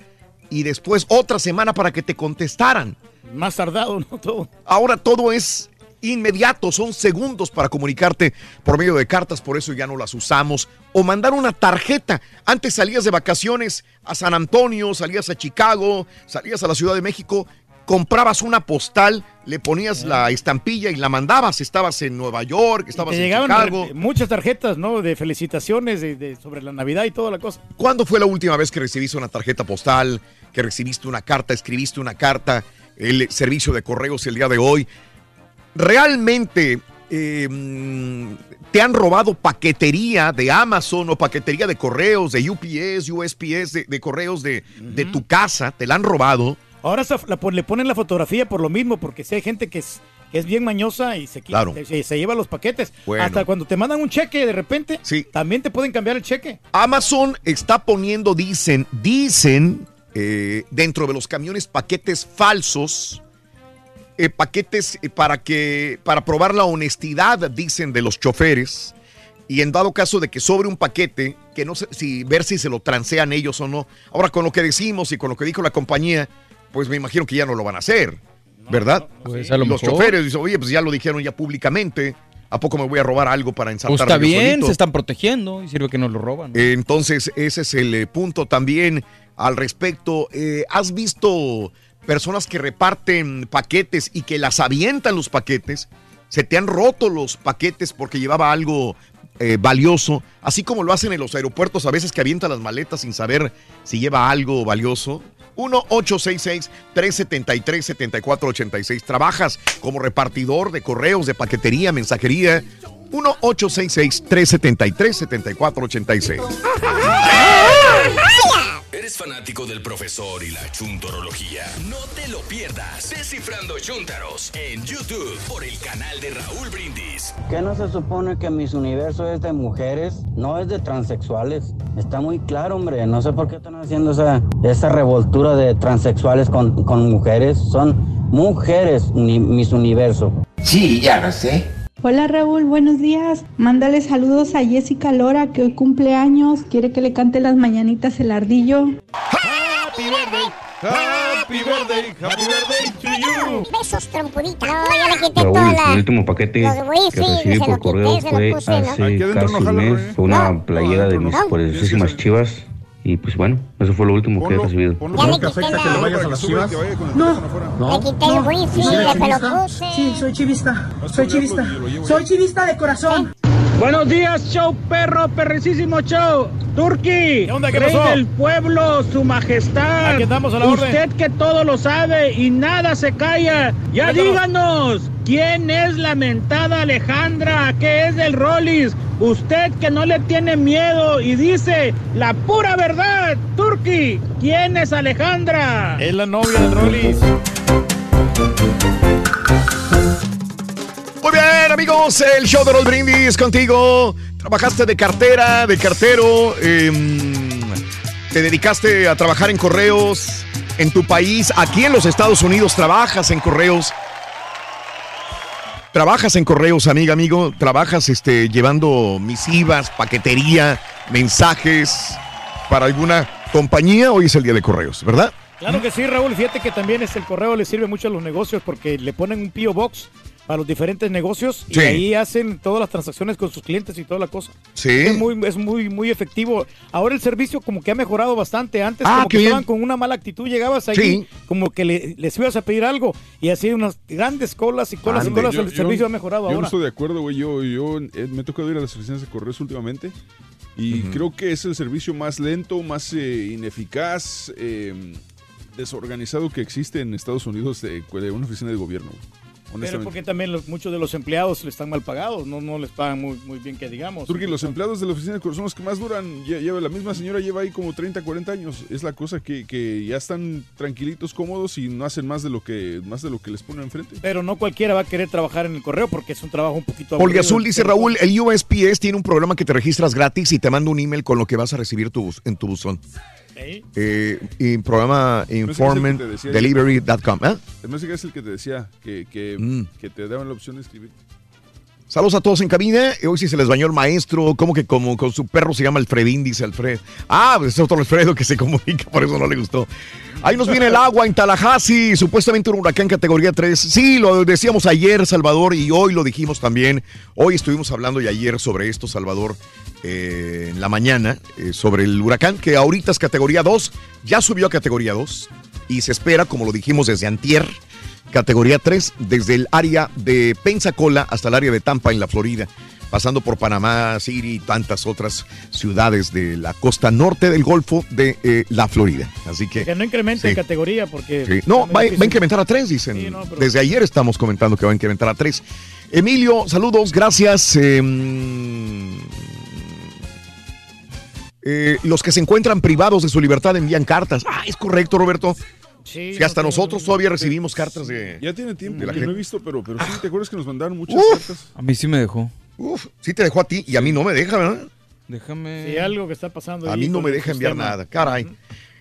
y después otra semana para que te contestaran. Más tardado, ¿no? Todo. Ahora todo es inmediato, son segundos para comunicarte por medio de cartas, por eso ya no las usamos. O mandar una tarjeta. Antes salías de vacaciones a San Antonio, salías a Chicago, salías a la Ciudad de México, comprabas una postal, le ponías la estampilla y la mandabas. Estabas en Nueva York, estabas Te en llegaban Chicago. muchas tarjetas, ¿no? De felicitaciones de, de- sobre la Navidad y toda la cosa. ¿Cuándo fue la última vez que recibiste una tarjeta postal, que recibiste una carta, escribiste una carta, el servicio de correos el día de hoy? ¿Realmente eh, mm, te han robado paquetería de Amazon o paquetería de correos, de UPS, USPS, de, de correos de, de tu casa? ¿Te la han robado? Ahora le ponen la fotografía por lo mismo, porque si hay gente que es, que es bien mañosa y se, Claro. se, se lleva los paquetes. Bueno. Hasta cuando te mandan un cheque de repente, también te pueden cambiar el cheque. Amazon está poniendo, dicen, dicen, eh, dentro de los camiones paquetes falsos, eh, paquetes eh, para que, para probar la honestidad, dicen, de los choferes. Y en dado caso de que sobre un paquete, que no sé si ver si se lo transean ellos o no. Ahora, con lo que decimos y con lo que dijo la compañía, pues me imagino que ya no lo van a hacer, ¿verdad? Pues a lo Y los mejor. choferes dicen, oye, pues ya lo dijeron ya públicamente. ¿A poco me voy a robar algo para Pues ensartarme está bien, solito? se están protegiendo y sirve que nos lo roban. ¿no? Entonces, ese es el eh, punto también al respecto. Eh, ¿Has visto personas que reparten paquetes y que las avientan los paquetes? ¿Se te han roto los paquetes porque llevaba algo eh, valioso, así como lo hacen en los aeropuertos a veces que avientan las maletas sin saber si lleva algo valioso. 1-866-373-7486. Trabajas como repartidor de correos, de paquetería, mensajería. 1-866-373-7486. ¿Eres fanático del profesor y la chuntorología? No te lo pierdas. Descifrando Chuntaros en YouTube por el canal de Raúl Brindis. ¿Qué no se supone que mis universo es de mujeres? No es de transexuales. Está muy claro, hombre. No sé por qué están haciendo esa, esa revoltura de transexuales con, con mujeres. Son mujeres mis universo. Sí, ya lo sé. Hola Raúl, buenos días. Mándale saludos a Jessica Lora que hoy cumple años. Quiere que le cante las mañanitas el ardillo. Happy birthday, happy birthday, happy birthday to you. Besos, trompudita. No, ya le quité Raúl, toda el último paquete los que wifi, recibí se por lo correo quité, se lo fue hace casi un mes. Una playera de mis poderosísimas chivas. Y pues bueno, eso fue lo último que he recibido. Ya le quité la... No, Le quité el wifi, se lo puse. Sí, soy chivista. Soy chivista. Soy chivista de corazón. Buenos días, show perro, perricísimo show. Turki, onda? ¿Qué rey pasó? del pueblo, su majestad. Aquí estamos a la Usted orden. que todo lo sabe y nada se calla. Ya Cuéntanos. díganos, ¿quién es la mentada Alejandra? ¿Qué es del Rollis? Usted que no le tiene miedo y dice la pura verdad. Turki, ¿quién es Alejandra? Es la novia del Rollis. Muy bien, amigos, el show de Roll Brindis contigo. Trabajaste de cartera, de cartero, em, te dedicaste a trabajar en correos en tu país, aquí en los Estados Unidos trabajas en correos. Trabajas en correos, amiga, amigo, trabajas este, llevando misivas, paquetería, mensajes para alguna compañía. Hoy es el día de correos, ¿verdad? Claro que sí, Raúl. Fíjate que también es el correo le sirve mucho a los negocios porque le ponen un P.O. Box para los diferentes negocios y Sí. ahí hacen todas las transacciones con sus clientes y toda la cosa. Sí. Es muy, es muy, muy efectivo. Ahora el servicio como que ha mejorado bastante. Antes Ah, como que estaban con una mala actitud, llegabas ahí Sí. como que le- les ibas a pedir algo y así unas grandes colas y colas y colas. yo- el yo- servicio ha mejorado Yo no ahora. estoy de acuerdo, güey. Yo, yo eh, me he tocado ir a las oficinas de correos últimamente y creo que es el servicio más lento, más eh, ineficaz, eh, desorganizado que existe en Estados Unidos de, de una oficina de gobierno. güey. Pero porque también los- muchos de los empleados le están mal pagados, no, no les pagan muy, muy bien que digamos. Porque los empleados de la oficina de correos son los que más duran. Lle- Lleva, la misma señora lleva ahí como 30, 40 años. Es la cosa que, que ya están tranquilitos, cómodos y no hacen más de lo que, más de lo que les ponen enfrente. Pero no cualquiera va a querer trabajar en el correo porque es un trabajo un poquito Olga. Azul dice Raúl, el USPS tiene un programa que te registras gratis y te manda un email con lo que vas a recibir tu bus- en tu buzón. Eh, y programa informentdelivery.com. ¿eh? El música es el que te decía que, que, Mm. que te daban la opción de escribir. Saludos a todos en cabina. Hoy sí se les bañó el maestro. ¿Cómo que como con su perro se llama Alfredín? Dice Alfred. Ah, pues es otro Alfredo que se comunica, por eso no le gustó. Ahí nos viene el agua en Tallahassee, supuestamente un huracán categoría 3. Sí, lo decíamos ayer, Salvador, y hoy lo dijimos también. Hoy estuvimos hablando y ayer sobre esto, Salvador, eh, en la mañana, eh, sobre el huracán, que ahorita es categoría 2, ya subió a categoría 2 y se espera, como lo dijimos desde antier, categoría 3 desde el área de Pensacola hasta el área de Tampa en la Florida, pasando por Panamá City y tantas otras ciudades de la costa norte del Golfo de eh, la Florida. Así que... Que no incremente Sí. categoría porque... Sí. No, va, a incrementar a 3, dicen. Sí, no, pero- Desde ayer estamos comentando que va a incrementar a 3. Emilio, saludos, gracias. Eh, mm, eh, los que se encuentran privados de su libertad envían cartas. Ah, es correcto, Roberto. Sí, que hasta no, nosotros todavía recibimos cartas de... Ya tiene tiempo, de la que no he visto, pero, pero sí, ¿te acuerdas que nos mandaron muchas Uf. cartas? A mí sí me dejó. Uf, sí te dejó a ti y a mí no me deja, ¿verdad? Déjame. Sí, algo que está pasando A mí no me deja enviar sistema. nada, caray.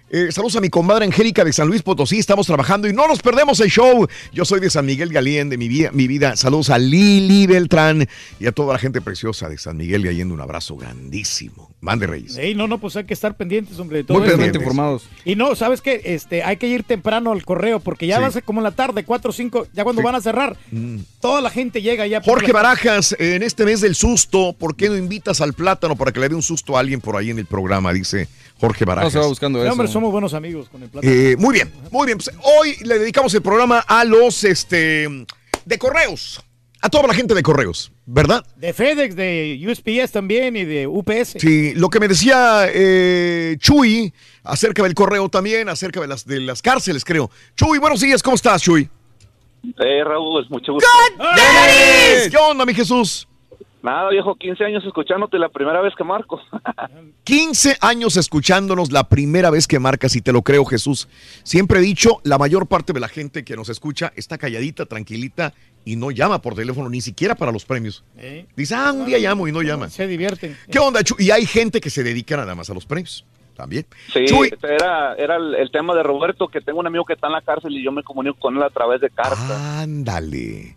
Eh, saludos a mi comadre Angélica de San Luis Potosí, estamos trabajando y no nos perdemos el show. Yo soy de San Miguel de Allende, mi vida, mi vida. Saludos a Lili Beltrán y a toda la gente preciosa de San Miguel de Allende. Un abrazo grandísimo. Mande Reyes. Ey, no, no, pues hay que estar pendientes, hombre, de todo Muy esto. pendientes. informados. Y no, ¿sabes qué? Este, hay que ir temprano al correo porque ya Sí. va a ser como en la tarde, 4 o 5, ya cuando Sí. van a cerrar, Mm. toda la gente llega ya. Jorge Barajas, en este mes del susto, ¿por qué no invitas al plátano para que le dé un susto a alguien por ahí en el programa? Dice Jorge Barajas. No se va buscando Sí, eso. hombre, somos buenos amigos con el plátano. Eh, muy bien, muy bien. Pues hoy le dedicamos el programa a los este, de correos. A toda la gente de correos, ¿verdad? De FedEx, de USPS también y de UPS. Sí, lo que me decía eh, Chuy acerca del correo también, acerca de las, de las cárceles, creo. Chuy, buenos días, ¿cómo estás, Chuy? Eh, Raúl, mucho gusto. ¿Qué onda, mi Jesús? Nada, viejo, 15 años escuchándote la primera vez que marco. 15 años escuchándonos la primera vez que marcas y te lo creo, Jesús. Siempre he dicho, la mayor parte de la gente que nos escucha está calladita, tranquilita y no llama por teléfono, ni siquiera para los premios. ¿Eh? Dice, ah, un día llamo y no llama. Se divierten. ¿Qué onda, Chuy? Y hay gente que se dedica nada más a los premios. También. Sí, Chuy. era, era el, el tema de Roberto, que tengo un amigo que está en la cárcel y yo me comunico con él a través de cartas. Ándale.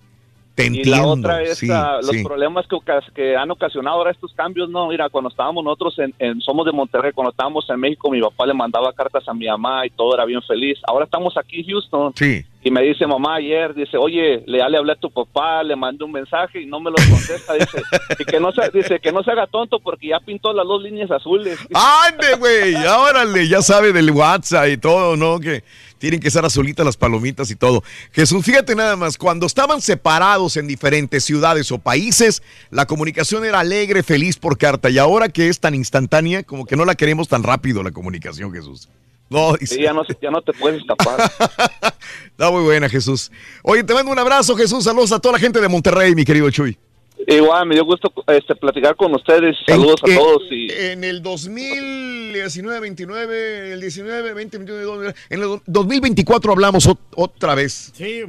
Te y entiendo. la otra es sí, los sí. problemas que han ocasionado ahora estos cambios, no, mira, cuando estábamos nosotros en, en- somos de Monterrey, cuando estábamos en México, mi papá le mandaba cartas a mi mamá y todo era bien feliz. Ahora estamos aquí en Houston Sí. y me dice mamá ayer, dice, oye, le, ya le hablé a tu papá, le mandé un mensaje y no me lo contesta, dice, y que no se, dice que no se haga tonto porque ya pintó las dos líneas azules. ¡Ande, güey! Órale, ya sabe del WhatsApp y todo, ¿no? Que tienen que estar azulitas las palomitas y todo. Jesús, fíjate nada más, cuando estaban separados en diferentes ciudades o países, la comunicación era alegre, feliz por carta. Y ahora que es tan instantánea, como que no la queremos tan rápido la comunicación, Jesús. No, Sí, ya no, ya no te puedes escapar. está muy buena, Jesús. Oye, te mando un abrazo, Jesús. Saludos a toda la gente de Monterrey, mi querido Chuy. Igual, me dio gusto este, platicar con ustedes. Saludos a En- todos. Y... En el 2019, 29, el 19, 20, 21, en el 2024 hablamos ot- otra vez. Sí.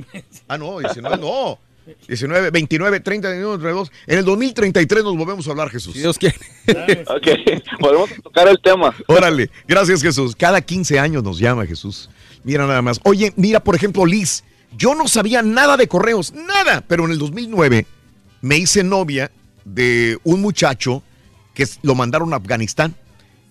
Ah, no, 19 no. 19, 29, 30, 31, 32. En el 2033 nos volvemos a hablar, Jesús. Si Dios quiere. Ok, volvemos a tocar el tema. Órale, gracias Jesús. Cada 15 años nos llama Jesús. Mira nada más. Oye, mira, por ejemplo, Liz, yo no sabía nada de correos, nada, pero en el 2009 me hice novia de un muchacho que lo mandaron a Afganistán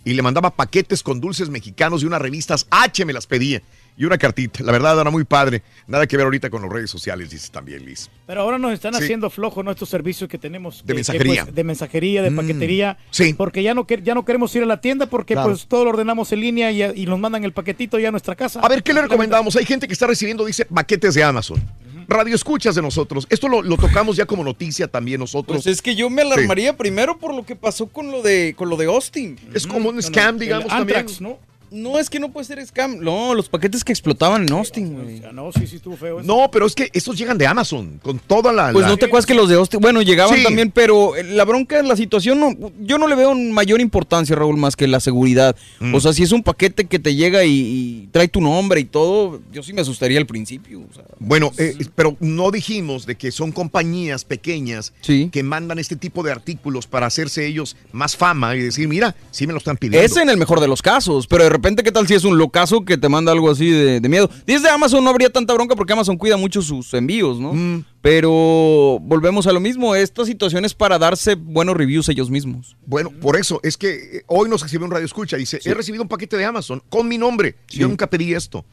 y le mandaba paquetes con dulces mexicanos y unas revistas H me las pedía y una cartita. La verdad era muy padre. Nada que ver ahorita con las redes sociales, dices también, Liz. Pero ahora nos están Sí. haciendo flojos nuestros servicios que tenemos. De que- que, mensajería. pues, de mensajería, de Mm, paquetería. sí. Porque ya no, que- ya no queremos ir a la tienda porque Claro. pues todo lo ordenamos en línea y, y nos mandan el paquetito ya a nuestra casa. A ver, ¿qué le recomendamos? Hay gente que está recibiendo, dice, paquetes de Amazon. Radio escuchas de nosotros. Esto lo, lo tocamos ya como noticia también nosotros. Pues es que yo me alarmaría primero por lo que pasó con lo de con lo de Austin. Es como un scam, digamos, también. ¿no? No, es que no puede ser scam. No, los paquetes que explotaban en Austin, güey. No, sí, sí, estuvo feo. eso. No, pero es que estos llegan de Amazon, con toda la... Pues la- no te acuerdas que los de Austin, bueno, llegaban Sí. también, pero eh, la bronca en la situación, no, yo no le veo mayor importancia, Raúl, más que la seguridad. Mm. O sea, si es un paquete que te llega y, y trae tu nombre y todo, yo sí me asustaría al principio. o sea. Bueno, eh, pero no dijimos de que son compañías pequeñas que mandan este tipo de artículos para hacerse ellos más fama y decir, mira, sí me lo están pidiendo. Es en el mejor de los casos, pero de repente, ¿qué tal si es un locazo que te manda algo así de, de miedo? Desde Amazon no habría tanta bronca porque Amazon cuida mucho sus envíos, ¿no? Mm. Pero volvemos a lo mismo, esta situación es para darse buenos reviews ellos mismos. Bueno, por eso, es que eh, hoy nos recibió un radio escucha, dice, he recibido un paquete de Amazon con mi nombre. Yo nunca pedí esto.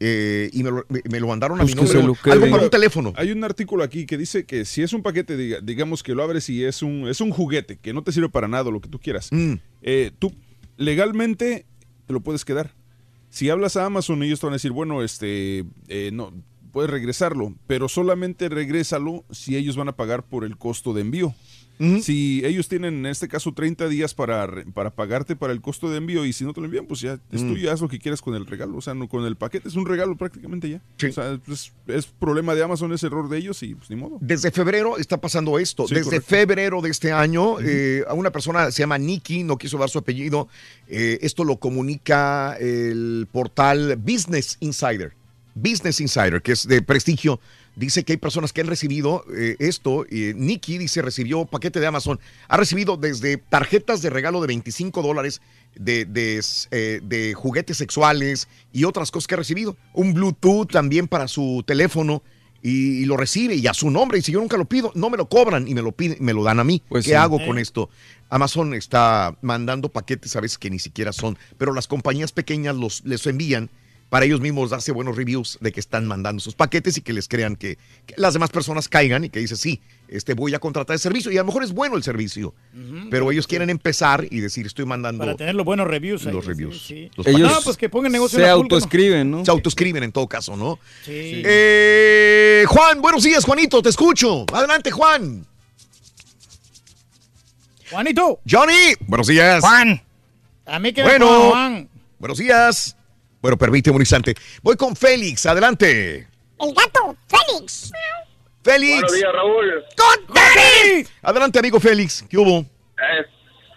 Eh, y me lo, me- me lo mandaron a mi nombre. Algo para un teléfono. Hay un artículo aquí que dice que si es un paquete, diga- digamos que lo abres y es un, es un juguete que no te sirve para nada, lo que tú quieras, Mm. eh, tú legalmente te lo puedes quedar. Si hablas a Amazon, ellos te van a decir, bueno, este, eh, no, puedes regresarlo, pero solamente regrésalo si ellos van a pagar por el costo de envío. Si ellos tienen en este caso 30 días para, para pagarte para el costo de envío y si no te lo envían, pues ya es Mm. tuyo, haz lo que quieras con el regalo. O sea, no con el paquete, es un regalo prácticamente ya. O sea, es, es problema de Amazon, es error de ellos y pues ni modo. Desde febrero está pasando esto. Sí, Desde correcto. febrero de este año, eh, a una persona se llama Nikki, no quiso dar su apellido. eh, esto lo comunica el portal Business Insider. Business Insider, que es de prestigio, dice que hay personas que han recibido eh, esto. eh, Nikki dice recibió paquete de Amazon. Ha recibido desde tarjetas de regalo de 25 dólares de, de, eh, de juguetes sexuales y otras cosas que ha recibido. Un Bluetooth también para su teléfono y, y lo recibe y a su nombre. Y si yo nunca lo pido, no me lo cobran y me lo piden, me lo dan a mí. Pues ¿Qué sí. hago Eh. con esto? Amazon está mandando paquetes a veces que ni siquiera son, pero las compañías pequeñas los les envían para ellos mismos darse buenos reviews de que están mandando sus paquetes y que les crean que, que las demás personas caigan y que dicen, sí, este, voy a contratar el servicio. Y a lo mejor es bueno el servicio, pero ellos quieren empezar y decir, estoy mandando Para tener los buenos reviews. los reviews. sí. Los Ellos No, pues que pongan negocio se en Acapulco, ¿no? autoescriben, ¿no? Se autoescriben en todo caso, ¿no? Sí. Eh, Juan, buenos días, Juanito, te escucho. Adelante, Juan. Juanito. Johnny, buenos días. Juan. A mí que me Bueno, Juan. buenos días. Bueno, permíteme un instante. Voy con Félix, adelante. El gato, Félix. Félix. Buenos días, Raúl. Adelante, amigo Félix. ¿Qué hubo? Eh,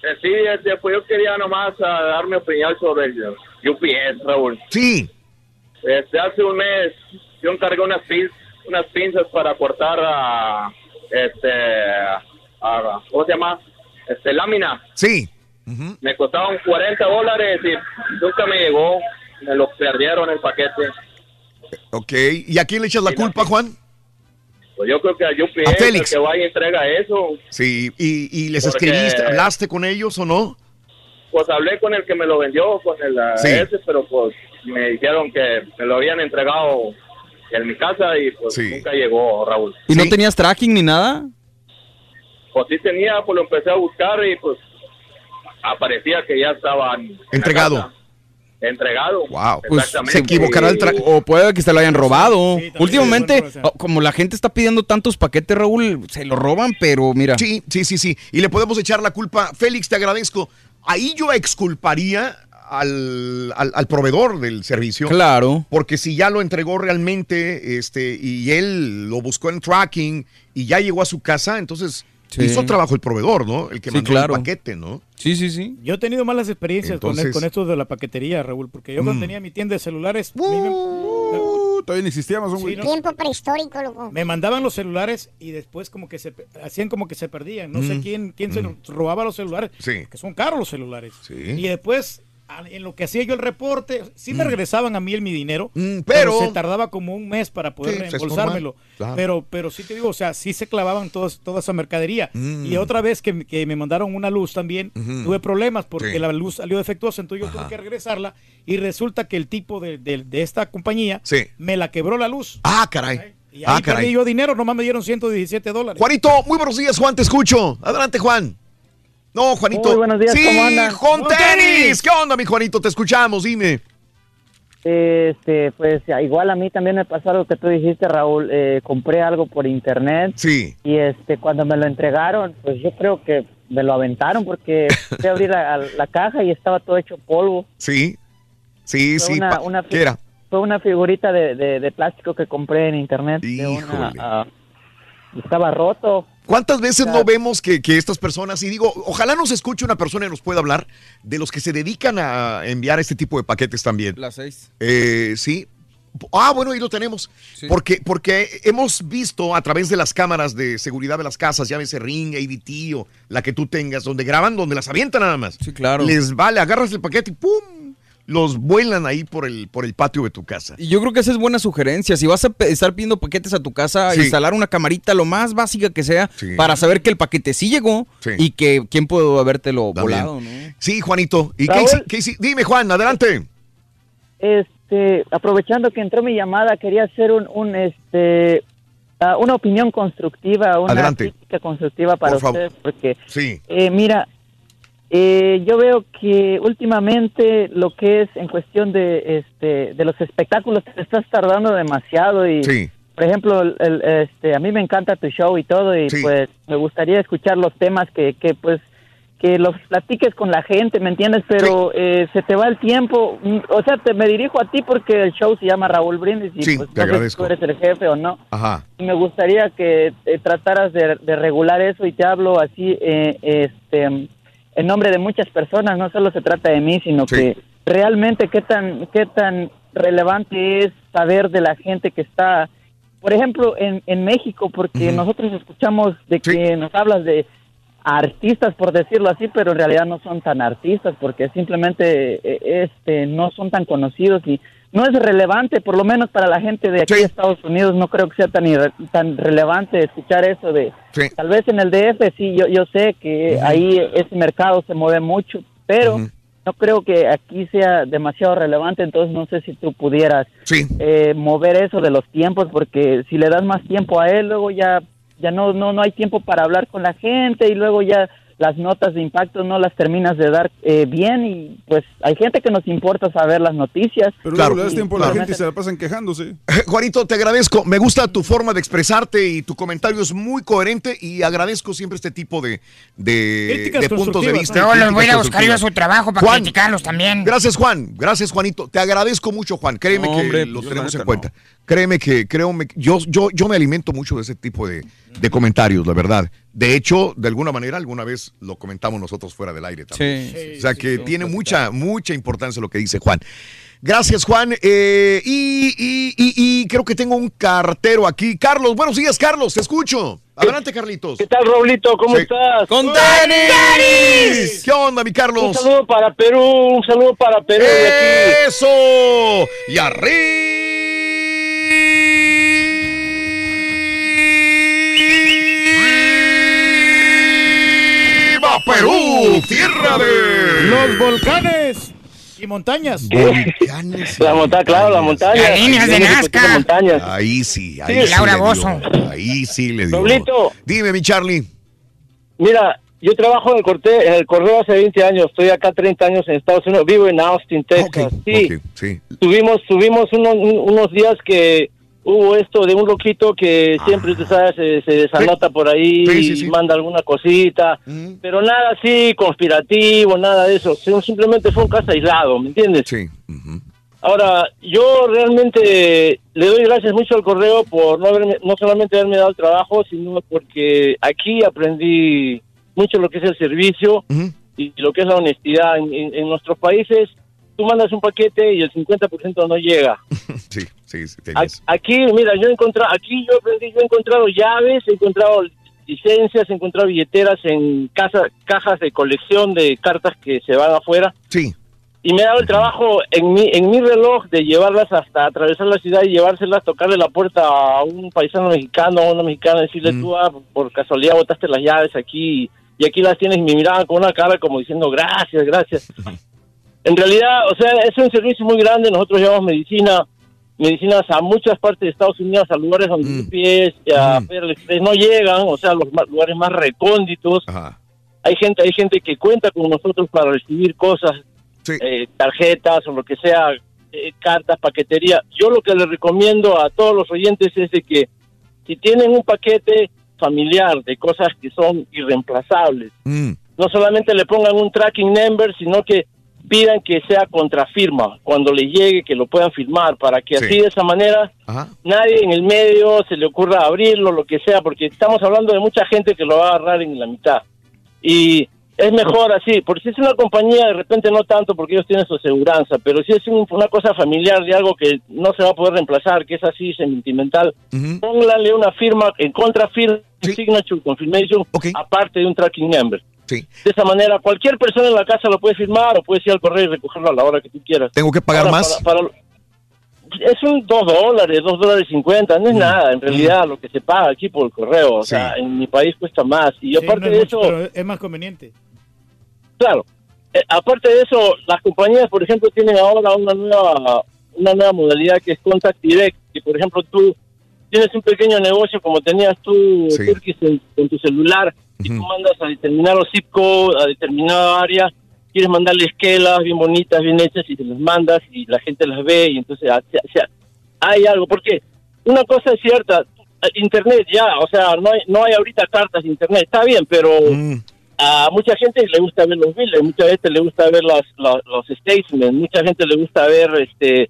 eh, sí, este, pues yo quería nomás ah, dar mi opinión sobre el UPS, Raúl. Sí. Este, hace un mes yo encargué unas, pin- unas pinzas para cortar a, este, a- ¿cómo se llama? Este, lámina. Sí. Me costaban 40 dólares y nunca me llegó. Me lo perdieron el paquete. Ok. ¿Y a quién le echas la culpa, Juan? Pues yo creo que a A UPS, Félix. el que vaya y entrega eso. Sí. ¿Y, y les Porque- escribiste? ¿Hablaste con ellos o no? Pues hablé con el que me lo vendió, con el ah, Sí. ese, pero pues me dijeron que me lo habían entregado en mi casa y pues nunca llegó, Raúl. ¿Y no tenías tracking ni nada? Pues sí tenía, pues lo empecé a buscar y pues aparecía que ya estaban Entregado. Entregado. Wow. Pues Exactamente. se equivocará el tra- o puede que se lo hayan robado. Últimamente, como la gente está pidiendo tantos paquetes, Raúl, se lo roban, pero mira. Sí, sí, sí, sí. Y le podemos echar la culpa. Félix, te agradezco. Ahí yo exculparía al, al- al proveedor del servicio. Claro. Porque si ya lo entregó realmente este, y él lo buscó en tracking y ya llegó a su casa, entonces Sí. hizo trabajo el proveedor, ¿no? El que Sí, mandó claro. el paquete, ¿no? Sí, sí, sí. Yo he tenido malas experiencias con, Entonces- con esto de la paquetería, Raúl, porque yo cuando Mm. tenía mi tienda de celulares, Uh, todavía no existía Amazon, Sí, güey. ¿no? Tiempo prehistórico, loco. me mandaban los celulares y después como que se hacían como que se perdían. No sé Mm. quién, quién se robaba los celulares, Sí. que son caros los celulares. Sí. Y después, en lo que hacía yo el reporte, sí me Mm. regresaban a mí el mi dinero, pero- se tardaba como un mes para poder Sí, reembolsármelo. claro. Pero, pero sí te digo, o sea, sí se clavaban todos, toda esa mercadería. Mm. Y otra vez que, que me mandaron una luz también, tuve problemas porque Sí. la luz salió defectuosa, entonces yo tuve que regresarla y resulta que el tipo de, de- de esta compañía Sí. me la quebró la luz. Ah, caray. Y ahí Ah, perdí caray. yo dinero, nomás me dieron 117 dólares. Juanito, muy buenos días, Juan, te escucho. Adelante, Juan. No, Juanito. Muy buenos días, sí, ¿cómo andan? Con tenis. ¿Qué onda, mi Juanito? Te escuchamos, dime. Este, pues igual a mí también me pasó algo que tú dijiste, Raúl. Eh, compré algo por internet. Sí. Y este, cuando me lo entregaron, pues yo creo que me lo aventaron porque fui a abrir la, la caja y estaba todo hecho polvo. Sí. Sí, Fue sí. una- una ¿Qué era? Fue una figurita de, de- de plástico que compré en internet. de una, Híjole. ah, estaba roto. ¿Cuántas veces no vemos que, que estas personas, y digo, ojalá nos escuche una persona y nos pueda hablar de los que se dedican a enviar este tipo de paquetes también? Las seis. Eh, sí. Ah, bueno, ahí lo tenemos. Sí. Porque, porque hemos visto a través de las cámaras de seguridad de las casas, llámese Ring, ADT o la que tú tengas, donde graban, donde las avientan nada más. Sí, claro. Les vale, agarras el paquete y ¡pum! Los vuelan ahí por el, por el patio de tu casa. Y yo creo que esa es buena sugerencia. Si vas a estar pidiendo paquetes a tu casa, Sí. instalar una camarita lo más básica que sea Sí. para saber que el paquete sí llegó Sí. y que quién pudo habértelo También. volado, ¿no? Sí, Juanito. ¿Y qué, Raúl. Dime, Juan, adelante. Este, aprovechando que entró mi llamada, quería hacer un, un este, ah, una opinión constructiva, una Adelante. crítica constructiva para Por favor. ustedes, porque Sí. Eh, mira, eh, yo veo que últimamente lo que es en cuestión de este de los espectáculos te estás tardando demasiado y Sí. por ejemplo el- el, este a mí me encanta tu show y todo y Sí. pues me gustaría escuchar los temas que que pues que los platiques con la gente, ¿me entiendes? Pero eh, se te va el tiempo. Mm, O sea, te me dirijo a ti porque el show se llama Raúl Brindis y Sí, pues te no sé si tú eres el jefe o no Ajá. me gustaría que eh, trataras de, de regular eso y te hablo así eh, este en nombre de muchas personas no solo se trata de mí sino Sí. que realmente qué tan qué tan relevante es saber de la gente que está por ejemplo en, en México porque nosotros escuchamos de que nos hablas de artistas por decirlo así pero en realidad no son tan artistas porque simplemente eh, este no son tan conocidos y no es relevante, por lo menos para la gente de aquí de Estados Unidos, no creo que sea tan, irre- tan relevante escuchar eso de, Sí. tal vez en el DF sí, yo, yo sé que ahí ese mercado se mueve mucho, pero no creo que aquí sea demasiado relevante, entonces no sé si tú pudieras eh, mover eso de los tiempos, porque si le das más tiempo a él, luego ya ya no no no hay tiempo para hablar con la gente y luego ya las notas de impacto no las terminas de dar eh, bien y pues hay gente que nos importa saber las noticias. Pero Claro, le das tiempo a la claro. gente y se la pasan quejándose. Juanito, te agradezco. Me gusta tu forma de expresarte y tu comentario es muy coherente y agradezco siempre este tipo de, de, puntos de vista. ¿no? y Luego los voy a buscar yo a su trabajo para Juan, criticarlos también. Gracias, Juan. Gracias, Juanito. Te agradezco mucho, Juan. Créeme No, que hombre, lo pues, tenemos en cuenta. Créeme que creo yo, yo, yo me alimento mucho de ese tipo de, de comentarios, la verdad. De hecho, de alguna manera, alguna vez lo comentamos nosotros fuera del aire también. Sí. o sea que tiene mucha, mucha importancia lo que dice Juan. Gracias, Juan. Eh, y, y- y- y creo que tengo un cartero aquí. Carlos, buenos días, Carlos, te escucho. Adelante, Carlitos. ¿Qué tal, Raulito? ¿Cómo Sí. estás? ¡Con Danis! ¿Qué onda, mi Carlos? Un saludo para Perú, un saludo para Perú. de aquí. ¡Eso! ¡Y arriba Perú! ¡Tierra de... Los volcanes y montañas. La montaña, claro, la montaña. Las líneas de Nazca. Ahí sí, ahí Sí, sí Laura. Bozzo. Ahí sí le dio. Raulito. Dime, mi Charlie. Mira, yo trabajo en el, corte, en el correo hace 20 años. Estoy acá 30 años en Estados Unidos. Vivo en Austin, Texas. sí, Ok, sí. tuvimos, tuvimos uno- un- unos días que hubo esto de un loquito que siempre, tú sabes, se, se desanota por ahí Sí, sí, sí. y manda alguna cosita. Pero nada así conspirativo, nada de eso. Sim- Simplemente fue un caso aislado, ¿me entiendes? Sí. Ahora, yo realmente le doy gracias mucho al correo por no haberme, no solamente haberme dado el trabajo, sino porque aquí aprendí mucho lo que es el servicio y lo que es la honestidad. En, en- en nuestros países, tú mandas un paquete y el 50% no llega. Sí, sí, sí. Aquí, mira, yo he encontrado, aquí yo aprendí, yo he encontrado llaves, he encontrado licencias, he encontrado billeteras en casa, cajas de colección de cartas que se van afuera. Sí. Y me he dado el trabajo en mi, en mi reloj de llevarlas hasta atravesar la ciudad y llevárselas, tocarle la puerta a un paisano mexicano, a una mexicana, decirle, tú ah, por casualidad botaste las llaves aquí y aquí las tienes y me miraban con una cara como diciendo, gracias, gracias. En realidad, o sea, es un servicio muy grande. Nosotros llevamos medicina, medicinas a muchas partes de Estados Unidos, a lugares donde tú pies, a Express no llegan, o sea, los lugares más recónditos. Hay gente, hay gente que cuenta con nosotros para recibir cosas, eh, tarjetas o lo que sea, eh, cartas, paquetería. Yo lo que les recomiendo a todos los oyentes es de que si tienen un paquete familiar de cosas que son irreemplazables, no solamente le pongan un tracking number, sino que pidan que sea contrafirma cuando les llegue, que lo puedan firmar, para que Sí. así de esa manera nadie en el medio se le ocurra abrirlo, lo que sea, porque estamos hablando de mucha gente que lo va a agarrar en la mitad. Y es mejor así, porque si es una compañía, de repente no tanto, porque ellos tienen su aseguranza, pero si es un- una cosa familiar de algo que no se va a poder reemplazar, que es así sentimental, pónganle una firma en contrafirma, signature confirmation, aparte de un tracking number. Sí. De esa manera, cualquier persona en la casa lo puede firmar o puedes ir al correo y recogerlo a la hora que tú quieras. ¿Tengo que pagar Ahora, más? para- para- es un dos dólares, dos dólares cincuenta, no es nada en realidad lo que se paga aquí por el correo. O sea, en mi país cuesta más. Y Sí, aparte no es de mucho, eso, pero es más conveniente. claro, eh, aparte de eso, las compañías, por ejemplo, tienen ahora una nueva, una nueva modalidad que es Contact Direct, que por ejemplo tú tienes un pequeño negocio como tenías tú, Turquís, en, en tu celular, y tú mandas a determinado zip code, a determinada área, quieres mandarle esquelas bien bonitas, bien hechas, y te las mandas, y la gente las ve, y entonces ah, o sea, hay algo, porque una cosa es cierta, Internet ya, o sea, no hay, no hay ahorita cartas de Internet, está bien, pero a mucha gente le gusta ver los billes, mucha gente le gusta ver las, la- los statements, mucha gente le gusta ver este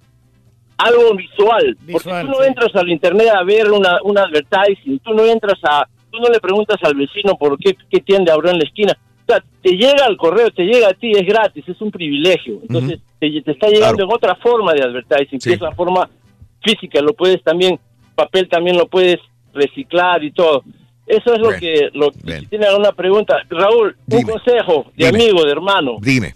algo visual, porque tú no entras al internet a ver una, un advertising, tú no entras a, tú no le preguntas al vecino por qué, qué tienda abrió en la esquina, o sea, te llega al correo, te llega a ti, es gratis, es un privilegio, entonces te, te está llegando en otra forma de advertising, que es la forma física, lo puedes también, papel también lo puedes reciclar y todo. Eso es lo que, lo que si tiene alguna pregunta. Raúl, un consejo de Dime. amigo, de hermano. Dime.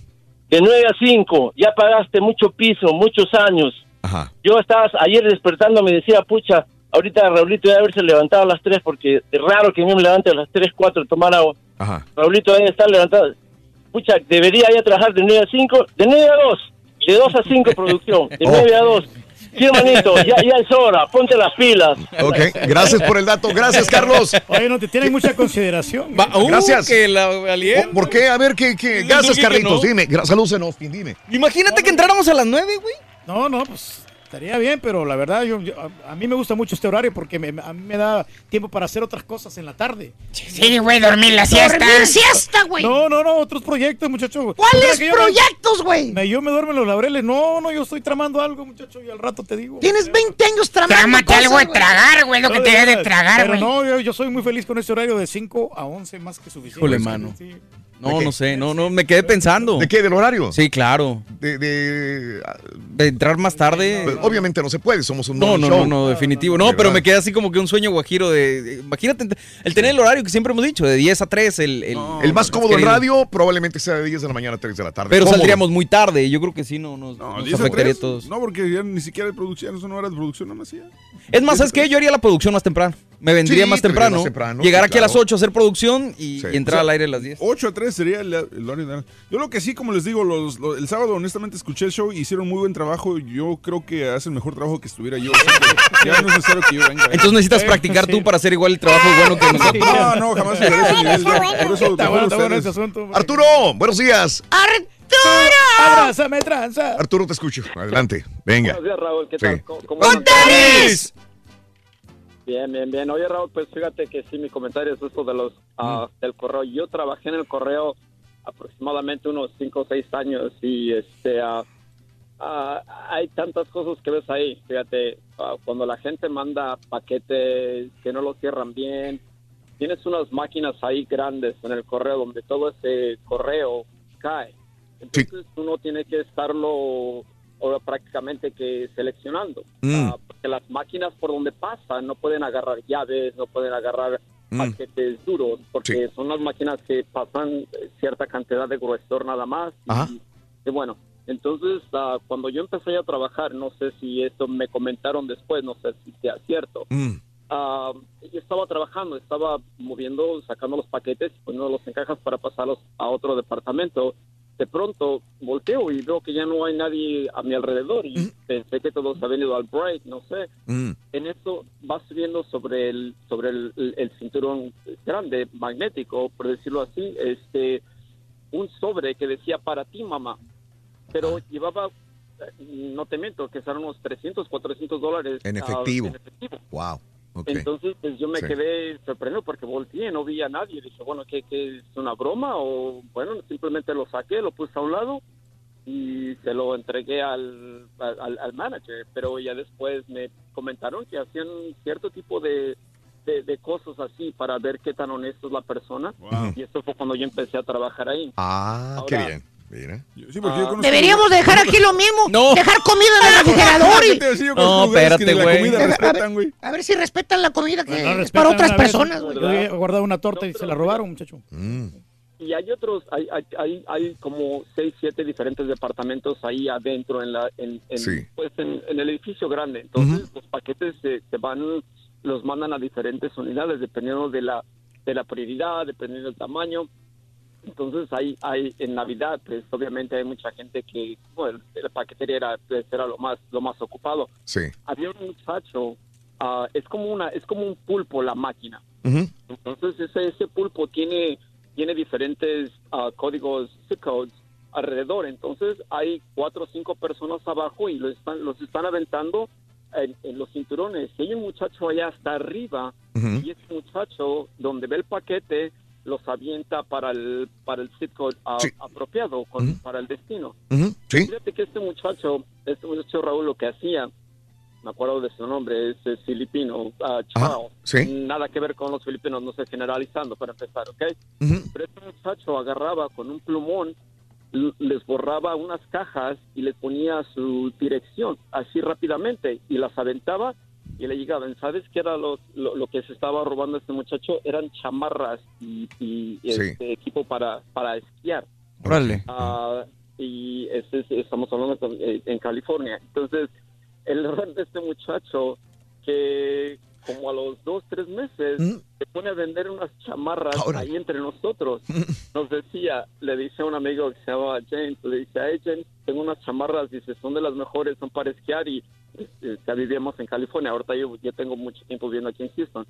De 9 a 5, ya pagaste mucho piso, muchos años. Ajá. Yo estaba ayer despertando, me decía, pucha, ahorita Raulito debe haberse levantado a las 3 porque es raro que a mí me levante a las 3, 4 a tomar agua. Ajá. Raulito debe estar levantado. pucha, debería ir a trabajar de 9 a 5, de 9 a 2, de 2 a 5 producción, de 9 a 2. Sí, hermanito, ya, ya es hora, ponte las pilas. Ok, gracias por el dato. Gracias, Carlos. Oye, no te tienen mucha consideración. Uh, Gracias. que la aliento. ¿Por qué? A ver, ¿qué? qué? Yo Gracias, Carlitos. no. Dime. Saludos en Austin, dime. Imagínate que entráramos a las 9, güey. No, no, pues estaría bien, pero la verdad, yo, yo- a, a mí me gusta mucho este horario porque me- a mí me da tiempo para hacer otras cosas en la tarde. Sí, güey, dormir la siesta. Dormir siesta, güey. No, no, no, otros proyectos, muchacho. ¿Cuáles yo proyectos, güey? me- Yo me duermo en los laureles. No, no, yo estoy tramando algo, muchacho, y al rato te digo. Tienes 20 años tramando Trámate cosas, algo de tragar, güey, lo que te de debe de tragar, güey. no, yo, yo soy muy feliz con este horario de 5 a 11, más que suficiente. Híjole, mano. Sí. No, no sé, no, no, me quedé pensando. ¿De qué? ¿Del horario? Sí, claro. De, de- De entrar más tarde. Pues, obviamente no se puede, somos un No, no, show. no, no, definitivo. No, pero me queda así como que un sueño guajiro de. de- imagínate, el tener el horario que siempre hemos dicho, de 10 a 3. El, el, El más cómodo en radio probablemente sea de 10 de la mañana a 3 de la tarde. Pero Cómodo. saldríamos muy tarde y yo creo que sí no, nos, No, nos 10 a afectaría a 3. todos. No, porque ya ni siquiera hay producción, son horas de producción nada más ya. Es más, ¿sabes qué? Yo haría la producción más temprano. Me vendría Sí, más temprano. más temprano, llegar sí, aquí a las claro. 8 a hacer producción y, y entrar O sea, al aire a las 10. 8 a 3 sería el, el ideal. Yo lo que sí, como les digo, los, los- el sábado honestamente escuché el show y hicieron muy buen trabajo. Yo creo que hacen mejor trabajo que estuviera yo. Así que ya no es necesario que yo venga. Entonces necesitas practicar tú para hacer igual el trabajo bueno que nosotros. No, no, jamás llegaré a ese nivel. Por eso, Está bueno, está bueno ese asunto. Arturo, buenos días. ¡Arturo! Abrázame, tranza. Arturo, te escucho. Adelante. Venga. Buenos días, Raúl. ¿Qué Sí. tal? ¿Cómo, cómo ¡Con tenis! Bien, bien, bien. Oye, Raúl, pues fíjate que sí, mi comentario es esto de los, ah, del correo. Yo trabajé en el correo aproximadamente unos 5 o 6 años y este ah, ah, hay tantas cosas que ves ahí. Fíjate, cuando la gente manda paquetes que no los cierran bien, tienes unas máquinas ahí grandes en el correo donde todo ese correo cae. Entonces uno tiene que estarlo ahora prácticamente que seleccionando. Mm. Ah, porque las máquinas por donde pasan no pueden agarrar llaves, no pueden agarrar Mm. paquetes duros, porque son las máquinas que pasan eh, cierta cantidad de gruesor nada más. Y, bueno, entonces ah, cuando yo empecé a trabajar, no sé si esto me comentaron después, no sé si sea cierto. Mm. Ah, yo estaba trabajando, estaba moviendo, sacando los paquetes, poniéndolos en cajas para pasarlos a otro departamento. De pronto volteo y veo que ya no hay nadie a mi alrededor y pensé que todos habían ido al break, no sé. Mm. En eso va subiendo sobre el sobre el, el- el cinturón grande magnético, por decirlo así, este un sobre que decía para ti, mamá, pero llevaba eh, no te miento, que eran unos 300, 400 dólares ah, en efectivo. Wow. Entonces, pues yo me Sí. quedé sorprendido porque volteé, no vi a nadie. Dije, bueno, ¿qué, qué es una broma? O bueno, simplemente lo saqué, lo puse a un lado y se lo entregué al, al, al manager. Pero ya después me comentaron que hacían cierto tipo de, de, de cosas así para ver qué tan honesto es la persona. Y eso fue cuando yo empecé a trabajar ahí. Ah, qué bien. Mira. Sí, porque yo conozco- Deberíamos dejar aquí lo mismo. No. Dejar comida en el refrigerador ¿Qué y... te decía? Yo No, espérate, güey. A ver. A si respetan la comida que No es para otras personas, güey. Yo guardado una torta y se la robaron, muchacho. Mm. Y hay otros, hay, hay, hay, hay como seis, siete diferentes departamentos ahí adentro en la, en, en, Sí. pues en, en el edificio grande. Entonces los paquetes se, se van, los mandan a diferentes unidades dependiendo de la, de la prioridad, dependiendo del tamaño. Entonces hay, hay en Navidad, pues obviamente hay mucha gente que, bueno, la paquetería era, pues, era lo más, lo más ocupado. Sí. Había un muchacho, ah, es como una, es como un pulpo la máquina. Entonces ese, ese pulpo tiene, tiene diferentes ah, códigos zip codes alrededor. Entonces hay cuatro o cinco personas abajo y los están, los están aventando en, en los cinturones. Y hay un muchacho allá hasta arriba Ujú. y ese muchacho donde ve el paquete los avienta para el para el code ah, Sí. apropiado con- para el destino. Sí. Fíjate que este muchacho, este muchacho Raúl lo que hacía, me acuerdo de su nombre, es, es filipino, sí. Nada que ver con los filipinos, no estoy generalizando para empezar, ¿ok? Pero este muchacho agarraba con un plumón, les borraba unas cajas y les ponía su dirección así rápidamente y las aventaba y le llegaban. ¿Sabes qué era lo, lo, lo que se estaba robando este muchacho? Eran chamarras y, y, Sí. este, equipo para, para esquiar. Órale. Ah, y este es- estamos hablando eh, en California. Entonces, el error de este muchacho que como a los dos, tres meses, se pone a vender unas chamarras ahí entre nosotros. Nos decía, le dice a un amigo que se llama James, le dice, hey James, tengo unas chamarras, dice, son de las mejores, son para esquiar y ya vivíamos en California, ahorita yo, yo tengo mucho tiempo viviendo aquí en Houston.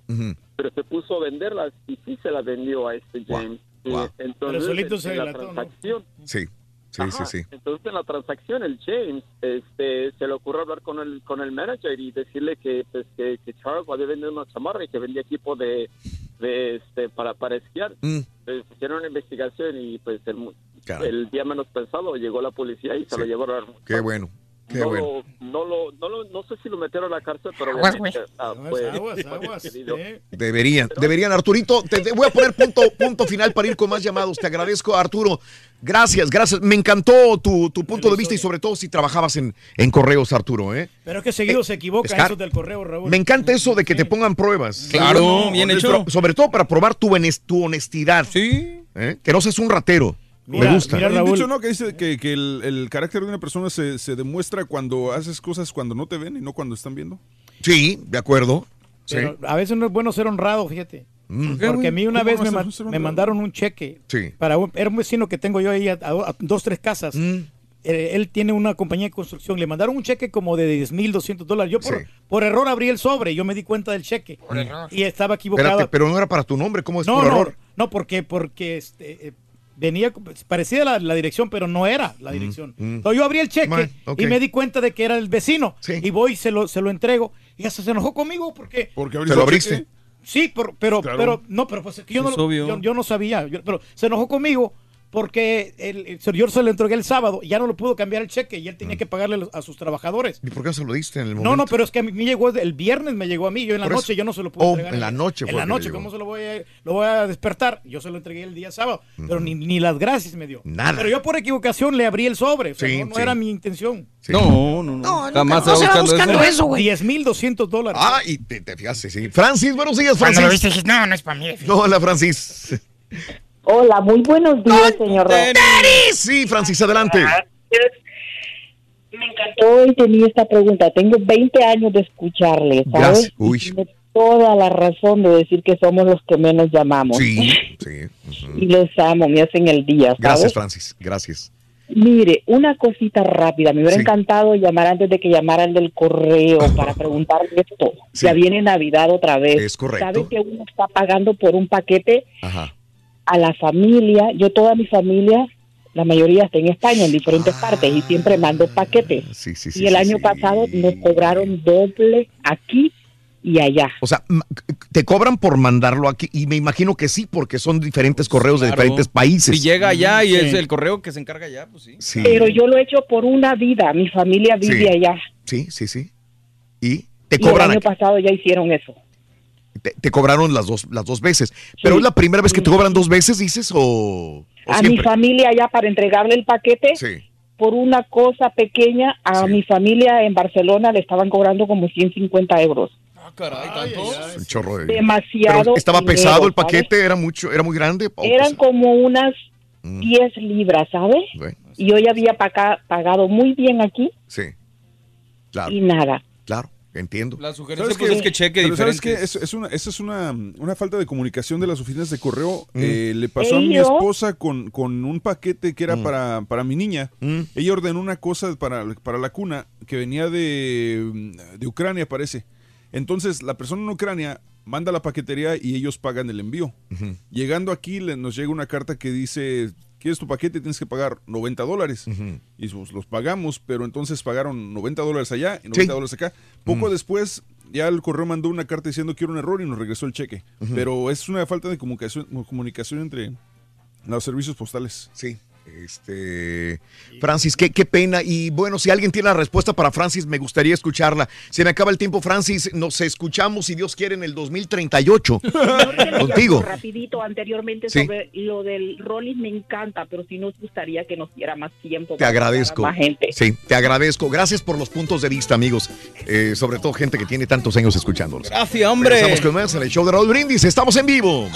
Pero se puso a venderlas y sí se las vendió a este James. Y entonces, Pero solito se la delató, ¿no? transacción, Sí, sí, Ajá. sí, sí. Entonces en la transacción el James este, se le ocurrió hablar con el con el manager y decirle que pues que, que Charles había vendido una chamarra y que vendía equipo de, de este para para esquiar. Mm. Pues, hicieron una investigación y pues el, el día menos pensado llegó la policía y se lo llevaron. Qué bueno, qué no, bueno. lo- no, lo, no, lo- no sé si lo metieron a la cárcel, pero Aguas, ah, aguas, fue aguas, despedido. Deberían, deberían, Arturito. Te, te voy a poner punto, punto final para ir con más llamados. Te agradezco, Arturo. Gracias, gracias. Me encantó tu, tu punto de vista y sobre todo si trabajabas en, en correos, Arturo. ¿eh? Pero es que seguido se equivoca Scar- eso del correo, Raúl. Me encanta eso de que te pongan pruebas. Claro, bien hecho. Sobre todo para probar tu, tu honestidad. Sí. Que no seas un ratero. Me gusta. Hay un dicho, ¿no? Que dice que, que el, el carácter de una persona se, se demuestra cuando haces cosas cuando no te ven y no cuando están viendo. Sí, de acuerdo. Sí. Pero a veces no es bueno ser honrado, fíjate. Mm. Porque a mí una ¿Cómo vez me, ser me mandaron un cheque Sí. para un, era un vecino que tengo yo ahí a, a- a dos, tres casas. Mm. Eh, él tiene una compañía de construcción. Le mandaron un cheque como de 10 mil, 200 dólares. Yo por, por error abrí el sobre y yo me di cuenta del cheque. Y estaba equivocado. Espérate, pero no era para tu nombre. ¿Cómo es no, por no, error? no, porque, porque este, eh, venía, parecía la, la dirección, pero no era la dirección. mm. Entonces yo abrí el cheque Man, y me di cuenta de que era el vecino. Y voy y se lo, se lo entrego. Y hasta se enojó conmigo porque... Porque ¿Se lo abriste? Sí, por- pero, Claro. pero, no, pero pues es que yo, no, yo, yo no sabía. Yo- pero se enojó conmigo porque el, el señor se lo entregué el sábado y ya no lo pudo cambiar el cheque y él tenía que pagarle a sus trabajadores. ¿Y por qué no se lo diste en el momento? No, no, pero es que a mí me llegó el viernes, me llegó a mí, yo en la noche yo no se lo pude Oh, entregar. en la noche En fue la noche. ¿cómo se lo voy a, lo voy a despertar? Yo se lo entregué el día sábado, pero ni, ni las gracias me dio. Nada. Pero yo por equivocación le abrí el sobre, o sea, Sí, no, no sí. era mi intención. No, no, no. No, Jamás no se va buscando buscando eso. eso, güey. 10 mil 200 dólares. Ah, y te, te fijaste, sí. Francis, buenos días, Cuando Francis. lo viste dijiste, no, no es para mí. No, hola, Francis. Hola, muy buenos días, señor Raúl. Sí, Francis, adelante. Me encantó y tenía esta pregunta. Tengo 20 años de escucharle, ¿sabes? Gracias. Uy. Tiene toda la razón de decir que somos los que menos llamamos. Sí, sí. Y los amo, me hacen el día, ¿sabes? Gracias, Francis. Gracias. Mire, una cosita rápida. Me hubiera Sí. encantado llamar antes de que llamara el del correo para preguntarle esto. Ya viene Navidad otra vez. Es correcto. ¿Sabe que uno está pagando por un paquete Ajá. A la familia? Yo, toda mi familia, la mayoría está en España, en diferentes partes, y siempre mando paquetes. Sí, sí, sí. y el sí, año sí. pasado nos cobraron doble aquí y allá. O sea, te cobran por mandarlo aquí y me imagino que sí, porque son diferentes correos de Claro. diferentes países. Si llega allá y Sí. es el correo que se encarga allá, pues sí. Sí. Pero yo lo he hecho por una vida. Mi familia vive Sí. allá. Sí, sí, sí. Y te Y el año aquí. pasado ya hicieron eso. Te, te cobraron las dos, las dos veces. Pero es la primera vez que te cobran dos veces, dices, o, o a mi familia allá para entregarle el paquete Sí. por una cosa pequeña. A mi familia en Barcelona le estaban cobrando como 150 euros. Ah, caray, ¿tanto? Un chorro de Demasiado Pero estaba dinero, pesado el ¿sabes? paquete, era mucho, era muy grande. Eran pesado? como unas Mm. 10 libras, ¿sabes? Bueno, Y yo ya había paga- pagado muy bien aquí sí. Claro, y nada. Entiendo. La ¿Sabes sugerencia pues, es que cheque Pero ¿sabes qué? Es, es una, esa es una, una falta de comunicación de las oficinas de correo. Mm. Eh, le pasó a mi esposa con, con un paquete que Mm. era para, para mi niña. Ella ordenó una cosa para, para la cuna que venía de, de Ucrania, parece. Entonces, la persona en Ucrania manda a la paquetería y ellos pagan el envío. Llegando aquí, le- nos llega una carta que dice, ¿quieres tu paquete? Tienes que pagar 90 dólares. Y pues, los pagamos, pero entonces pagaron 90 dólares allá y 90 Sí. dólares acá. Poco después, ya el correo mandó una carta diciendo que era un error y nos regresó el cheque. Pero es una falta de comunicación, comunicación entre los servicios postales. Sí. Este, Francis, qué, qué pena. Y bueno, si alguien tiene la respuesta para Francis, me gustaría escucharla. Se me acaba el tiempo, Francis. Nos escuchamos, si Dios quiere, en el 2038. Contigo. Rapidito, anteriormente Sí. sobre lo del Rolling me encanta, pero sí nos gustaría que nos diera más tiempo. Te agradezco. Más gente. Sí, te agradezco. Gracias por los puntos de vista, amigos. Eh, sobre todo gente que tiene tantos años escuchándolos. Gracias, hombre. Estamos con más en el show de Raúl Brindis. Estamos en vivo.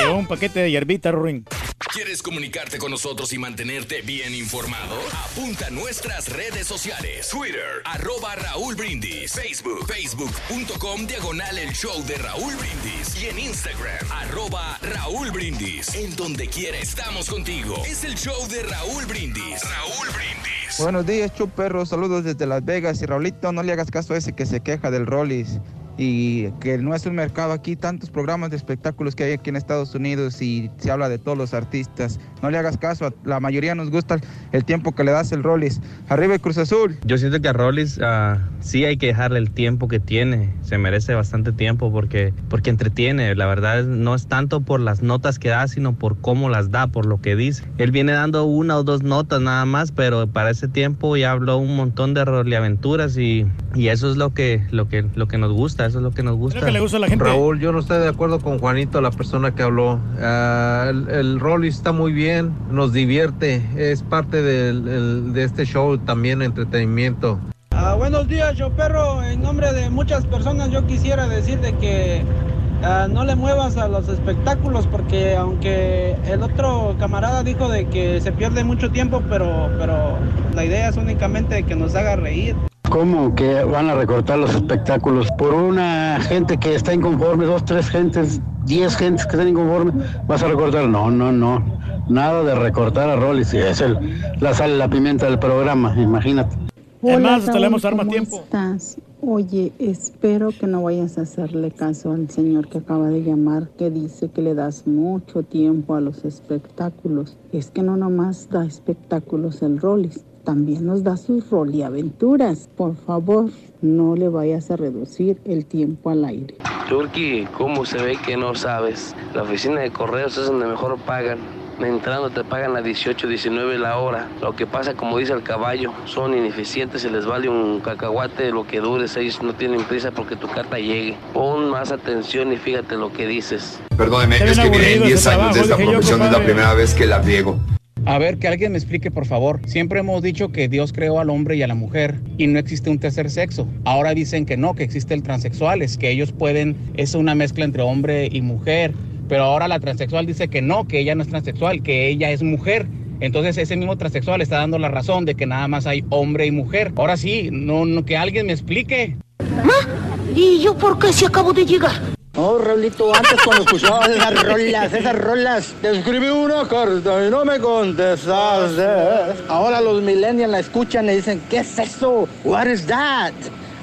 Llegó un paquete de hierbita, Ruin. ¿Quieres comunicarte con nosotros y mantenerte bien informado? Apunta a nuestras redes sociales. Twitter, arroba Raúl Brindis. Facebook, facebook.com, diagonal el show de Raúl Brindis. Y en Instagram, arroba Raúl Brindis. En donde quiera estamos contigo. Es el show de Raúl Brindis. Raúl Brindis. Buenos días, Chuperro. Saludos desde Las Vegas. Y Raulito, no le hagas caso a ese que se queja del Rollis. Y que no es un mercado aquí, tantos programas de espectáculos que hay aquí en Estados Unidos y se habla de todos los artistas. No le hagas caso, la mayoría nos gusta el tiempo que le das el Rollis. Arriba el Cruz Azul. Yo siento que a Rollis ah, sí hay que dejarle el tiempo que tiene. Se merece bastante tiempo porque, porque entretiene. La verdad no es tanto por las notas que da, sino por cómo las da, por lo que dice. Él viene dando una o dos notas nada más, pero para ese tiempo ya habló un montón de roliaventuras y, y eso es lo que, lo, que, lo que nos gusta, eso es lo que nos gusta. que le gusta a la gente. Raúl, yo no estoy de acuerdo con Juanito, la persona que habló. Ah, el, el Rollis está muy bien, nos divierte, es parte del, el- de este show también entretenimiento. Ah, buenos días, yo perro. En nombre de muchas personas yo quisiera decir de que ah, no le muevas a los espectáculos porque aunque el otro camarada dijo de que se pierde mucho tiempo, pero, pero la idea es únicamente que nos haga reír. ¿Cómo que van a recortar los espectáculos? Por una gente que está inconforme, dos, tres gentes, diez gentes que están inconformes, vas a recortar. No, no, no. Nada de recortar a Rollis. Es el, la sal, la pimienta del programa, imagínate. Además, hasta le Raúl, damos arma a ¿cómo tiempo. estás? Oye, espero que no vayas a hacerle caso al señor que acaba de llamar, que dice que le das mucho tiempo a los espectáculos. Es que no nomás da espectáculos el Rollis, también nos da sus roliaventuras. Por favor, no le vayas a reducir el tiempo al aire. Turki, ¿cómo se ve que no sabes? La oficina de correos es donde mejor pagan. Entrando te pagan a 18, 19 la hora. Lo que pasa, como dice el caballo, son ineficientes, se les vale un cacahuate lo que dure, ellos no tienen prisa porque tu carta llegue. Pon más atención y fíjate lo que dices. Perdóneme, es que miré en 10 años de esta profesión, es la primera vez que la riego. A ver, que alguien me explique, por favor. Siempre hemos dicho que Dios creó al hombre y a la mujer y no existe un tercer sexo. Ahora dicen que no, que existe el transexual, es que ellos pueden, es una mezcla entre hombre y mujer. Pero ahora la transexual dice que no, que ella no es transexual, que ella es mujer. Entonces ese mismo transexual está dando la razón de que nada más hay hombre y mujer. Ahora sí, no, no que alguien me explique. ¿Y yo por qué si acabo de llegar? Oh, Raulito, antes cuando escuchabas esas rolas, esas rolas, te escribí una carta y no me contestaste. Ahora los millennials la escuchan y dicen, ¿qué es eso? What is that?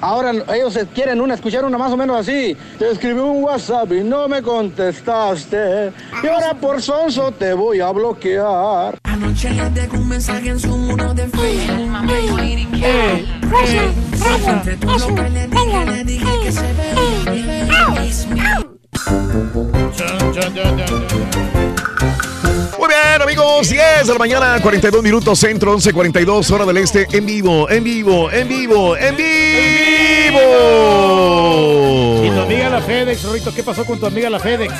Ahora ellos quieren una, escuchar una más o menos así. Te escribí un WhatsApp y no me contestaste. Y ahora por sonso te voy a bloquear. Anoche le dejé un mensaje en su muro de Facebook. Todo lo que le dije, le dije que se veía. Muy bien, amigos, 10 de la mañana, 42 minutos centro, 11.42 hora del este, en vivo, en vivo, en vivo, en vivo. Y tu amiga la FedEx, Rorito, ¿qué pasó con tu amiga la FedEx?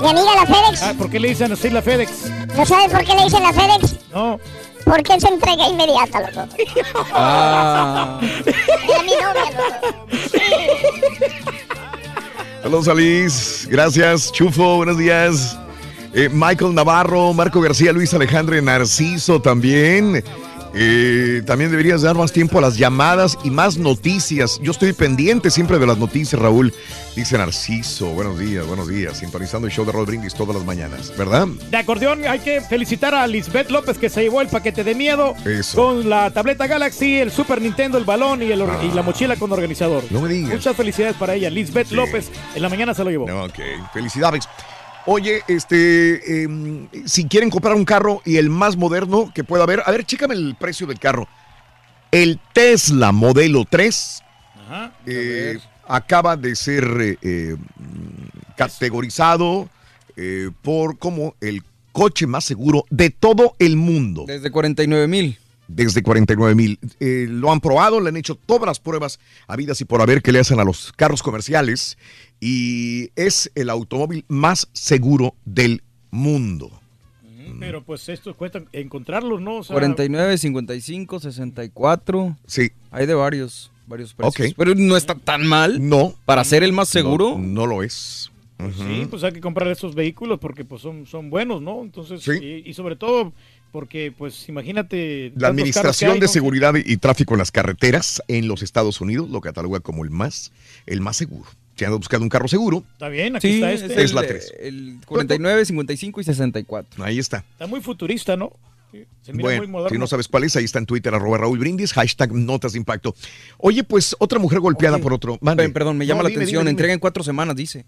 Mi amiga la FedEx. Ah, ¿Por qué le dicen así la FedEx? ¿No sabes por qué le dicen la FedEx? No. Porque es entrega inmediata, loco. Ah. Mi novia, loco. Saludos, Alice. Gracias, Chufo. Buenos días. Eh, Michael Navarro, Marco García, Luis Alejandro Narciso también. Eh, también deberías dar más tiempo a las llamadas y más noticias. Yo estoy pendiente siempre de las noticias, Raúl. Dice Narciso. Buenos días, buenos días. Sintonizando el show de Roll Brindis todas las mañanas, ¿verdad? De acordeón, hay que felicitar a Lisbeth López que se llevó el paquete de miedo Eso. con la tableta Galaxy, el Super Nintendo, el balón y, el or- y la mochila con organizador. No me digas. Muchas felicidades para ella. Lisbeth López en la mañana se lo llevó. Ok, felicidades. Oye, este, em, si quieren comprar un carro y el más moderno que pueda haber, a ver, chécame el precio del carro. El Tesla modelo 3 Ajá. eh, acaba de ser eh, categorizado eh, por como el coche más seguro de todo el mundo. Desde 49 mil. Desde 49 mil. Eh, lo han probado, le han hecho todas las pruebas habidas y por haber que le hacen a los carros comerciales y es el automóvil más seguro del mundo. Pero pues esto cuesta encontrarlos, ¿no? O sea, 49, 55, 64. Sí. Hay de varios, varios precios. Ok. Pero no está tan mal. No. Para ser el más seguro. No, no lo es. Pues. Sí, pues hay que comprar estos vehículos porque pues son, son buenos, ¿no? Entonces, Sí. y, y sobre todo porque, pues imagínate... La Administración hay, de ¿no? Seguridad y Tráfico en las Carreteras en los Estados Unidos lo cataloga como el más, el más seguro. Si andas buscando un carro seguro, Está bien, aquí Sí, está es, este. es la el, 3. el 49, 55 y 64. ahí está. Está muy futurista, ¿no? Sí, Se mira Bueno, muy moderno. si no sabes cuál es, ahí está en Twitter, arroba Raúl Brindis, hashtag Notas de Impacto. Oye, pues otra mujer golpeada Oye, por otro. Mande. Perdón, me llama No, la dime, atención. dime, dime. Entrega en cuatro semanas, dice.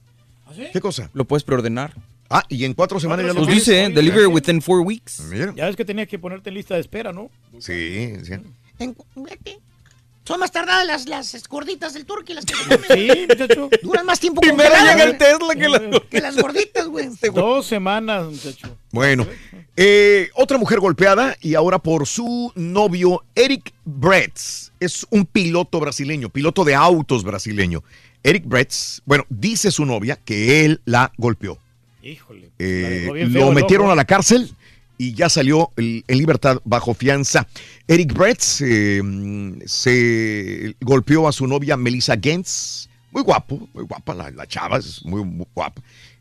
¿Qué cosa? Lo puedes preordenar. Ah, y en cuatro semanas ya lo Pues dice, tienes. deliver within four weeks. Mira. Ya ves que tenías que ponerte en lista de espera, ¿no? Sí, sí. En-. Son más tardadas las, las gorditas del turqui, las que se comen. Sí, muchacho. Duran más tiempo Primero llega el güey, Tesla que la... que las gorditas, güey. Dos semanas, muchacho. Bueno, eh, otra mujer golpeada y ahora por su novio Eric Bretz. Es un piloto brasileño, piloto de autos brasileño. Eric Bretz, bueno, dice su novia que él la golpeó. Híjole. Eh, lo metieron a la cárcel y ya salió en libertad bajo fianza. Eric Bretz eh, se golpeó a su novia Melissa Gentz. Muy guapo, muy guapa la, la chava, es muy, muy guapa.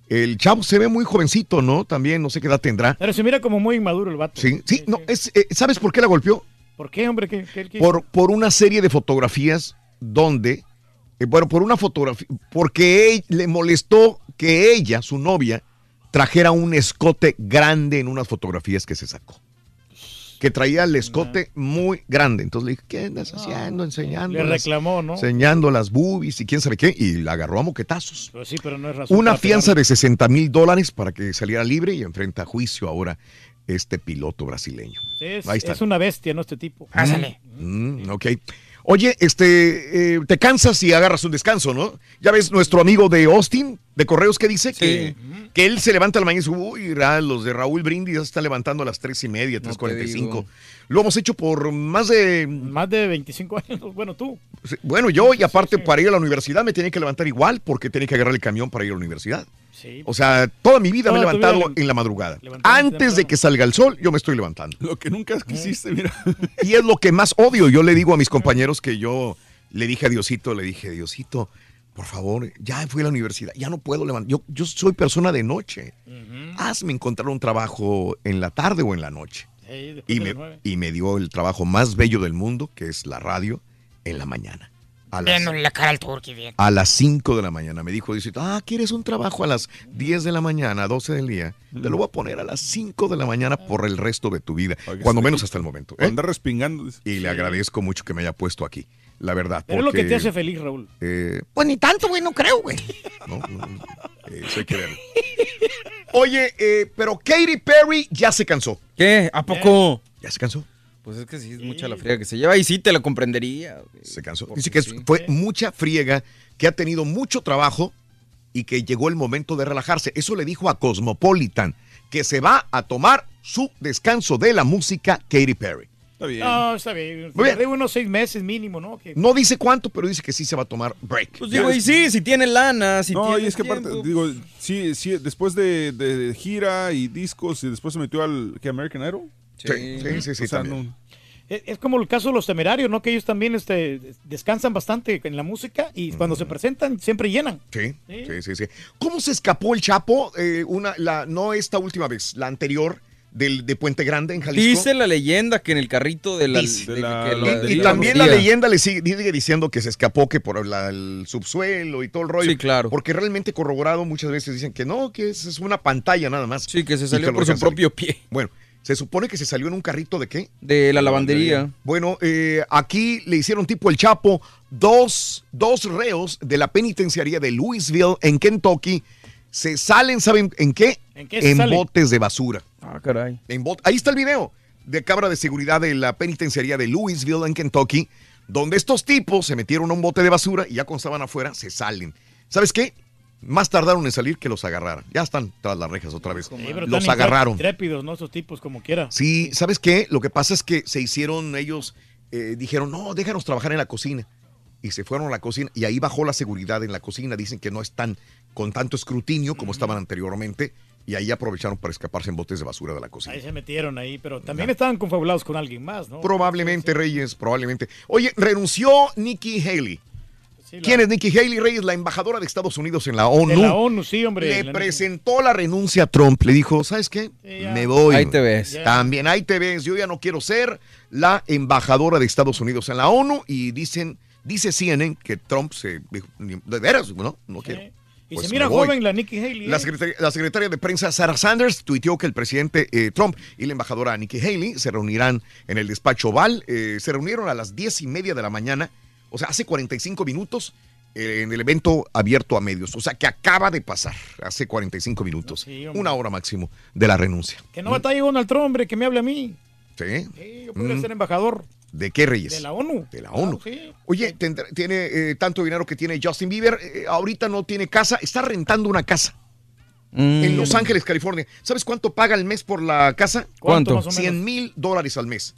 El chavo se ve muy jovencito, ¿no? También no sé qué edad tendrá. Pero se mira como muy inmaduro el vato. Sí, sí, no, es, eh, ¿sabes por qué la golpeó? ¿Por qué, hombre? ¿Qué, qué- qué- Por, por una serie de fotografías donde, eh, bueno, por una fotografía, porque él- le molestó que ella, su novia, trajera un escote grande en unas fotografías que se sacó. Que traía el escote muy grande. Entonces le dije, ¿qué andas haciendo? Enseñando. Le reclamó, ¿no? Enseñando las boobies y quién sabe qué. Y la agarró a moquetazos. Pues sí, pero no es razón. Una fianza de 60 mil dólares para que saliera libre y enfrenta a juicio ahora este piloto brasileño. Es, Ahí está. es una bestia, ¿no? Este tipo. Pásale. Mm, ok. Oye, este, eh, te cansas y agarras un descanso, ¿no? Ya ves nuestro amigo de Austin, de Correos, que dice que, que él se levanta a la mañana y dice, uy, los de Raúl Brindis ya se están levantando a las tres y media, tres cuarenta y cinco. Lo hemos hecho por más de... Más de 25 años. Bueno, tú. Bueno, yo y aparte para ir a la universidad me tenía que levantar igual porque tenía que agarrar el camión para ir a la universidad. Sí. O sea, toda mi vida me he levantado vida en la madrugada. Antes de que salga el sol, yo me estoy levantando. Lo que nunca quisiste, mira. Y es lo que más odio. Yo le digo a mis compañeros que yo le dije a Diosito, le dije, Diosito, por favor, ya fui a la universidad, ya no puedo levantar. Yo, yo soy persona de noche. Hazme encontrar un trabajo en la tarde o en la noche. Y me, y me dio el trabajo más bello del mundo, que es la radio, en la mañana. A las, la cara al turqui, bien. a las 5 de la mañana. Me dijo Diosito, ah, ¿quieres un trabajo a las 10 de la mañana, 12 del día? Te lo voy a poner a las 5 de la mañana por el resto de tu vida. Oiga, Cuando sí. menos hasta el momento. ¿eh? Anda respingando. dice. Y le agradezco mucho que me haya puesto aquí, la verdad. Pero es lo que te hace feliz, Raúl. eh, Pues ni tanto, güey, no creo, güey. no, no, no, eh, eso hay que verlo. Oye, eh, pero Katy Perry ya se cansó. ¿Qué? ¿A poco? ¿Ya se cansó? Pues es que sí, es mucha la friega que se lleva y sí te la comprendería. güey. Se cansó. Porque Dice que sí. fue mucha friega, que ha tenido mucho trabajo y que llegó el momento de relajarse. Eso le dijo a Cosmopolitan, que se va a tomar su descanso de la música Katy Perry. Está bien. No, está bien. Muy bien. Unos seis meses mínimo, ¿no? Que- No dice cuánto, pero dice que sí se va a tomar break. Pues digo, y sí, si tiene lana, si no, tiene y es que aparte, digo, sí, sí, después de, de gira y discos y después se metió al ¿qué, American Idol. Sí, sí, sí, sí, O sea, también. no- Es, como el caso de los temerarios, ¿no? Que ellos también este, descansan bastante en la música y cuando se presentan siempre llenan. Sí, sí, sí, sí. ¿Cómo se escapó el Chapo? Eh, una, la, no esta última vez, la anterior del, de Puente Grande en Jalisco. Dice la leyenda que en el carrito de la... Dice. de la- que la- la- y, y la también la leyenda le sigue, sigue diciendo que se escapó que por la- el subsuelo y todo el rollo. Sí, claro. Porque realmente corroborado muchas veces dicen que no, que es, es una pantalla nada más. Sí, que se salió por su propio pie. Bueno, se supone que se salió en un carrito de qué? De la lavandería. Bueno, eh, aquí le hicieron tipo el Chapo, dos, dos reos de la penitenciaría de Louisville en Kentucky se salen, ¿saben en qué? ¿En qué se salen? botes de basura. Ah, caray. En bot- Ahí está el video de cámara de seguridad de la penitenciaría de Louisville en Kentucky, donde estos tipos se metieron a un bote de basura y ya cuando estaban afuera se salen. ¿Sabes qué? Más tardaron en salir que los agarraran. Ya están tras las rejas otra vez. Sí, los agarraron. Intrépidos, ¿no? Esos tipos, como quiera. Sí, ¿sabes qué? Lo que pasa es que se hicieron ellos, eh, dijeron, no, déjanos trabajar en la cocina. Y se fueron a la cocina y ahí bajó la seguridad en la cocina. Dicen que no están con tanto escrutinio como estaban anteriormente. Y ahí aprovecharon para escaparse en botes de basura de la cocina. Ahí se metieron ahí, pero también estaban confabulados con alguien más, ¿no? Probablemente, Reyes, probablemente. Oye, renunció Nikki Haley. ¿Quién es Nikki Haley Reyes? La embajadora de Estados Unidos en la ONU. En la ONU, sí, hombre. Le La- presentó la renuncia a Trump. Le dijo, ¿sabes qué? Me voy. Ahí te ves. Ya. También ahí te ves. Yo ya no quiero ser la embajadora de Estados Unidos en la ONU. Y dicen, dice CNN que Trump se dijo, "Ni- de veras, no, no quiero. Y Pues se mira joven la Nikki Haley. La ¿eh? secretaria, la secretaria de prensa Sarah Sanders tuiteó que el presidente eh, Trump y la embajadora Nikki Haley se reunirán en el despacho Oval. Eh, se reunieron a las diez y media de la mañana, o sea, hace 45 minutos, eh, en el evento abierto a medios. O sea, que acaba de pasar, hace 45 minutos. Sí, una hora máximo de la renuncia. Que no batalle Donald Trump, hombre, que me hable a mí. ¿Sí? Sí, yo podría Mm. ser embajador ¿De qué reyes? de la ONU. De la ONU. Claro, sí. Oye, tiene eh, tanto dinero que tiene Justin Bieber. eh, ahorita no tiene casa, está rentando una casa. Mm. en Los Ángeles, California. ¿Sabes cuánto paga al mes por la casa? ¿Cuánto? más o menos? 100 mil dólares al mes.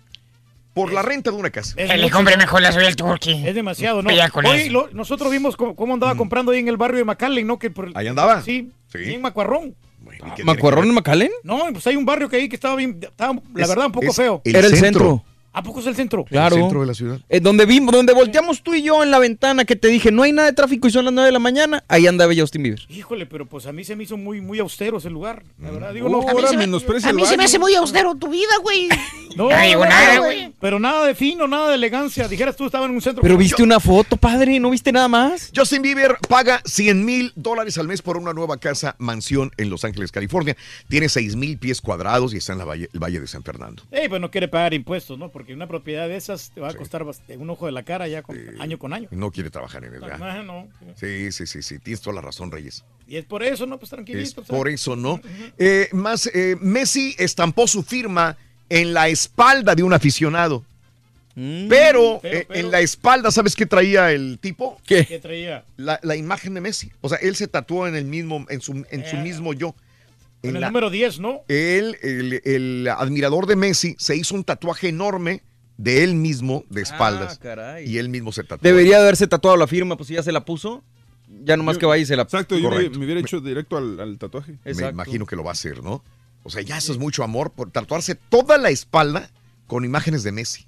Por la renta de una casa. Es le compre mejor la soy el turqui. Es demasiado, ¿no? Eso. lo- nosotros vimos cómo, cómo andaba comprando ahí en el barrio de McAllen, ¿no? Que por, Ahí andaba. Sí, Sí. bien macuarrón. Bueno, ¿y qué tiene que ¿Macuarrón en McAllen? No, pues hay un barrio que ahí que estaba bien, estaba, la Es- verdad, un poco feo. el Era el centro. ¿A poco es el centro? Claro. El centro de la ciudad. Eh, donde vimos, donde volteamos tú y yo en la ventana que te dije, no hay nada de tráfico y son las 9 de la mañana, ahí andaba Justin Bieber. Híjole, pero pues a mí se me hizo muy, muy austero ese lugar. La verdad, digo, no, A mí, ahora se me, a mí se me hace muy austero tu vida, güey. no, No digo nada, güey. Pero nada de fino, nada de elegancia. Dijeras tú, estaba en un centro. Pero viste una foto, padre, ¿no viste nada más? Justin Bieber paga 100 mil dólares al mes por una nueva casa mansión en Los Ángeles, California. Tiene 6 mil pies cuadrados y está en la valle, el Valle de San Fernando. Eh, pues no quiere pagar impuestos, ¿no? Porque una propiedad de esas te va a costar bast- un ojo de la cara ya con- año con año. No quiere trabajar en el No, ¿verdad? no, Sí, sí, sí, sí. Tienes toda la razón, Reyes. Y es por eso, ¿no? Pues Es tranquilito. por eso, ¿no? Eh, más, eh, Messi estampó su firma en la espalda de un aficionado. Pero, Pero, eh, pero. en la espalda, ¿sabes qué traía el tipo? ¿Qué ¿Qué? traía? La, la imagen de Messi. O sea, él se tatuó en el mismo, en su, en su mismo yo. En En el la- número 10, ¿no? él, el, el admirador de Messi, se hizo un tatuaje enorme de él mismo, de espaldas. Ah, caray. y él mismo se tatuó. Debería de haberse tatuado la firma, pues si ya se la puso. Ya nomás que vaya y se la Exacto, yo me, Correcto. me hubiera hecho directo al, al tatuaje. Me imagino que lo va a hacer, ¿no? O sea, ya eso es mucho amor por tatuarse toda la espalda con imágenes de Messi.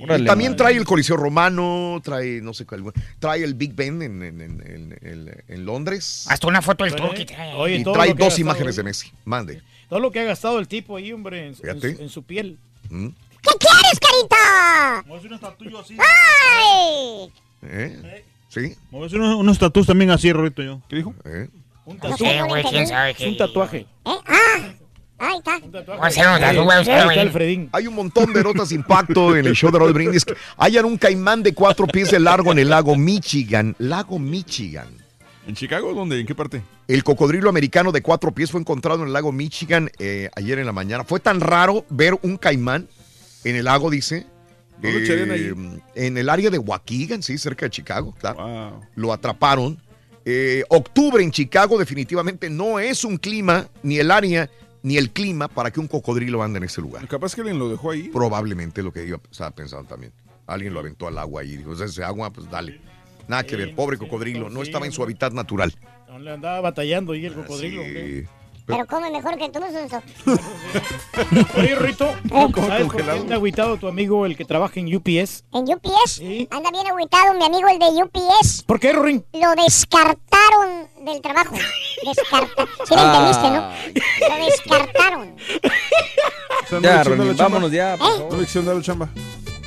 Órale, y también madre. trae el Coliseo Romano, trae, no sé cuál, trae el Big Ben en, en- en- en- en- en Londres. Hasta una foto del turqui trae. oye, y trae dos imágenes de. Messi. Mande. Todo lo que ha gastado el tipo ahí, hombre, en, su- en Fíjate. su, en su piel. ¿Mm? ¿Qué quieres, carita? Vamos a hacer unos tatuillos así. ¡Ay! ¿Eh? ¿Sí? Vamos a hacer unos, unos tatuos también así, Rorito, yo. ¿Qué dijo? ¿Eh? Un No tatuaje. sé, güey, quién sabe Es qué. un tatuaje. ¿Eh? Ah, ahí está. Hay un montón de notas de impacto en el show de Raúl Brindis. Hayan un caimán de cuatro pies de largo en el lago Michigan. Lago Michigan. ¿En Chicago? ¿Dónde? ¿En qué parte? El cocodrilo americano de cuatro pies fue encontrado en el lago Michigan eh, ayer en la mañana. Fue tan raro ver un caimán en el lago, dice. ¿No lo echarían ahí? En el área de Waukegan, sí, cerca de Chicago, claro. Wow. Lo atraparon. Eh, octubre en Chicago definitivamente no es un clima, ni el área, ni el clima para que un cocodrilo ande en ese lugar. Capaz que alguien lo dejó ahí. Probablemente lo que yo estaba pensando también. Alguien lo aventó al agua y dijo, ese agua, pues dale. Nada que Sí, ver, pobre sí, cocodrilo, no sí, estaba en su hábitat natural. No, le andaba batallando ahí el cocodrilo. hombre. Sí. Pero come mejor que tú, Suso. Oye, Rito, ¿sabes por qué anda agüitado tu amigo el que trabaja en UPS? ¿En UPS? Sí. Anda bien agüitado mi amigo el de UPS. ¿Por qué, Rorín? Lo descartaron del trabajo. Descarta. Sí lo entendiste, ¿no? Lo descartaron. O sea, no le Ya, hicieron Ronin, la chamba. vámonos ya, ¿Eh? No favor. le hicieron dar la chamba.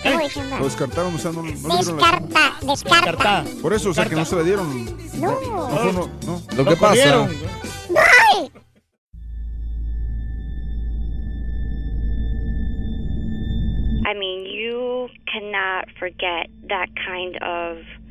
¿Cómo dicen, va? Lo descartaron, o sea, no, no le. Descarta, descarta. Por eso, o sea, que no se la dieron. No. No, no, no. Lo que pasa. ¡Ay! I mean, you cannot forget that kind of